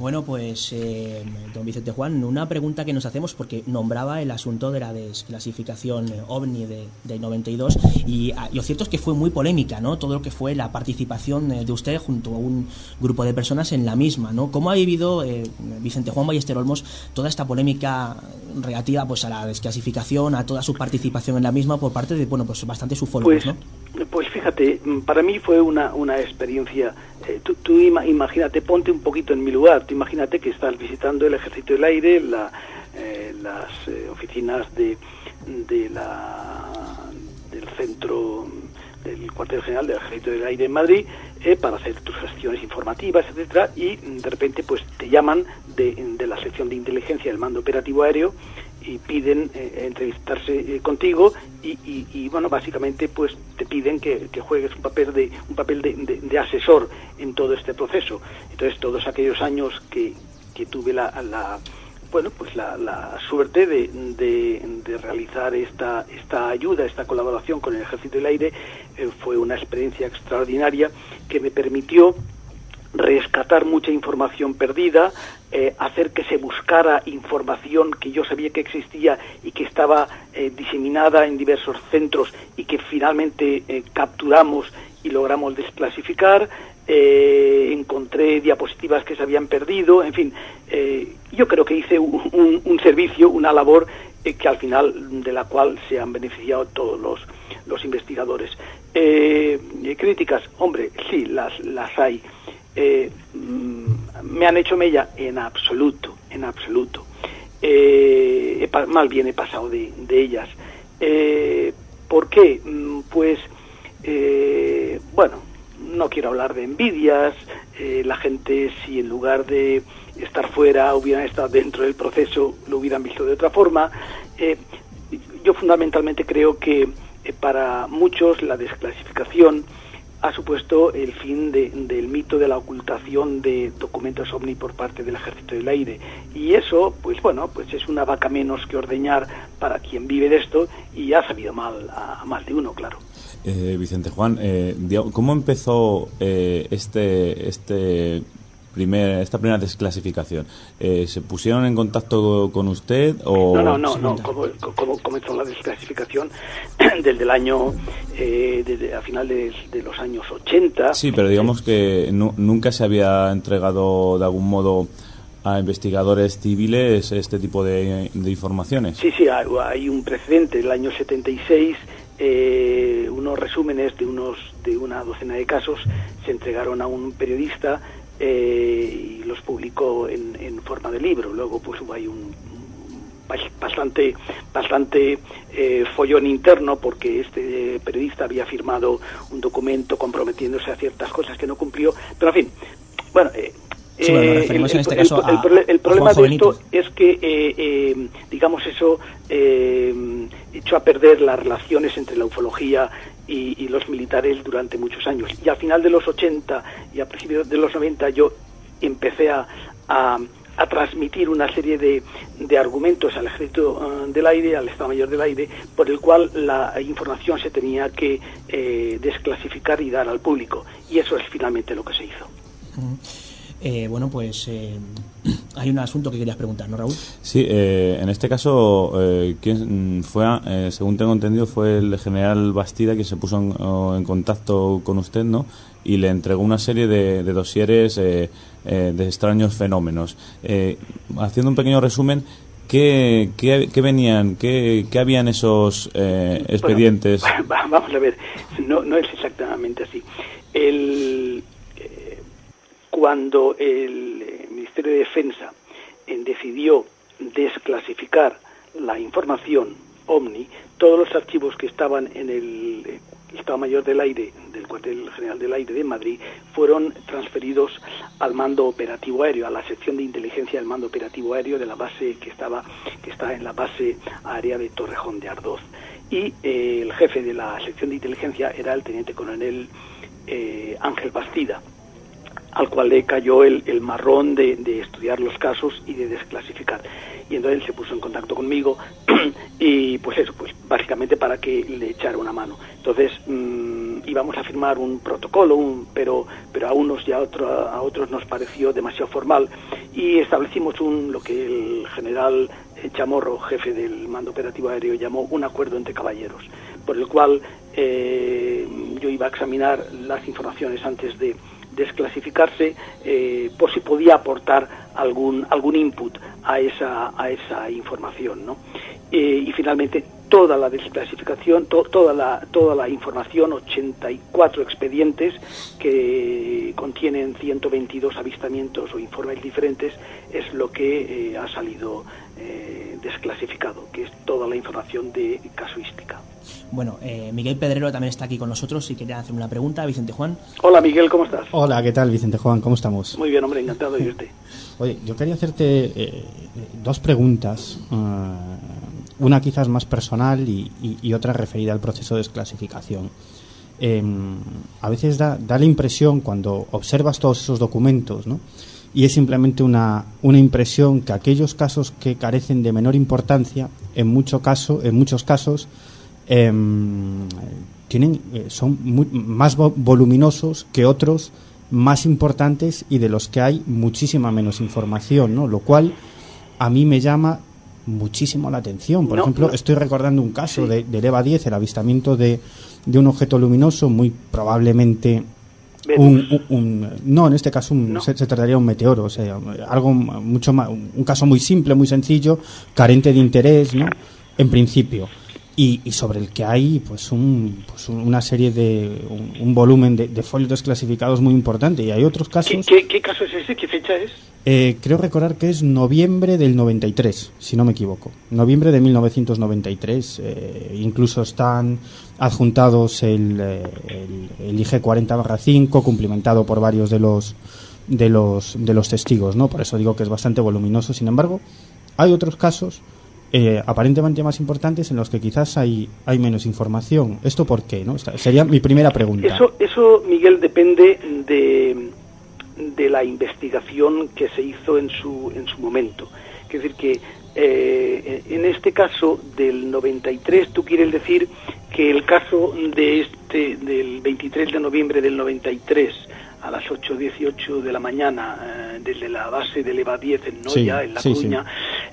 Bueno, pues, eh, don Vicente Juan, una pregunta que nos hacemos, porque nombraba el asunto de la desclasificación eh, OVNI de, del 92, y ah, lo cierto es que fue muy polémica, ¿no? Todo lo que fue la participación eh, de usted junto a un grupo de personas en la misma, ¿no? ¿Cómo ha vivido eh, Vicente Juan Ballester Olmos toda esta polémica relativa pues, a la desclasificación, a toda su participación en la misma por parte de, bueno, pues bastantes ufólogos, Pues, ¿no? pues fíjate, para mí fue una, una experiencia. Eh, tú tú ima- imagínate, ponte un poquito en mi lugar. Tú imagínate que estás visitando el Ejército del Aire, la, eh, las eh, oficinas de, de la, del centro del cuartel general del Ejército del Aire en Madrid eh, para hacer tus gestiones informativas, etcétera, y de repente pues te llaman de, de la sección de inteligencia del mando operativo aéreo y piden eh, entrevistarse eh, contigo y, y- bueno básicamente pues te piden que, juegues un papel de un papel de, de- asesor en todo este proceso. Entonces todos aquellos años que, que tuve la, la- bueno pues la, la suerte de, de- realizar esta esta ayuda esta colaboración con el ejército del aire eh, fue una experiencia extraordinaria que me permitió rescatar mucha información perdida, eh, hacer que se buscara información que yo sabía que existía y que estaba eh, diseminada en diversos centros y que finalmente eh, capturamos y logramos desclasificar. Encontré diapositivas que se habían perdido, en fin, yo creo que hice un, un- servicio, una labor que al final de la cual se han beneficiado todos los, los investigadores. Críticas, hombre, sí, las, las hay. Mm, me han hecho mella en absoluto, en absoluto. Eh, he mal bien he pasado de, de ellas. Eh, ¿Por qué? Mm, Pues, eh, bueno, no quiero hablar de envidias, eh, la gente si en lugar de estar fuera hubieran estado dentro del proceso lo hubieran visto de otra forma. Eh, yo fundamentalmente creo que eh, para muchos la desclasificación ha supuesto el fin de- del mito de la ocultación de documentos ovni por parte del Ejército del Aire. Y eso, pues bueno, pues es una vaca menos que ordeñar para quien vive de esto y ha sabido mal a, a más de uno, claro. Eh, Vicente Juan, eh, ¿cómo empezó eh, este, este primer, esta primera desclasificación? Eh, ¿Se pusieron en contacto con usted o...? No, no, no, no. Como, como comenzó la desclasificación <clears throat> desde el año, eh, desde a finales de los años 80. Sí, pero digamos que nu- nunca se había entregado de algún modo a investigadores civiles este tipo de, de informaciones. Sí, sí, hay, hay un precedente. El año 76, eh, unos resúmenes de unos de una docena de casos se entregaron a un periodista eh, y los publicó en, en forma de libro. Luego, pues hubo ahí un bas- bastante bastante eh, follón interno porque este periodista había firmado un documento comprometiéndose a ciertas cosas que no cumplió. Pero en fin, bueno. Sí, bueno, nos referimos el, en este el- caso el a- prole- el a problema de esto es que, eh, eh, digamos, eso eh, echó a perder las relaciones entre la ufología y, y los militares durante muchos años. Y al final de los 80 y a principios de los 90 yo empecé a, a- a transmitir una serie de, de argumentos al Ejército del Aire, al Estado Mayor del Aire, por el cual la información se tenía que eh, desclasificar y dar al público. Y eso es finalmente lo que se hizo. Eh, bueno, pues eh, <clears throat> hay un asunto que querías preguntar, ¿no, Raúl? Sí, eh, en este caso, eh, quien mm, fue, eh, según tengo entendido, fue el general Bastida quien se puso en, contacto con usted, ¿no? Y le entregó una serie de, de dosieres eh, eh, de extraños fenómenos. Eh, haciendo un pequeño resumen, ¿qué, qué, qué venían, qué, qué habían esos eh, expedientes? <laughs> Va- Vamos a ver, no, no es exactamente así. El, cuando el eh, Ministerio de Defensa eh, decidió desclasificar la información OVNI, todos los archivos que estaban en el eh, Estado Mayor del Aire, del Cuartel General del Aire de Madrid, fueron transferidos al mando operativo aéreo, a la sección de inteligencia del mando operativo aéreo de la base que estaba que está en la base aérea de Torrejón de Ardoz. Y el jefe de la sección de inteligencia era el teniente coronel Ángel Bastida al cual le cayó el, el marrón de, de estudiar los casos y de desclasificar. Y entonces él se puso en contacto conmigo <clears throat> y pues eso, pues básicamente para que le echara una mano. Entonces mm, íbamos a firmar un protocolo, un, pero, pero a unos y a, otro- a otros nos pareció demasiado formal y establecimos un, lo que el general eh, Chamorro, jefe del mando operativo aéreo, llamó un acuerdo entre caballeros, por el cual eh, yo iba a examinar las informaciones antes de desclasificarse eh, por si podía aportar algún algún input a esa a esa información ¿no? Eh, y finalmente toda la desclasificación to- toda la toda la información 84 expedientes que contienen 122 avistamientos o informes diferentes es lo que eh, ha salido desclasificado que es toda la información de casuística Bueno, eh, Miguel Pedrero también está aquí con nosotros y quería hacer una pregunta, Vicente Juan. Hola Miguel, ¿cómo estás? Hola, ¿qué tal, Vicente Juan? ¿Cómo estamos? Muy bien, hombre, encantado de irte. <laughs> Oye, yo quería hacerte eh, dos preguntas. eh, una quizás más personal y, y- y otra referida al proceso de desclasificación. Eh, a veces da, da la impresión, cuando observas todos esos documentos, ¿no? y es simplemente una, una impresión que aquellos casos que carecen de menor importancia, en, mucho caso, en muchos casos, em, tienen, eh, son mu- más vo- voluminosos que otros más importantes y de los que hay muchísima menos información, ¿no? Lo cual a mí me llama muchísimo la atención. Por No, ejemplo, no. estoy recordando un caso de, del EVA 10, el avistamiento de, de un objeto luminoso, muy probablemente un, un- un- no, en este caso un- se, se trataría de un meteoro, o sea, algo mucho más, un caso muy simple, muy sencillo, carente de interés, ¿no? En principio. Y, y sobre el que hay pues, un, pues un- una serie de un, un volumen de, de folios desclasificados muy importante y hay otros ¿Qué, casos qué, qué caso es ese? ¿Qué fecha es? Eh, creo recordar que es noviembre del 93, si no me equivoco. Noviembre de 1993. Eh, incluso están adjuntados el, eh, el, el IG 40-5, cumplimentado por varios de los, de, los, de los testigos. ¿no? Por eso digo que es bastante voluminoso. Sin embargo, hay otros casos eh, aparentemente más importantes en los que quizás hay, hay menos información. ¿Esto por qué? ¿no? Esta sería mi primera pregunta. Eso, eso Miguel, depende de, de la investigación que se hizo en su, en su momento. Es decir, que eh, en este caso del 93, tú quieres decir que el caso de este del 23 de noviembre del 93 a las 8.18 de la mañana eh, desde la base del EVA 10 en Noya, Sí, en La sí. Coruña,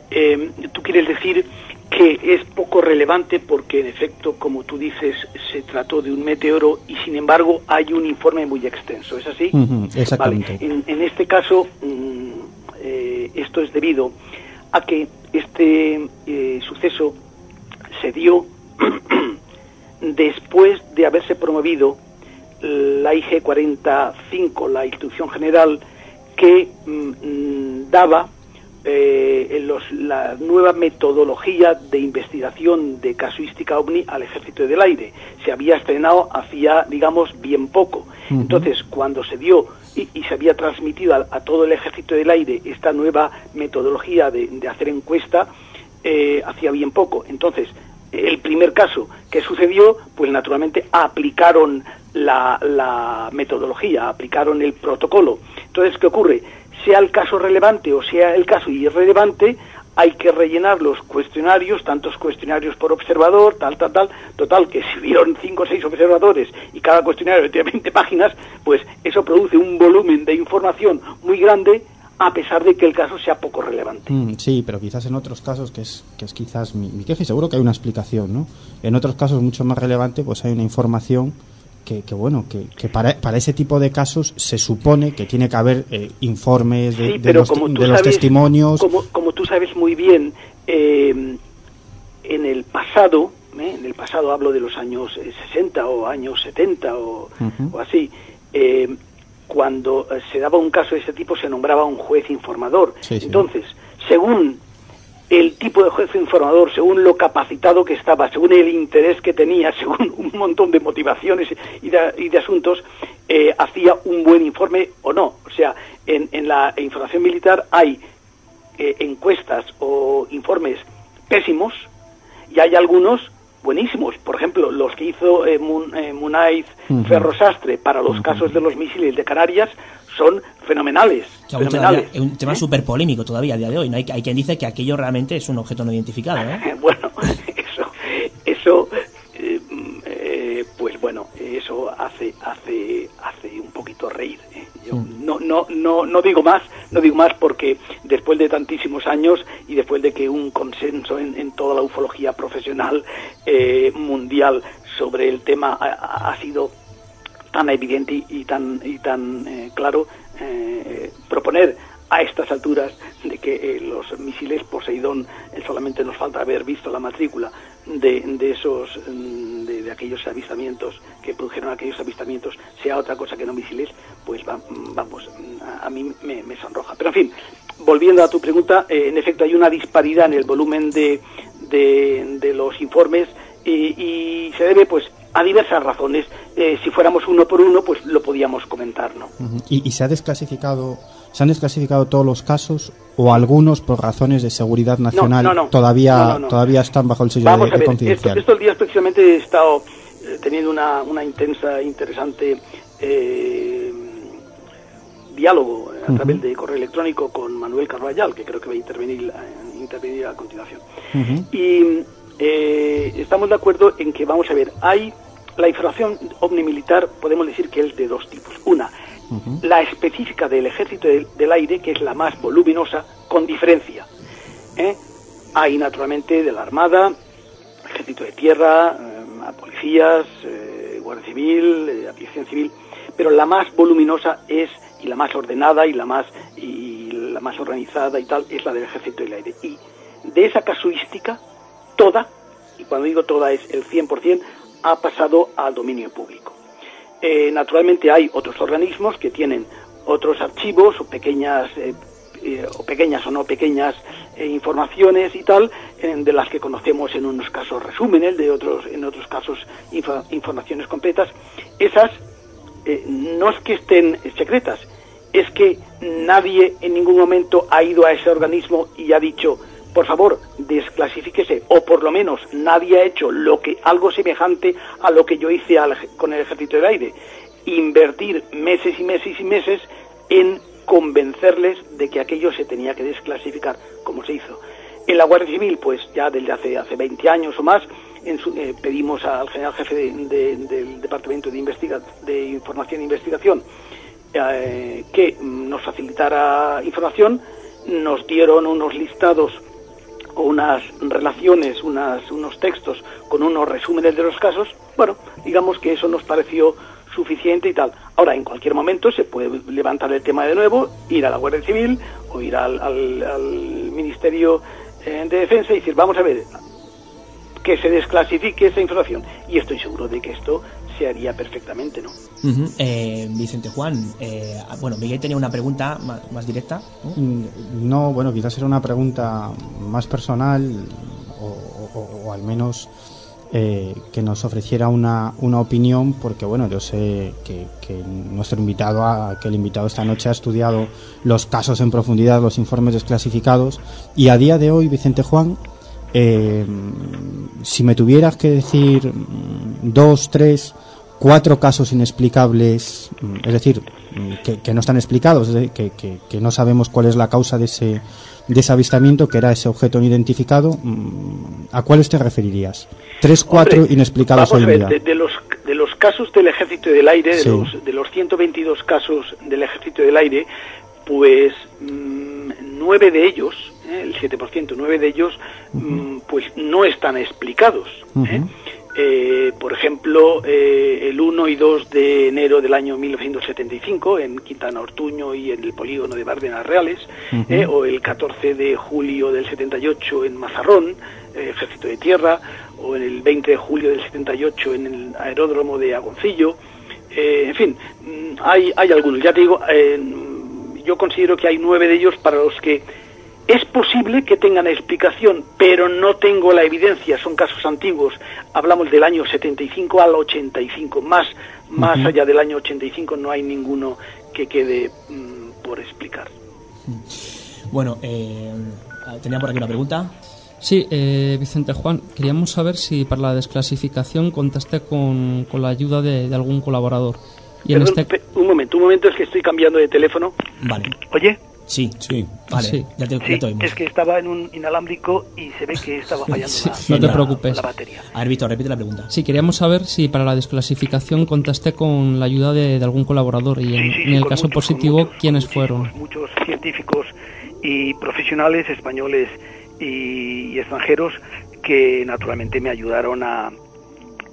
eh, tú quieres decir que es poco relevante porque en efecto, como tú dices, se trató de un meteoro y sin embargo hay un informe muy extenso, ¿es así? Exactamente. Vale. En, en este caso, mm, eh, esto es debido a que este eh, suceso se dio <clears throat> después de haberse promovido la IG 45, la instrucción general que mm, mm, daba eh, los- la nueva metodología de investigación de casuística ovni al ejército del aire. Se había estrenado hacía, digamos, bien poco. Entonces, cuando se dio y, y se había transmitido a, a todo el ejército del aire esta nueva metodología de, de hacer encuesta, eh, hacía bien poco. Entonces, el primer caso que sucedió, pues naturalmente aplicaron la, la metodología, aplicaron el protocolo. Entonces, ¿qué ocurre? Sea el caso relevante o sea el caso irrelevante, hay que rellenar los cuestionarios, tantos cuestionarios por observador, tal, tal, tal. Total, que si hubieron cinco o seis observadores y cada cuestionario tiene 20 páginas, pues eso produce un volumen de información muy grande a pesar de que el caso sea poco relevante. Mm, sí, pero quizás en otros casos, que es, que es quizás mi, mi queja, y seguro que hay una explicación, ¿no? En otros casos mucho más relevante, pues hay una información que, que bueno, que, que para, para ese tipo de casos se supone que tiene que haber eh, informes de, Sí, de pero los, como tú de los sabes- testimonios. Como, como tú sabes muy bien, eh, en el pasado, ¿eh? en el pasado hablo de los años eh, 60 o años 70 o, o así, eh, cuando eh, se daba un caso de ese tipo se nombraba un juez informador. Sí, sí. Entonces, según el tipo de juez informador, según lo capacitado que estaba, según el interés que tenía, <laughs> según un montón de motivaciones y de, y de asuntos, eh, hacía un buen informe o no. O sea, en, en la información militar hay eh, encuestas o informes pésimos y hay algunos buenísimos. Por ejemplo, los que hizo eh, Mun- eh, Munaiz. Ferrosastre para los casos de los misiles de Canarias son fenomenales. Que aún fenomenales. todavía es un tema súper polémico todavía a día de hoy. ¿no? Hay, hay quien dice que aquello realmente es un objeto no identificado. ¿eh? <laughs> bueno, eso, eso eh, mm, eh, pues bueno, eso hace, hace, hace un poquito reír. ¿eh? Yo no, no, no, no digo más, no digo más porque después de tantísimos años y después de que un consenso en, en toda la ufología profesional eh, mundial sobre el tema ha, ha sido tan evidente y, tan y tan eh, claro eh, proponer a estas alturas de que eh, los misiles Poseidón solamente nos falta haber visto la matrícula de, de esos mm, de, aquellos avistamientos que produjeron aquellos avistamientos sea otra cosa que no misiles pues va- mm, vamos mm, a, a mí me, sonroja. Pero en fin volviendo a tu pregunta en efecto hay una disparidad en el volumen de, de, los informes y se debe pues a diversas razones Eh, si fuéramos uno por uno pues lo podíamos comentar no. ¿Y, y se ha desclasificado, se han desclasificado todos los casos o algunos por razones de seguridad nacional no, no. todavía No, todavía están bajo el sello Vamos de, a ver, esto- confidencial? estos días precisamente he estado eh, teniendo una, una intensa, interesante eh, diálogo a través de correo electrónico con Manuel Carvallal, que creo que va a intervenir, eh, intervenir a continuación. Y eh, estamos de acuerdo en que, vamos a ver, hay la información omnimilitar, podemos decir que es de dos tipos. Una, la específica del ejército del, del aire, que es la más voluminosa, con diferencia. ¿eh? Hay naturalmente de la Armada, ejército de tierra, eh, policías, eh, guardia civil, eh, aviación civil, pero la más voluminosa es y la más ordenada y la más y la más organizada y tal es la del ejército del aire. Y de esa casuística toda, y cuando digo toda es el 100%, ha pasado al dominio público. Eh, naturalmente hay otros organismos que tienen otros archivos o pequeñas eh, eh, o pequeñas o no pequeñas informaciones y tal, de las que conocemos en unos casos resúmenes, de otros, en otros casos informaciones completas, esas no es que estén secretas, es que nadie en ningún momento ha ido a ese organismo y ha dicho, por favor, desclasifíquese, o por lo menos nadie ha hecho lo que algo semejante a lo que yo hice con el Ejército del Aire, invertir meses y meses y meses en convencerles de que aquello se tenía que desclasificar, como se hizo. En la Guardia Civil, pues ya desde hace, hace 20 años o más, en su- eh, pedimos al general jefe de- de- del Departamento de, Investiga- de Información e Investigación eh, que nos facilitara información, nos dieron unos listados o unas relaciones, unas, unos textos con unos resúmenes de los casos, bueno, digamos que eso nos pareció suficiente y tal. Ahora, en cualquier momento se puede levantar el tema de nuevo, ir a la Guardia Civil o ir al, al- Ministerio eh, de Defensa y decir, vamos a ver, que se desclasifique esa información. Y estoy seguro de que esto se haría perfectamente, ¿no? Eh, Vicente Juan, eh, bueno, Miguel tenía una pregunta más, más directa. ¿no? Mm, No, bueno, quizás era una pregunta más personal o, o- o al menos eh, que nos ofreciera una, una opinión, porque bueno, yo sé que, que nuestro invitado, a- que el invitado esta noche ha estudiado los casos en profundidad, los informes desclasificados, y a día de hoy, Vicente Juan, eh, si me tuvieras que decir mm, dos, tres, cuatro casos inexplicables, mm, es decir, mm, que, que no están explicados, que, que- que no sabemos cuál es la causa de ese, de ese avistamiento, que era ese objeto no identificado, ¿a cuáles te referirías? Tres, cuatro Hombre, inexplicados hoy en día. de, de los, de los casos del Ejército del Aire, de, los, de los 122 casos del Ejército del Aire, pues nueve de ellos, eh, el 7%, nueve de ellos, mm, pues no están explicados. ¿eh? Eh, por ejemplo, eh, el 1 y 2 de enero del año 1975 en Quintana Ortuño y en el polígono de Bárdenas Reales, o el 14 de julio del 78 en Mazarrón, Ejército de Tierra, o en el 20 de julio del 78 en el aeródromo de Agoncillo. En fin, mm, hay, hay algunos. Ya te digo, yo considero que hay nueve de ellos para los que es posible que tengan explicación, pero no tengo la evidencia, son casos antiguos. Hablamos del año 75 al 85, más, más allá del año 85 no hay ninguno que quede mm, por explicar. Bueno, eh, tenía por aquí una pregunta. Sí, eh, Vicente Juan, queríamos saber si para la desclasificación contaste con, con la ayuda de, de algún colaborador. Y en Perdón, este... pe- Un momento, un momento, es que estoy cambiando de teléfono. Vale. Oye, Sí, sí. Vale, Sí. ya te, sí, ya te oímos. es que estaba en un inalámbrico y se ve que estaba fallando Sí, la, no te la- preocupes. la batería. A ver, Víctor, repite la pregunta. Sí, queríamos saber si para la desclasificación contaste con la ayuda de, de algún colaborador y en, sí, en el caso muchos, positivo, ¿quiénes fueron? muchos científicos y profesionales españoles y, y extranjeros que naturalmente me ayudaron a,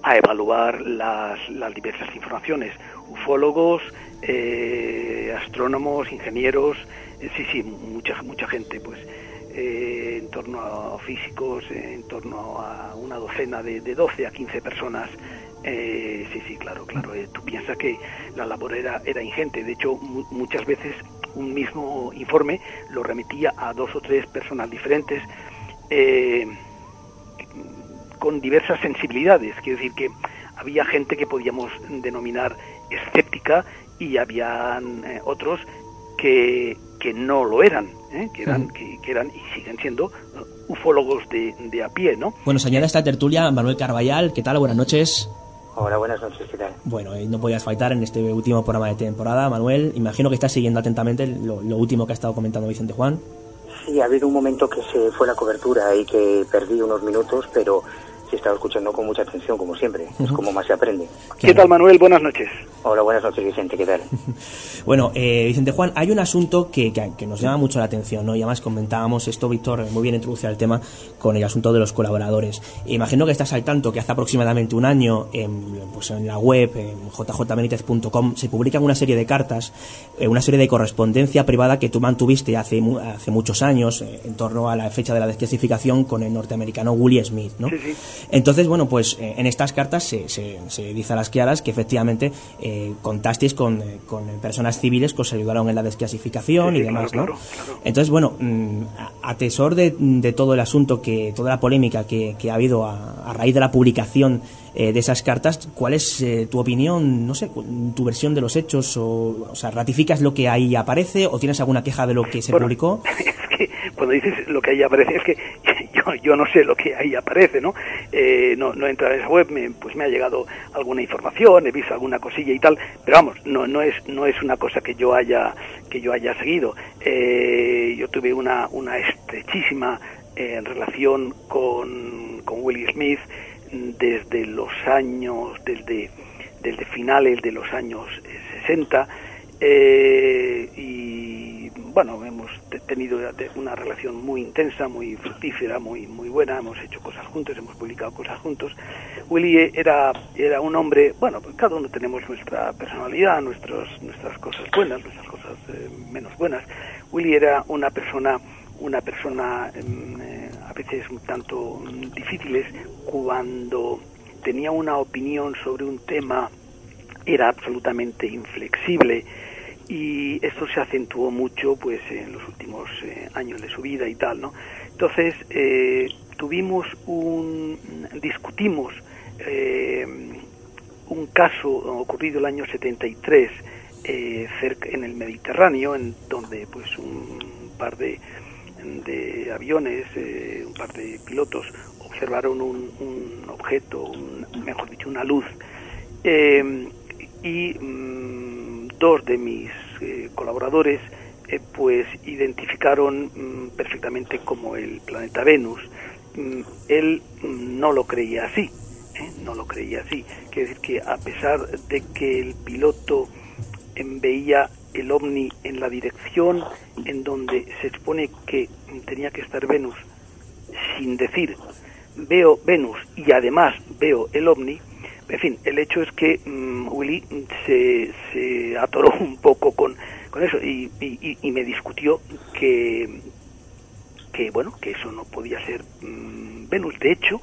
a evaluar las, las diversas informaciones. Ufólogos, eh, astrónomos, ingenieros, sí, sí, mucha, mucha gente, pues eh, en torno a físicos, en torno a una docena de, de 12 a 15 personas. Eh, sí, sí, claro, claro. eh, tú piensas que la labor era, ingente. De hecho, mu- muchas veces un mismo informe lo remitía a dos o tres personas diferentes eh, con diversas sensibilidades. Quiero decir que había gente que podíamos denominar escéptica y habían eh, otros que, que no lo eran, ¿eh? que eran que, que eran y siguen siendo eh, ufólogos de, de a pie, ¿no? Bueno, se añade a esta tertulia Manuel Carballal. ¿Qué tal? Buenas noches. Hola, buenas noches, ¿qué tal? Bueno, eh, no podías faltar en este último programa de temporada, Manuel. Imagino que estás siguiendo atentamente lo, lo último que ha estado comentando Vicente Juan. Sí, ha habido un momento que se fue la cobertura y que perdí unos minutos, pero sí he estado escuchando con mucha atención, como siempre. Es como más se aprende. ¿Qué tal, Manuel? Buenas noches. Hola, buenas noches, Vicente, ¿qué tal? <laughs> Bueno, eh, Vicente Juan, hay un asunto que, que- que nos llama mucho la atención, ¿no? Y además comentábamos esto, Víctor, muy bien introducido al tema con el asunto de los colaboradores. Imagino que estás al tanto que hace aproximadamente un año en, pues en la web, en jjbenitez.com, se publican una serie de cartas, eh, una serie de correspondencia privada que tú mantuviste hace, mu- hace muchos años eh, en torno a la fecha de la desclasificación con el norteamericano Willie Smith, ¿no? Entonces, bueno, pues eh, en estas cartas se, se, se dice a las claras que efectivamente eh, contasteis con, eh, con personas civiles que os ayudaron en la desclasificación Sí, y demás, claro, ¿no? claro, Entonces, bueno, mm, a tesor de, de todo el asunto, que toda la polémica que, que ha habido a, a raíz de la publicación eh, de esas cartas, ¿cuál es eh, tu opinión, no sé, tu versión de los hechos? O, o sea, ¿ratificas lo que ahí aparece o tienes alguna queja de lo que se Bueno, publicó? <laughs> es que cuando dices lo que ahí aparece, es que <laughs> yo, no sé lo que ahí aparece, ¿no? Eh, no, no he entrado en esa web, me, pues me ha llegado alguna información, he visto alguna cosilla y tal, pero vamos, no, no es, no es una cosa que yo haya, que yo haya seguido. Eh, yo tuve una, una estrechísima eh, relación con, con Willie Smith desde los años, desde, desde finales de los años eh, 60, eh, y bueno, hemos te- tenido una relación muy intensa, muy fructífera, muy muy buena, hemos hecho cosas juntos, hemos publicado cosas juntos. Willy era era un hombre, bueno, pues cada uno tenemos nuestra personalidad, nuestros nuestras cosas buenas, nuestras cosas eh, menos buenas. Willy era una persona una persona em, eh, a veces un tanto mm, difíciles cuando tenía una opinión sobre un tema era absolutamente inflexible y esto se acentuó mucho pues en los últimos eh, años de su vida y tal no entonces eh, tuvimos un discutimos eh, un caso ocurrido el año 73 eh, cerca en el Mediterráneo en donde pues un par de de aviones, eh, un par de pilotos observaron un, un objeto, un- mejor dicho, una luz, y mm, dos de mis eh, colaboradores eh, pues identificaron mm, perfectamente como el planeta Venus. Mm, él mm, no lo creía así, ¿eh? no lo creía así. Quiere decir que a pesar de que el piloto em, veía el ovni en la dirección en donde se expone que tenía que estar Venus, sin decir veo Venus y además veo el ovni, en fin, el hecho es que mm, Willy se, se atoró <laughs> un poco con, con eso y, y- me discutió que, que bueno, que eso no podía ser mm, Venus. De hecho,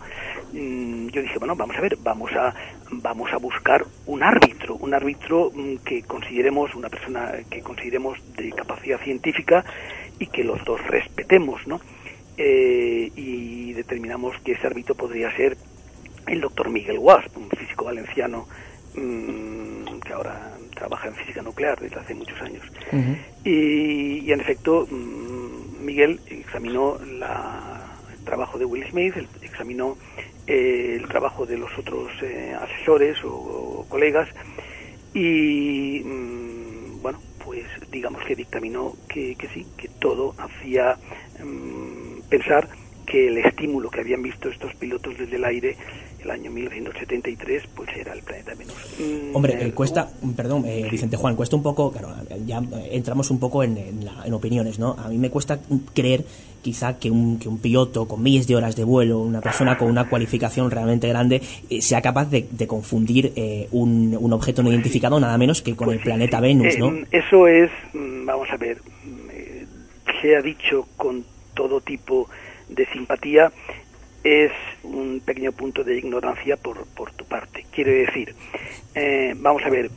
mm, yo dije, bueno, vamos a ver, vamos a vamos a buscar un árbitro, un árbitro mm, que consideremos una persona que consideremos de capacidad científica y que los dos respetemos, ¿no? Eh, y determinamos que ese árbitro podría ser el doctor Miguel Wasp, un físico valenciano mm, que ahora trabaja en física nuclear desde hace muchos años. Y, y, en efecto, mm, Miguel examinó la- el trabajo de Will Smith, el- examinó eh, el trabajo de los otros eh, asesores o, o colegas y, mm, bueno, pues digamos que dictaminó que, que sí, que todo hacía mm, pensar que el estímulo que habían visto estos pilotos desde el aire el año 1973 pues era el planeta Venus. Mm, Hombre, eh, eh, cuesta, perdón, eh, Vicente Juan, cuesta un poco, claro, ya eh, entramos un poco en, en la- en opiniones, ¿no? A mí me cuesta creer quizá que un, que un piloto con miles de horas de vuelo, una persona con una cualificación realmente grande, eh, sea capaz de, de confundir eh, un, un objeto no identificado nada menos que con el planeta Venus, ¿no? Eh, eso es, mm, vamos a ver, mm, eh, se ha dicho con todo tipo de simpatía, es un pequeño punto de ignorancia por, por tu parte. Quiero decir, eh, vamos a ver,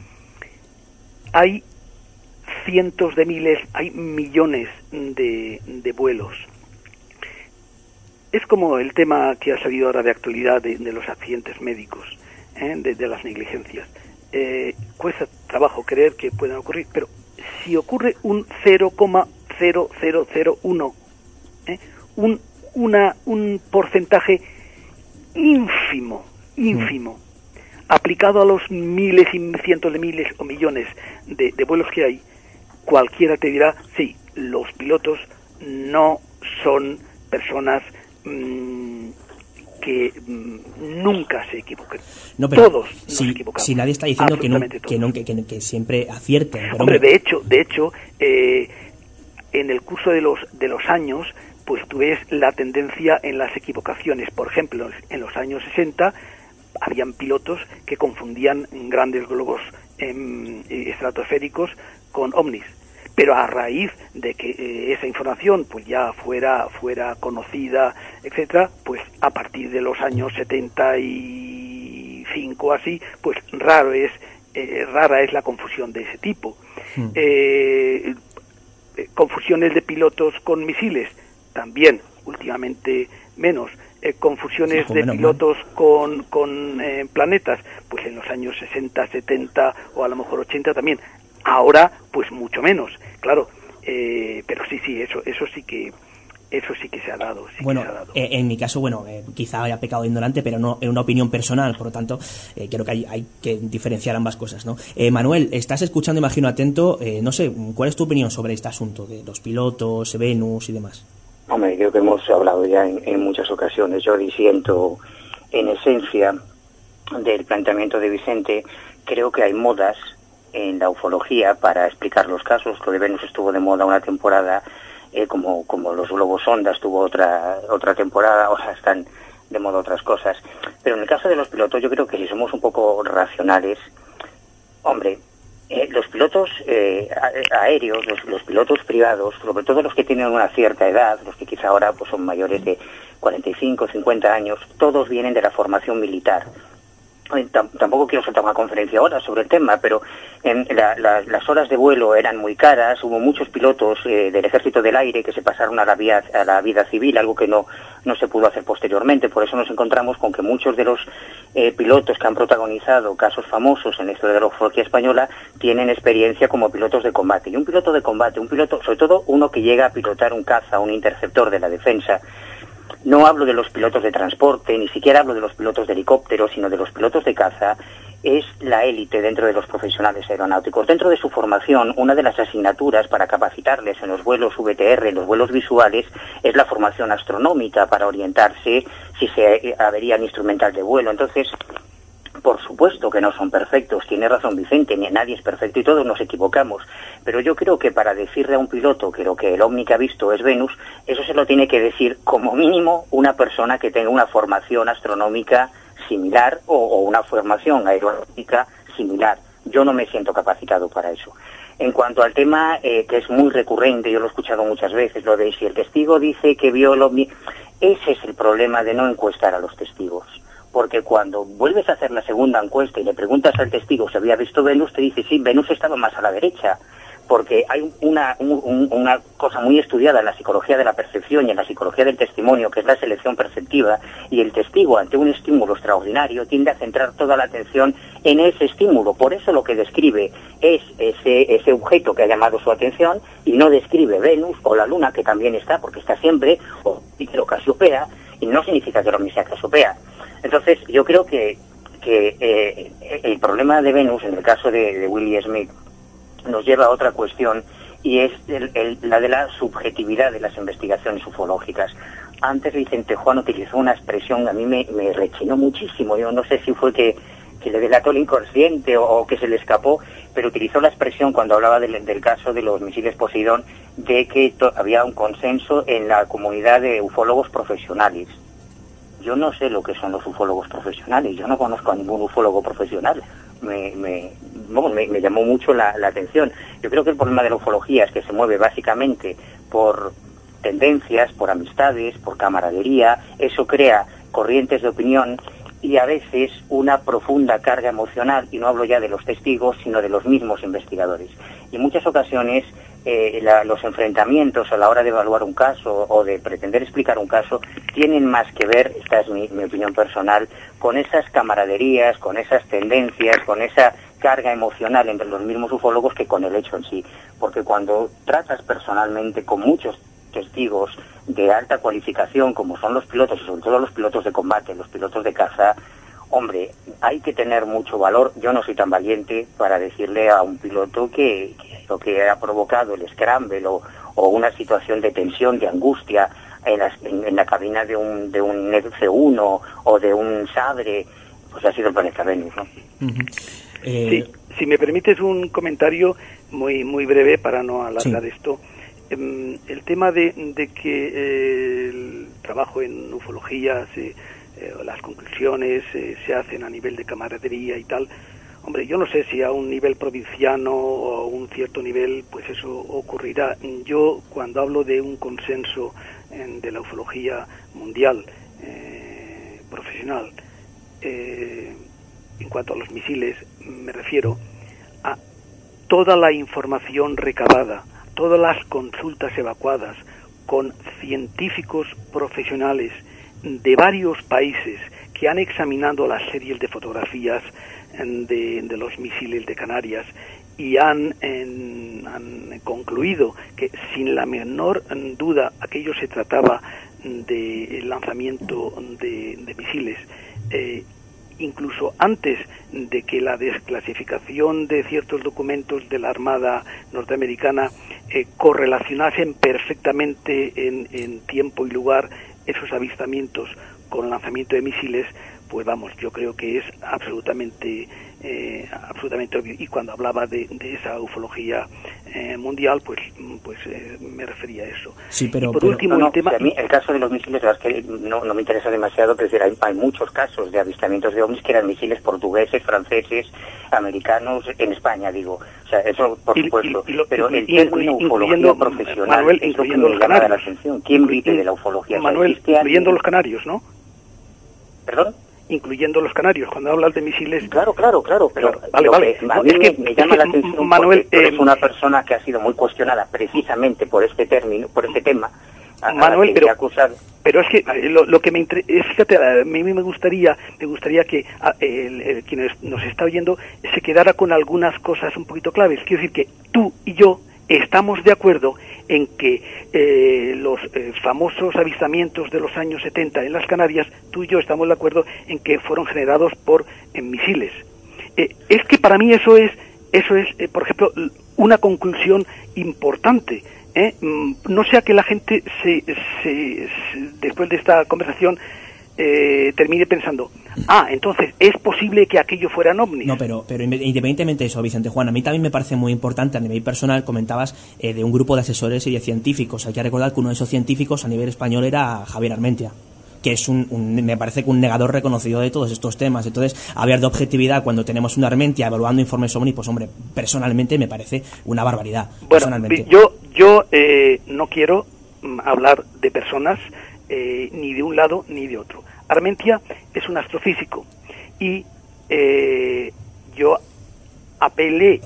hay cientos de miles, hay millones de, de vuelos. Es como el tema que ha salido ahora de actualidad de, los accidentes médicos, ¿eh? de, de las negligencias. Eh, cuesta trabajo creer que puedan ocurrir, pero si ocurre un 0,0001, ¿eh? un, una, un porcentaje ínfimo, ínfimo, aplicado a los miles y cientos de miles o millones de, de vuelos que hay, cualquiera te dirá, sí, los pilotos no son personas mm, que mm, nunca se equivoquen. No, pero todos nos si, equivocamos. si nadie está diciendo que, no, que, no, que, que- que siempre acierten. pero Hombre, hombre, de hecho, de hecho, eh, en el curso de los de los años, pues tú ves la tendencia en las equivocaciones. Por ejemplo, en los años 60 habían pilotos que confundían grandes globos em, estratosféricos con ovnis. pero a raíz de que eh, esa información pues ya fuera fuera conocida etcétera pues a partir de los años 75 así pues raro es eh, rara es la confusión de ese tipo Hmm. Eh, confusiones de pilotos con misiles también últimamente menos Eh, confusiones de pilotos con, con eh, planetas pues en los años 60 70 o a lo mejor 80 también ahora pues mucho menos claro eh, pero sí sí eso eso sí que eso sí que se ha dado sí que Bueno, se ha dado. eh, en mi caso, bueno, eh, quizá haya pecado de ignorante, pero no en una opinión personal, por lo tanto, eh, creo que hay, hay que diferenciar ambas cosas, ¿no? Eh, Manuel, estás escuchando, imagino, atento, eh, no sé, ¿cuál es tu opinión sobre este asunto de los pilotos, Venus y demás? Hombre, creo que hemos hablado ya en, muchas ocasiones. Yo disiento en esencia del planteamiento de Vicente. Creo que hay modas en la ufología para explicar los casos. Lo de Venus estuvo de moda una temporada, eh, como, como los globos sondas tuvo otra, otra temporada, <laughs> ahora están de moda otras cosas. Pero en el caso de los pilotos, yo creo que si somos un poco racionales, hombre, eh, los pilotos eh, a- aéreos, los, los pilotos privados, sobre todo los que tienen una cierta edad, los que quizá ahora pues, son mayores de 45, 50 años, todos vienen de la formación militar. Tam- Tampoco quiero soltar una conferencia ahora sobre el tema, pero la- la- las horas de vuelo eran muy caras. Hubo muchos pilotos eh, del Ejército del Aire que se pasaron a la, vía, a la vida civil, algo que no, no se pudo hacer posteriormente. Por eso nos encontramos con que muchos de los eh, pilotos que han protagonizado casos famosos en la historia de la ufología española tienen experiencia como pilotos de combate. Y un piloto de combate, un piloto, sobre todo uno que llega a pilotar un caza, un interceptor de la defensa, no hablo de los pilotos de transporte, ni siquiera hablo de los pilotos de helicópteros, sino de los pilotos de caza, es la élite dentro de los profesionales aeronáuticos. Dentro de su formación, una de las asignaturas para capacitarles en los vuelos VTR, en los vuelos visuales, es la formación astronómica para orientarse si se avería el instrumental de vuelo. Entonces, por supuesto que no son perfectos, tiene razón Vicente, ni nadie es perfecto y todos nos equivocamos, pero yo creo que para decirle a un piloto que lo que el ovni que ha visto es Venus, eso se lo tiene que decir como mínimo una persona que tenga una formación astronómica similar o, o una formación aeronáutica similar. Yo no me siento capacitado para eso. En cuanto al tema eh, que es muy recurrente, yo lo he escuchado muchas veces, lo de si el testigo dice que vio el ovni, ese es el problema de no encuestar a los testigos porque cuando vuelves a hacer la segunda encuesta y le preguntas al testigo si había visto Venus, te dice, sí, Venus estaba más a la derecha, porque hay una, un- un- una cosa muy estudiada en la psicología de la percepción y en la psicología del testimonio, que es la selección perceptiva, y el testigo ante un estímulo extraordinario tiende a centrar toda la atención en ese estímulo. Por eso lo que describe es ese, ese objeto que ha llamado su atención y no describe Venus o la Luna, que también está, porque está siempre, o Casiopea, y no significa que el ovni sea Casiopea. Entonces, yo creo que, que eh, el problema de Venus, en el caso de, de Willie Smith, nos lleva a otra cuestión y es la de la subjetividad de las investigaciones ufológicas. Antes Vicente Juan utilizó una expresión, a mí me, me rechinó muchísimo, yo no sé si fue que, que le delató el inconsciente o, que se le escapó, pero utilizó la expresión cuando hablaba del, caso de los misiles Poseidón de que había un consenso en la comunidad de ufólogos profesionales. Yo no sé lo que son los ufólogos profesionales, yo no conozco a ningún ufólogo profesional. Me, me, me, me llamó mucho la, la atención. Yo creo que el problema de la ufología es que se mueve básicamente por tendencias, por amistades, por camaradería. Eso crea corrientes de opinión y a veces una profunda carga emocional, y no hablo ya de los testigos, sino de los mismos investigadores. Y en muchas ocasiones eh, los enfrentamientos a la hora de evaluar un caso o de pretender explicar un caso tienen más que ver, esta es mi, mi opinión personal, con esas camaraderías, con esas tendencias, con esa carga emocional entre los mismos ufólogos que con el hecho en sí. Porque cuando tratas personalmente con muchos testigos de alta cualificación, como son los pilotos, y sobre todo los pilotos de combate, los pilotos de caza, hombre, hay que tener mucho valor. Yo no soy tan valiente para decirle a un piloto que, que lo que ha provocado el scramble o, o una situación de tensión, de angustia en, las- en- en la cabina de un, de un C1 o de un Sabre, pues ha sido el planeta Venus, ¿no? Sí, si me permites un comentario muy muy breve para no alargar Sí. esto. Em, el tema de, que eh, el trabajo en ufología, se, eh, las conclusiones eh, se hacen a nivel de camaradería y tal. Hombre, yo no sé si a un nivel provinciano o a un cierto nivel, pues eso ocurrirá. Yo, cuando hablo de un consenso en- de la ufología mundial profesional, eh, en cuanto a los misiles, me refiero a toda la información recabada, todas las consultas evacuadas con científicos profesionales de varios países que han examinado las series de fotografías en, de, los misiles de Canarias y han, han concluido que sin la menor mm, duda aquello se trataba de lanzamiento de, de misiles eh, incluso antes de que la desclasificación de ciertos documentos de la Armada norteamericana eh, correlacionasen perfectamente en, en tiempo y lugar esos avistamientos con lanzamiento de misiles, pues vamos, yo creo que es absolutamente eh, absolutamente obvio. Y cuando hablaba de, de esa ufología eh, mundial, pues pues eh, me refería a eso. Sí, pero, Y por pero- último, No, el tema... si a mí el caso de los misiles, la verdad es que no, no me interesa demasiado, pero es decir, hay, hay muchos casos de avistamientos de ovnis que eran misiles portugueses, franceses, americanos, en España, digo. O sea, eso por Y- supuesto. y- y lo- pero el término ufología profesional Manuel, es lo que me llama la atención. ¿Quién vive de la ufología? O sea, Manuel, ¿existe alguien- incluyendo los canarios, ¿no? ¿Perdón? Incluyendo los canarios, cuando hablas de misiles... Claro, claro, claro, pero vale, vale. que a No, mí es me, que- me es llama la atención Manuel, porque tú eres eh, una persona que ha sido muy cuestionada precisamente por este término, por este tema. a- Manuel, pero-. Pero es que eh, lo, lo que me inter- es, fíjate, a mí me gustaría, me gustaría que a- el, el- quien es- nos está oyendo se quedara con algunas cosas un poquito claves. Quiero decir que tú y yo estamos de acuerdo en que eh, los eh, famosos avistamientos de los años 70 en las Canarias, tú y yo estamos de acuerdo en que fueron generados por misiles. Eh, es que para mí eso es, eso es, por ejemplo, una conclusión importante. Mm, No sea que la gente se- se- después de esta conversación eh, termine pensando, ah, entonces es posible que aquello fueran ovnis. No, pero, pero inde- independientemente de eso, Vicente Juan, a mí también me parece muy importante a nivel personal, comentabas eh, de un grupo de asesores y de científicos. Hay que recordar que uno de esos científicos a nivel español era Javier Armentia que es un, un- me parece que un negador reconocido de todos estos temas. Entonces, hablar de objetividad cuando tenemos una Armentia evaluando informes OVNI, pues hombre, personalmente me parece una barbaridad. Bueno, personalmente. yo, yo eh, no quiero mm, hablar de personas eh, ni de un lado ni de otro. Armentia es un astrofísico y eh, yo apelé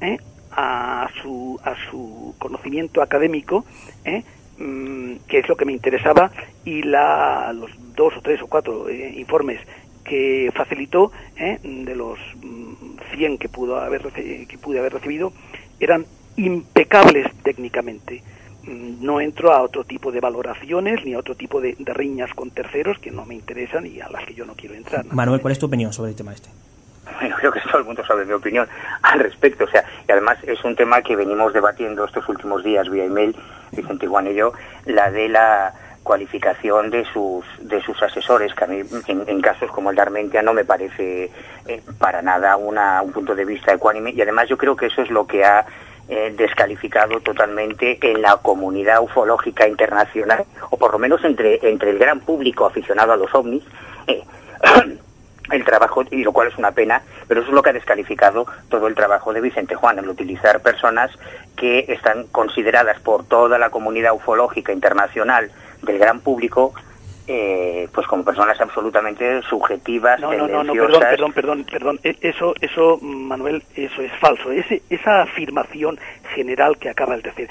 ¿eh? a, su, a su conocimiento académico, ¿eh? Mm, que es lo que me interesaba, y la, los dos o tres o cuatro eh, informes que facilitó ¿eh? de los mm, 100 que, pudo haber, que pude haber recibido eran impecables técnicamente. No entro a otro tipo de valoraciones ni a otro tipo de, de riñas con terceros que no me interesan y a las que yo no quiero entrar. ¿no? Manuel, ¿cuál es tu opinión sobre el tema este? Bueno, creo que todo el mundo sabe mi opinión al respecto. O sea, y además es un tema que venimos debatiendo estos últimos días vía email, Vicente Juan y yo, la de la cualificación de sus de sus asesores, que a mí en, en casos como el de Armentia no me parece eh, para nada una, un punto de vista ecuánime y además yo creo que eso es lo que ha eh, descalificado totalmente en la comunidad ufológica internacional, o por lo menos entre, entre el gran público aficionado a los ovnis, eh, <clears throat> el trabajo, y lo cual es una pena, pero eso es lo que ha descalificado todo el trabajo de Vicente Juan, el utilizar personas que están consideradas por toda la comunidad ufológica internacional del gran público, eh, pues como personas absolutamente subjetivas, No, no, no, no, perdón, perdón, perdón, perdón. E- Eso, eso, Manuel, eso es falso. Ese, esa afirmación general que acaba de decir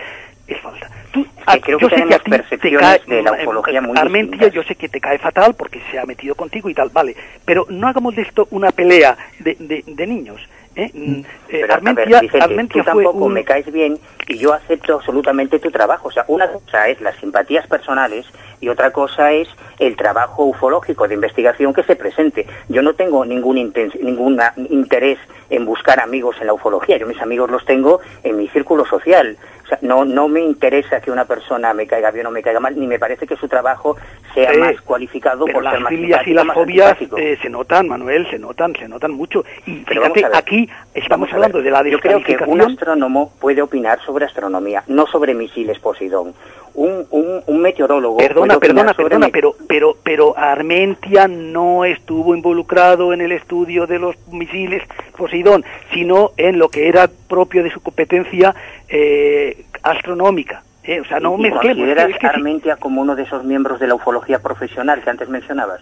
es falsa. Tú, a- creo yo que sé que a ti te percepciones cae, de la ufología muy Armentia, yo sé que te cae fatal porque se ha metido contigo y tal, vale. Pero no hagamos de esto una pelea de, de, de niños. ¿eh? Mm, eh, Pero, ver, Armentia, Vicente, Armentia tú fue tampoco un... me caes bien y yo acepto absolutamente tu trabajo. O sea, una cosa es las simpatías personales y otra cosa es el trabajo ufológico de investigación que se presente. Yo no tengo ningún, ningún interés en buscar amigos en la ufología. Yo mis amigos los tengo en mi círculo social. O sea, no, no me interesa que una persona me caiga bien o me caiga mal, ni me parece que su trabajo sea más cualificado por ser las más filias y las más fobias eh, se notan, Manuel, se notan, se notan mucho. Y Pero fíjate, aquí estamos hablando de la Yo creo que un astrónomo puede opinar sobre astronomía, no sobre misiles Poseidón. Un, un, un meteorólogo Perdona, perdona, perdona, pero, pero, pero Armentia no estuvo involucrado en el estudio de los misiles Poseidón, sino en lo que era propio de su competencia eh, astronómica. eh, O sea, no ¿Y mezclemos. consideras es que sí. Armentia como uno de esos miembros de la ufología profesional que antes mencionabas?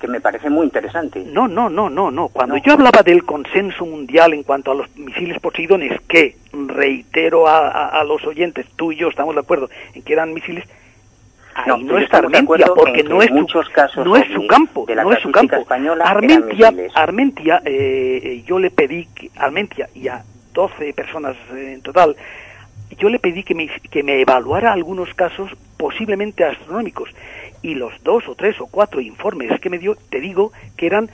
Que me parece muy interesante. No, no, no, no, no. Cuando yo hablaba del consenso mundial en cuanto a los misiles Poseidones, que reitero a, a- a los oyentes, tú y yo estamos de acuerdo en que eran misiles, ahí No, no, está Armentia, porque no es su, casos no es su campo, de la no es su campo. Armentia. Armentia, eh, eh, yo le pedí, que, Armentia y a 12 personas eh, en total, yo le pedí que me, que me evaluara algunos casos posiblemente astronómicos y los dos o tres o cuatro informes que me dio, te digo que eran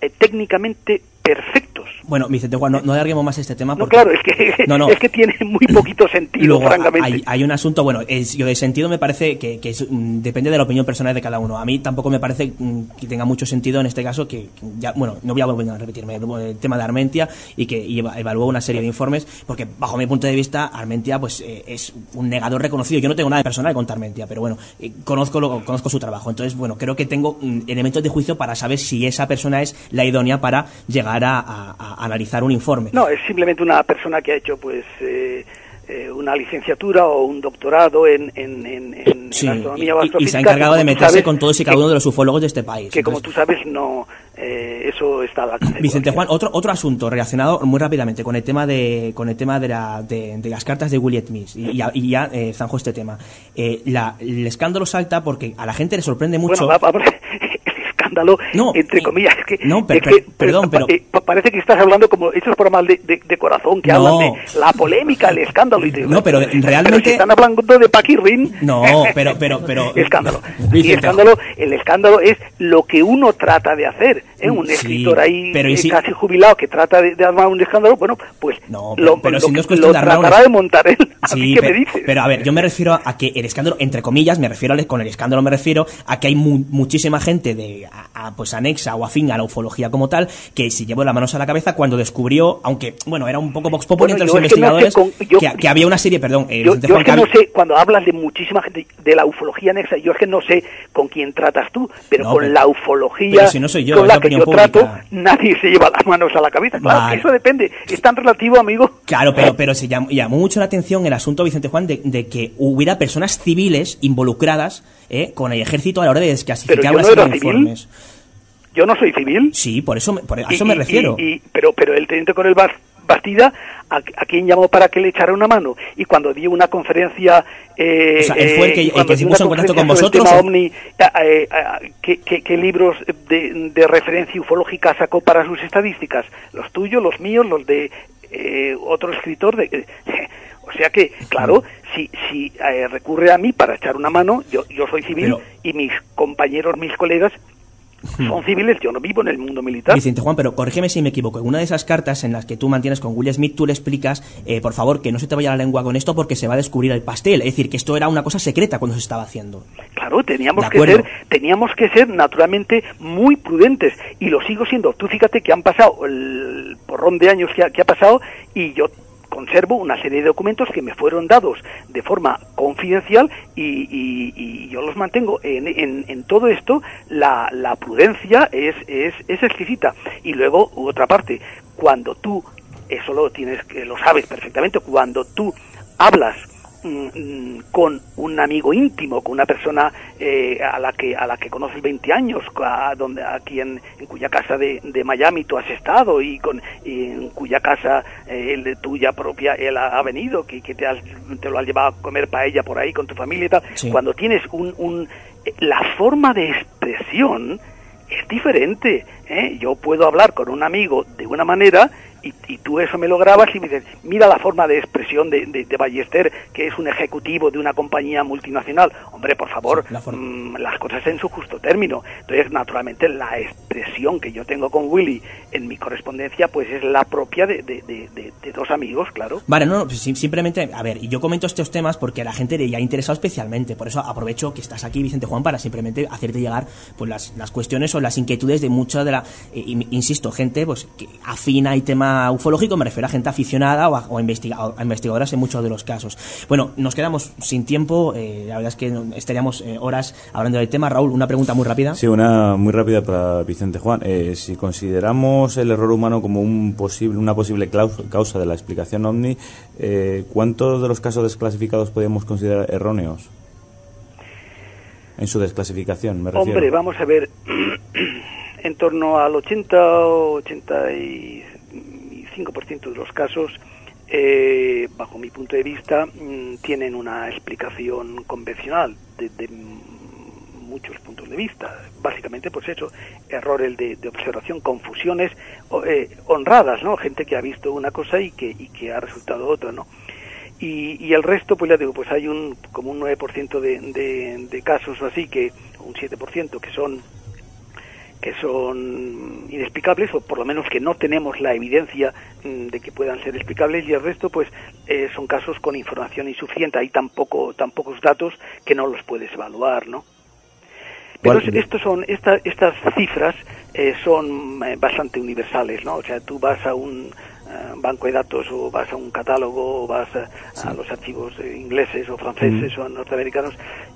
eh, técnicamente perfectos. Bueno, Vicente Juan, no, no alarguemos más este tema. No, Porque, claro, es que, <laughs> No, no. es que tiene muy poquito sentido, Luego, francamente. hay, hay un asunto, bueno, es, yo de sentido me parece que, que es, mm, depende de la opinión personal de cada uno. A mí tampoco me parece mm, que tenga mucho sentido en este caso que, que ya, bueno, no voy a volver a repetirme el tema de Armentia y que y eva- evaluó una serie de informes, porque bajo mi punto de vista Armentia pues eh, es un negador reconocido. Yo no tengo nada de personal contra Armentia, pero bueno, eh, conozco lo, conozco su trabajo. Entonces, bueno, creo que tengo mm, elementos de juicio para saber si esa persona es la idónea para llegar a, a- a analizar un informe. No, es simplemente una persona que ha hecho pues eh, eh, una licenciatura o un doctorado en, en, en, en- Sí, y, astronomía y- y se ha encargado de meterse sabes, con todos y cada uno de los ufólogos de este país. que como tú sabes no eh, eso está la Vicente Juan, otro otro asunto relacionado muy rápidamente con el tema de con el tema de, la, de, de las cartas de William Smith y ya, y ya eh, zanjo este tema. Eh, la- el escándalo salta porque a la gente le sorprende mucho. Bueno, va- va- escándalo, entre comillas, es que, no, per- es que, per- perdón, pero- eh, pa- parece que estás hablando como esos programas de, de, de corazón que No. hablan de la polémica, el escándalo. Y te- No, pero Pero realmente- si están hablando de Paquirrin. No, <laughs> pero pero pero escándalo. Y escándalo, el escándalo es lo que uno trata de hacer. ¿Eh? Un Sí, escritor ahí pero eh, si- casi jubilado que trata de, de armar un escándalo, bueno, pues No, lo, pero lo- si no es lo de un tratará es- de montar él. <laughs> ¿A mí Sí, qué pero, me dices? pero a ver, yo me refiero a que el escándalo, entre comillas, me refiero al- con el escándalo me refiero a que hay mu- muchísima gente de a- a, pues anexa o afín a la ufología como tal que se llevó las manos a la cabeza cuando descubrió, aunque bueno, era un poco vox populi Bueno, entre los yo que no investigadores, con- yo- que, que había una serie, perdón, eh, Yo, yo es que no sé, cuando hablas de muchísima gente de la ufología anexa, yo es que no sé con quién tratas tú, pero No, con la ufología pero si no soy yo, con es la la que yo opinión trato, pública. nadie se lleva las manos a la cabeza. Claro, Vale. que eso depende. Es tan relativo, amigo. Claro, pero, pero se llamó, llamó mucho la atención el asunto, Vicente Juan, de, de que hubiera personas civiles involucradas eh, con el ejército a la hora de desclasificar una no informes. Yo no soy civil. Sí, por eso, por, Y- eso me y- refiero. y- pero, pero el teniente coronel Bas- Bastida, ¿a, a quién llamó para que le echara una mano? Y cuando dio una conferencia... eh, O sea, él fue el que- eh, el que se dio puso una en contacto con vosotros, tema o- OVNI, eh, eh, ¿qué, qué, qué libros de, de referencia ufológica sacó para sus estadísticas? ¿Los tuyos, los míos, los de eh, otro escritor? De, <laughs> o sea que, claro, si, si eh, recurre a mí para echar una mano, yo, yo soy civil Pero- y mis compañeros, mis colegas son civiles, yo no vivo en el mundo militar. Vicente Juan, pero corrígeme si me equivoco. En una de esas cartas en las que tú mantienes con Will Smith, tú le explicas, eh, por favor, que no se te vaya la lengua con esto porque se va a descubrir el pastel. Es decir, que esto era una cosa secreta cuando se estaba haciendo. Claro, teníamos que ser, teníamos que ser naturalmente muy prudentes y lo sigo siendo. Tú fíjate que han pasado el porrón de años que ha, que ha pasado y yo conservo una serie de documentos que me fueron dados de forma confidencial y, yo los mantengo. En, en- todo esto la, la prudencia es, es, es exquisita. Y luego, otra parte, cuando tú, eso lo tienes lo sabes perfectamente, cuando tú hablas mm, mm, con un amigo íntimo, con una persona eh, a la que a la que conoces 20 años, a donde aquí en, en cuya casa de, de Miami tú has estado y con y en cuya casa eh, el de tuya propia él ha, ha venido, que, que te, has- te lo has llevado a comer paella por ahí con tu familia y tal. Sí. Cuando tienes un, un eh, la forma de expresión es diferente. ¿eh? Yo puedo hablar con un amigo de una manera y, y tú eso me lo grabas y me dices, mira la forma de expresión de, de, de Ballester, que es un ejecutivo de una compañía multinacional. Hombre, por favor, mm, las cosas en su justo término. Entonces, naturalmente, la expresión que yo tengo con Willy en mi correspondencia, pues es la propia de, de, dos amigos, claro. Vale, no, no, pues sim- simplemente, a ver, y yo comento estos temas porque a la gente le ha interesado especialmente, por eso aprovecho que estás aquí, Vicente Juan, para simplemente hacerte llegar pues las, las cuestiones o las inquietudes de mucha de la, eh, in- insisto, gente pues que afina y tema ufológico, me refiero a gente aficionada o a, o a investiga- o a investigadoras en muchos de los casos. Bueno, nos quedamos sin tiempo, eh, la verdad es que estaríamos eh, horas hablando del tema. Raúl, una pregunta muy rápida. Sí, una muy rápida para Vicente Juan. Eh, si consideramos el error humano como un posible, una posible causa de la explicación ovni, eh, ¿cuántos de los casos desclasificados podemos considerar erróneos? En su desclasificación, me refiero. Hombre, vamos a ver, <clears throat> en torno al 80 o 85% de los casos, eh, bajo mi punto de vista, mm, tienen una explicación convencional desde muchos puntos de vista. Básicamente, pues eso, errores de, de observación, confusiones eh, honradas, ¿no? Gente que ha visto una cosa y que, y que ha resultado otra, ¿no? y, y el resto, pues ya digo, pues hay un como un 9% de, de, de casos así, que un 7% que son que son inexplicables o por lo menos que no tenemos la evidencia mm, de que puedan ser explicables y el resto pues eh, son casos con información insuficiente. Hay tan poco tan pocos datos que no los puedes evaluar no pero ¿Cuál- es- estos son esta- estas cifras eh, son eh, bastante universales no o sea tú vas a un eh, banco de datos o vas a un catálogo o vas a, a los archivos eh, ingleses o franceses Mm. o norteamericanos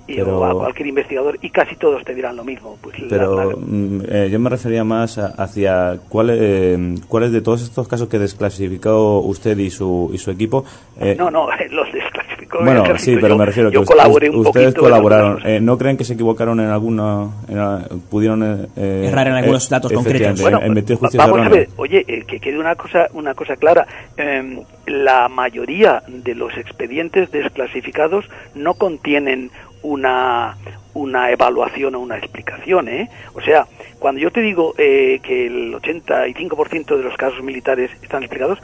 y, Pero- o a cualquier investigador y casi todos te dirán lo mismo pues la- Pero la- mm, eh, yo me refería más a- hacia cuáles eh, cuáles de todos estos casos que desclasificó usted y su, y su equipo. eh, no no <laughs> los desclasificó bueno, sí, pero Yo- me refiero yo que colaboré ust- un ustedes poquito en colaboraron. Eh, ¿No creen que se equivocaron en alguna. en pudieron. eh, eh, Errar en algunos eh, datos concretos. Bueno, en juicios vamos a ver, oye, eh, que quede una cosa, una cosa clara. Em, la mayoría de los expedientes desclasificados no contienen una una evaluación o una explicación, ¿eh? O sea, cuando yo te digo eh, que el 85% de los casos militares están explicados,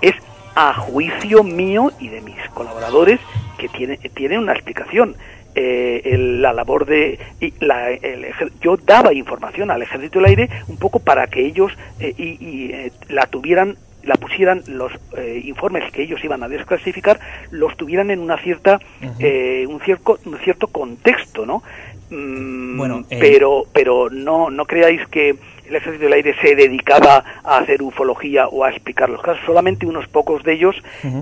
es a juicio mío y de mis colaboradores que tiene, tienen una explicación. Eh, el- la labor de y la- el yo daba información al ejército del aire un poco para que ellos eh, y, y, eh, la tuvieran la pusieran los eh, informes que ellos iban a desclasificar los tuvieran en una cierta eh, un cierto un cierto contexto no Mm, Bueno, eh, pero pero no no creáis que el ejército del aire se dedicaba a hacer ufología o a explicar los casos solamente unos pocos de ellos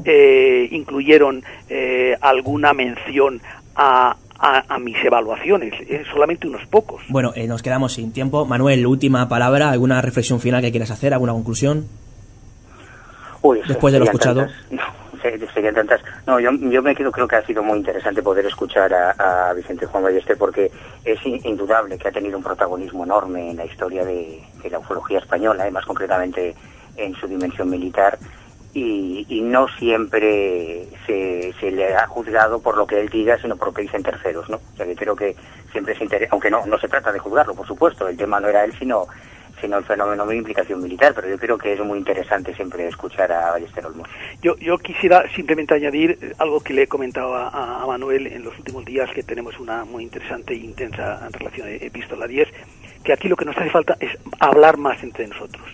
eh, incluyeron eh, alguna mención a, a, a mis evaluaciones, eh, solamente unos pocos. Bueno, eh, nos quedamos sin tiempo. Manuel, última palabra, ¿alguna reflexión final que quieras hacer? ¿Alguna conclusión? Uy, Después de lo escuchado. tantas. <laughs> No, se- serían tantas. No, yo, yo me quedo, creo que ha sido muy interesante poder escuchar a, a Vicente Juan Ballester porque es in- indudable que ha tenido un protagonismo enorme en la historia de, de la ufología española, y más concretamente en su dimensión militar. Y, y no siempre se, se le ha juzgado por lo que él diga, sino por lo que dicen terceros, ¿no? O sea, que creo que siempre se interesa, aunque no, no se trata de juzgarlo, por supuesto, el tema no era él, sino sino el fenómeno de implicación militar, pero yo creo que es muy interesante siempre escuchar a Ballester Olmos. Yo, yo quisiera simplemente añadir algo que le he comentado a, Manuel en los últimos días, que tenemos una muy interesante e intensa relación eh, epístola 10, que aquí lo que nos hace falta es hablar más entre nosotros,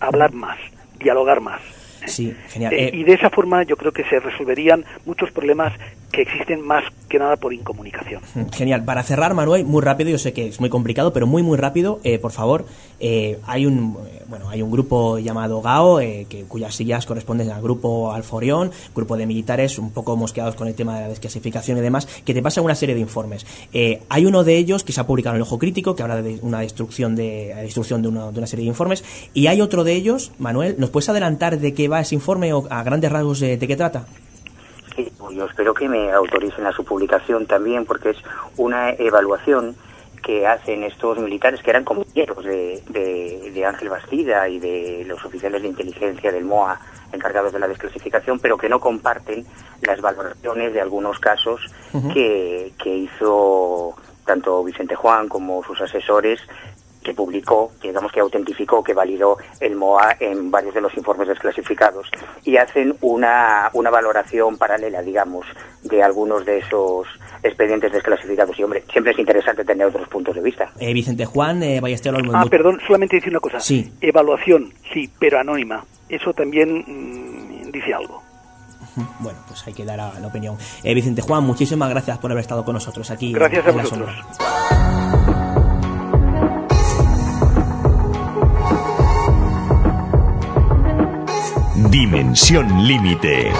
hablar más, dialogar más. Sí, genial. Eh, Eh, y de esa forma yo creo que se resolverían muchos problemas que existen más que nada por incomunicación. Genial. Para cerrar, Manuel, muy rápido, yo sé que es muy complicado, pero muy, muy rápido, eh, por favor. eh, hay un eh, bueno, hay un grupo llamado GAO, eh, que, cuyas siglas corresponden al grupo Alforión, grupo de militares un poco mosqueados con el tema de la desclasificación y demás, que te pasa una serie de informes. Eh, hay uno de ellos que se ha publicado en el Ojo Crítico, que habla de una destrucción de, destrucción de una, de una serie de informes, y hay otro de ellos, Manuel, ¿nos puedes adelantar de qué va ese informe o a grandes rasgos de qué trata? Sí, yo espero que me autoricen a su publicación también, porque es una evaluación que hacen estos militares que eran compañeros de, de, de Ángel Bastida y de los oficiales de inteligencia del MOA encargados de la desclasificación, pero que no comparten las valoraciones de algunos casos que, que hizo tanto Vicente Juan como sus asesores que publicó, que digamos que autentificó, que validó el MOA en varios de los informes desclasificados y hacen una, una valoración paralela, digamos, de algunos de esos expedientes desclasificados. Y hombre, siempre es interesante tener otros puntos de vista. Eh, Vicente Juan, eh, Ballester Olmo. Ah, perdón, solamente decir una cosa. Sí. Evaluación, sí, pero anónima. Eso también mmm, dice algo bueno, pues hay que dar a la opinión. Eh, Vicente Juan, muchísimas gracias por haber estado con nosotros aquí. Gracias en, a vosotros. La Dimensión Límite.